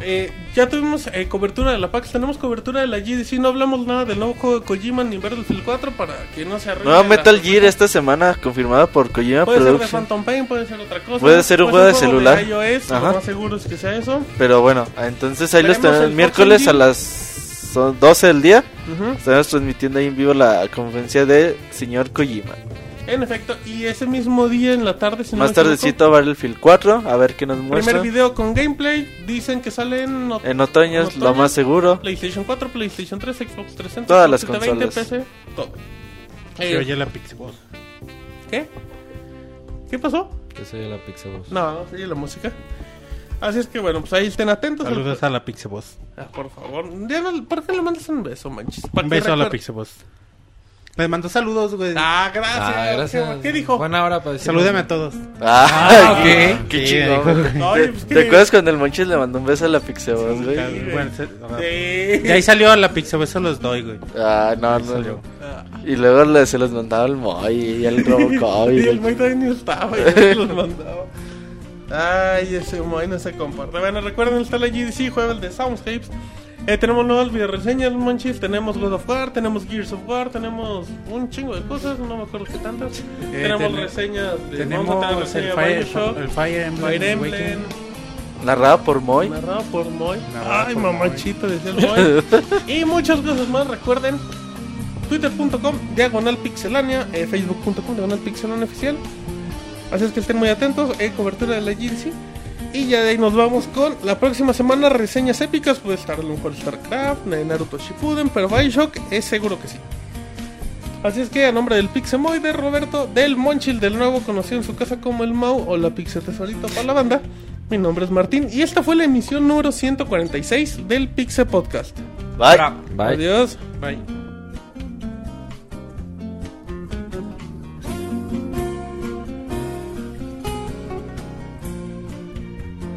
Eh, ya tuvimos eh, cobertura de la PAX, tenemos cobertura de la GDC. No hablamos nada del nuevo juego de Kojima ni Battlefield 4 para que no se arruine. Nueva la Metal. Gear esta semana confirmada por Kojima Puede ser de. Phantom Pain, puede ser otra cosa. Puede ser un juego de celular. iOS, Ajá. lo más seguro es que sea eso. Pero bueno, entonces ahí los tenemos el miércoles Fox a las son 12 del día. Ujú. Estamos transmitiendo ahí en vivo la conferencia de señor Kojima. En efecto, y ese mismo día en la tarde, si no Más me equivoco, tardecito Battlefield 4, a ver qué nos Primer muestra. video con gameplay, dicen que sale en, ot- En otoño lo más seguro. PlayStation 4, PlayStation 3, Xbox 360, Todas las Xbox 720, consolas. PC, todo. Se Eh, oye la. ¿Qué? ¿Qué pasó? Que soy la Pixel Boss. No, no oye la música. Así es que bueno, pues ahí estén atentos. Saludos a la Pixbox. Ah, por favor, ya no- ¿por qué le mandas un beso, manches? Un beso a la recuerde- Les mando saludos, güey. Ah, gracias. Ah, gracias. ¿Qué, dijo? Buena hora para decir. Salúdame a todos. Ah, qué, qué. Ay, ¿Te, pues, acuerdas cuando el Monchis le mandó un beso a la Pixeboss, güey? Bueno, se- Sí. De ahí salió a la Pixbox, se los doy, güey. Ah, no, no, Y luego le- se los mandaba al Moy y al Robocop. y Y el el- Moy también ni estaba, y se los mandaba. Ay, ese Moy no se comparte. Bueno, recuerden, está la GDC, jueves de Soundscapes. Eh, tenemos nuevas video reseñas, Monchis. Tenemos God of War, tenemos Gears of War, tenemos un chingo de cosas, no me acuerdo qué tantas. tenemos ten- reseñas de. tenemos vamos a tener el reseña Fire- Bioshock, el Fire Emblem Fire Emblem. Narrado por Moy. narrado por Moy. Narrado Ay, por mamachito, decía el Moy. *laughs* y muchas cosas más, recuerden. Twitter.com, diagonal pixelania, eh, Facebook.com, diagonal pixelania oficial. Así es que estén muy atentos, eh, cobertura de la Jinxie. Y ya de ahí nos vamos con la próxima semana reseñas épicas. Puede estar a lo mejor StarCraft, Naruto Shippuden, pero Bioshock es seguro que sí. Así es que a nombre del Pixemoy, de Roberto, del Monchil, del nuevo conocido en su casa como el Mau o la Pixel Tesorito para la banda, mi nombre es Martín y esta fue la emisión número 146 del Pixel Podcast. Bye. Bye. Adiós. Bye.